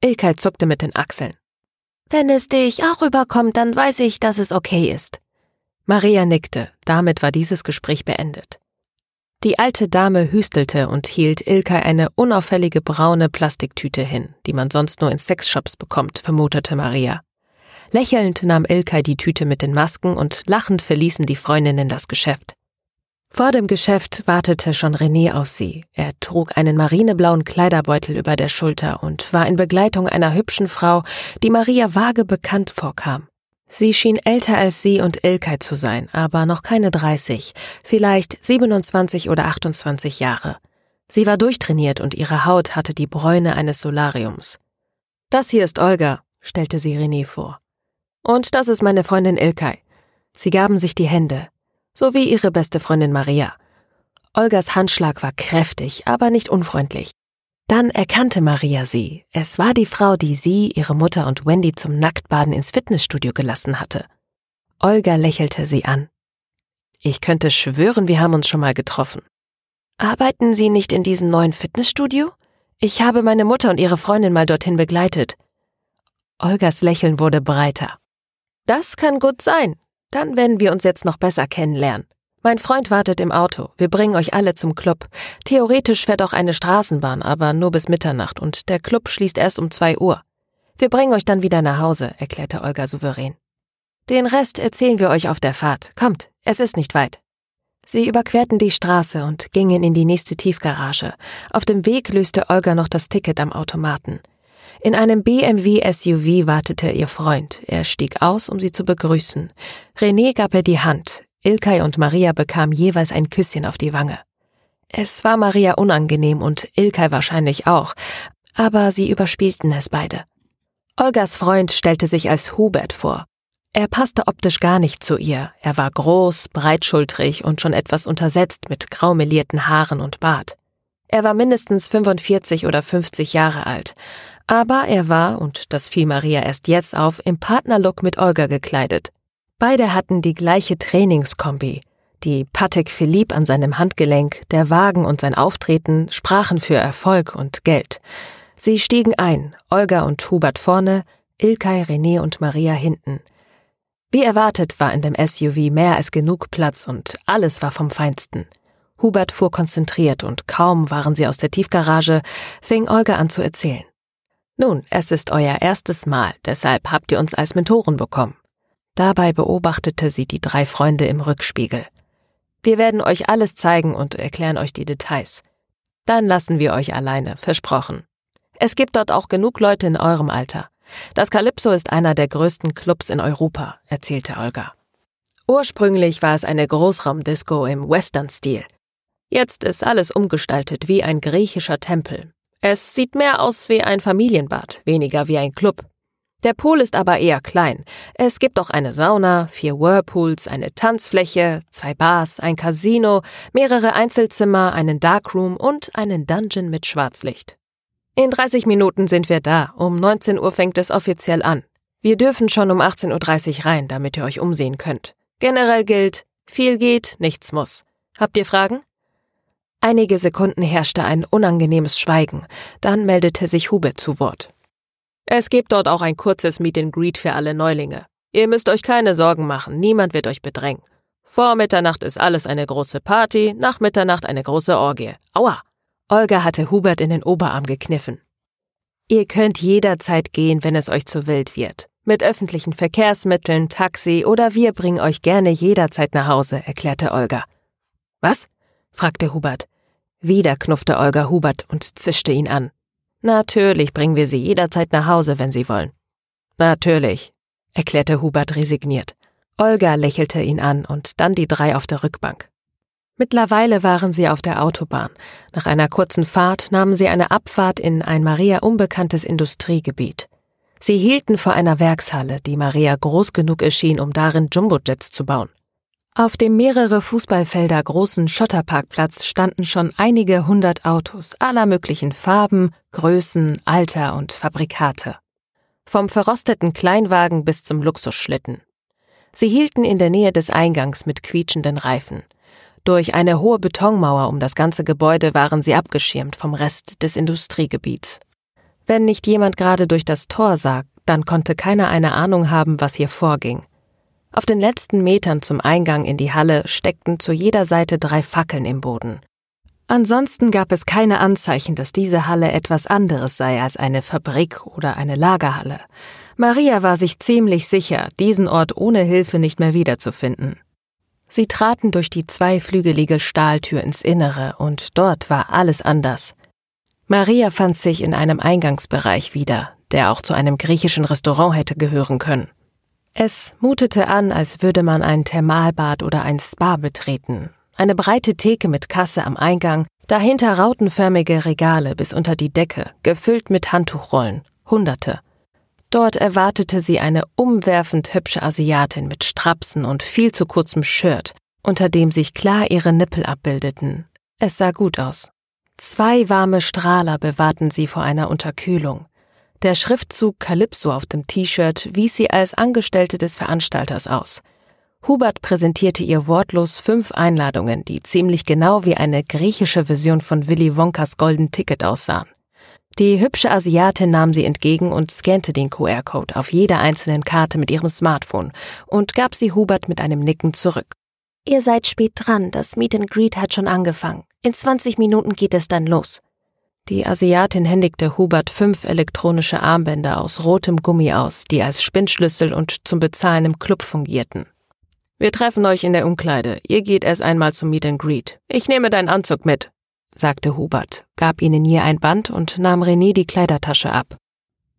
Ilkay zuckte mit den Achseln. Wenn es dich auch überkommt, dann weiß ich, dass es okay ist. Maria nickte, damit war dieses Gespräch beendet. Die alte Dame hüstelte und hielt Ilkay eine unauffällige braune Plastiktüte hin, die man sonst nur in Sexshops bekommt, vermutete Maria. Lächelnd nahm Ilkay die Tüte mit den Masken und lachend verließen die Freundinnen das Geschäft. Vor dem Geschäft wartete schon René auf sie. Er trug einen marineblauen Kleiderbeutel über der Schulter und war in Begleitung einer hübschen Frau, die Maria vage bekannt vorkam. Sie schien älter als sie und Ilkay zu sein, aber noch keine 30, vielleicht 27 oder 28 Jahre. Sie war durchtrainiert und ihre Haut hatte die Bräune eines Solariums. Das hier ist Olga, stellte sie René vor. Und das ist meine Freundin Ilkay. Sie gaben sich die Hände sowie ihre beste Freundin Maria. Olgas Handschlag war kräftig, aber nicht unfreundlich. Dann erkannte Maria sie. Es war die Frau, die sie, ihre Mutter und Wendy zum Nacktbaden ins Fitnessstudio gelassen hatte. Olga lächelte sie an. Ich könnte schwören, wir haben uns schon mal getroffen. Arbeiten Sie nicht in diesem neuen Fitnessstudio? Ich habe meine Mutter und ihre Freundin mal dorthin begleitet. Olgas Lächeln wurde breiter. Das kann gut sein. Dann werden wir uns jetzt noch besser kennenlernen. Mein Freund wartet im Auto. Wir bringen euch alle zum Club. Theoretisch fährt auch eine Straßenbahn, aber nur bis Mitternacht und der Club schließt erst um zwei Uhr. Wir bringen euch dann wieder nach Hause, erklärte Olga souverän. Den Rest erzählen wir euch auf der Fahrt. Kommt, es ist nicht weit. Sie überquerten die Straße und gingen in die nächste Tiefgarage. Auf dem Weg löste Olga noch das Ticket am Automaten. In einem BMW SUV wartete ihr Freund. Er stieg aus, um sie zu begrüßen. René gab ihr die Hand. Ilkay und Maria bekamen jeweils ein Küsschen auf die Wange. Es war Maria unangenehm und Ilkay wahrscheinlich auch, aber sie überspielten es beide. Olgas Freund stellte sich als Hubert vor. Er passte optisch gar nicht zu ihr. Er war groß, breitschultrig und schon etwas untersetzt mit graumelierten Haaren und Bart. Er war mindestens 45 oder 50 Jahre alt, aber er war, und das fiel Maria erst jetzt auf, im Partnerlook mit Olga gekleidet. Beide hatten die gleiche Trainingskombi. Die Patek Philippe an seinem Handgelenk, der Wagen und sein Auftreten sprachen für Erfolg und Geld. Sie stiegen ein, Olga und Hubert vorne, Ilkay, René und Maria hinten. Wie erwartet war in dem SUV mehr als genug Platz und alles war vom Feinsten. Hubert fuhr konzentriert und kaum waren sie aus der Tiefgarage, fing Olga an zu erzählen. Nun, es ist euer erstes Mal, deshalb habt ihr uns als Mentoren bekommen. Dabei beobachtete sie die drei Freunde im Rückspiegel. Wir werden euch alles zeigen und erklären euch die Details. Dann lassen wir euch alleine, versprochen. Es gibt dort auch genug Leute in eurem Alter. Das Calypso ist einer der größten Clubs in Europa, erzählte Olga. Ursprünglich war es eine Großraumdisco im Western-Stil. Jetzt ist alles umgestaltet wie ein griechischer Tempel es sieht mehr aus wie ein Familienbad, weniger wie ein Club. Der Pool ist aber eher klein. Es gibt auch eine Sauna, vier Whirlpools, eine Tanzfläche, zwei Bars, ein Casino, mehrere Einzelzimmer, einen Darkroom und einen Dungeon mit Schwarzlicht. In 30 Minuten sind wir da. Um 19 Uhr fängt es offiziell an. Wir dürfen schon um 18.30 Uhr rein, damit ihr euch umsehen könnt. Generell gilt, viel geht, nichts muss. Habt ihr Fragen? Einige Sekunden herrschte ein unangenehmes Schweigen, dann meldete sich Hubert zu Wort. Es gibt dort auch ein kurzes Meet and Greet für alle Neulinge. Ihr müsst euch keine Sorgen machen, niemand wird euch bedrängen. Vor Mitternacht ist alles eine große Party, nach Mitternacht eine große Orgie. Aua! Olga hatte Hubert in den Oberarm gekniffen. Ihr könnt jederzeit gehen, wenn es euch zu wild wird. Mit öffentlichen Verkehrsmitteln, Taxi oder wir bringen euch gerne jederzeit nach Hause, erklärte Olga. Was? fragte Hubert. Wieder knuffte Olga Hubert und zischte ihn an. Natürlich bringen wir Sie jederzeit nach Hause, wenn Sie wollen. Natürlich, erklärte Hubert resigniert. Olga lächelte ihn an und dann die drei auf der Rückbank. Mittlerweile waren sie auf der Autobahn. Nach einer kurzen Fahrt nahmen sie eine Abfahrt in ein Maria unbekanntes Industriegebiet. Sie hielten vor einer Werkshalle, die Maria groß genug erschien, um darin Jumbojets zu bauen. Auf dem mehrere Fußballfelder großen Schotterparkplatz standen schon einige hundert Autos aller möglichen Farben, Größen, Alter und Fabrikate. Vom verrosteten Kleinwagen bis zum Luxusschlitten. Sie hielten in der Nähe des Eingangs mit quietschenden Reifen. Durch eine hohe Betonmauer um das ganze Gebäude waren sie abgeschirmt vom Rest des Industriegebiets. Wenn nicht jemand gerade durch das Tor sah, dann konnte keiner eine Ahnung haben, was hier vorging. Auf den letzten Metern zum Eingang in die Halle steckten zu jeder Seite drei Fackeln im Boden. Ansonsten gab es keine Anzeichen, dass diese Halle etwas anderes sei als eine Fabrik oder eine Lagerhalle. Maria war sich ziemlich sicher, diesen Ort ohne Hilfe nicht mehr wiederzufinden. Sie traten durch die zweiflügelige Stahltür ins Innere, und dort war alles anders. Maria fand sich in einem Eingangsbereich wieder, der auch zu einem griechischen Restaurant hätte gehören können. Es mutete an, als würde man ein Thermalbad oder ein Spa betreten. Eine breite Theke mit Kasse am Eingang, dahinter rautenförmige Regale bis unter die Decke, gefüllt mit Handtuchrollen, Hunderte. Dort erwartete sie eine umwerfend hübsche Asiatin mit Strapsen und viel zu kurzem Shirt, unter dem sich klar ihre Nippel abbildeten. Es sah gut aus. Zwei warme Strahler bewahrten sie vor einer Unterkühlung. Der Schriftzug Calypso auf dem T-Shirt wies sie als Angestellte des Veranstalters aus. Hubert präsentierte ihr wortlos fünf Einladungen, die ziemlich genau wie eine griechische Version von Willy Wonkas Golden Ticket aussahen. Die hübsche Asiatin nahm sie entgegen und scannte den QR-Code auf jeder einzelnen Karte mit ihrem Smartphone und gab sie Hubert mit einem Nicken zurück. Ihr seid spät dran, das Meet and Greet hat schon angefangen. In 20 Minuten geht es dann los. Die Asiatin händigte Hubert fünf elektronische Armbänder aus rotem Gummi aus, die als Spinnschlüssel und zum Bezahlen im Club fungierten. Wir treffen euch in der Umkleide. Ihr geht erst einmal zum Meet and Greet. Ich nehme deinen Anzug mit, sagte Hubert, gab ihnen hier ein Band und nahm René die Kleidertasche ab.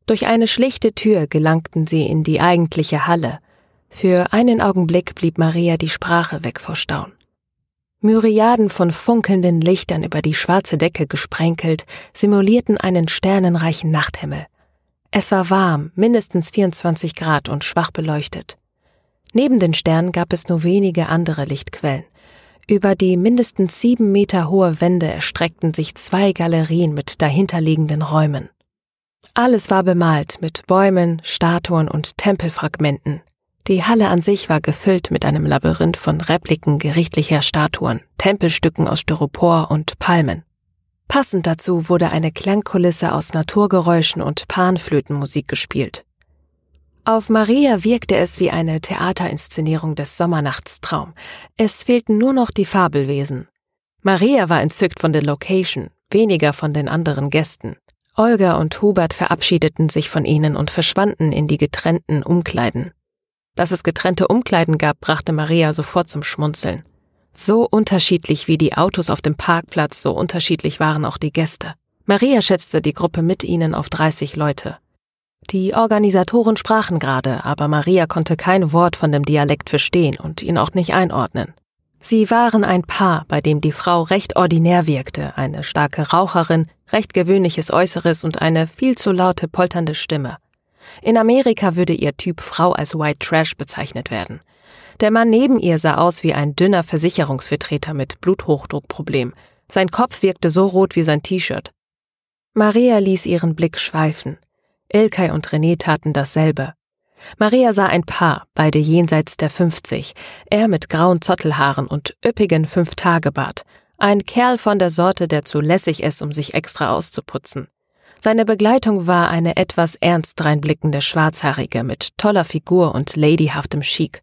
Durch eine schlichte Tür gelangten sie in die eigentliche Halle. Für einen Augenblick blieb Maria die Sprache weg vor Staun. Myriaden von funkelnden Lichtern über die schwarze Decke gesprenkelt, simulierten einen sternenreichen Nachthimmel. Es war warm, mindestens 24 Grad und schwach beleuchtet. Neben den Sternen gab es nur wenige andere Lichtquellen. Über die mindestens sieben Meter hohe Wände erstreckten sich zwei Galerien mit dahinterliegenden Räumen. Alles war bemalt mit Bäumen, Statuen und Tempelfragmenten, die Halle an sich war gefüllt mit einem Labyrinth von Repliken gerichtlicher Statuen, Tempelstücken aus Styropor und Palmen. Passend dazu wurde eine Klangkulisse aus Naturgeräuschen und Panflötenmusik gespielt. Auf Maria wirkte es wie eine Theaterinszenierung des Sommernachtstraum. Es fehlten nur noch die Fabelwesen. Maria war entzückt von der Location, weniger von den anderen Gästen. Olga und Hubert verabschiedeten sich von ihnen und verschwanden in die getrennten Umkleiden. Dass es getrennte Umkleiden gab, brachte Maria sofort zum Schmunzeln. So unterschiedlich wie die Autos auf dem Parkplatz, so unterschiedlich waren auch die Gäste. Maria schätzte die Gruppe mit ihnen auf 30 Leute. Die Organisatoren sprachen gerade, aber Maria konnte kein Wort von dem Dialekt verstehen und ihn auch nicht einordnen. Sie waren ein Paar, bei dem die Frau recht ordinär wirkte, eine starke Raucherin, recht gewöhnliches Äußeres und eine viel zu laute polternde Stimme. In Amerika würde ihr Typ Frau als White Trash bezeichnet werden. Der Mann neben ihr sah aus wie ein dünner Versicherungsvertreter mit Bluthochdruckproblem. Sein Kopf wirkte so rot wie sein T-Shirt. Maria ließ ihren Blick schweifen. Ilkay und René taten dasselbe. Maria sah ein Paar, beide jenseits der 50, er mit grauen Zottelhaaren und üppigen Fünf-Tage-Bart, ein Kerl von der Sorte, der zu lässig ist, um sich extra auszuputzen. Seine Begleitung war eine etwas ernst dreinblickende Schwarzhaarige mit toller Figur und ladyhaftem Chic.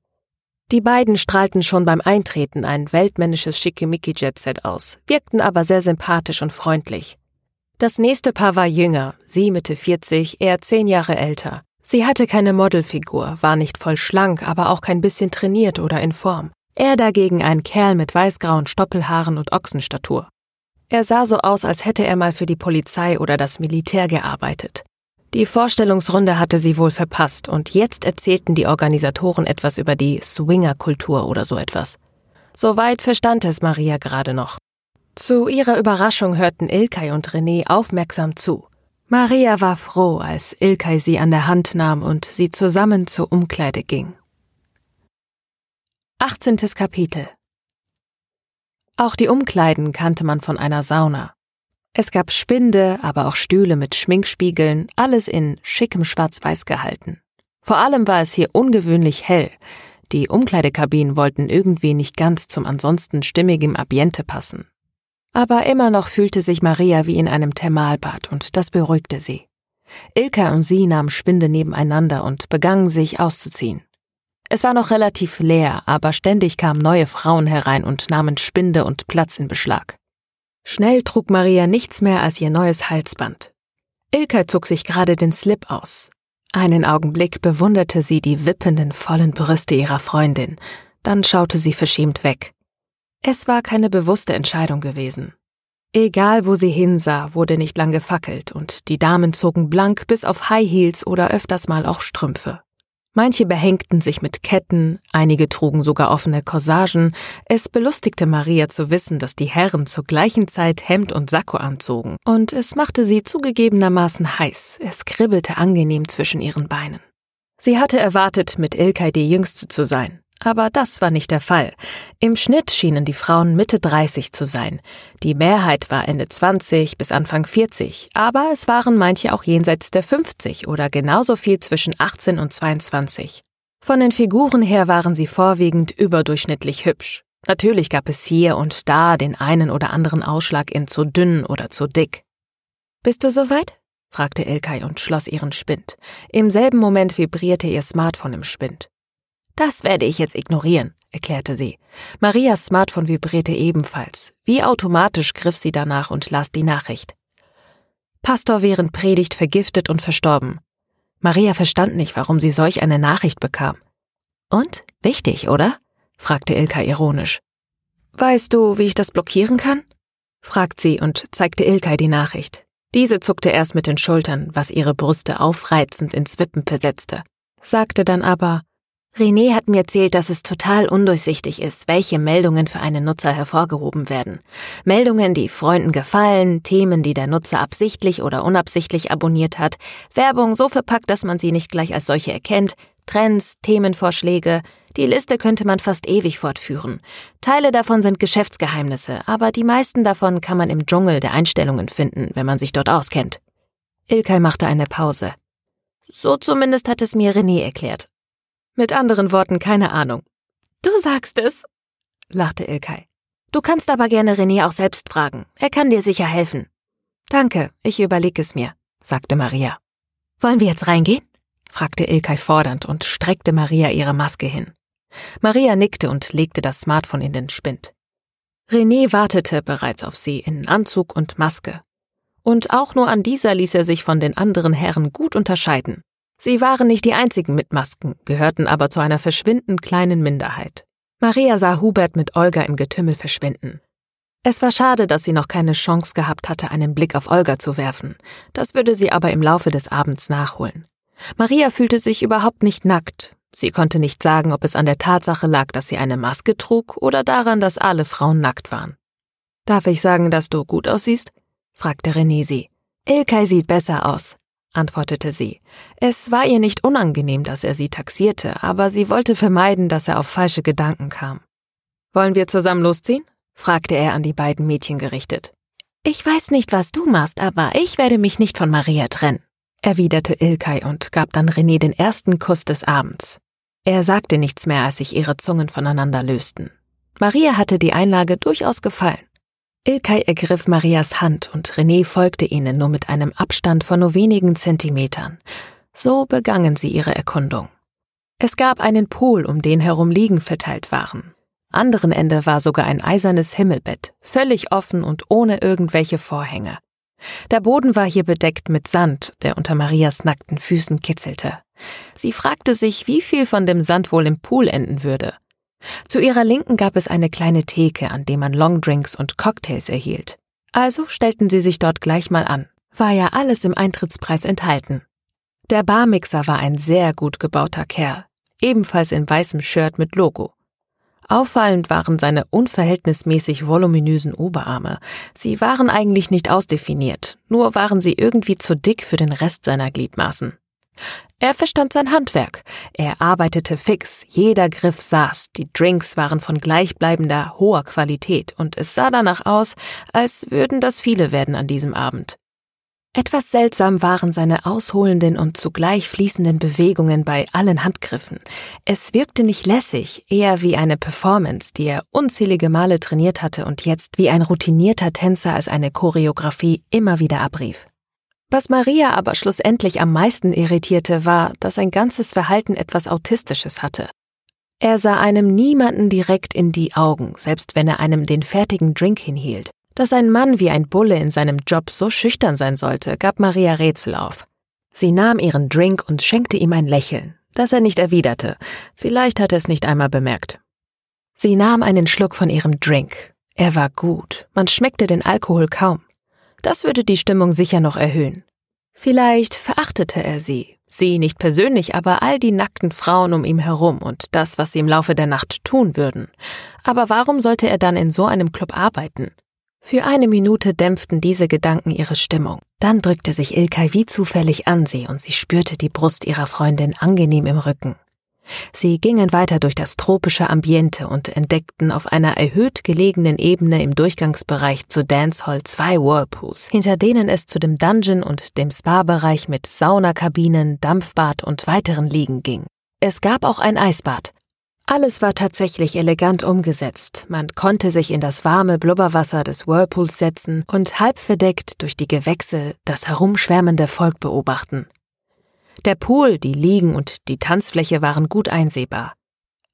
Die beiden strahlten schon beim Eintreten ein weltmännisches Schickimicki-Jetset aus, wirkten aber sehr sympathisch und freundlich. Das nächste Paar war jünger, sie Mitte 40, er zehn Jahre älter. Sie hatte keine Modelfigur, war nicht voll schlank, aber auch kein bisschen trainiert oder in Form. Er dagegen ein Kerl mit weißgrauen Stoppelhaaren und Ochsenstatur. Er sah so aus, als hätte er mal für die Polizei oder das Militär gearbeitet. Die Vorstellungsrunde hatte sie wohl verpasst und jetzt erzählten die Organisatoren etwas über die Swinger-Kultur oder so etwas. Soweit verstand es Maria gerade noch. Zu ihrer Überraschung hörten Ilkay und René aufmerksam zu. Maria war froh, als Ilkay sie an der Hand nahm und sie zusammen zur Umkleide ging. 18. Kapitel auch die Umkleiden kannte man von einer Sauna. Es gab Spinde, aber auch Stühle mit Schminkspiegeln, alles in schickem Schwarz-Weiß gehalten. Vor allem war es hier ungewöhnlich hell. Die Umkleidekabinen wollten irgendwie nicht ganz zum ansonsten stimmigem Ambiente passen. Aber immer noch fühlte sich Maria wie in einem Thermalbad und das beruhigte sie. Ilka und sie nahmen Spinde nebeneinander und begannen sich auszuziehen. Es war noch relativ leer, aber ständig kamen neue Frauen herein und nahmen Spinde und Platz in Beschlag. Schnell trug Maria nichts mehr als ihr neues Halsband. Ilka zog sich gerade den Slip aus. Einen Augenblick bewunderte sie die wippenden, vollen Brüste ihrer Freundin. Dann schaute sie verschämt weg. Es war keine bewusste Entscheidung gewesen. Egal, wo sie hinsah, wurde nicht lang gefackelt und die Damen zogen blank bis auf High Heels oder öfters mal auch Strümpfe. Manche behängten sich mit Ketten, einige trugen sogar offene Corsagen. Es belustigte Maria zu wissen, dass die Herren zur gleichen Zeit Hemd und Sakko anzogen. Und es machte sie zugegebenermaßen heiß. Es kribbelte angenehm zwischen ihren Beinen. Sie hatte erwartet, mit Ilkay die Jüngste zu sein. Aber das war nicht der Fall. Im Schnitt schienen die Frauen Mitte 30 zu sein. Die Mehrheit war Ende 20 bis Anfang 40, aber es waren manche auch jenseits der 50 oder genauso viel zwischen 18 und 22. Von den Figuren her waren sie vorwiegend überdurchschnittlich hübsch. Natürlich gab es hier und da den einen oder anderen Ausschlag in zu dünn oder zu dick. Bist du soweit? fragte Ilkay und schloss ihren Spind. Im selben Moment vibrierte ihr Smartphone im Spind. Das werde ich jetzt ignorieren, erklärte sie. Marias Smartphone vibrierte ebenfalls. Wie automatisch griff sie danach und las die Nachricht. Pastor während Predigt vergiftet und verstorben. Maria verstand nicht, warum sie solch eine Nachricht bekam. Und? Wichtig, oder? fragte Ilka ironisch. Weißt du, wie ich das blockieren kann? fragt sie und zeigte Ilkay die Nachricht. Diese zuckte erst mit den Schultern, was ihre Brüste aufreizend ins Wippen versetzte, sagte dann aber, René hat mir erzählt, dass es total undurchsichtig ist, welche Meldungen für einen Nutzer hervorgehoben werden. Meldungen, die Freunden gefallen, Themen, die der Nutzer absichtlich oder unabsichtlich abonniert hat, Werbung so verpackt, dass man sie nicht gleich als solche erkennt, Trends, Themenvorschläge, die Liste könnte man fast ewig fortführen. Teile davon sind Geschäftsgeheimnisse, aber die meisten davon kann man im Dschungel der Einstellungen finden, wenn man sich dort auskennt. Ilkay machte eine Pause. So zumindest hat es mir René erklärt. Mit anderen Worten keine Ahnung. Du sagst es, lachte Ilkay. Du kannst aber gerne René auch selbst fragen. Er kann dir sicher helfen. Danke, ich überlege es mir, sagte Maria. Wollen wir jetzt reingehen? fragte Ilkay fordernd und streckte Maria ihre Maske hin. Maria nickte und legte das Smartphone in den Spind. René wartete bereits auf sie in Anzug und Maske. Und auch nur an dieser ließ er sich von den anderen Herren gut unterscheiden. Sie waren nicht die einzigen mit Masken, gehörten aber zu einer verschwindend kleinen Minderheit. Maria sah Hubert mit Olga im Getümmel verschwinden. Es war schade, dass sie noch keine Chance gehabt hatte, einen Blick auf Olga zu werfen. Das würde sie aber im Laufe des Abends nachholen. Maria fühlte sich überhaupt nicht nackt. Sie konnte nicht sagen, ob es an der Tatsache lag, dass sie eine Maske trug oder daran, dass alle Frauen nackt waren. Darf ich sagen, dass du gut aussiehst? fragte René sie. Ilkay sieht besser aus, antwortete sie. Es war ihr nicht unangenehm, dass er sie taxierte, aber sie wollte vermeiden, dass er auf falsche Gedanken kam. Wollen wir zusammen losziehen? fragte er an die beiden Mädchen gerichtet. Ich weiß nicht, was du machst, aber ich werde mich nicht von Maria trennen, erwiderte Ilkay und gab dann René den ersten Kuss des Abends. Er sagte nichts mehr, als sich ihre Zungen voneinander lösten. Maria hatte die Einlage durchaus gefallen. Ilkay ergriff Marias Hand und René folgte ihnen nur mit einem Abstand von nur wenigen Zentimetern. So begangen sie ihre Erkundung. Es gab einen Pool, um den herum Liegen verteilt waren. Anderen Ende war sogar ein eisernes Himmelbett, völlig offen und ohne irgendwelche Vorhänge. Der Boden war hier bedeckt mit Sand, der unter Marias nackten Füßen kitzelte. Sie fragte sich, wie viel von dem Sand wohl im Pool enden würde. Zu ihrer Linken gab es eine kleine Theke, an dem man Longdrinks und Cocktails erhielt. Also stellten sie sich dort gleich mal an. War ja alles im Eintrittspreis enthalten. Der Barmixer war ein sehr gut gebauter Kerl, ebenfalls in weißem Shirt mit Logo. Auffallend waren seine unverhältnismäßig voluminösen Oberarme. Sie waren eigentlich nicht ausdefiniert, nur waren sie irgendwie zu dick für den Rest seiner Gliedmaßen. Er verstand sein Handwerk. Er arbeitete fix, jeder Griff saß, die Drinks waren von gleichbleibender, hoher Qualität und es sah danach aus, als würden das viele werden an diesem Abend. Etwas seltsam waren seine ausholenden und zugleich fließenden Bewegungen bei allen Handgriffen. Es wirkte nicht lässig, eher wie eine Performance, die er unzählige Male trainiert hatte und jetzt wie ein routinierter Tänzer als eine Choreografie immer wieder abrief. Was Maria aber schlussendlich am meisten irritierte, war, dass sein ganzes Verhalten etwas Autistisches hatte. Er sah einem niemanden direkt in die Augen, selbst wenn er einem den fertigen Drink hinhielt. Dass ein Mann wie ein Bulle in seinem Job so schüchtern sein sollte, gab Maria Rätsel auf. Sie nahm ihren Drink und schenkte ihm ein Lächeln, das er nicht erwiderte. Vielleicht hat er es nicht einmal bemerkt. Sie nahm einen Schluck von ihrem Drink. Er war gut, man schmeckte den Alkohol kaum. Das würde die Stimmung sicher noch erhöhen. Vielleicht verachtete er sie, sie nicht persönlich, aber all die nackten Frauen um ihm herum und das, was sie im Laufe der Nacht tun würden. Aber warum sollte er dann in so einem Club arbeiten? Für eine Minute dämpften diese Gedanken ihre Stimmung. Dann drückte sich Ilkay wie zufällig an sie und sie spürte die Brust ihrer Freundin angenehm im Rücken. Sie gingen weiter durch das tropische Ambiente und entdeckten auf einer erhöht gelegenen Ebene im Durchgangsbereich zu Dancehall zwei Whirlpools, hinter denen es zu dem Dungeon und dem Spa-Bereich mit Saunakabinen, Dampfbad und weiteren Liegen ging. Es gab auch ein Eisbad. Alles war tatsächlich elegant umgesetzt. Man konnte sich in das warme Blubberwasser des Whirlpools setzen und halb verdeckt durch die Gewächse das herumschwärmende Volk beobachten. Der Pool, die Liegen und die Tanzfläche waren gut einsehbar.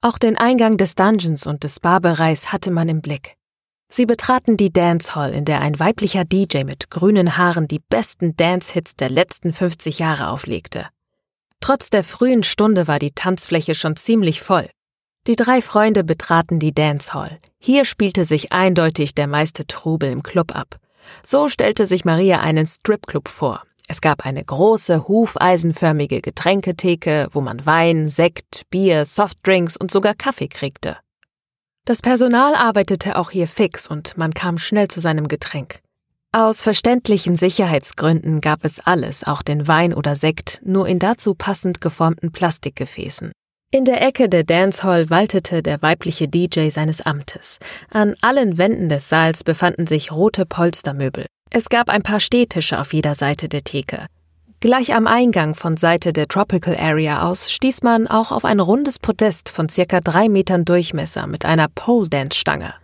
Auch den Eingang des Dungeons und des Barbereichs hatte man im Blick. Sie betraten die Dancehall, in der ein weiblicher DJ mit grünen Haaren die besten Dance-Hits der letzten 50 Jahre auflegte. Trotz der frühen Stunde war die Tanzfläche schon ziemlich voll. Die drei Freunde betraten die Dancehall. Hier spielte sich eindeutig der meiste Trubel im Club ab. So stellte sich Maria einen Stripclub vor, es gab eine große, hufeisenförmige Getränketheke, wo man Wein, Sekt, Bier, Softdrinks und sogar Kaffee kriegte. Das Personal arbeitete auch hier fix und man kam schnell zu seinem Getränk. Aus verständlichen Sicherheitsgründen gab es alles, auch den Wein oder Sekt, nur in dazu passend geformten Plastikgefäßen. In der Ecke der Dancehall waltete der weibliche DJ seines Amtes. An allen Wänden des Saals befanden sich rote Polstermöbel. Es gab ein paar Stehtische auf jeder Seite der Theke. Gleich am Eingang von Seite der Tropical Area aus stieß man auch auf ein rundes Podest von circa drei Metern Durchmesser mit einer Pole-Dance-Stange.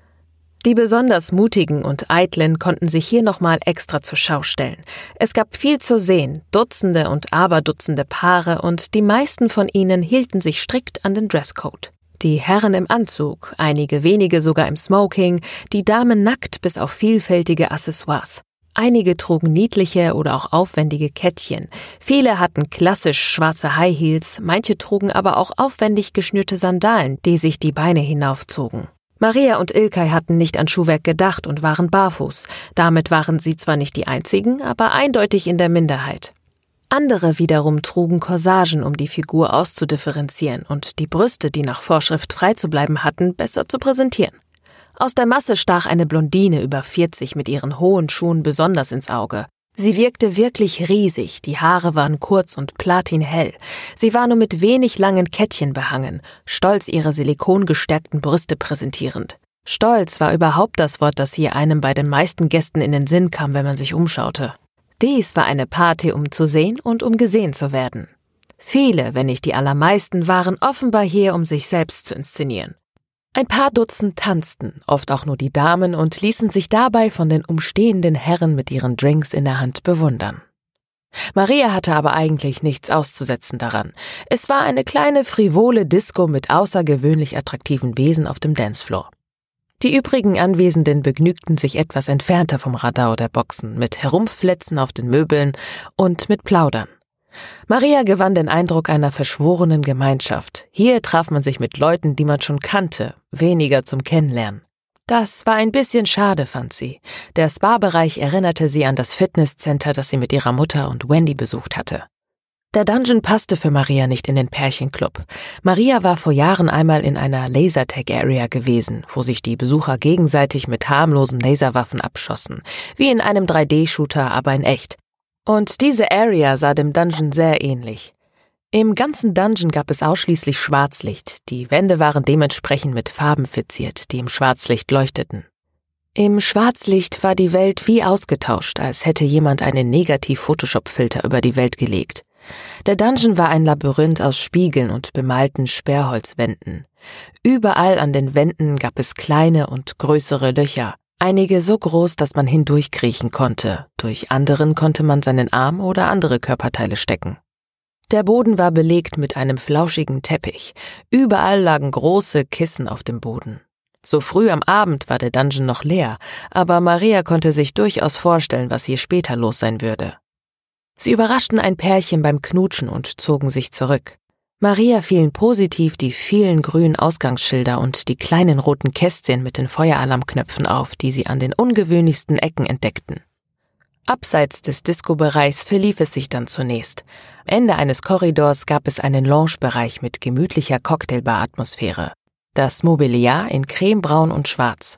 Die besonders mutigen und eitlen konnten sich hier nochmal extra zur Schau stellen. Es gab viel zu sehen, Dutzende und Aberdutzende Paare und die meisten von ihnen hielten sich strikt an den Dresscode. Die Herren im Anzug, einige wenige sogar im Smoking, die Damen nackt bis auf vielfältige Accessoires. Einige trugen niedliche oder auch aufwendige Kettchen. Viele hatten klassisch schwarze High Heels, manche trugen aber auch aufwendig geschnürte Sandalen, die sich die Beine hinaufzogen. Maria und Ilkay hatten nicht an Schuhwerk gedacht und waren barfuß. Damit waren sie zwar nicht die einzigen, aber eindeutig in der Minderheit. Andere wiederum trugen Corsagen, um die Figur auszudifferenzieren und die Brüste, die nach Vorschrift frei zu bleiben hatten, besser zu präsentieren. Aus der Masse stach eine Blondine über 40 mit ihren hohen Schuhen besonders ins Auge. Sie wirkte wirklich riesig, die Haare waren kurz und platinhell. Sie war nur mit wenig langen Kettchen behangen, stolz ihre silikongestärkten Brüste präsentierend. Stolz war überhaupt das Wort, das hier einem bei den meisten Gästen in den Sinn kam, wenn man sich umschaute. Dies war eine Party, um zu sehen und um gesehen zu werden. Viele, wenn nicht die allermeisten, waren offenbar hier, um sich selbst zu inszenieren. Ein paar Dutzend tanzten, oft auch nur die Damen, und ließen sich dabei von den umstehenden Herren mit ihren Drinks in der Hand bewundern. Maria hatte aber eigentlich nichts auszusetzen daran. Es war eine kleine frivole Disco mit außergewöhnlich attraktiven Wesen auf dem Dancefloor. Die übrigen Anwesenden begnügten sich etwas entfernter vom Radau der Boxen, mit Herumfletzen auf den Möbeln und mit Plaudern. Maria gewann den Eindruck einer verschworenen Gemeinschaft. Hier traf man sich mit Leuten, die man schon kannte, weniger zum Kennenlernen. Das war ein bisschen schade, fand sie. Der Spa-Bereich erinnerte sie an das Fitnesscenter, das sie mit ihrer Mutter und Wendy besucht hatte. Der Dungeon passte für Maria nicht in den Pärchenclub. Maria war vor Jahren einmal in einer Lasertag-Area gewesen, wo sich die Besucher gegenseitig mit harmlosen Laserwaffen abschossen. Wie in einem 3D-Shooter, aber in echt. Und diese Area sah dem Dungeon sehr ähnlich. Im ganzen Dungeon gab es ausschließlich Schwarzlicht, die Wände waren dementsprechend mit Farben verziert, die im Schwarzlicht leuchteten. Im Schwarzlicht war die Welt wie ausgetauscht, als hätte jemand einen Negativ-Photoshop-Filter über die Welt gelegt. Der Dungeon war ein Labyrinth aus Spiegeln und bemalten Sperrholzwänden. Überall an den Wänden gab es kleine und größere Löcher, Einige so groß, dass man hindurchkriechen konnte, durch anderen konnte man seinen Arm oder andere Körperteile stecken. Der Boden war belegt mit einem flauschigen Teppich, überall lagen große Kissen auf dem Boden. So früh am Abend war der Dungeon noch leer, aber Maria konnte sich durchaus vorstellen, was hier später los sein würde. Sie überraschten ein Pärchen beim Knutschen und zogen sich zurück. Maria fielen positiv die vielen grünen Ausgangsschilder und die kleinen roten Kästchen mit den Feueralarmknöpfen auf, die sie an den ungewöhnlichsten Ecken entdeckten. Abseits des Disco-Bereichs verlief es sich dann zunächst. Ende eines Korridors gab es einen Lounge-Bereich mit gemütlicher Cocktailbar-Atmosphäre. Das Mobiliar in cremebraun und schwarz.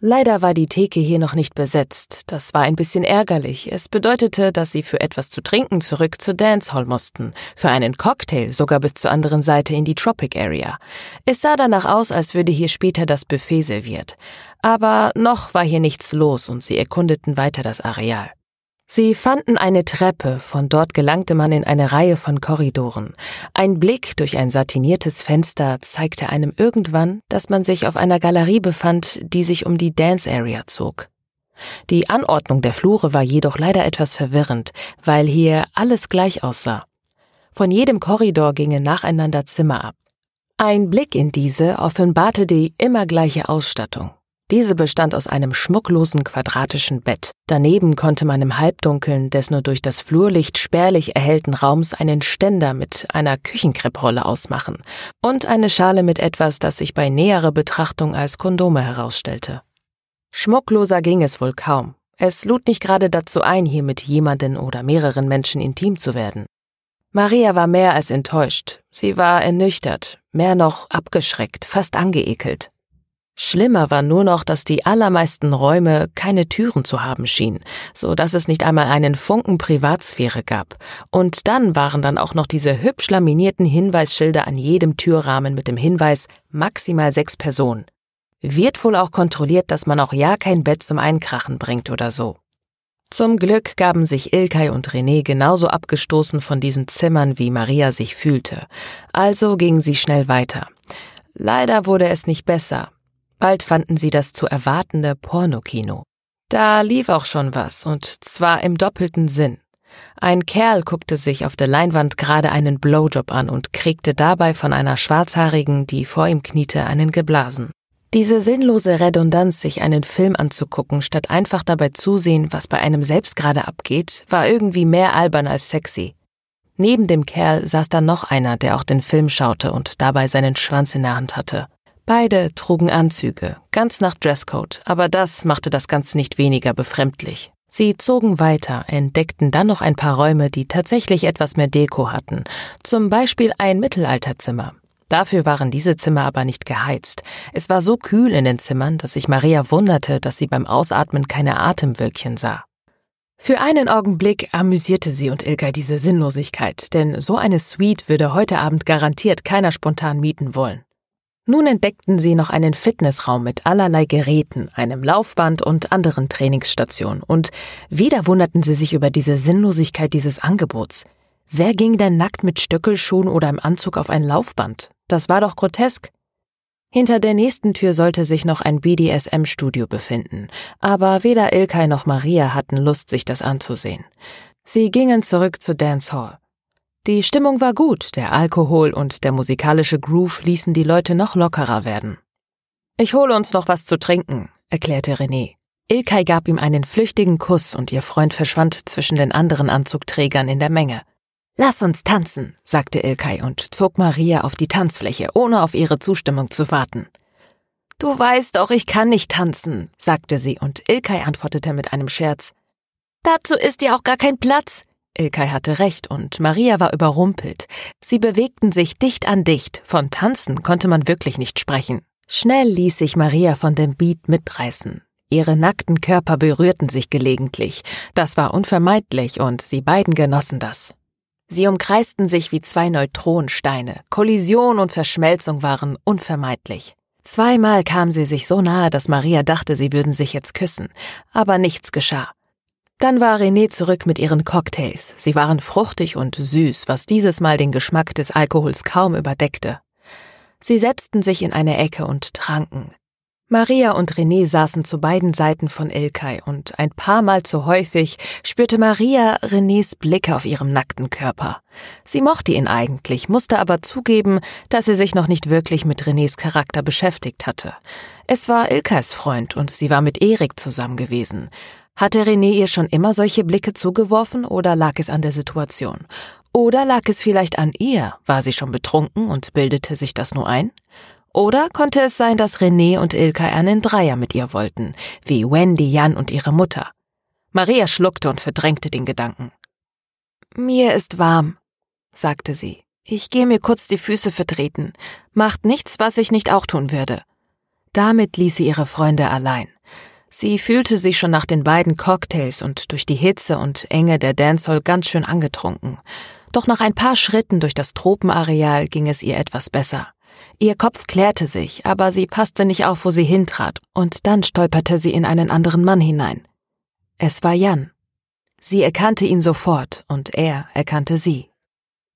Leider war die Theke hier noch nicht besetzt. Das war ein bisschen ärgerlich. Es bedeutete, dass sie für etwas zu trinken zurück zur Dancehall mussten, für einen Cocktail sogar bis zur anderen Seite in die Tropic Area. Es sah danach aus, als würde hier später das Buffet serviert. Aber noch war hier nichts los und sie erkundeten weiter das Areal. Sie fanden eine Treppe, von dort gelangte man in eine Reihe von Korridoren. Ein Blick durch ein satiniertes Fenster zeigte einem irgendwann, dass man sich auf einer Galerie befand, die sich um die Dance Area zog. Die Anordnung der Flure war jedoch leider etwas verwirrend, weil hier alles gleich aussah. Von jedem Korridor gingen nacheinander Zimmer ab. Ein Blick in diese offenbarte die immer gleiche Ausstattung. Diese bestand aus einem schmucklosen quadratischen Bett. Daneben konnte man im Halbdunkeln des nur durch das Flurlicht spärlich erhellten Raums einen Ständer mit einer Küchenkrepprolle ausmachen und eine Schale mit etwas, das sich bei näherer Betrachtung als Kondome herausstellte. Schmuckloser ging es wohl kaum. Es lud nicht gerade dazu ein, hier mit jemanden oder mehreren Menschen intim zu werden. Maria war mehr als enttäuscht. Sie war ernüchtert, mehr noch abgeschreckt, fast angeekelt. Schlimmer war nur noch, dass die allermeisten Räume keine Türen zu haben schienen, so dass es nicht einmal einen Funken Privatsphäre gab. Und dann waren dann auch noch diese hübsch laminierten Hinweisschilder an jedem Türrahmen mit dem Hinweis maximal sechs Personen. Wird wohl auch kontrolliert, dass man auch ja kein Bett zum Einkrachen bringt oder so. Zum Glück gaben sich Ilkay und René genauso abgestoßen von diesen Zimmern, wie Maria sich fühlte. Also gingen sie schnell weiter. Leider wurde es nicht besser. Bald fanden sie das zu erwartende Pornokino. Da lief auch schon was, und zwar im doppelten Sinn. Ein Kerl guckte sich auf der Leinwand gerade einen Blowjob an und kriegte dabei von einer Schwarzhaarigen, die vor ihm kniete, einen geblasen. Diese sinnlose Redundanz, sich einen Film anzugucken, statt einfach dabei zusehen, was bei einem selbst gerade abgeht, war irgendwie mehr albern als sexy. Neben dem Kerl saß da noch einer, der auch den Film schaute und dabei seinen Schwanz in der Hand hatte. Beide trugen Anzüge, ganz nach Dresscode, aber das machte das Ganze nicht weniger befremdlich. Sie zogen weiter, entdeckten dann noch ein paar Räume, die tatsächlich etwas mehr Deko hatten, zum Beispiel ein Mittelalterzimmer. Dafür waren diese Zimmer aber nicht geheizt. Es war so kühl in den Zimmern, dass sich Maria wunderte, dass sie beim Ausatmen keine Atemwölkchen sah. Für einen Augenblick amüsierte sie und Ilka diese Sinnlosigkeit, denn so eine Suite würde heute Abend garantiert keiner spontan mieten wollen. Nun entdeckten sie noch einen Fitnessraum mit allerlei Geräten, einem Laufband und anderen Trainingsstationen, und wieder wunderten sie sich über diese Sinnlosigkeit dieses Angebots. Wer ging denn nackt mit Stöckelschuhen oder im Anzug auf ein Laufband? Das war doch grotesk. Hinter der nächsten Tür sollte sich noch ein BDSM-Studio befinden, aber weder Ilkay noch Maria hatten Lust, sich das anzusehen. Sie gingen zurück zur Dance Hall. Die Stimmung war gut, der Alkohol und der musikalische Groove ließen die Leute noch lockerer werden. Ich hole uns noch was zu trinken, erklärte René. Ilkay gab ihm einen flüchtigen Kuss und ihr Freund verschwand zwischen den anderen Anzugträgern in der Menge. Lass uns tanzen, sagte Ilkay und zog Maria auf die Tanzfläche, ohne auf ihre Zustimmung zu warten. Du weißt doch, ich kann nicht tanzen, sagte sie, und Ilkay antwortete mit einem Scherz. Dazu ist ja auch gar kein Platz. Ilkay hatte recht und Maria war überrumpelt. Sie bewegten sich dicht an dicht, von Tanzen konnte man wirklich nicht sprechen. Schnell ließ sich Maria von dem Beat mitreißen. Ihre nackten Körper berührten sich gelegentlich. Das war unvermeidlich und sie beiden genossen das. Sie umkreisten sich wie zwei Neutronensteine. Kollision und Verschmelzung waren unvermeidlich. Zweimal kam sie sich so nahe, dass Maria dachte, sie würden sich jetzt küssen. Aber nichts geschah. Dann war René zurück mit ihren Cocktails. Sie waren fruchtig und süß, was dieses Mal den Geschmack des Alkohols kaum überdeckte. Sie setzten sich in eine Ecke und tranken. Maria und René saßen zu beiden Seiten von Ilkay und ein paar Mal zu häufig spürte Maria Renés Blicke auf ihrem nackten Körper. Sie mochte ihn eigentlich, musste aber zugeben, dass sie sich noch nicht wirklich mit Renés Charakter beschäftigt hatte. Es war Ilkays Freund und sie war mit Erik zusammen gewesen. Hatte René ihr schon immer solche Blicke zugeworfen oder lag es an der Situation? Oder lag es vielleicht an ihr? War sie schon betrunken und bildete sich das nur ein? Oder konnte es sein, dass René und Ilka einen Dreier mit ihr wollten, wie Wendy, Jan und ihre Mutter? Maria schluckte und verdrängte den Gedanken. Mir ist warm, sagte sie. Ich gehe mir kurz die Füße vertreten. Macht nichts, was ich nicht auch tun würde. Damit ließ sie ihre Freunde allein. Sie fühlte sich schon nach den beiden Cocktails und durch die Hitze und Enge der Dancehall ganz schön angetrunken. Doch nach ein paar Schritten durch das Tropenareal ging es ihr etwas besser. Ihr Kopf klärte sich, aber sie passte nicht auf, wo sie hintrat, und dann stolperte sie in einen anderen Mann hinein. Es war Jan. Sie erkannte ihn sofort, und er erkannte sie.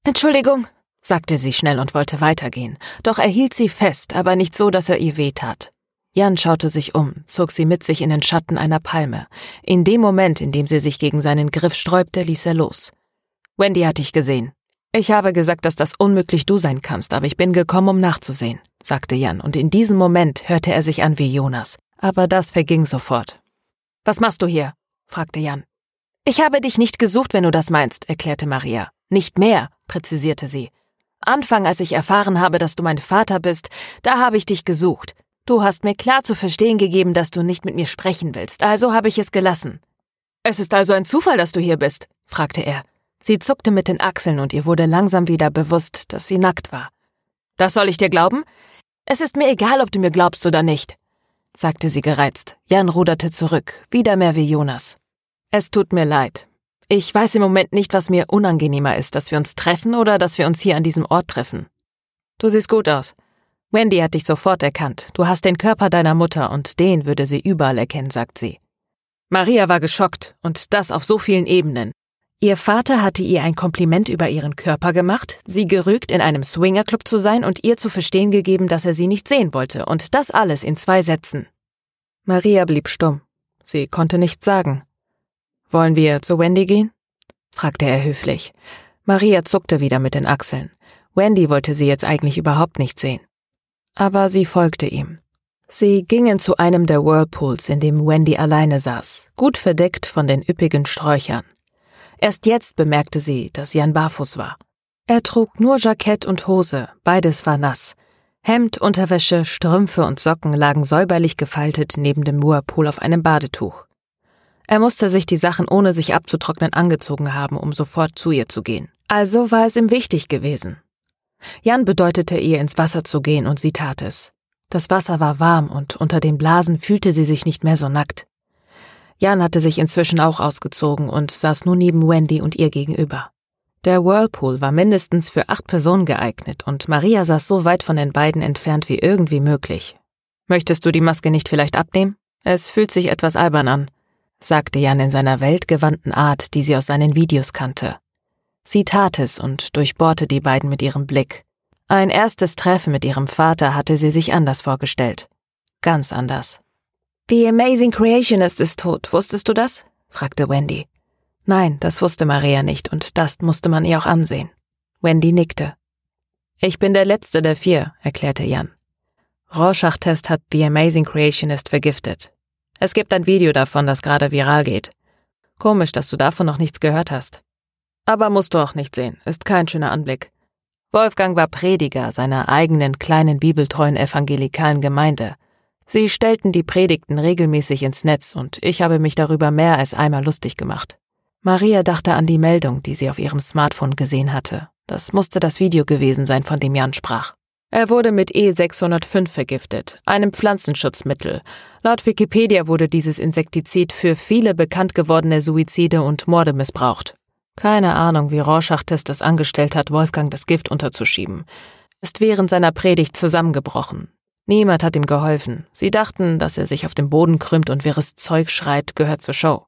Entschuldigung, sagte sie schnell und wollte weitergehen, doch er hielt sie fest, aber nicht so, dass er ihr wehtat. Jan schaute sich um, zog sie mit sich in den Schatten einer Palme. In dem Moment, in dem sie sich gegen seinen Griff sträubte, ließ er los. Wendy hat dich gesehen. Ich habe gesagt, dass das unmöglich du sein kannst, aber ich bin gekommen, um nachzusehen, sagte Jan, und in diesem Moment hörte er sich an wie Jonas. Aber das verging sofort. Was machst du hier? fragte Jan. Ich habe dich nicht gesucht, wenn du das meinst, erklärte Maria. Nicht mehr, präzisierte sie. Anfang, als ich erfahren habe, dass du mein Vater bist, da habe ich dich gesucht. Du hast mir klar zu verstehen gegeben, dass du nicht mit mir sprechen willst, also habe ich es gelassen. Es ist also ein Zufall, dass du hier bist? fragte er. Sie zuckte mit den Achseln und ihr wurde langsam wieder bewusst, dass sie nackt war. Das soll ich dir glauben? Es ist mir egal, ob du mir glaubst oder nicht, sagte sie gereizt. Jan ruderte zurück, wieder mehr wie Jonas. Es tut mir leid. Ich weiß im Moment nicht, was mir unangenehmer ist, dass wir uns treffen oder dass wir uns hier an diesem Ort treffen. Du siehst gut aus. Wendy hat dich sofort erkannt. Du hast den Körper deiner Mutter und den würde sie überall erkennen, sagt sie. Maria war geschockt und das auf so vielen Ebenen. Ihr Vater hatte ihr ein Kompliment über ihren Körper gemacht, sie gerügt, in einem Swingerclub zu sein und ihr zu verstehen gegeben, dass er sie nicht sehen wollte, und das alles in zwei Sätzen. Maria blieb stumm. Sie konnte nichts sagen. Wollen wir zu Wendy gehen? fragte er höflich. Maria zuckte wieder mit den Achseln. Wendy wollte sie jetzt eigentlich überhaupt nicht sehen. Aber sie folgte ihm. Sie gingen zu einem der Whirlpools, in dem Wendy alleine saß, gut verdeckt von den üppigen Sträuchern. Erst jetzt bemerkte sie, dass Jan barfuß war. Er trug nur Jackett und Hose, beides war nass. Hemd, Unterwäsche, Strümpfe und Socken lagen säuberlich gefaltet neben dem Whirlpool auf einem Badetuch. Er musste sich die Sachen ohne sich abzutrocknen angezogen haben, um sofort zu ihr zu gehen. Also war es ihm wichtig gewesen. Jan bedeutete ihr, ins Wasser zu gehen, und sie tat es. Das Wasser war warm, und unter den Blasen fühlte sie sich nicht mehr so nackt. Jan hatte sich inzwischen auch ausgezogen und saß nun neben Wendy und ihr gegenüber. Der Whirlpool war mindestens für acht Personen geeignet, und Maria saß so weit von den beiden entfernt wie irgendwie möglich. Möchtest du die Maske nicht vielleicht abnehmen? Es fühlt sich etwas albern an, sagte Jan in seiner weltgewandten Art, die sie aus seinen Videos kannte. Sie tat es und durchbohrte die beiden mit ihrem Blick. Ein erstes Treffen mit ihrem Vater hatte sie sich anders vorgestellt. Ganz anders. The Amazing Creationist ist tot, wusstest du das? fragte Wendy. Nein, das wusste Maria nicht, und das musste man ihr auch ansehen. Wendy nickte. Ich bin der letzte der vier, erklärte Jan. Rorschach-Test hat The Amazing Creationist vergiftet. Es gibt ein Video davon, das gerade viral geht. Komisch, dass du davon noch nichts gehört hast. Aber musst du auch nicht sehen, ist kein schöner Anblick. Wolfgang war Prediger seiner eigenen kleinen bibeltreuen evangelikalen Gemeinde. Sie stellten die Predigten regelmäßig ins Netz und ich habe mich darüber mehr als einmal lustig gemacht. Maria dachte an die Meldung, die sie auf ihrem Smartphone gesehen hatte. Das musste das Video gewesen sein, von dem Jan sprach. Er wurde mit E605 vergiftet, einem Pflanzenschutzmittel. Laut Wikipedia wurde dieses Insektizid für viele bekannt gewordene Suizide und Morde missbraucht. Keine Ahnung, wie Rorschach-Test es angestellt hat, Wolfgang das Gift unterzuschieben. Ist während seiner Predigt zusammengebrochen. Niemand hat ihm geholfen. Sie dachten, dass er sich auf dem Boden krümmt und wirres Zeug schreit, gehört zur Show.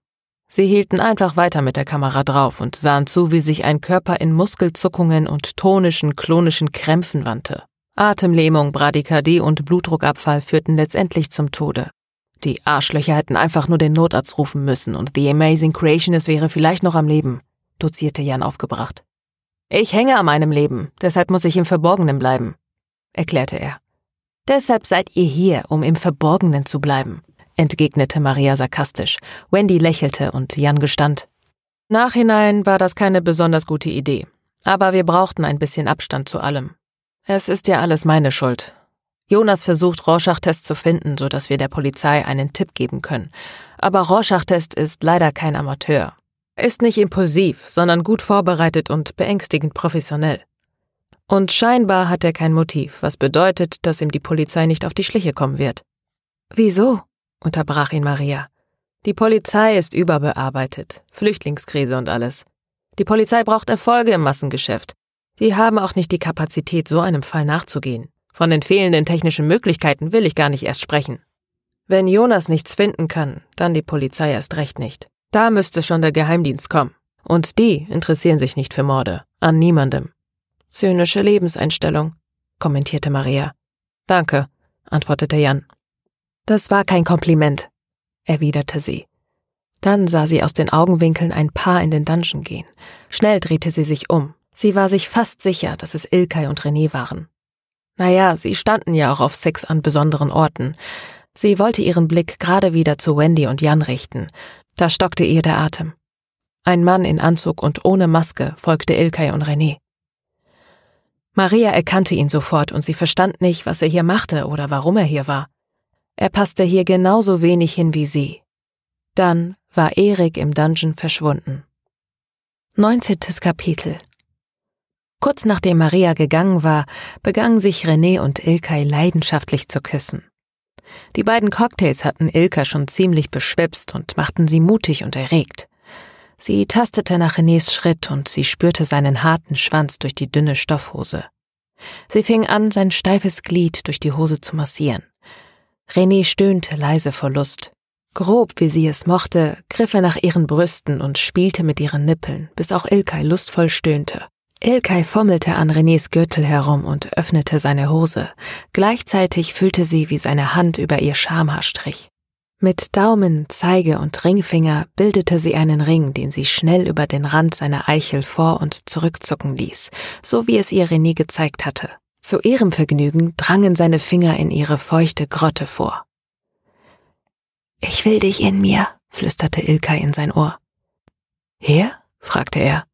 Sie hielten einfach weiter mit der Kamera drauf und sahen zu, wie sich ein Körper in Muskelzuckungen und tonischen, klonischen Krämpfen wandte. Atemlähmung, Bradykardie und Blutdruckabfall führten letztendlich zum Tode. Die Arschlöcher hätten einfach nur den Notarzt rufen müssen und The Amazing Creationist wäre vielleicht noch am Leben dozierte Jan aufgebracht. Ich hänge an meinem Leben, deshalb muss ich im Verborgenen bleiben, erklärte er. Deshalb seid ihr hier, um im Verborgenen zu bleiben. entgegnete Maria sarkastisch. Wendy lächelte und Jan gestand. Nachhinein war das keine besonders gute Idee. Aber wir brauchten ein bisschen Abstand zu allem. Es ist ja alles meine Schuld. Jonas versucht, Rorschach-Test zu finden, sodass wir der Polizei einen Tipp geben können. Aber Rorschach-Test ist leider kein Amateur. Ist nicht impulsiv, sondern gut vorbereitet und beängstigend professionell. Und scheinbar hat er kein Motiv, was bedeutet, dass ihm die Polizei nicht auf die Schliche kommen wird. Wieso? unterbrach ihn Maria. Die Polizei ist überbearbeitet, Flüchtlingskrise und alles. Die Polizei braucht Erfolge im Massengeschäft. Die haben auch nicht die Kapazität, so einem Fall nachzugehen. Von den fehlenden technischen Möglichkeiten will ich gar nicht erst sprechen. Wenn Jonas nichts finden kann, dann die Polizei erst recht nicht. Da müsste schon der Geheimdienst kommen. Und die interessieren sich nicht für Morde. An niemandem. Zynische Lebenseinstellung, kommentierte Maria. Danke, antwortete Jan. Das war kein Kompliment, erwiderte sie. Dann sah sie aus den Augenwinkeln ein Paar in den Dungeon gehen. Schnell drehte sie sich um. Sie war sich fast sicher, dass es Ilkay und René waren. Naja, sie standen ja auch auf Sex an besonderen Orten. Sie wollte ihren Blick gerade wieder zu Wendy und Jan richten. Da stockte ihr der Atem. Ein Mann in Anzug und ohne Maske folgte Ilkay und René. Maria erkannte ihn sofort und sie verstand nicht, was er hier machte oder warum er hier war. Er passte hier genauso wenig hin wie sie. Dann war Erik im Dungeon verschwunden. 19. Kapitel Kurz nachdem Maria gegangen war, begannen sich René und Ilkay leidenschaftlich zu küssen. Die beiden Cocktails hatten Ilka schon ziemlich beschwipst und machten sie mutig und erregt. Sie tastete nach Renés Schritt und sie spürte seinen harten Schwanz durch die dünne Stoffhose. Sie fing an, sein steifes Glied durch die Hose zu massieren. René stöhnte leise vor Lust. Grob, wie sie es mochte, griff er nach ihren Brüsten und spielte mit ihren Nippeln, bis auch Ilkay lustvoll stöhnte. Ilkay fummelte an Renés Gürtel herum und öffnete seine Hose. Gleichzeitig fühlte sie, wie seine Hand über ihr Schamhaar strich. Mit Daumen, Zeige und Ringfinger bildete sie einen Ring, den sie schnell über den Rand seiner Eichel vor und zurückzucken ließ, so wie es ihr René gezeigt hatte. Zu ihrem Vergnügen drangen seine Finger in ihre feuchte Grotte vor. Ich will dich in mir, flüsterte Ilkay in sein Ohr. Hier? fragte er.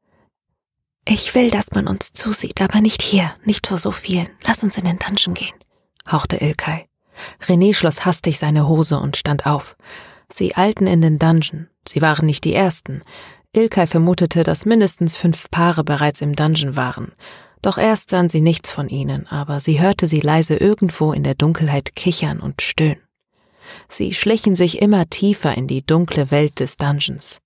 Ich will, dass man uns zusieht, aber nicht hier, nicht vor so vielen. Lass uns in den Dungeon gehen, hauchte Ilkay. René schloss hastig seine Hose und stand auf. Sie eilten in den Dungeon. Sie waren nicht die ersten. Ilkay vermutete, dass mindestens fünf Paare bereits im Dungeon waren. Doch erst sahen sie nichts von ihnen, aber sie hörte sie leise irgendwo in der Dunkelheit kichern und stöhnen. Sie schlichen sich immer tiefer in die dunkle Welt des Dungeons.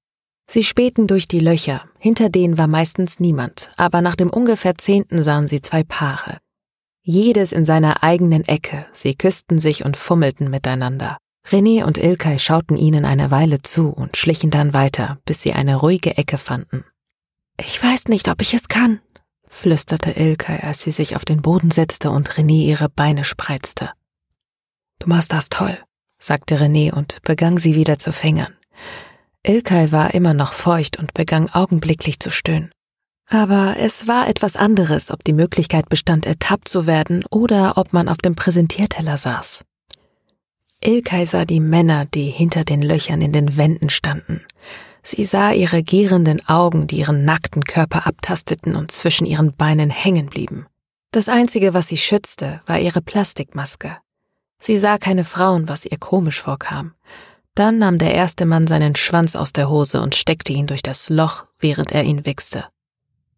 Sie spähten durch die Löcher, hinter denen war meistens niemand, aber nach dem ungefähr zehnten sahen sie zwei Paare. Jedes in seiner eigenen Ecke, sie küssten sich und fummelten miteinander. René und Ilkay schauten ihnen eine Weile zu und schlichen dann weiter, bis sie eine ruhige Ecke fanden. Ich weiß nicht, ob ich es kann, flüsterte Ilkay, als sie sich auf den Boden setzte und René ihre Beine spreizte. Du machst das toll, sagte René und begann sie wieder zu fingern. Ilkay war immer noch feucht und begann augenblicklich zu stöhnen. Aber es war etwas anderes, ob die Möglichkeit bestand, ertappt zu werden oder ob man auf dem Präsentierteller saß. Ilkay sah die Männer, die hinter den Löchern in den Wänden standen. Sie sah ihre gierenden Augen, die ihren nackten Körper abtasteten und zwischen ihren Beinen hängen blieben. Das Einzige, was sie schützte, war ihre Plastikmaske. Sie sah keine Frauen, was ihr komisch vorkam. Dann nahm der erste Mann seinen Schwanz aus der Hose und steckte ihn durch das Loch, während er ihn wichste.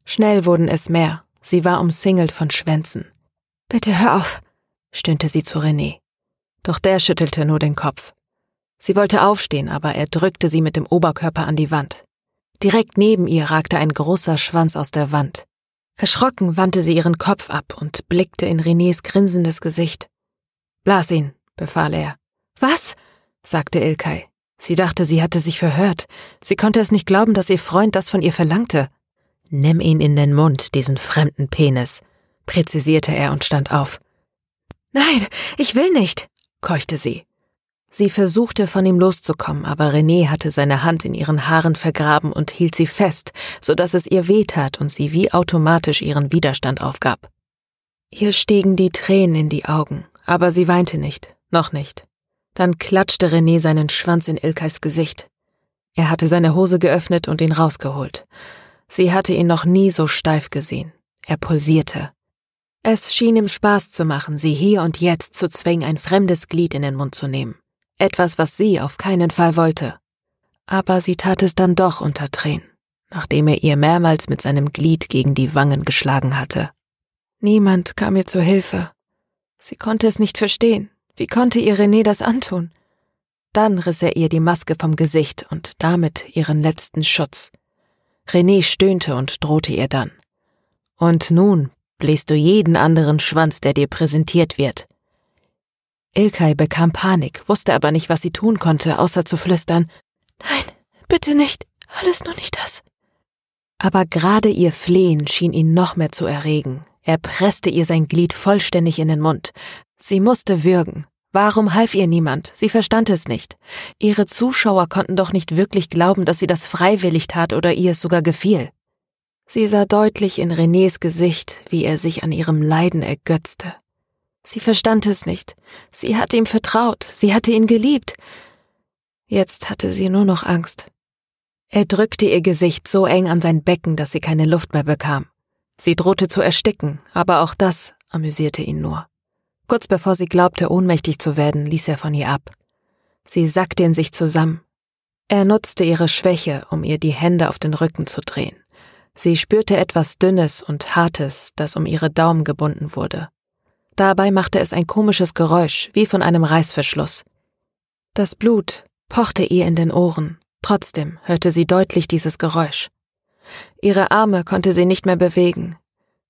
Schnell wurden es mehr, sie war umsingelt von Schwänzen. Bitte hör auf, stöhnte sie zu René. Doch der schüttelte nur den Kopf. Sie wollte aufstehen, aber er drückte sie mit dem Oberkörper an die Wand. Direkt neben ihr ragte ein großer Schwanz aus der Wand. Erschrocken wandte sie ihren Kopf ab und blickte in Renés grinsendes Gesicht. Blas ihn, befahl er. Was? Sagte Ilkay. Sie dachte, sie hatte sich verhört. Sie konnte es nicht glauben, dass ihr Freund das von ihr verlangte. Nimm ihn in den Mund, diesen fremden Penis, präzisierte er und stand auf. Nein, ich will nicht, keuchte sie. Sie versuchte von ihm loszukommen, aber René hatte seine Hand in ihren Haaren vergraben und hielt sie fest, so dass es ihr wehtat und sie wie automatisch ihren Widerstand aufgab. Ihr stiegen die Tränen in die Augen, aber sie weinte nicht, noch nicht. Dann klatschte René seinen Schwanz in Ilkais Gesicht. Er hatte seine Hose geöffnet und ihn rausgeholt. Sie hatte ihn noch nie so steif gesehen. Er pulsierte. Es schien ihm Spaß zu machen, sie hier und jetzt zu zwingen, ein fremdes Glied in den Mund zu nehmen. Etwas, was sie auf keinen Fall wollte. Aber sie tat es dann doch unter Tränen, nachdem er ihr mehrmals mit seinem Glied gegen die Wangen geschlagen hatte. Niemand kam ihr zur Hilfe. Sie konnte es nicht verstehen. Wie konnte ihr René das antun? Dann riss er ihr die Maske vom Gesicht und damit ihren letzten Schutz. René stöhnte und drohte ihr dann. Und nun bläst du jeden anderen Schwanz, der dir präsentiert wird. Ilkay bekam Panik, wusste aber nicht, was sie tun konnte, außer zu flüstern Nein, bitte nicht, alles nur nicht das. Aber gerade ihr Flehen schien ihn noch mehr zu erregen. Er presste ihr sein Glied vollständig in den Mund. Sie musste würgen. Warum half ihr niemand? Sie verstand es nicht. Ihre Zuschauer konnten doch nicht wirklich glauben, dass sie das freiwillig tat oder ihr es sogar gefiel. Sie sah deutlich in Renés Gesicht, wie er sich an ihrem Leiden ergötzte. Sie verstand es nicht. Sie hatte ihm vertraut, sie hatte ihn geliebt. Jetzt hatte sie nur noch Angst. Er drückte ihr Gesicht so eng an sein Becken, dass sie keine Luft mehr bekam. Sie drohte zu ersticken, aber auch das amüsierte ihn nur. Kurz bevor sie glaubte, ohnmächtig zu werden, ließ er von ihr ab. Sie sackte in sich zusammen. Er nutzte ihre Schwäche, um ihr die Hände auf den Rücken zu drehen. Sie spürte etwas Dünnes und Hartes, das um ihre Daumen gebunden wurde. Dabei machte es ein komisches Geräusch, wie von einem Reißverschluss. Das Blut pochte ihr in den Ohren, trotzdem hörte sie deutlich dieses Geräusch. Ihre Arme konnte sie nicht mehr bewegen.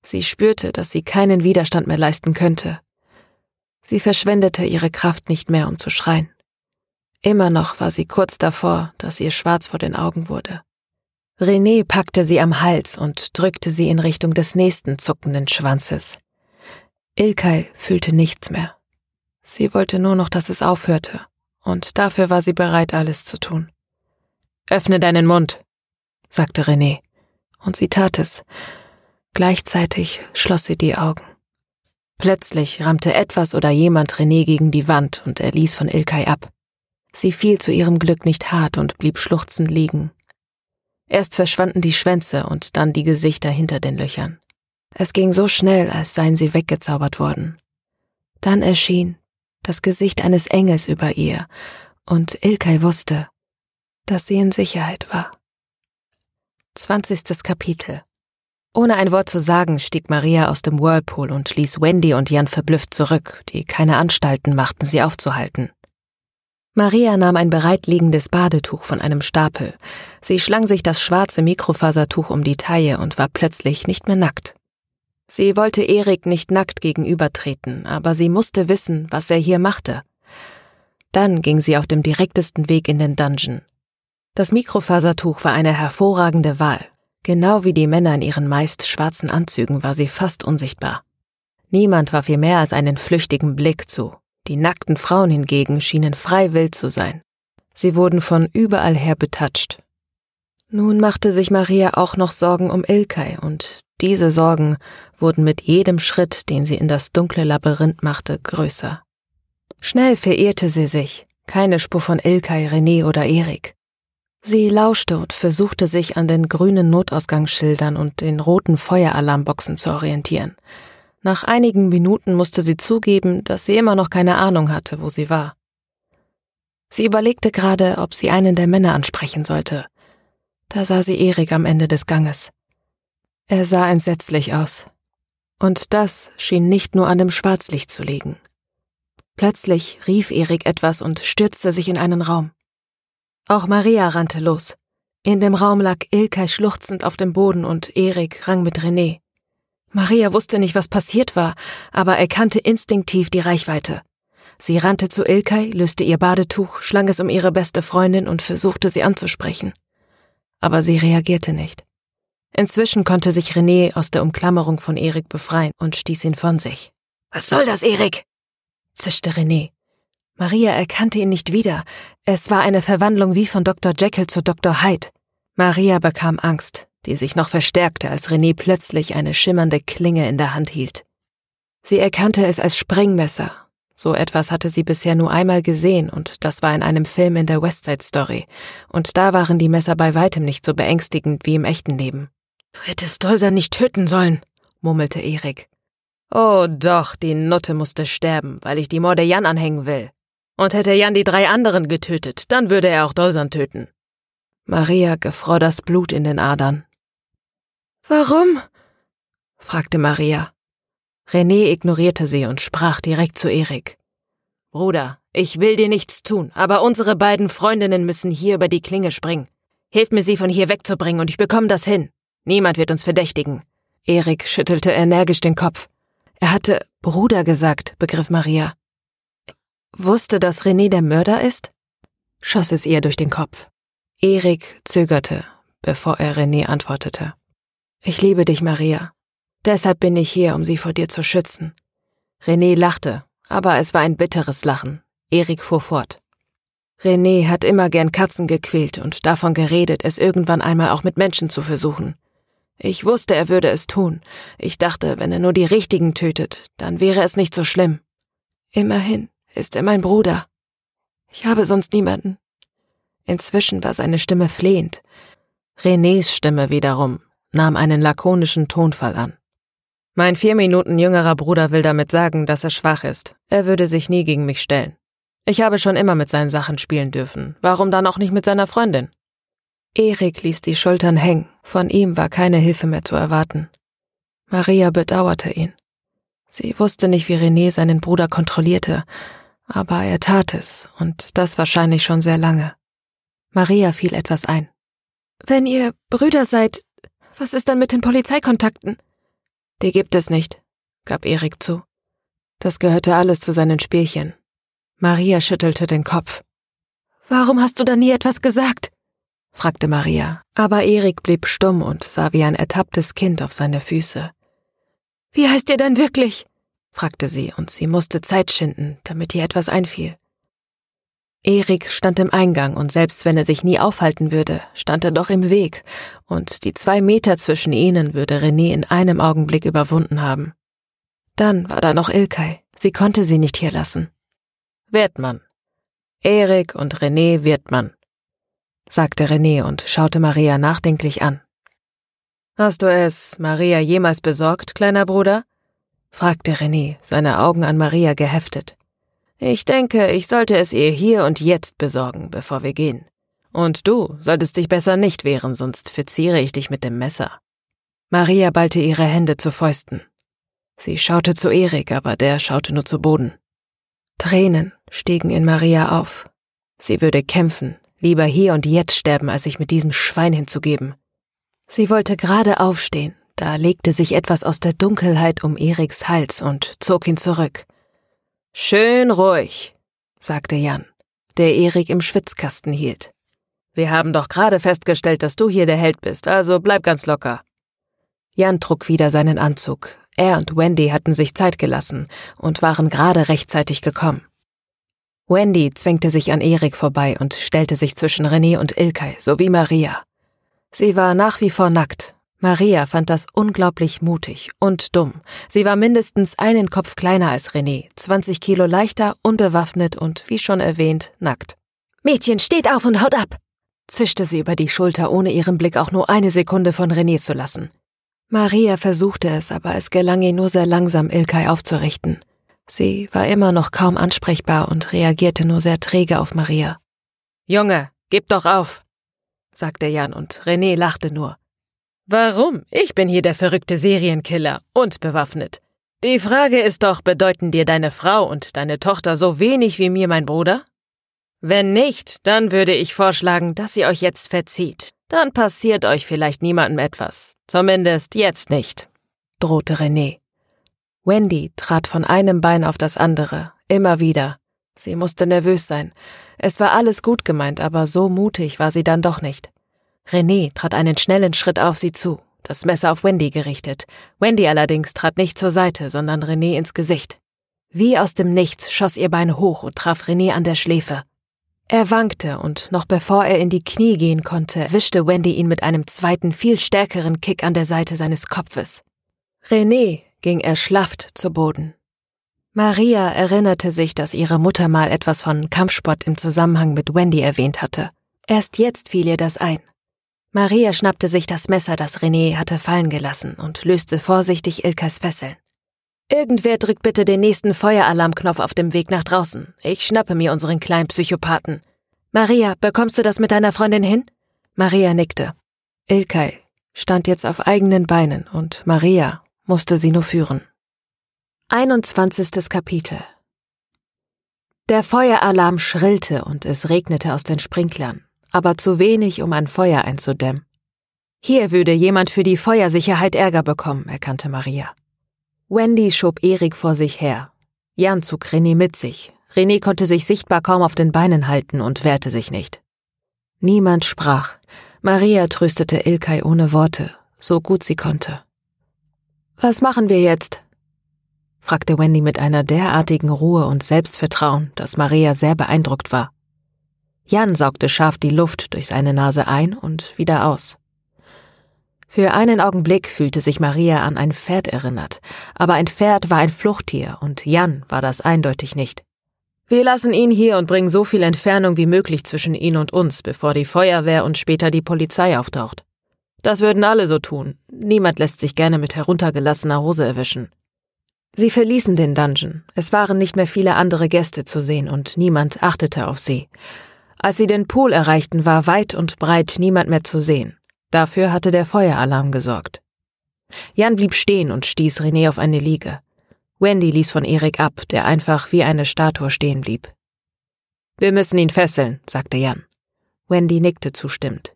Sie spürte, dass sie keinen Widerstand mehr leisten könnte. Sie verschwendete ihre Kraft nicht mehr, um zu schreien. Immer noch war sie kurz davor, dass ihr schwarz vor den Augen wurde. René packte sie am Hals und drückte sie in Richtung des nächsten zuckenden Schwanzes. Ilkay fühlte nichts mehr. Sie wollte nur noch, dass es aufhörte, und dafür war sie bereit, alles zu tun. Öffne deinen Mund, sagte René, und sie tat es. Gleichzeitig schloss sie die Augen. Plötzlich rammte etwas oder jemand René gegen die Wand und er ließ von Ilkay ab. Sie fiel zu ihrem Glück nicht hart und blieb schluchzend liegen. Erst verschwanden die Schwänze und dann die Gesichter hinter den Löchern. Es ging so schnell, als seien sie weggezaubert worden. Dann erschien das Gesicht eines Engels über ihr, und Ilkay wusste, dass sie in Sicherheit war. Zwanzigstes Kapitel ohne ein Wort zu sagen, stieg Maria aus dem Whirlpool und ließ Wendy und Jan verblüfft zurück, die keine Anstalten machten, sie aufzuhalten. Maria nahm ein bereitliegendes Badetuch von einem Stapel. Sie schlang sich das schwarze Mikrofasertuch um die Taille und war plötzlich nicht mehr nackt. Sie wollte Erik nicht nackt gegenübertreten, aber sie musste wissen, was er hier machte. Dann ging sie auf dem direktesten Weg in den Dungeon. Das Mikrofasertuch war eine hervorragende Wahl. Genau wie die Männer in ihren meist schwarzen Anzügen war sie fast unsichtbar. Niemand warf ihr mehr als einen flüchtigen Blick zu. Die nackten Frauen hingegen schienen frei wild zu sein. Sie wurden von überall her betatscht. Nun machte sich Maria auch noch Sorgen um Ilkay, und diese Sorgen wurden mit jedem Schritt, den sie in das dunkle Labyrinth machte, größer. Schnell verirrte sie sich. Keine Spur von Ilkay, René oder Erik. Sie lauschte und versuchte sich an den grünen Notausgangsschildern und den roten Feueralarmboxen zu orientieren. Nach einigen Minuten musste sie zugeben, dass sie immer noch keine Ahnung hatte, wo sie war. Sie überlegte gerade, ob sie einen der Männer ansprechen sollte. Da sah sie Erik am Ende des Ganges. Er sah entsetzlich aus. Und das schien nicht nur an dem Schwarzlicht zu liegen. Plötzlich rief Erik etwas und stürzte sich in einen Raum. Auch Maria rannte los. In dem Raum lag Ilkay schluchzend auf dem Boden und Erik rang mit René. Maria wusste nicht, was passiert war, aber erkannte instinktiv die Reichweite. Sie rannte zu Ilkay, löste ihr Badetuch, schlang es um ihre beste Freundin und versuchte sie anzusprechen. Aber sie reagierte nicht. Inzwischen konnte sich René aus der Umklammerung von Erik befreien und stieß ihn von sich. Was soll das, Erik? zischte René. Maria erkannte ihn nicht wieder. Es war eine Verwandlung wie von Dr. Jekyll zu Dr. Hyde. Maria bekam Angst, die sich noch verstärkte, als René plötzlich eine schimmernde Klinge in der Hand hielt. Sie erkannte es als Sprengmesser. So etwas hatte sie bisher nur einmal gesehen, und das war in einem Film in der Westside Story, und da waren die Messer bei weitem nicht so beängstigend wie im echten Leben. Du hättest Dolser nicht töten sollen, murmelte Erik. Oh doch, die Nutte musste sterben, weil ich die Morde Jan anhängen will. Und hätte Jan die drei anderen getötet, dann würde er auch Dolsern töten. Maria gefror das Blut in den Adern. Warum? fragte Maria. René ignorierte sie und sprach direkt zu Erik. Bruder, ich will dir nichts tun, aber unsere beiden Freundinnen müssen hier über die Klinge springen. Hilf mir, sie von hier wegzubringen, und ich bekomme das hin. Niemand wird uns verdächtigen. Erik schüttelte energisch den Kopf. Er hatte Bruder gesagt, begriff Maria. Wusste, dass René der Mörder ist? schoss es ihr durch den Kopf. Erik zögerte, bevor er René antwortete. Ich liebe dich, Maria. Deshalb bin ich hier, um sie vor dir zu schützen. René lachte, aber es war ein bitteres Lachen. Erik fuhr fort. René hat immer gern Katzen gequält und davon geredet, es irgendwann einmal auch mit Menschen zu versuchen. Ich wusste, er würde es tun. Ich dachte, wenn er nur die Richtigen tötet, dann wäre es nicht so schlimm. Immerhin ist er mein Bruder. Ich habe sonst niemanden. Inzwischen war seine Stimme flehend. Renés Stimme wiederum nahm einen lakonischen Tonfall an. Mein vier Minuten jüngerer Bruder will damit sagen, dass er schwach ist. Er würde sich nie gegen mich stellen. Ich habe schon immer mit seinen Sachen spielen dürfen. Warum dann auch nicht mit seiner Freundin? Erik ließ die Schultern hängen. Von ihm war keine Hilfe mehr zu erwarten. Maria bedauerte ihn. Sie wusste nicht, wie René seinen Bruder kontrollierte, aber er tat es, und das wahrscheinlich schon sehr lange. Maria fiel etwas ein. Wenn ihr Brüder seid, was ist dann mit den Polizeikontakten? Die gibt es nicht, gab Erik zu. Das gehörte alles zu seinen Spielchen. Maria schüttelte den Kopf. Warum hast du da nie etwas gesagt? fragte Maria, aber Erik blieb stumm und sah wie ein ertapptes Kind auf seine Füße. Wie heißt ihr denn wirklich? Fragte sie, und sie musste Zeit schinden, damit ihr etwas einfiel. Erik stand im Eingang, und selbst wenn er sich nie aufhalten würde, stand er doch im Weg, und die zwei Meter zwischen ihnen würde René in einem Augenblick überwunden haben. Dann war da noch Ilkay, sie konnte sie nicht hier lassen. Wertmann. Erik und René Wirtmann, sagte René und schaute Maria nachdenklich an. Hast du es Maria jemals besorgt, kleiner Bruder? Fragte René, seine Augen an Maria geheftet. Ich denke, ich sollte es ihr hier und jetzt besorgen, bevor wir gehen. Und du solltest dich besser nicht wehren, sonst verziere ich dich mit dem Messer. Maria ballte ihre Hände zu Fäusten. Sie schaute zu Erik, aber der schaute nur zu Boden. Tränen stiegen in Maria auf. Sie würde kämpfen, lieber hier und jetzt sterben, als sich mit diesem Schwein hinzugeben. Sie wollte gerade aufstehen, da legte sich etwas aus der Dunkelheit um Eriks Hals und zog ihn zurück. Schön ruhig, sagte Jan, der Erik im Schwitzkasten hielt. Wir haben doch gerade festgestellt, dass du hier der Held bist, also bleib ganz locker. Jan trug wieder seinen Anzug. Er und Wendy hatten sich Zeit gelassen und waren gerade rechtzeitig gekommen. Wendy zwängte sich an Erik vorbei und stellte sich zwischen René und Ilkay sowie Maria. Sie war nach wie vor nackt, Maria fand das unglaublich mutig und dumm. Sie war mindestens einen Kopf kleiner als René, 20 Kilo leichter, unbewaffnet und, wie schon erwähnt, nackt. Mädchen, steht auf und haut ab! zischte sie über die Schulter, ohne ihren Blick auch nur eine Sekunde von René zu lassen. Maria versuchte es, aber es gelang ihr nur sehr langsam, Ilkay aufzurichten. Sie war immer noch kaum ansprechbar und reagierte nur sehr träge auf Maria. Junge, gib doch auf, sagte Jan und René lachte nur. Warum? Ich bin hier der verrückte Serienkiller und bewaffnet. Die Frage ist doch, bedeuten dir deine Frau und deine Tochter so wenig wie mir mein Bruder? Wenn nicht, dann würde ich vorschlagen, dass ihr euch jetzt verzieht. Dann passiert euch vielleicht niemandem etwas. Zumindest jetzt nicht, drohte René. Wendy trat von einem Bein auf das andere, immer wieder. Sie musste nervös sein. Es war alles gut gemeint, aber so mutig war sie dann doch nicht. René trat einen schnellen Schritt auf sie zu, das Messer auf Wendy gerichtet. Wendy allerdings trat nicht zur Seite, sondern René ins Gesicht. Wie aus dem Nichts schoss ihr Bein hoch und traf René an der Schläfe. Er wankte und noch bevor er in die Knie gehen konnte, wischte Wendy ihn mit einem zweiten, viel stärkeren Kick an der Seite seines Kopfes. René ging erschlafft zu Boden. Maria erinnerte sich, dass ihre Mutter mal etwas von Kampfsport im Zusammenhang mit Wendy erwähnt hatte. Erst jetzt fiel ihr das ein. Maria schnappte sich das Messer, das René hatte fallen gelassen, und löste vorsichtig Ilkas Fesseln. Irgendwer drückt bitte den nächsten Feueralarmknopf auf dem Weg nach draußen. Ich schnappe mir unseren kleinen Psychopathen. Maria, bekommst du das mit deiner Freundin hin? Maria nickte. Ilkay stand jetzt auf eigenen Beinen und Maria musste sie nur führen. 21. Kapitel Der Feueralarm schrillte und es regnete aus den Sprinklern, aber zu wenig, um ein Feuer einzudämmen. Hier würde jemand für die Feuersicherheit Ärger bekommen, erkannte Maria. Wendy schob Erik vor sich her. Jan zog René mit sich. René konnte sich sichtbar kaum auf den Beinen halten und wehrte sich nicht. Niemand sprach. Maria tröstete Ilkay ohne Worte, so gut sie konnte. Was machen wir jetzt? fragte Wendy mit einer derartigen Ruhe und Selbstvertrauen, dass Maria sehr beeindruckt war. Jan saugte scharf die Luft durch seine Nase ein und wieder aus. Für einen Augenblick fühlte sich Maria an ein Pferd erinnert, aber ein Pferd war ein Fluchttier und Jan war das eindeutig nicht. Wir lassen ihn hier und bringen so viel Entfernung wie möglich zwischen ihn und uns, bevor die Feuerwehr und später die Polizei auftaucht. Das würden alle so tun. Niemand lässt sich gerne mit heruntergelassener Hose erwischen. Sie verließen den Dungeon. Es waren nicht mehr viele andere Gäste zu sehen und niemand achtete auf sie. Als sie den Pool erreichten, war weit und breit niemand mehr zu sehen. Dafür hatte der Feueralarm gesorgt. Jan blieb stehen und stieß René auf eine Liege. Wendy ließ von Erik ab, der einfach wie eine Statue stehen blieb. Wir müssen ihn fesseln, sagte Jan. Wendy nickte zustimmend.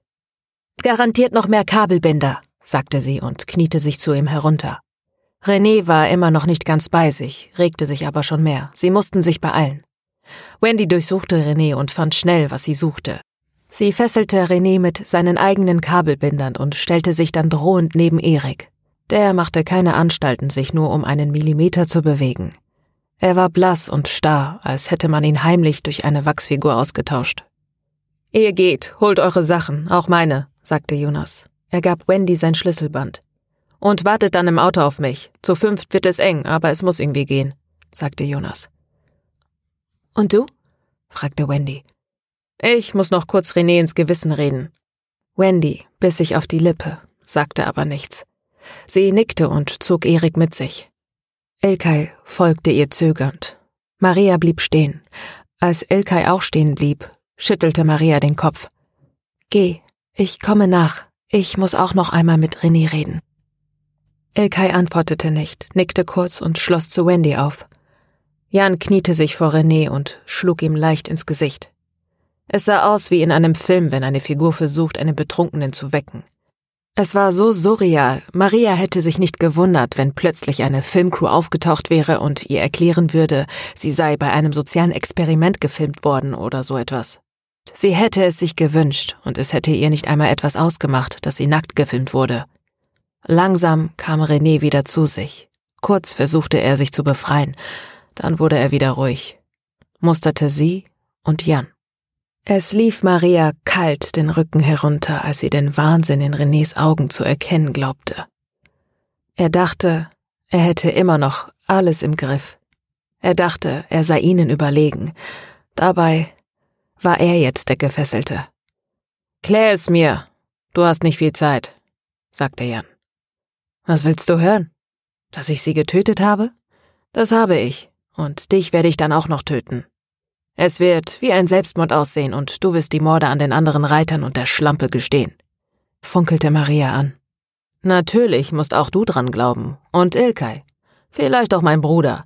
Garantiert noch mehr Kabelbinder, sagte sie und kniete sich zu ihm herunter. René war immer noch nicht ganz bei sich, regte sich aber schon mehr. Sie mussten sich beeilen. Wendy durchsuchte René und fand schnell, was sie suchte. Sie fesselte René mit seinen eigenen Kabelbindern und stellte sich dann drohend neben Erik. Der machte keine Anstalten, sich nur um einen Millimeter zu bewegen. Er war blass und starr, als hätte man ihn heimlich durch eine Wachsfigur ausgetauscht. Ihr geht, holt eure Sachen, auch meine, sagte Jonas. Er gab Wendy sein Schlüsselband. Und wartet dann im Auto auf mich. Zu fünft wird es eng, aber es muss irgendwie gehen, sagte Jonas. Und du? fragte Wendy. Ich muss noch kurz René ins Gewissen reden. Wendy biss sich auf die Lippe, sagte aber nichts. Sie nickte und zog Erik mit sich. Elkay folgte ihr zögernd. Maria blieb stehen. Als Elkay auch stehen blieb, schüttelte Maria den Kopf. Geh, ich komme nach. Ich muss auch noch einmal mit René reden. Elkay antwortete nicht, nickte kurz und schloss zu Wendy auf. Jan kniete sich vor René und schlug ihm leicht ins Gesicht. Es sah aus wie in einem Film, wenn eine Figur versucht, einen Betrunkenen zu wecken. Es war so surreal. Maria hätte sich nicht gewundert, wenn plötzlich eine Filmcrew aufgetaucht wäre und ihr erklären würde, sie sei bei einem sozialen Experiment gefilmt worden oder so etwas. Sie hätte es sich gewünscht, und es hätte ihr nicht einmal etwas ausgemacht, dass sie nackt gefilmt wurde. Langsam kam René wieder zu sich. Kurz versuchte er sich zu befreien, dann wurde er wieder ruhig, musterte sie und Jan. Es lief Maria kalt den Rücken herunter, als sie den Wahnsinn in Renés Augen zu erkennen glaubte. Er dachte, er hätte immer noch alles im Griff. Er dachte, er sei ihnen überlegen. Dabei war er jetzt der Gefesselte. Klär es mir. Du hast nicht viel Zeit, sagte Jan. Was willst du hören? Dass ich sie getötet habe? Das habe ich. Und dich werde ich dann auch noch töten. Es wird wie ein Selbstmord aussehen und du wirst die Morde an den anderen Reitern und der Schlampe gestehen, funkelte Maria an. Natürlich musst auch du dran glauben. Und Ilkay. Vielleicht auch mein Bruder.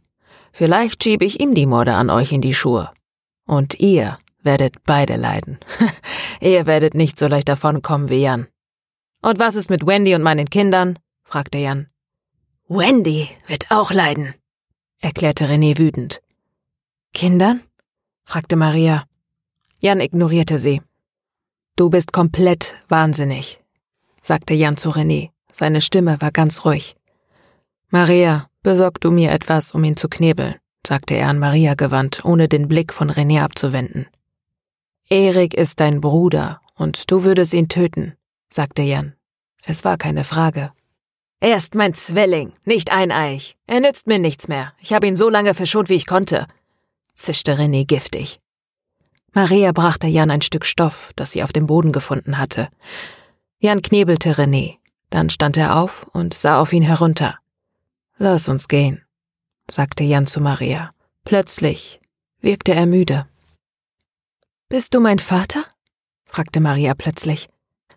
Vielleicht schiebe ich ihm die Morde an euch in die Schuhe. Und ihr werdet beide leiden. ihr werdet nicht so leicht davonkommen wie Jan. Und was ist mit Wendy und meinen Kindern? fragte Jan. Wendy wird auch leiden, erklärte René wütend. Kindern? fragte Maria. Jan ignorierte sie. Du bist komplett wahnsinnig, sagte Jan zu René. Seine Stimme war ganz ruhig. Maria, besorg du mir etwas, um ihn zu knebeln, sagte er an Maria gewandt, ohne den Blick von René abzuwenden. Erik ist dein Bruder, und du würdest ihn töten, sagte Jan. Es war keine Frage. Er ist mein Zwilling, nicht eineich. Er nützt mir nichts mehr. Ich habe ihn so lange verschont, wie ich konnte, zischte René giftig. Maria brachte Jan ein Stück Stoff, das sie auf dem Boden gefunden hatte. Jan knebelte René. Dann stand er auf und sah auf ihn herunter. Lass uns gehen, sagte Jan zu Maria. Plötzlich wirkte er müde. Bist du mein Vater? fragte Maria plötzlich.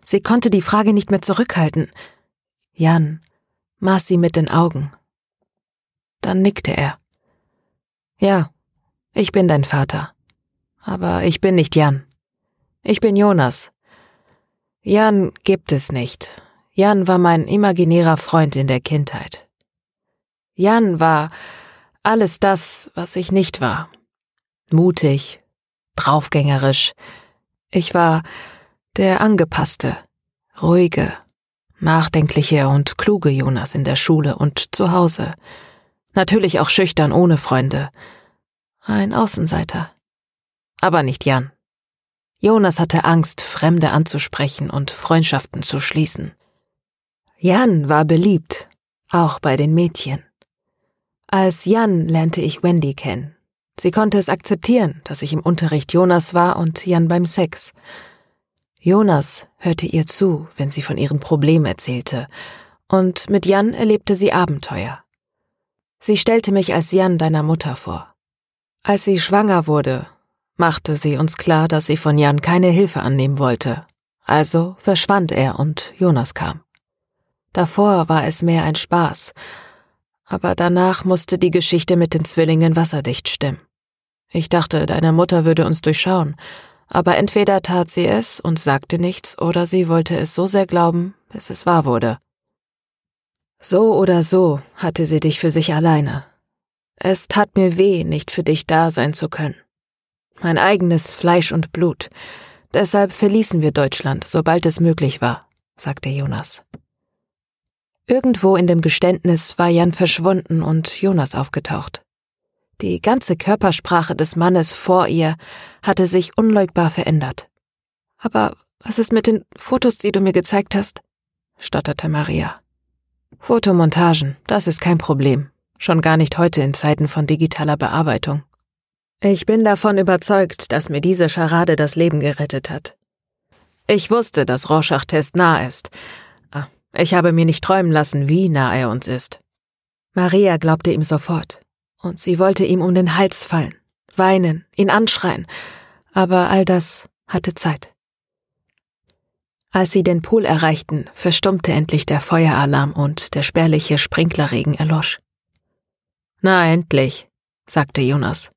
Sie konnte die Frage nicht mehr zurückhalten. Jan maß sie mit den Augen. Dann nickte er. Ja, ich bin dein Vater. Aber ich bin nicht Jan. Ich bin Jonas. Jan gibt es nicht. Jan war mein imaginärer Freund in der Kindheit. Jan war alles das, was ich nicht war. Mutig, draufgängerisch. Ich war der angepasste, ruhige, nachdenkliche und kluge Jonas in der Schule und zu Hause. Natürlich auch schüchtern ohne Freunde. Ein Außenseiter. Aber nicht Jan. Jonas hatte Angst, Fremde anzusprechen und Freundschaften zu schließen. Jan war beliebt, auch bei den Mädchen. Als Jan lernte ich Wendy kennen. Sie konnte es akzeptieren, dass ich im Unterricht Jonas war und Jan beim Sex. Jonas hörte ihr zu, wenn sie von ihren Problemen erzählte, und mit Jan erlebte sie Abenteuer. Sie stellte mich als Jan deiner Mutter vor. Als sie schwanger wurde, machte sie uns klar, dass sie von Jan keine Hilfe annehmen wollte. Also verschwand er und Jonas kam. Davor war es mehr ein Spaß, aber danach musste die Geschichte mit den Zwillingen wasserdicht stimmen. Ich dachte, deine Mutter würde uns durchschauen, aber entweder tat sie es und sagte nichts, oder sie wollte es so sehr glauben, bis es wahr wurde. So oder so hatte sie dich für sich alleine. Es tat mir weh, nicht für dich da sein zu können. Mein eigenes Fleisch und Blut. Deshalb verließen wir Deutschland, sobald es möglich war, sagte Jonas. Irgendwo in dem Geständnis war Jan verschwunden und Jonas aufgetaucht. Die ganze Körpersprache des Mannes vor ihr hatte sich unleugbar verändert. Aber was ist mit den Fotos, die du mir gezeigt hast? stotterte Maria. Fotomontagen, das ist kein Problem. Schon gar nicht heute in Zeiten von digitaler Bearbeitung. Ich bin davon überzeugt, dass mir diese Scharade das Leben gerettet hat. Ich wusste, dass Rorschach-Test nah ist. Ah, ich habe mir nicht träumen lassen, wie nah er uns ist. Maria glaubte ihm sofort und sie wollte ihm um den Hals fallen, weinen, ihn anschreien, aber all das hatte Zeit. Als sie den Pool erreichten, verstummte endlich der Feueralarm und der spärliche Sprinklerregen erlosch. Na endlich, sagte Jonas.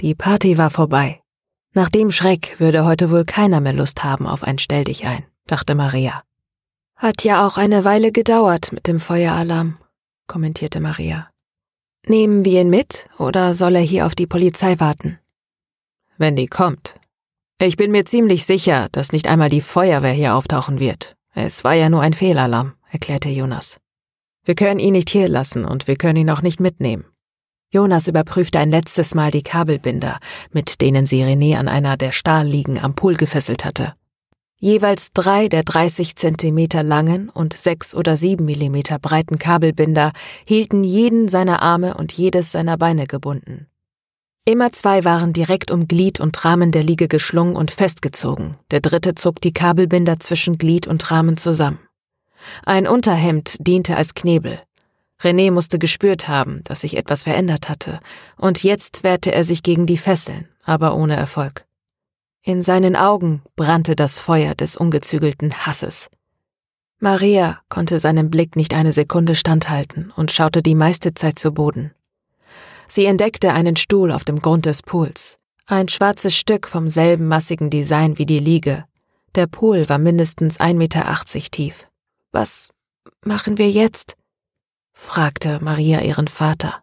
Die Party war vorbei. Nach dem Schreck würde heute wohl keiner mehr Lust haben auf ein Stell dich ein, dachte Maria. Hat ja auch eine Weile gedauert mit dem Feueralarm, kommentierte Maria. Nehmen wir ihn mit oder soll er hier auf die Polizei warten? Wenn die kommt. Ich bin mir ziemlich sicher, dass nicht einmal die Feuerwehr hier auftauchen wird. Es war ja nur ein Fehlalarm, erklärte Jonas. Wir können ihn nicht hier lassen und wir können ihn auch nicht mitnehmen. Jonas überprüfte ein letztes Mal die Kabelbinder, mit denen sie René an einer der Stahlliegen am Pool gefesselt hatte. Jeweils drei der 30 Zentimeter langen und sechs oder sieben Millimeter breiten Kabelbinder hielten jeden seiner Arme und jedes seiner Beine gebunden. Immer zwei waren direkt um Glied und Rahmen der Liege geschlungen und festgezogen, der dritte zog die Kabelbinder zwischen Glied und Rahmen zusammen. Ein Unterhemd diente als Knebel. René musste gespürt haben, dass sich etwas verändert hatte, und jetzt wehrte er sich gegen die Fesseln, aber ohne Erfolg. In seinen Augen brannte das Feuer des ungezügelten Hasses. Maria konnte seinem Blick nicht eine Sekunde standhalten und schaute die meiste Zeit zu Boden. Sie entdeckte einen Stuhl auf dem Grund des Pools, ein schwarzes Stück vom selben massigen Design wie die Liege. Der Pool war mindestens 1,80 Meter tief. Was machen wir jetzt? fragte Maria ihren Vater.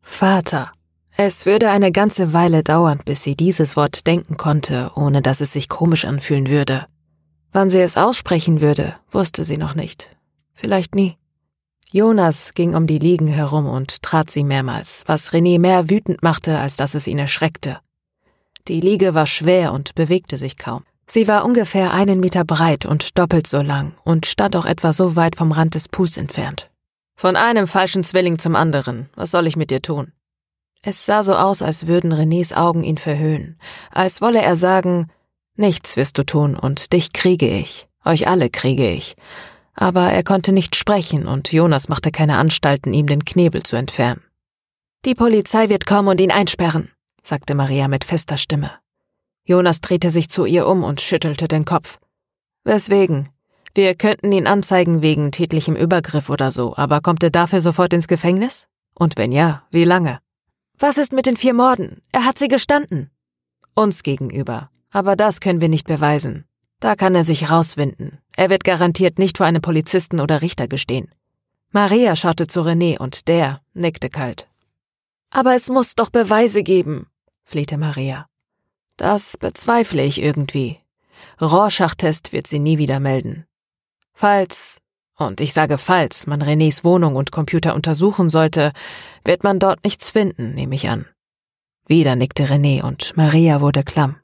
Vater, es würde eine ganze Weile dauern, bis sie dieses Wort denken konnte, ohne dass es sich komisch anfühlen würde. Wann sie es aussprechen würde, wusste sie noch nicht. Vielleicht nie. Jonas ging um die Liegen herum und trat sie mehrmals, was René mehr wütend machte, als dass es ihn erschreckte. Die Liege war schwer und bewegte sich kaum. Sie war ungefähr einen Meter breit und doppelt so lang und stand auch etwa so weit vom Rand des Pools entfernt. Von einem falschen Zwilling zum anderen. Was soll ich mit dir tun? Es sah so aus, als würden Renés Augen ihn verhöhnen, als wolle er sagen, nichts wirst du tun und dich kriege ich, euch alle kriege ich. Aber er konnte nicht sprechen und Jonas machte keine Anstalten, ihm den Knebel zu entfernen. Die Polizei wird kommen und ihn einsperren, sagte Maria mit fester Stimme. Jonas drehte sich zu ihr um und schüttelte den Kopf. Weswegen? Wir könnten ihn anzeigen wegen tätlichem Übergriff oder so, aber kommt er dafür sofort ins Gefängnis? Und wenn ja, wie lange? Was ist mit den vier Morden? Er hat sie gestanden. Uns gegenüber. Aber das können wir nicht beweisen. Da kann er sich rauswinden. Er wird garantiert nicht vor einem Polizisten oder Richter gestehen. Maria schaute zu René und der nickte kalt. Aber es muss doch Beweise geben, flehte Maria. Das bezweifle ich irgendwie. Rorschach-Test wird sie nie wieder melden. Falls, und ich sage falls, man Renés Wohnung und Computer untersuchen sollte, wird man dort nichts finden, nehme ich an. Wieder nickte René und Maria wurde klamm.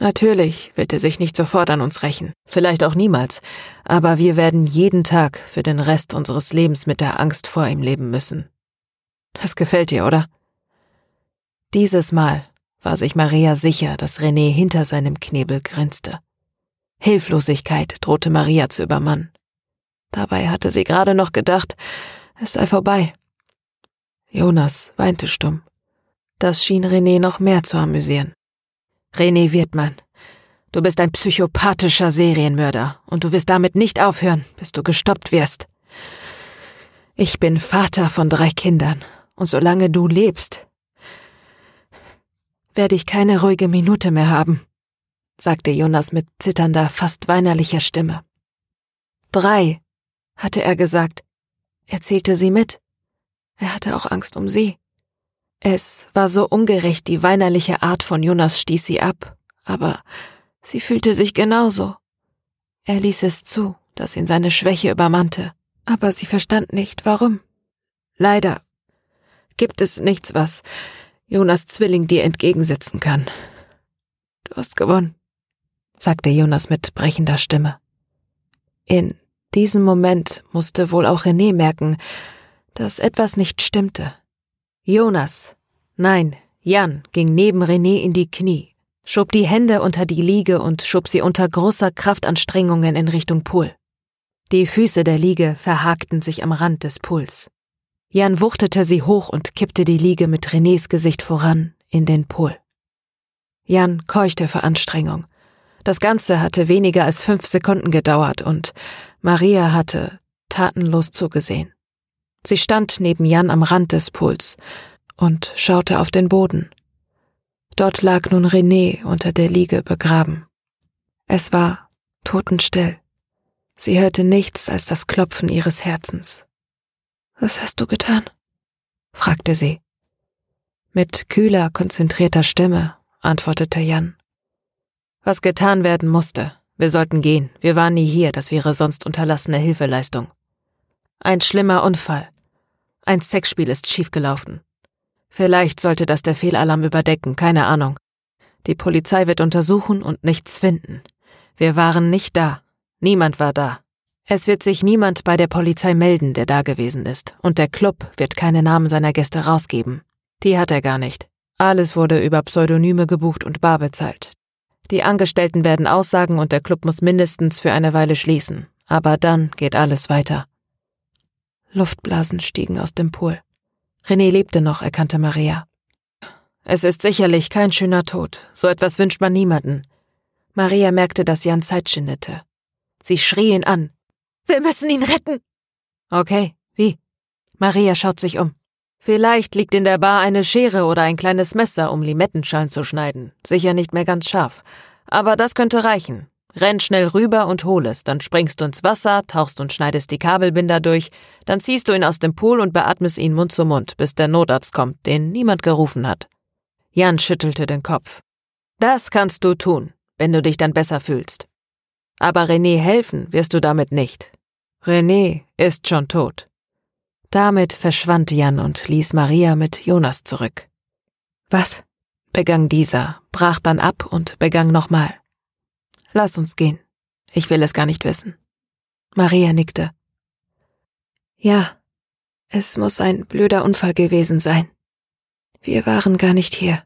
Natürlich wird er sich nicht sofort an uns rächen, vielleicht auch niemals, aber wir werden jeden Tag für den Rest unseres Lebens mit der Angst vor ihm leben müssen. Das gefällt dir, oder? Dieses Mal war sich Maria sicher, dass René hinter seinem Knebel grinste. Hilflosigkeit drohte Maria zu übermannen. Dabei hatte sie gerade noch gedacht, es sei vorbei. Jonas weinte stumm. Das schien René noch mehr zu amüsieren. René Wirtmann, du bist ein psychopathischer Serienmörder und du wirst damit nicht aufhören, bis du gestoppt wirst. Ich bin Vater von drei Kindern und solange du lebst, werde ich keine ruhige Minute mehr haben, sagte Jonas mit zitternder, fast weinerlicher Stimme. Drei, hatte er gesagt. Er zählte sie mit. Er hatte auch Angst um sie. Es war so ungerecht, die weinerliche Art von Jonas stieß sie ab, aber sie fühlte sich genauso. Er ließ es zu, dass ihn seine Schwäche übermannte, aber sie verstand nicht, warum. Leider gibt es nichts, was Jonas Zwilling dir entgegensetzen kann. Du hast gewonnen, sagte Jonas mit brechender Stimme. In diesem Moment musste wohl auch René merken, dass etwas nicht stimmte. Jonas, nein, Jan ging neben René in die Knie, schob die Hände unter die Liege und schob sie unter großer Kraftanstrengungen in Richtung Pool. Die Füße der Liege verhakten sich am Rand des Pools. Jan wuchtete sie hoch und kippte die Liege mit Renés Gesicht voran in den Pool. Jan keuchte vor Anstrengung. Das Ganze hatte weniger als fünf Sekunden gedauert und Maria hatte tatenlos zugesehen. Sie stand neben Jan am Rand des Pools und schaute auf den Boden. Dort lag nun René unter der Liege begraben. Es war totenstill. Sie hörte nichts als das Klopfen ihres Herzens. Was hast du getan? fragte sie. Mit kühler, konzentrierter Stimme antwortete Jan. Was getan werden musste. Wir sollten gehen. Wir waren nie hier, das wäre sonst unterlassene Hilfeleistung. Ein schlimmer Unfall. Ein Sexspiel ist schiefgelaufen. Vielleicht sollte das der Fehlalarm überdecken, keine Ahnung. Die Polizei wird untersuchen und nichts finden. Wir waren nicht da. Niemand war da. Es wird sich niemand bei der Polizei melden, der da gewesen ist, und der Club wird keine Namen seiner Gäste rausgeben. Die hat er gar nicht. Alles wurde über Pseudonyme gebucht und bar bezahlt. Die Angestellten werden aussagen und der Club muss mindestens für eine Weile schließen. Aber dann geht alles weiter. Luftblasen stiegen aus dem Pool. René lebte noch, erkannte Maria. Es ist sicherlich kein schöner Tod. So etwas wünscht man niemanden. Maria merkte, dass Jan Zeit schindete. Sie schrie ihn an. Wir müssen ihn retten. Okay, wie? Maria schaut sich um. Vielleicht liegt in der Bar eine Schere oder ein kleines Messer, um Limettenschalen zu schneiden. Sicher nicht mehr ganz scharf. Aber das könnte reichen. Renn schnell rüber und hol es, dann springst du ins Wasser, tauchst und schneidest die Kabelbinder durch, dann ziehst du ihn aus dem Pool und beatmest ihn Mund zu Mund, bis der Notarzt kommt, den niemand gerufen hat. Jan schüttelte den Kopf. Das kannst du tun, wenn du dich dann besser fühlst. Aber René helfen wirst du damit nicht. René ist schon tot. Damit verschwand Jan und ließ Maria mit Jonas zurück. Was? begann dieser, brach dann ab und begann nochmal. Lass uns gehen. Ich will es gar nicht wissen. Maria nickte. Ja, es muss ein blöder Unfall gewesen sein. Wir waren gar nicht hier.